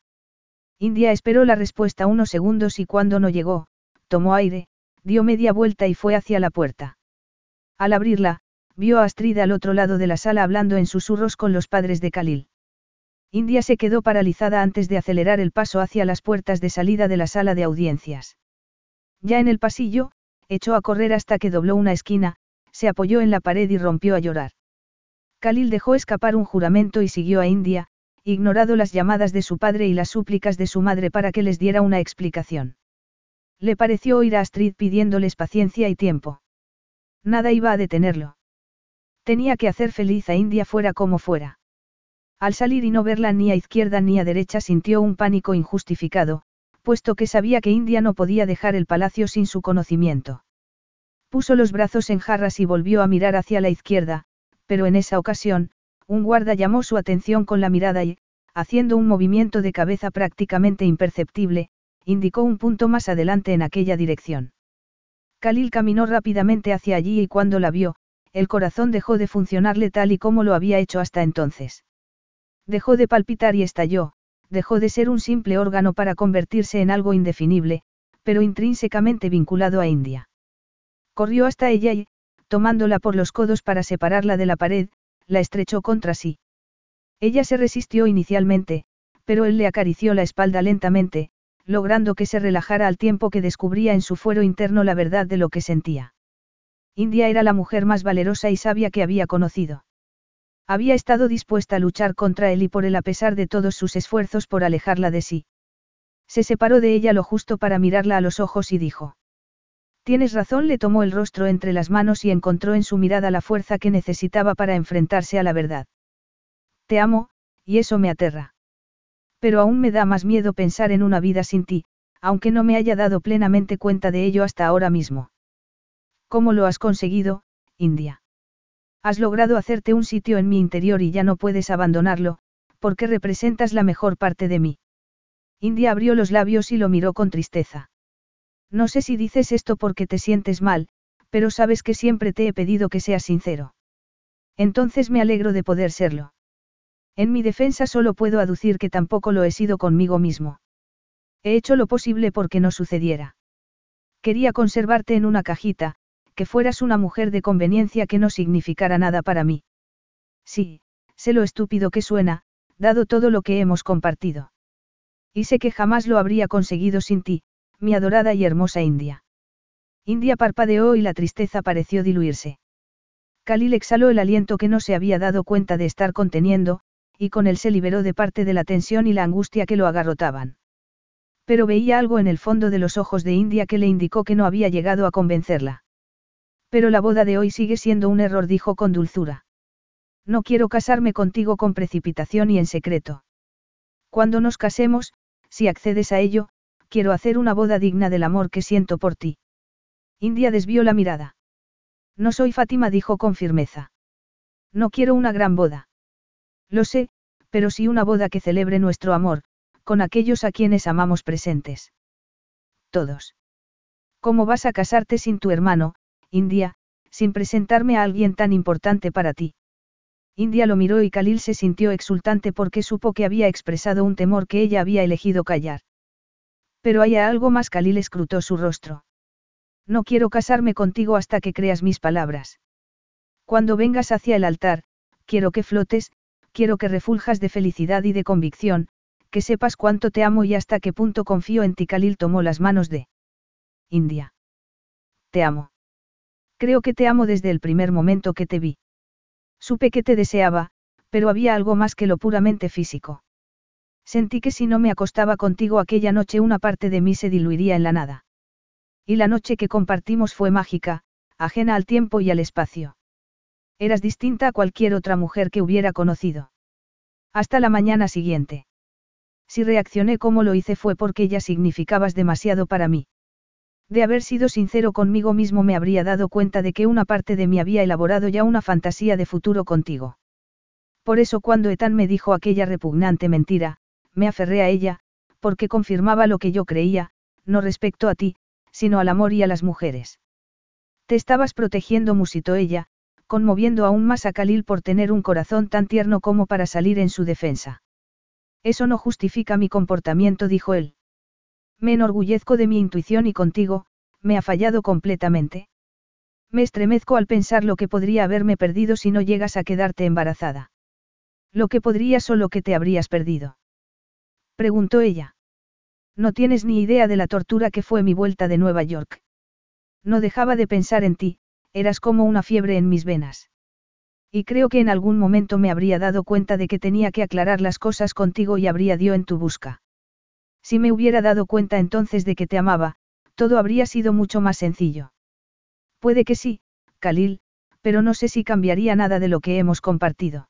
India esperó la respuesta unos segundos y cuando no llegó, tomó aire, dio media vuelta y fue hacia la puerta. Al abrirla, vio a Astrid al otro lado de la sala hablando en susurros con los padres de Khalil. India se quedó paralizada antes de acelerar el paso hacia las puertas de salida de la sala de audiencias. Ya en el pasillo, echó a correr hasta que dobló una esquina, se apoyó en la pared y rompió a llorar. Khalil dejó escapar un juramento y siguió a India, ignorado las llamadas de su padre y las súplicas de su madre para que les diera una explicación. Le pareció oír a Astrid pidiéndoles paciencia y tiempo. Nada iba a detenerlo. Tenía que hacer feliz a India fuera como fuera. Al salir y no verla ni a izquierda ni a derecha sintió un pánico injustificado, puesto que sabía que India no podía dejar el palacio sin su conocimiento. Puso los brazos en jarras y volvió a mirar hacia la izquierda, pero en esa ocasión, un guarda llamó su atención con la mirada y, haciendo un movimiento de cabeza prácticamente imperceptible, indicó un punto más adelante en aquella dirección. Khalil caminó rápidamente hacia allí y cuando la vio, el corazón dejó de funcionarle tal y como lo había hecho hasta entonces. Dejó de palpitar y estalló, dejó de ser un simple órgano para convertirse en algo indefinible, pero intrínsecamente vinculado a India. Corrió hasta ella y, tomándola por los codos para separarla de la pared, la estrechó contra sí. Ella se resistió inicialmente, pero él le acarició la espalda lentamente, logrando que se relajara al tiempo que descubría en su fuero interno la verdad de lo que sentía. India era la mujer más valerosa y sabia que había conocido. Había estado dispuesta a luchar contra él y por él a pesar de todos sus esfuerzos por alejarla de sí. Se separó de ella lo justo para mirarla a los ojos y dijo. Tienes razón, le tomó el rostro entre las manos y encontró en su mirada la fuerza que necesitaba para enfrentarse a la verdad. Te amo, y eso me aterra. Pero aún me da más miedo pensar en una vida sin ti, aunque no me haya dado plenamente cuenta de ello hasta ahora mismo. ¿Cómo lo has conseguido, India? Has logrado hacerte un sitio en mi interior y ya no puedes abandonarlo, porque representas la mejor parte de mí. India abrió los labios y lo miró con tristeza. No sé si dices esto porque te sientes mal, pero sabes que siempre te he pedido que seas sincero. Entonces me alegro de poder serlo. En mi defensa solo puedo aducir que tampoco lo he sido conmigo mismo. He hecho lo posible porque no sucediera. Quería conservarte en una cajita, que fueras una mujer de conveniencia que no significara nada para mí. Sí, sé lo estúpido que suena, dado todo lo que hemos compartido. Y sé que jamás lo habría conseguido sin ti, mi adorada y hermosa India. India parpadeó y la tristeza pareció diluirse. Khalil exhaló el aliento que no se había dado cuenta de estar conteniendo, y con él se liberó de parte de la tensión y la angustia que lo agarrotaban. Pero veía algo en el fondo de los ojos de India que le indicó que no había llegado a convencerla. Pero la boda de hoy sigue siendo un error, dijo con dulzura. No quiero casarme contigo con precipitación y en secreto. Cuando nos casemos, si accedes a ello, quiero hacer una boda digna del amor que siento por ti. India desvió la mirada. No soy Fátima, dijo con firmeza. No quiero una gran boda. Lo sé, pero sí una boda que celebre nuestro amor, con aquellos a quienes amamos presentes. Todos. ¿Cómo vas a casarte sin tu hermano, India, sin presentarme a alguien tan importante para ti? India lo miró y Khalil se sintió exultante porque supo que había expresado un temor que ella había elegido callar. Pero hay algo más. Khalil escrutó su rostro. No quiero casarme contigo hasta que creas mis palabras. Cuando vengas hacia el altar, quiero que flotes, quiero que refuljas de felicidad y de convicción, que sepas cuánto te amo y hasta qué punto confío en ti. Khalil tomó las manos de India. Te amo. Creo que te amo desde el primer momento que te vi. Supe que te deseaba, pero había algo más que lo puramente físico. Sentí que si no me acostaba contigo aquella noche una parte de mí se diluiría en la nada. Y la noche que compartimos fue mágica, ajena al tiempo y al espacio. Eras distinta a cualquier otra mujer que hubiera conocido. Hasta la mañana siguiente. Si reaccioné como lo hice fue porque ya significabas demasiado para mí. De haber sido sincero conmigo mismo me habría dado cuenta de que una parte de mí había elaborado ya una fantasía de futuro contigo. Por eso cuando Ethan me dijo aquella repugnante mentira, me aferré a ella, porque confirmaba lo que yo creía, no respecto a ti, sino al amor y a las mujeres. Te estabas protegiendo, musitó ella, conmoviendo aún más a Khalil por tener un corazón tan tierno como para salir en su defensa. Eso no justifica mi comportamiento, dijo él. Me enorgullezco de mi intuición y contigo, me ha fallado completamente. Me estremezco al pensar lo que podría haberme perdido si no llegas a quedarte embarazada. Lo que podrías o lo que te habrías perdido. Preguntó ella. No tienes ni idea de la tortura que fue mi vuelta de Nueva York. No dejaba de pensar en ti, eras como una fiebre en mis venas. Y creo que en algún momento me habría dado cuenta de que tenía que aclarar las cosas contigo y habría dio en tu busca. Si me hubiera dado cuenta entonces de que te amaba, todo habría sido mucho más sencillo. Puede que sí, Khalil, pero no sé si cambiaría nada de lo que hemos compartido.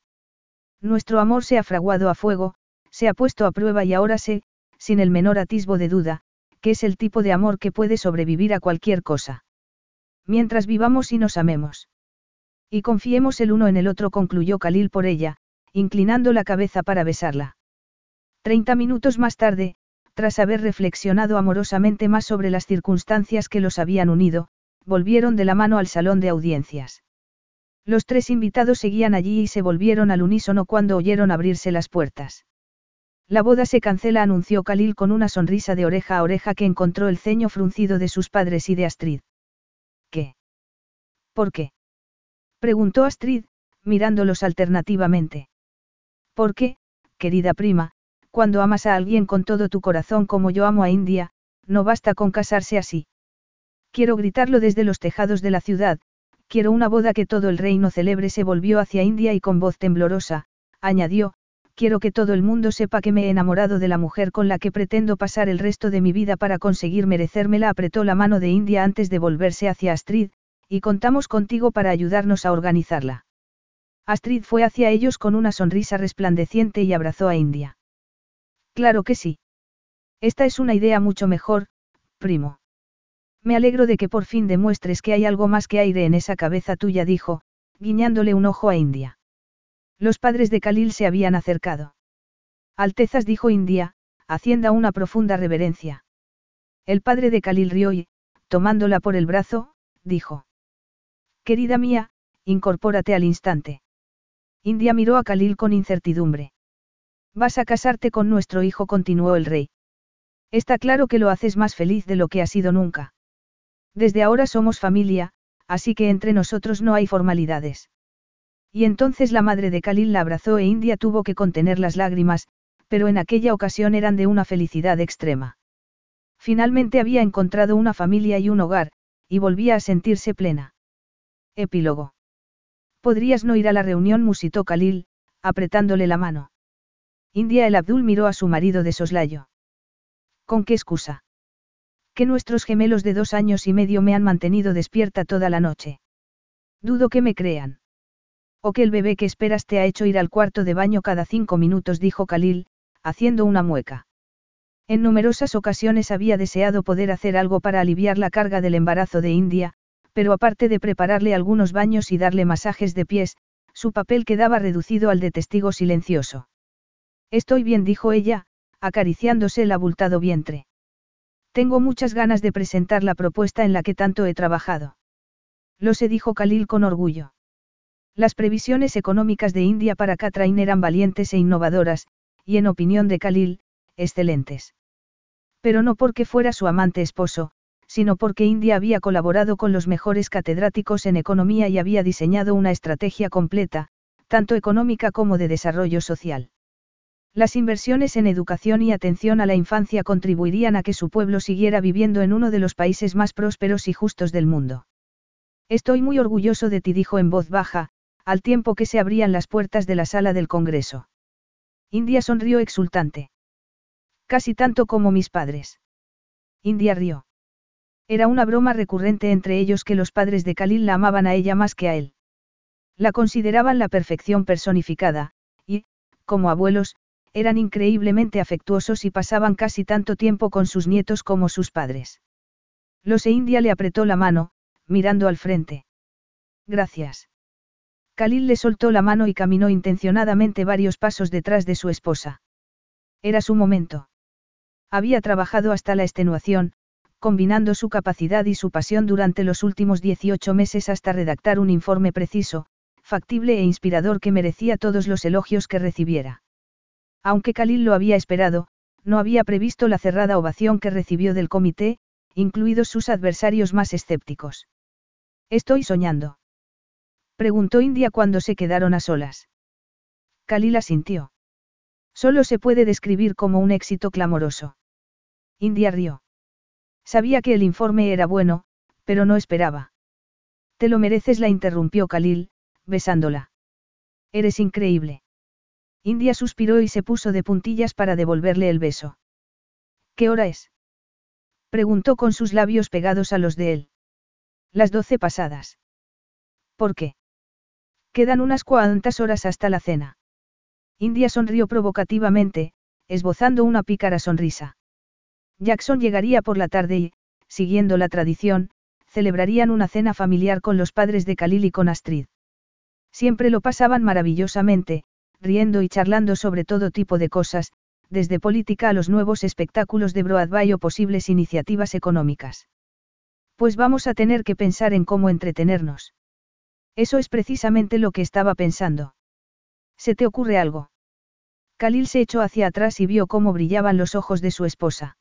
Nuestro amor se ha fraguado a fuego, se ha puesto a prueba y ahora sé, sin el menor atisbo de duda, que es el tipo de amor que puede sobrevivir a cualquier cosa. Mientras vivamos y nos amemos. Y confiemos el uno en el otro, concluyó Khalil por ella, inclinando la cabeza para besarla. Treinta minutos más tarde, tras haber reflexionado amorosamente más sobre las circunstancias que los habían unido, volvieron de la mano al salón de audiencias. Los tres invitados seguían allí y se volvieron al unísono cuando oyeron abrirse las puertas. La boda se cancela, anunció Khalil con una sonrisa de oreja a oreja que encontró el ceño fruncido de sus padres y de Astrid. ¿Qué? ¿Por qué? preguntó Astrid, mirándolos alternativamente. ¿Por qué, querida prima, cuando amas a alguien con todo tu corazón como yo amo a India, no basta con casarse así? Quiero gritarlo desde los tejados de la ciudad, quiero una boda que todo el reino celebre. Se volvió hacia India y con voz temblorosa, añadió, quiero que todo el mundo sepa que me he enamorado de la mujer con la que pretendo pasar el resto de mi vida para conseguir merecérmela. Apretó la mano de India antes de volverse hacia Astrid, y contamos contigo para ayudarnos a organizarla. Astrid fue hacia ellos con una sonrisa resplandeciente y abrazó a India. Claro que sí. Esta es una idea mucho mejor, primo. Me alegro de que por fin demuestres que hay algo más que aire en esa cabeza tuya, dijo, guiñándole un ojo a India. Los padres de Khalil se habían acercado. Altezas dijo India, haciendo una profunda reverencia. El padre de Khalil rió y, tomándola por el brazo, dijo. Querida mía, incorpórate al instante. India miró a Khalil con incertidumbre. Vas a casarte con nuestro hijo, continuó el rey. Está claro que lo haces más feliz de lo que ha sido nunca. Desde ahora somos familia, así que entre nosotros no hay formalidades. Y entonces la madre de Khalil la abrazó e India tuvo que contener las lágrimas, pero en aquella ocasión eran de una felicidad extrema. Finalmente había encontrado una familia y un hogar, y volvía a sentirse plena. Epílogo. Podrías no ir a la reunión, musitó Khalil, apretándole la mano. India el Abdul miró a su marido de soslayo. ¿Con qué excusa? que nuestros gemelos de dos años y medio me han mantenido despierta toda la noche. Dudo que me crean. O que el bebé que esperas te ha hecho ir al cuarto de baño cada cinco minutos, dijo Khalil, haciendo una mueca. En numerosas ocasiones había deseado poder hacer algo para aliviar la carga del embarazo de India, pero aparte de prepararle algunos baños y darle masajes de pies, su papel quedaba reducido al de testigo silencioso. Estoy bien, dijo ella, acariciándose el abultado vientre. Tengo muchas ganas de presentar la propuesta en la que tanto he trabajado. Lo se dijo Khalil con orgullo. Las previsiones económicas de India para Katrain eran valientes e innovadoras, y en opinión de Khalil, excelentes. Pero no porque fuera su amante esposo, sino porque India había colaborado con los mejores catedráticos en economía y había diseñado una estrategia completa, tanto económica como de desarrollo social. Las inversiones en educación y atención a la infancia contribuirían a que su pueblo siguiera viviendo en uno de los países más prósperos y justos del mundo. Estoy muy orgulloso de ti, dijo en voz baja, al tiempo que se abrían las puertas de la sala del Congreso. India sonrió exultante. Casi tanto como mis padres. India rió. Era una broma recurrente entre ellos que los padres de Khalil la amaban a ella más que a él. La consideraban la perfección personificada, y, como abuelos, eran increíblemente afectuosos y pasaban casi tanto tiempo con sus nietos como sus padres. Los e India le apretó la mano, mirando al frente. Gracias. Khalil le soltó la mano y caminó intencionadamente varios pasos detrás de su esposa. Era su momento. Había trabajado hasta la extenuación, combinando su capacidad y su pasión durante los últimos 18 meses hasta redactar un informe preciso, factible e inspirador que merecía todos los elogios que recibiera. Aunque Khalil lo había esperado, no había previsto la cerrada ovación que recibió del comité, incluidos sus adversarios más escépticos. Estoy soñando. Preguntó India cuando se quedaron a solas. Khalil asintió. Solo se puede describir como un éxito clamoroso. India rió. Sabía que el informe era bueno, pero no esperaba. Te lo mereces, la interrumpió Khalil, besándola. Eres increíble. India suspiró y se puso de puntillas para devolverle el beso. ¿Qué hora es? Preguntó con sus labios pegados a los de él. Las doce pasadas. ¿Por qué? Quedan unas cuantas horas hasta la cena. India sonrió provocativamente, esbozando una pícara sonrisa. Jackson llegaría por la tarde y, siguiendo la tradición, celebrarían una cena familiar con los padres de Khalil y con Astrid. Siempre lo pasaban maravillosamente, riendo y charlando sobre todo tipo de cosas, desde política a los nuevos espectáculos de Broadway o posibles iniciativas económicas. Pues vamos a tener que pensar en cómo entretenernos. Eso es precisamente lo que estaba pensando. ¿Se te ocurre algo? Khalil se echó hacia atrás y vio cómo brillaban los ojos de su esposa.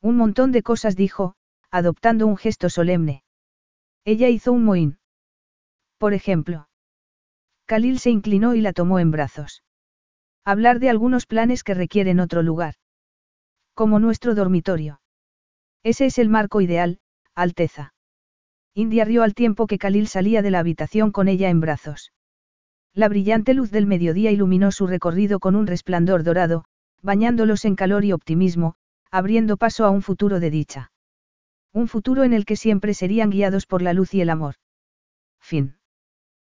Un montón de cosas dijo, adoptando un gesto solemne. Ella hizo un mohín. Por ejemplo. Khalil se inclinó y la tomó en brazos. Hablar de algunos planes que requieren otro lugar. Como nuestro dormitorio. Ese es el marco ideal, Alteza. India rió al tiempo que Khalil salía de la habitación con ella en brazos. La brillante luz del mediodía iluminó su recorrido con un resplandor dorado, bañándolos en calor y optimismo, abriendo paso a un futuro de dicha. Un futuro en el que siempre serían guiados por la luz y el amor. Fin.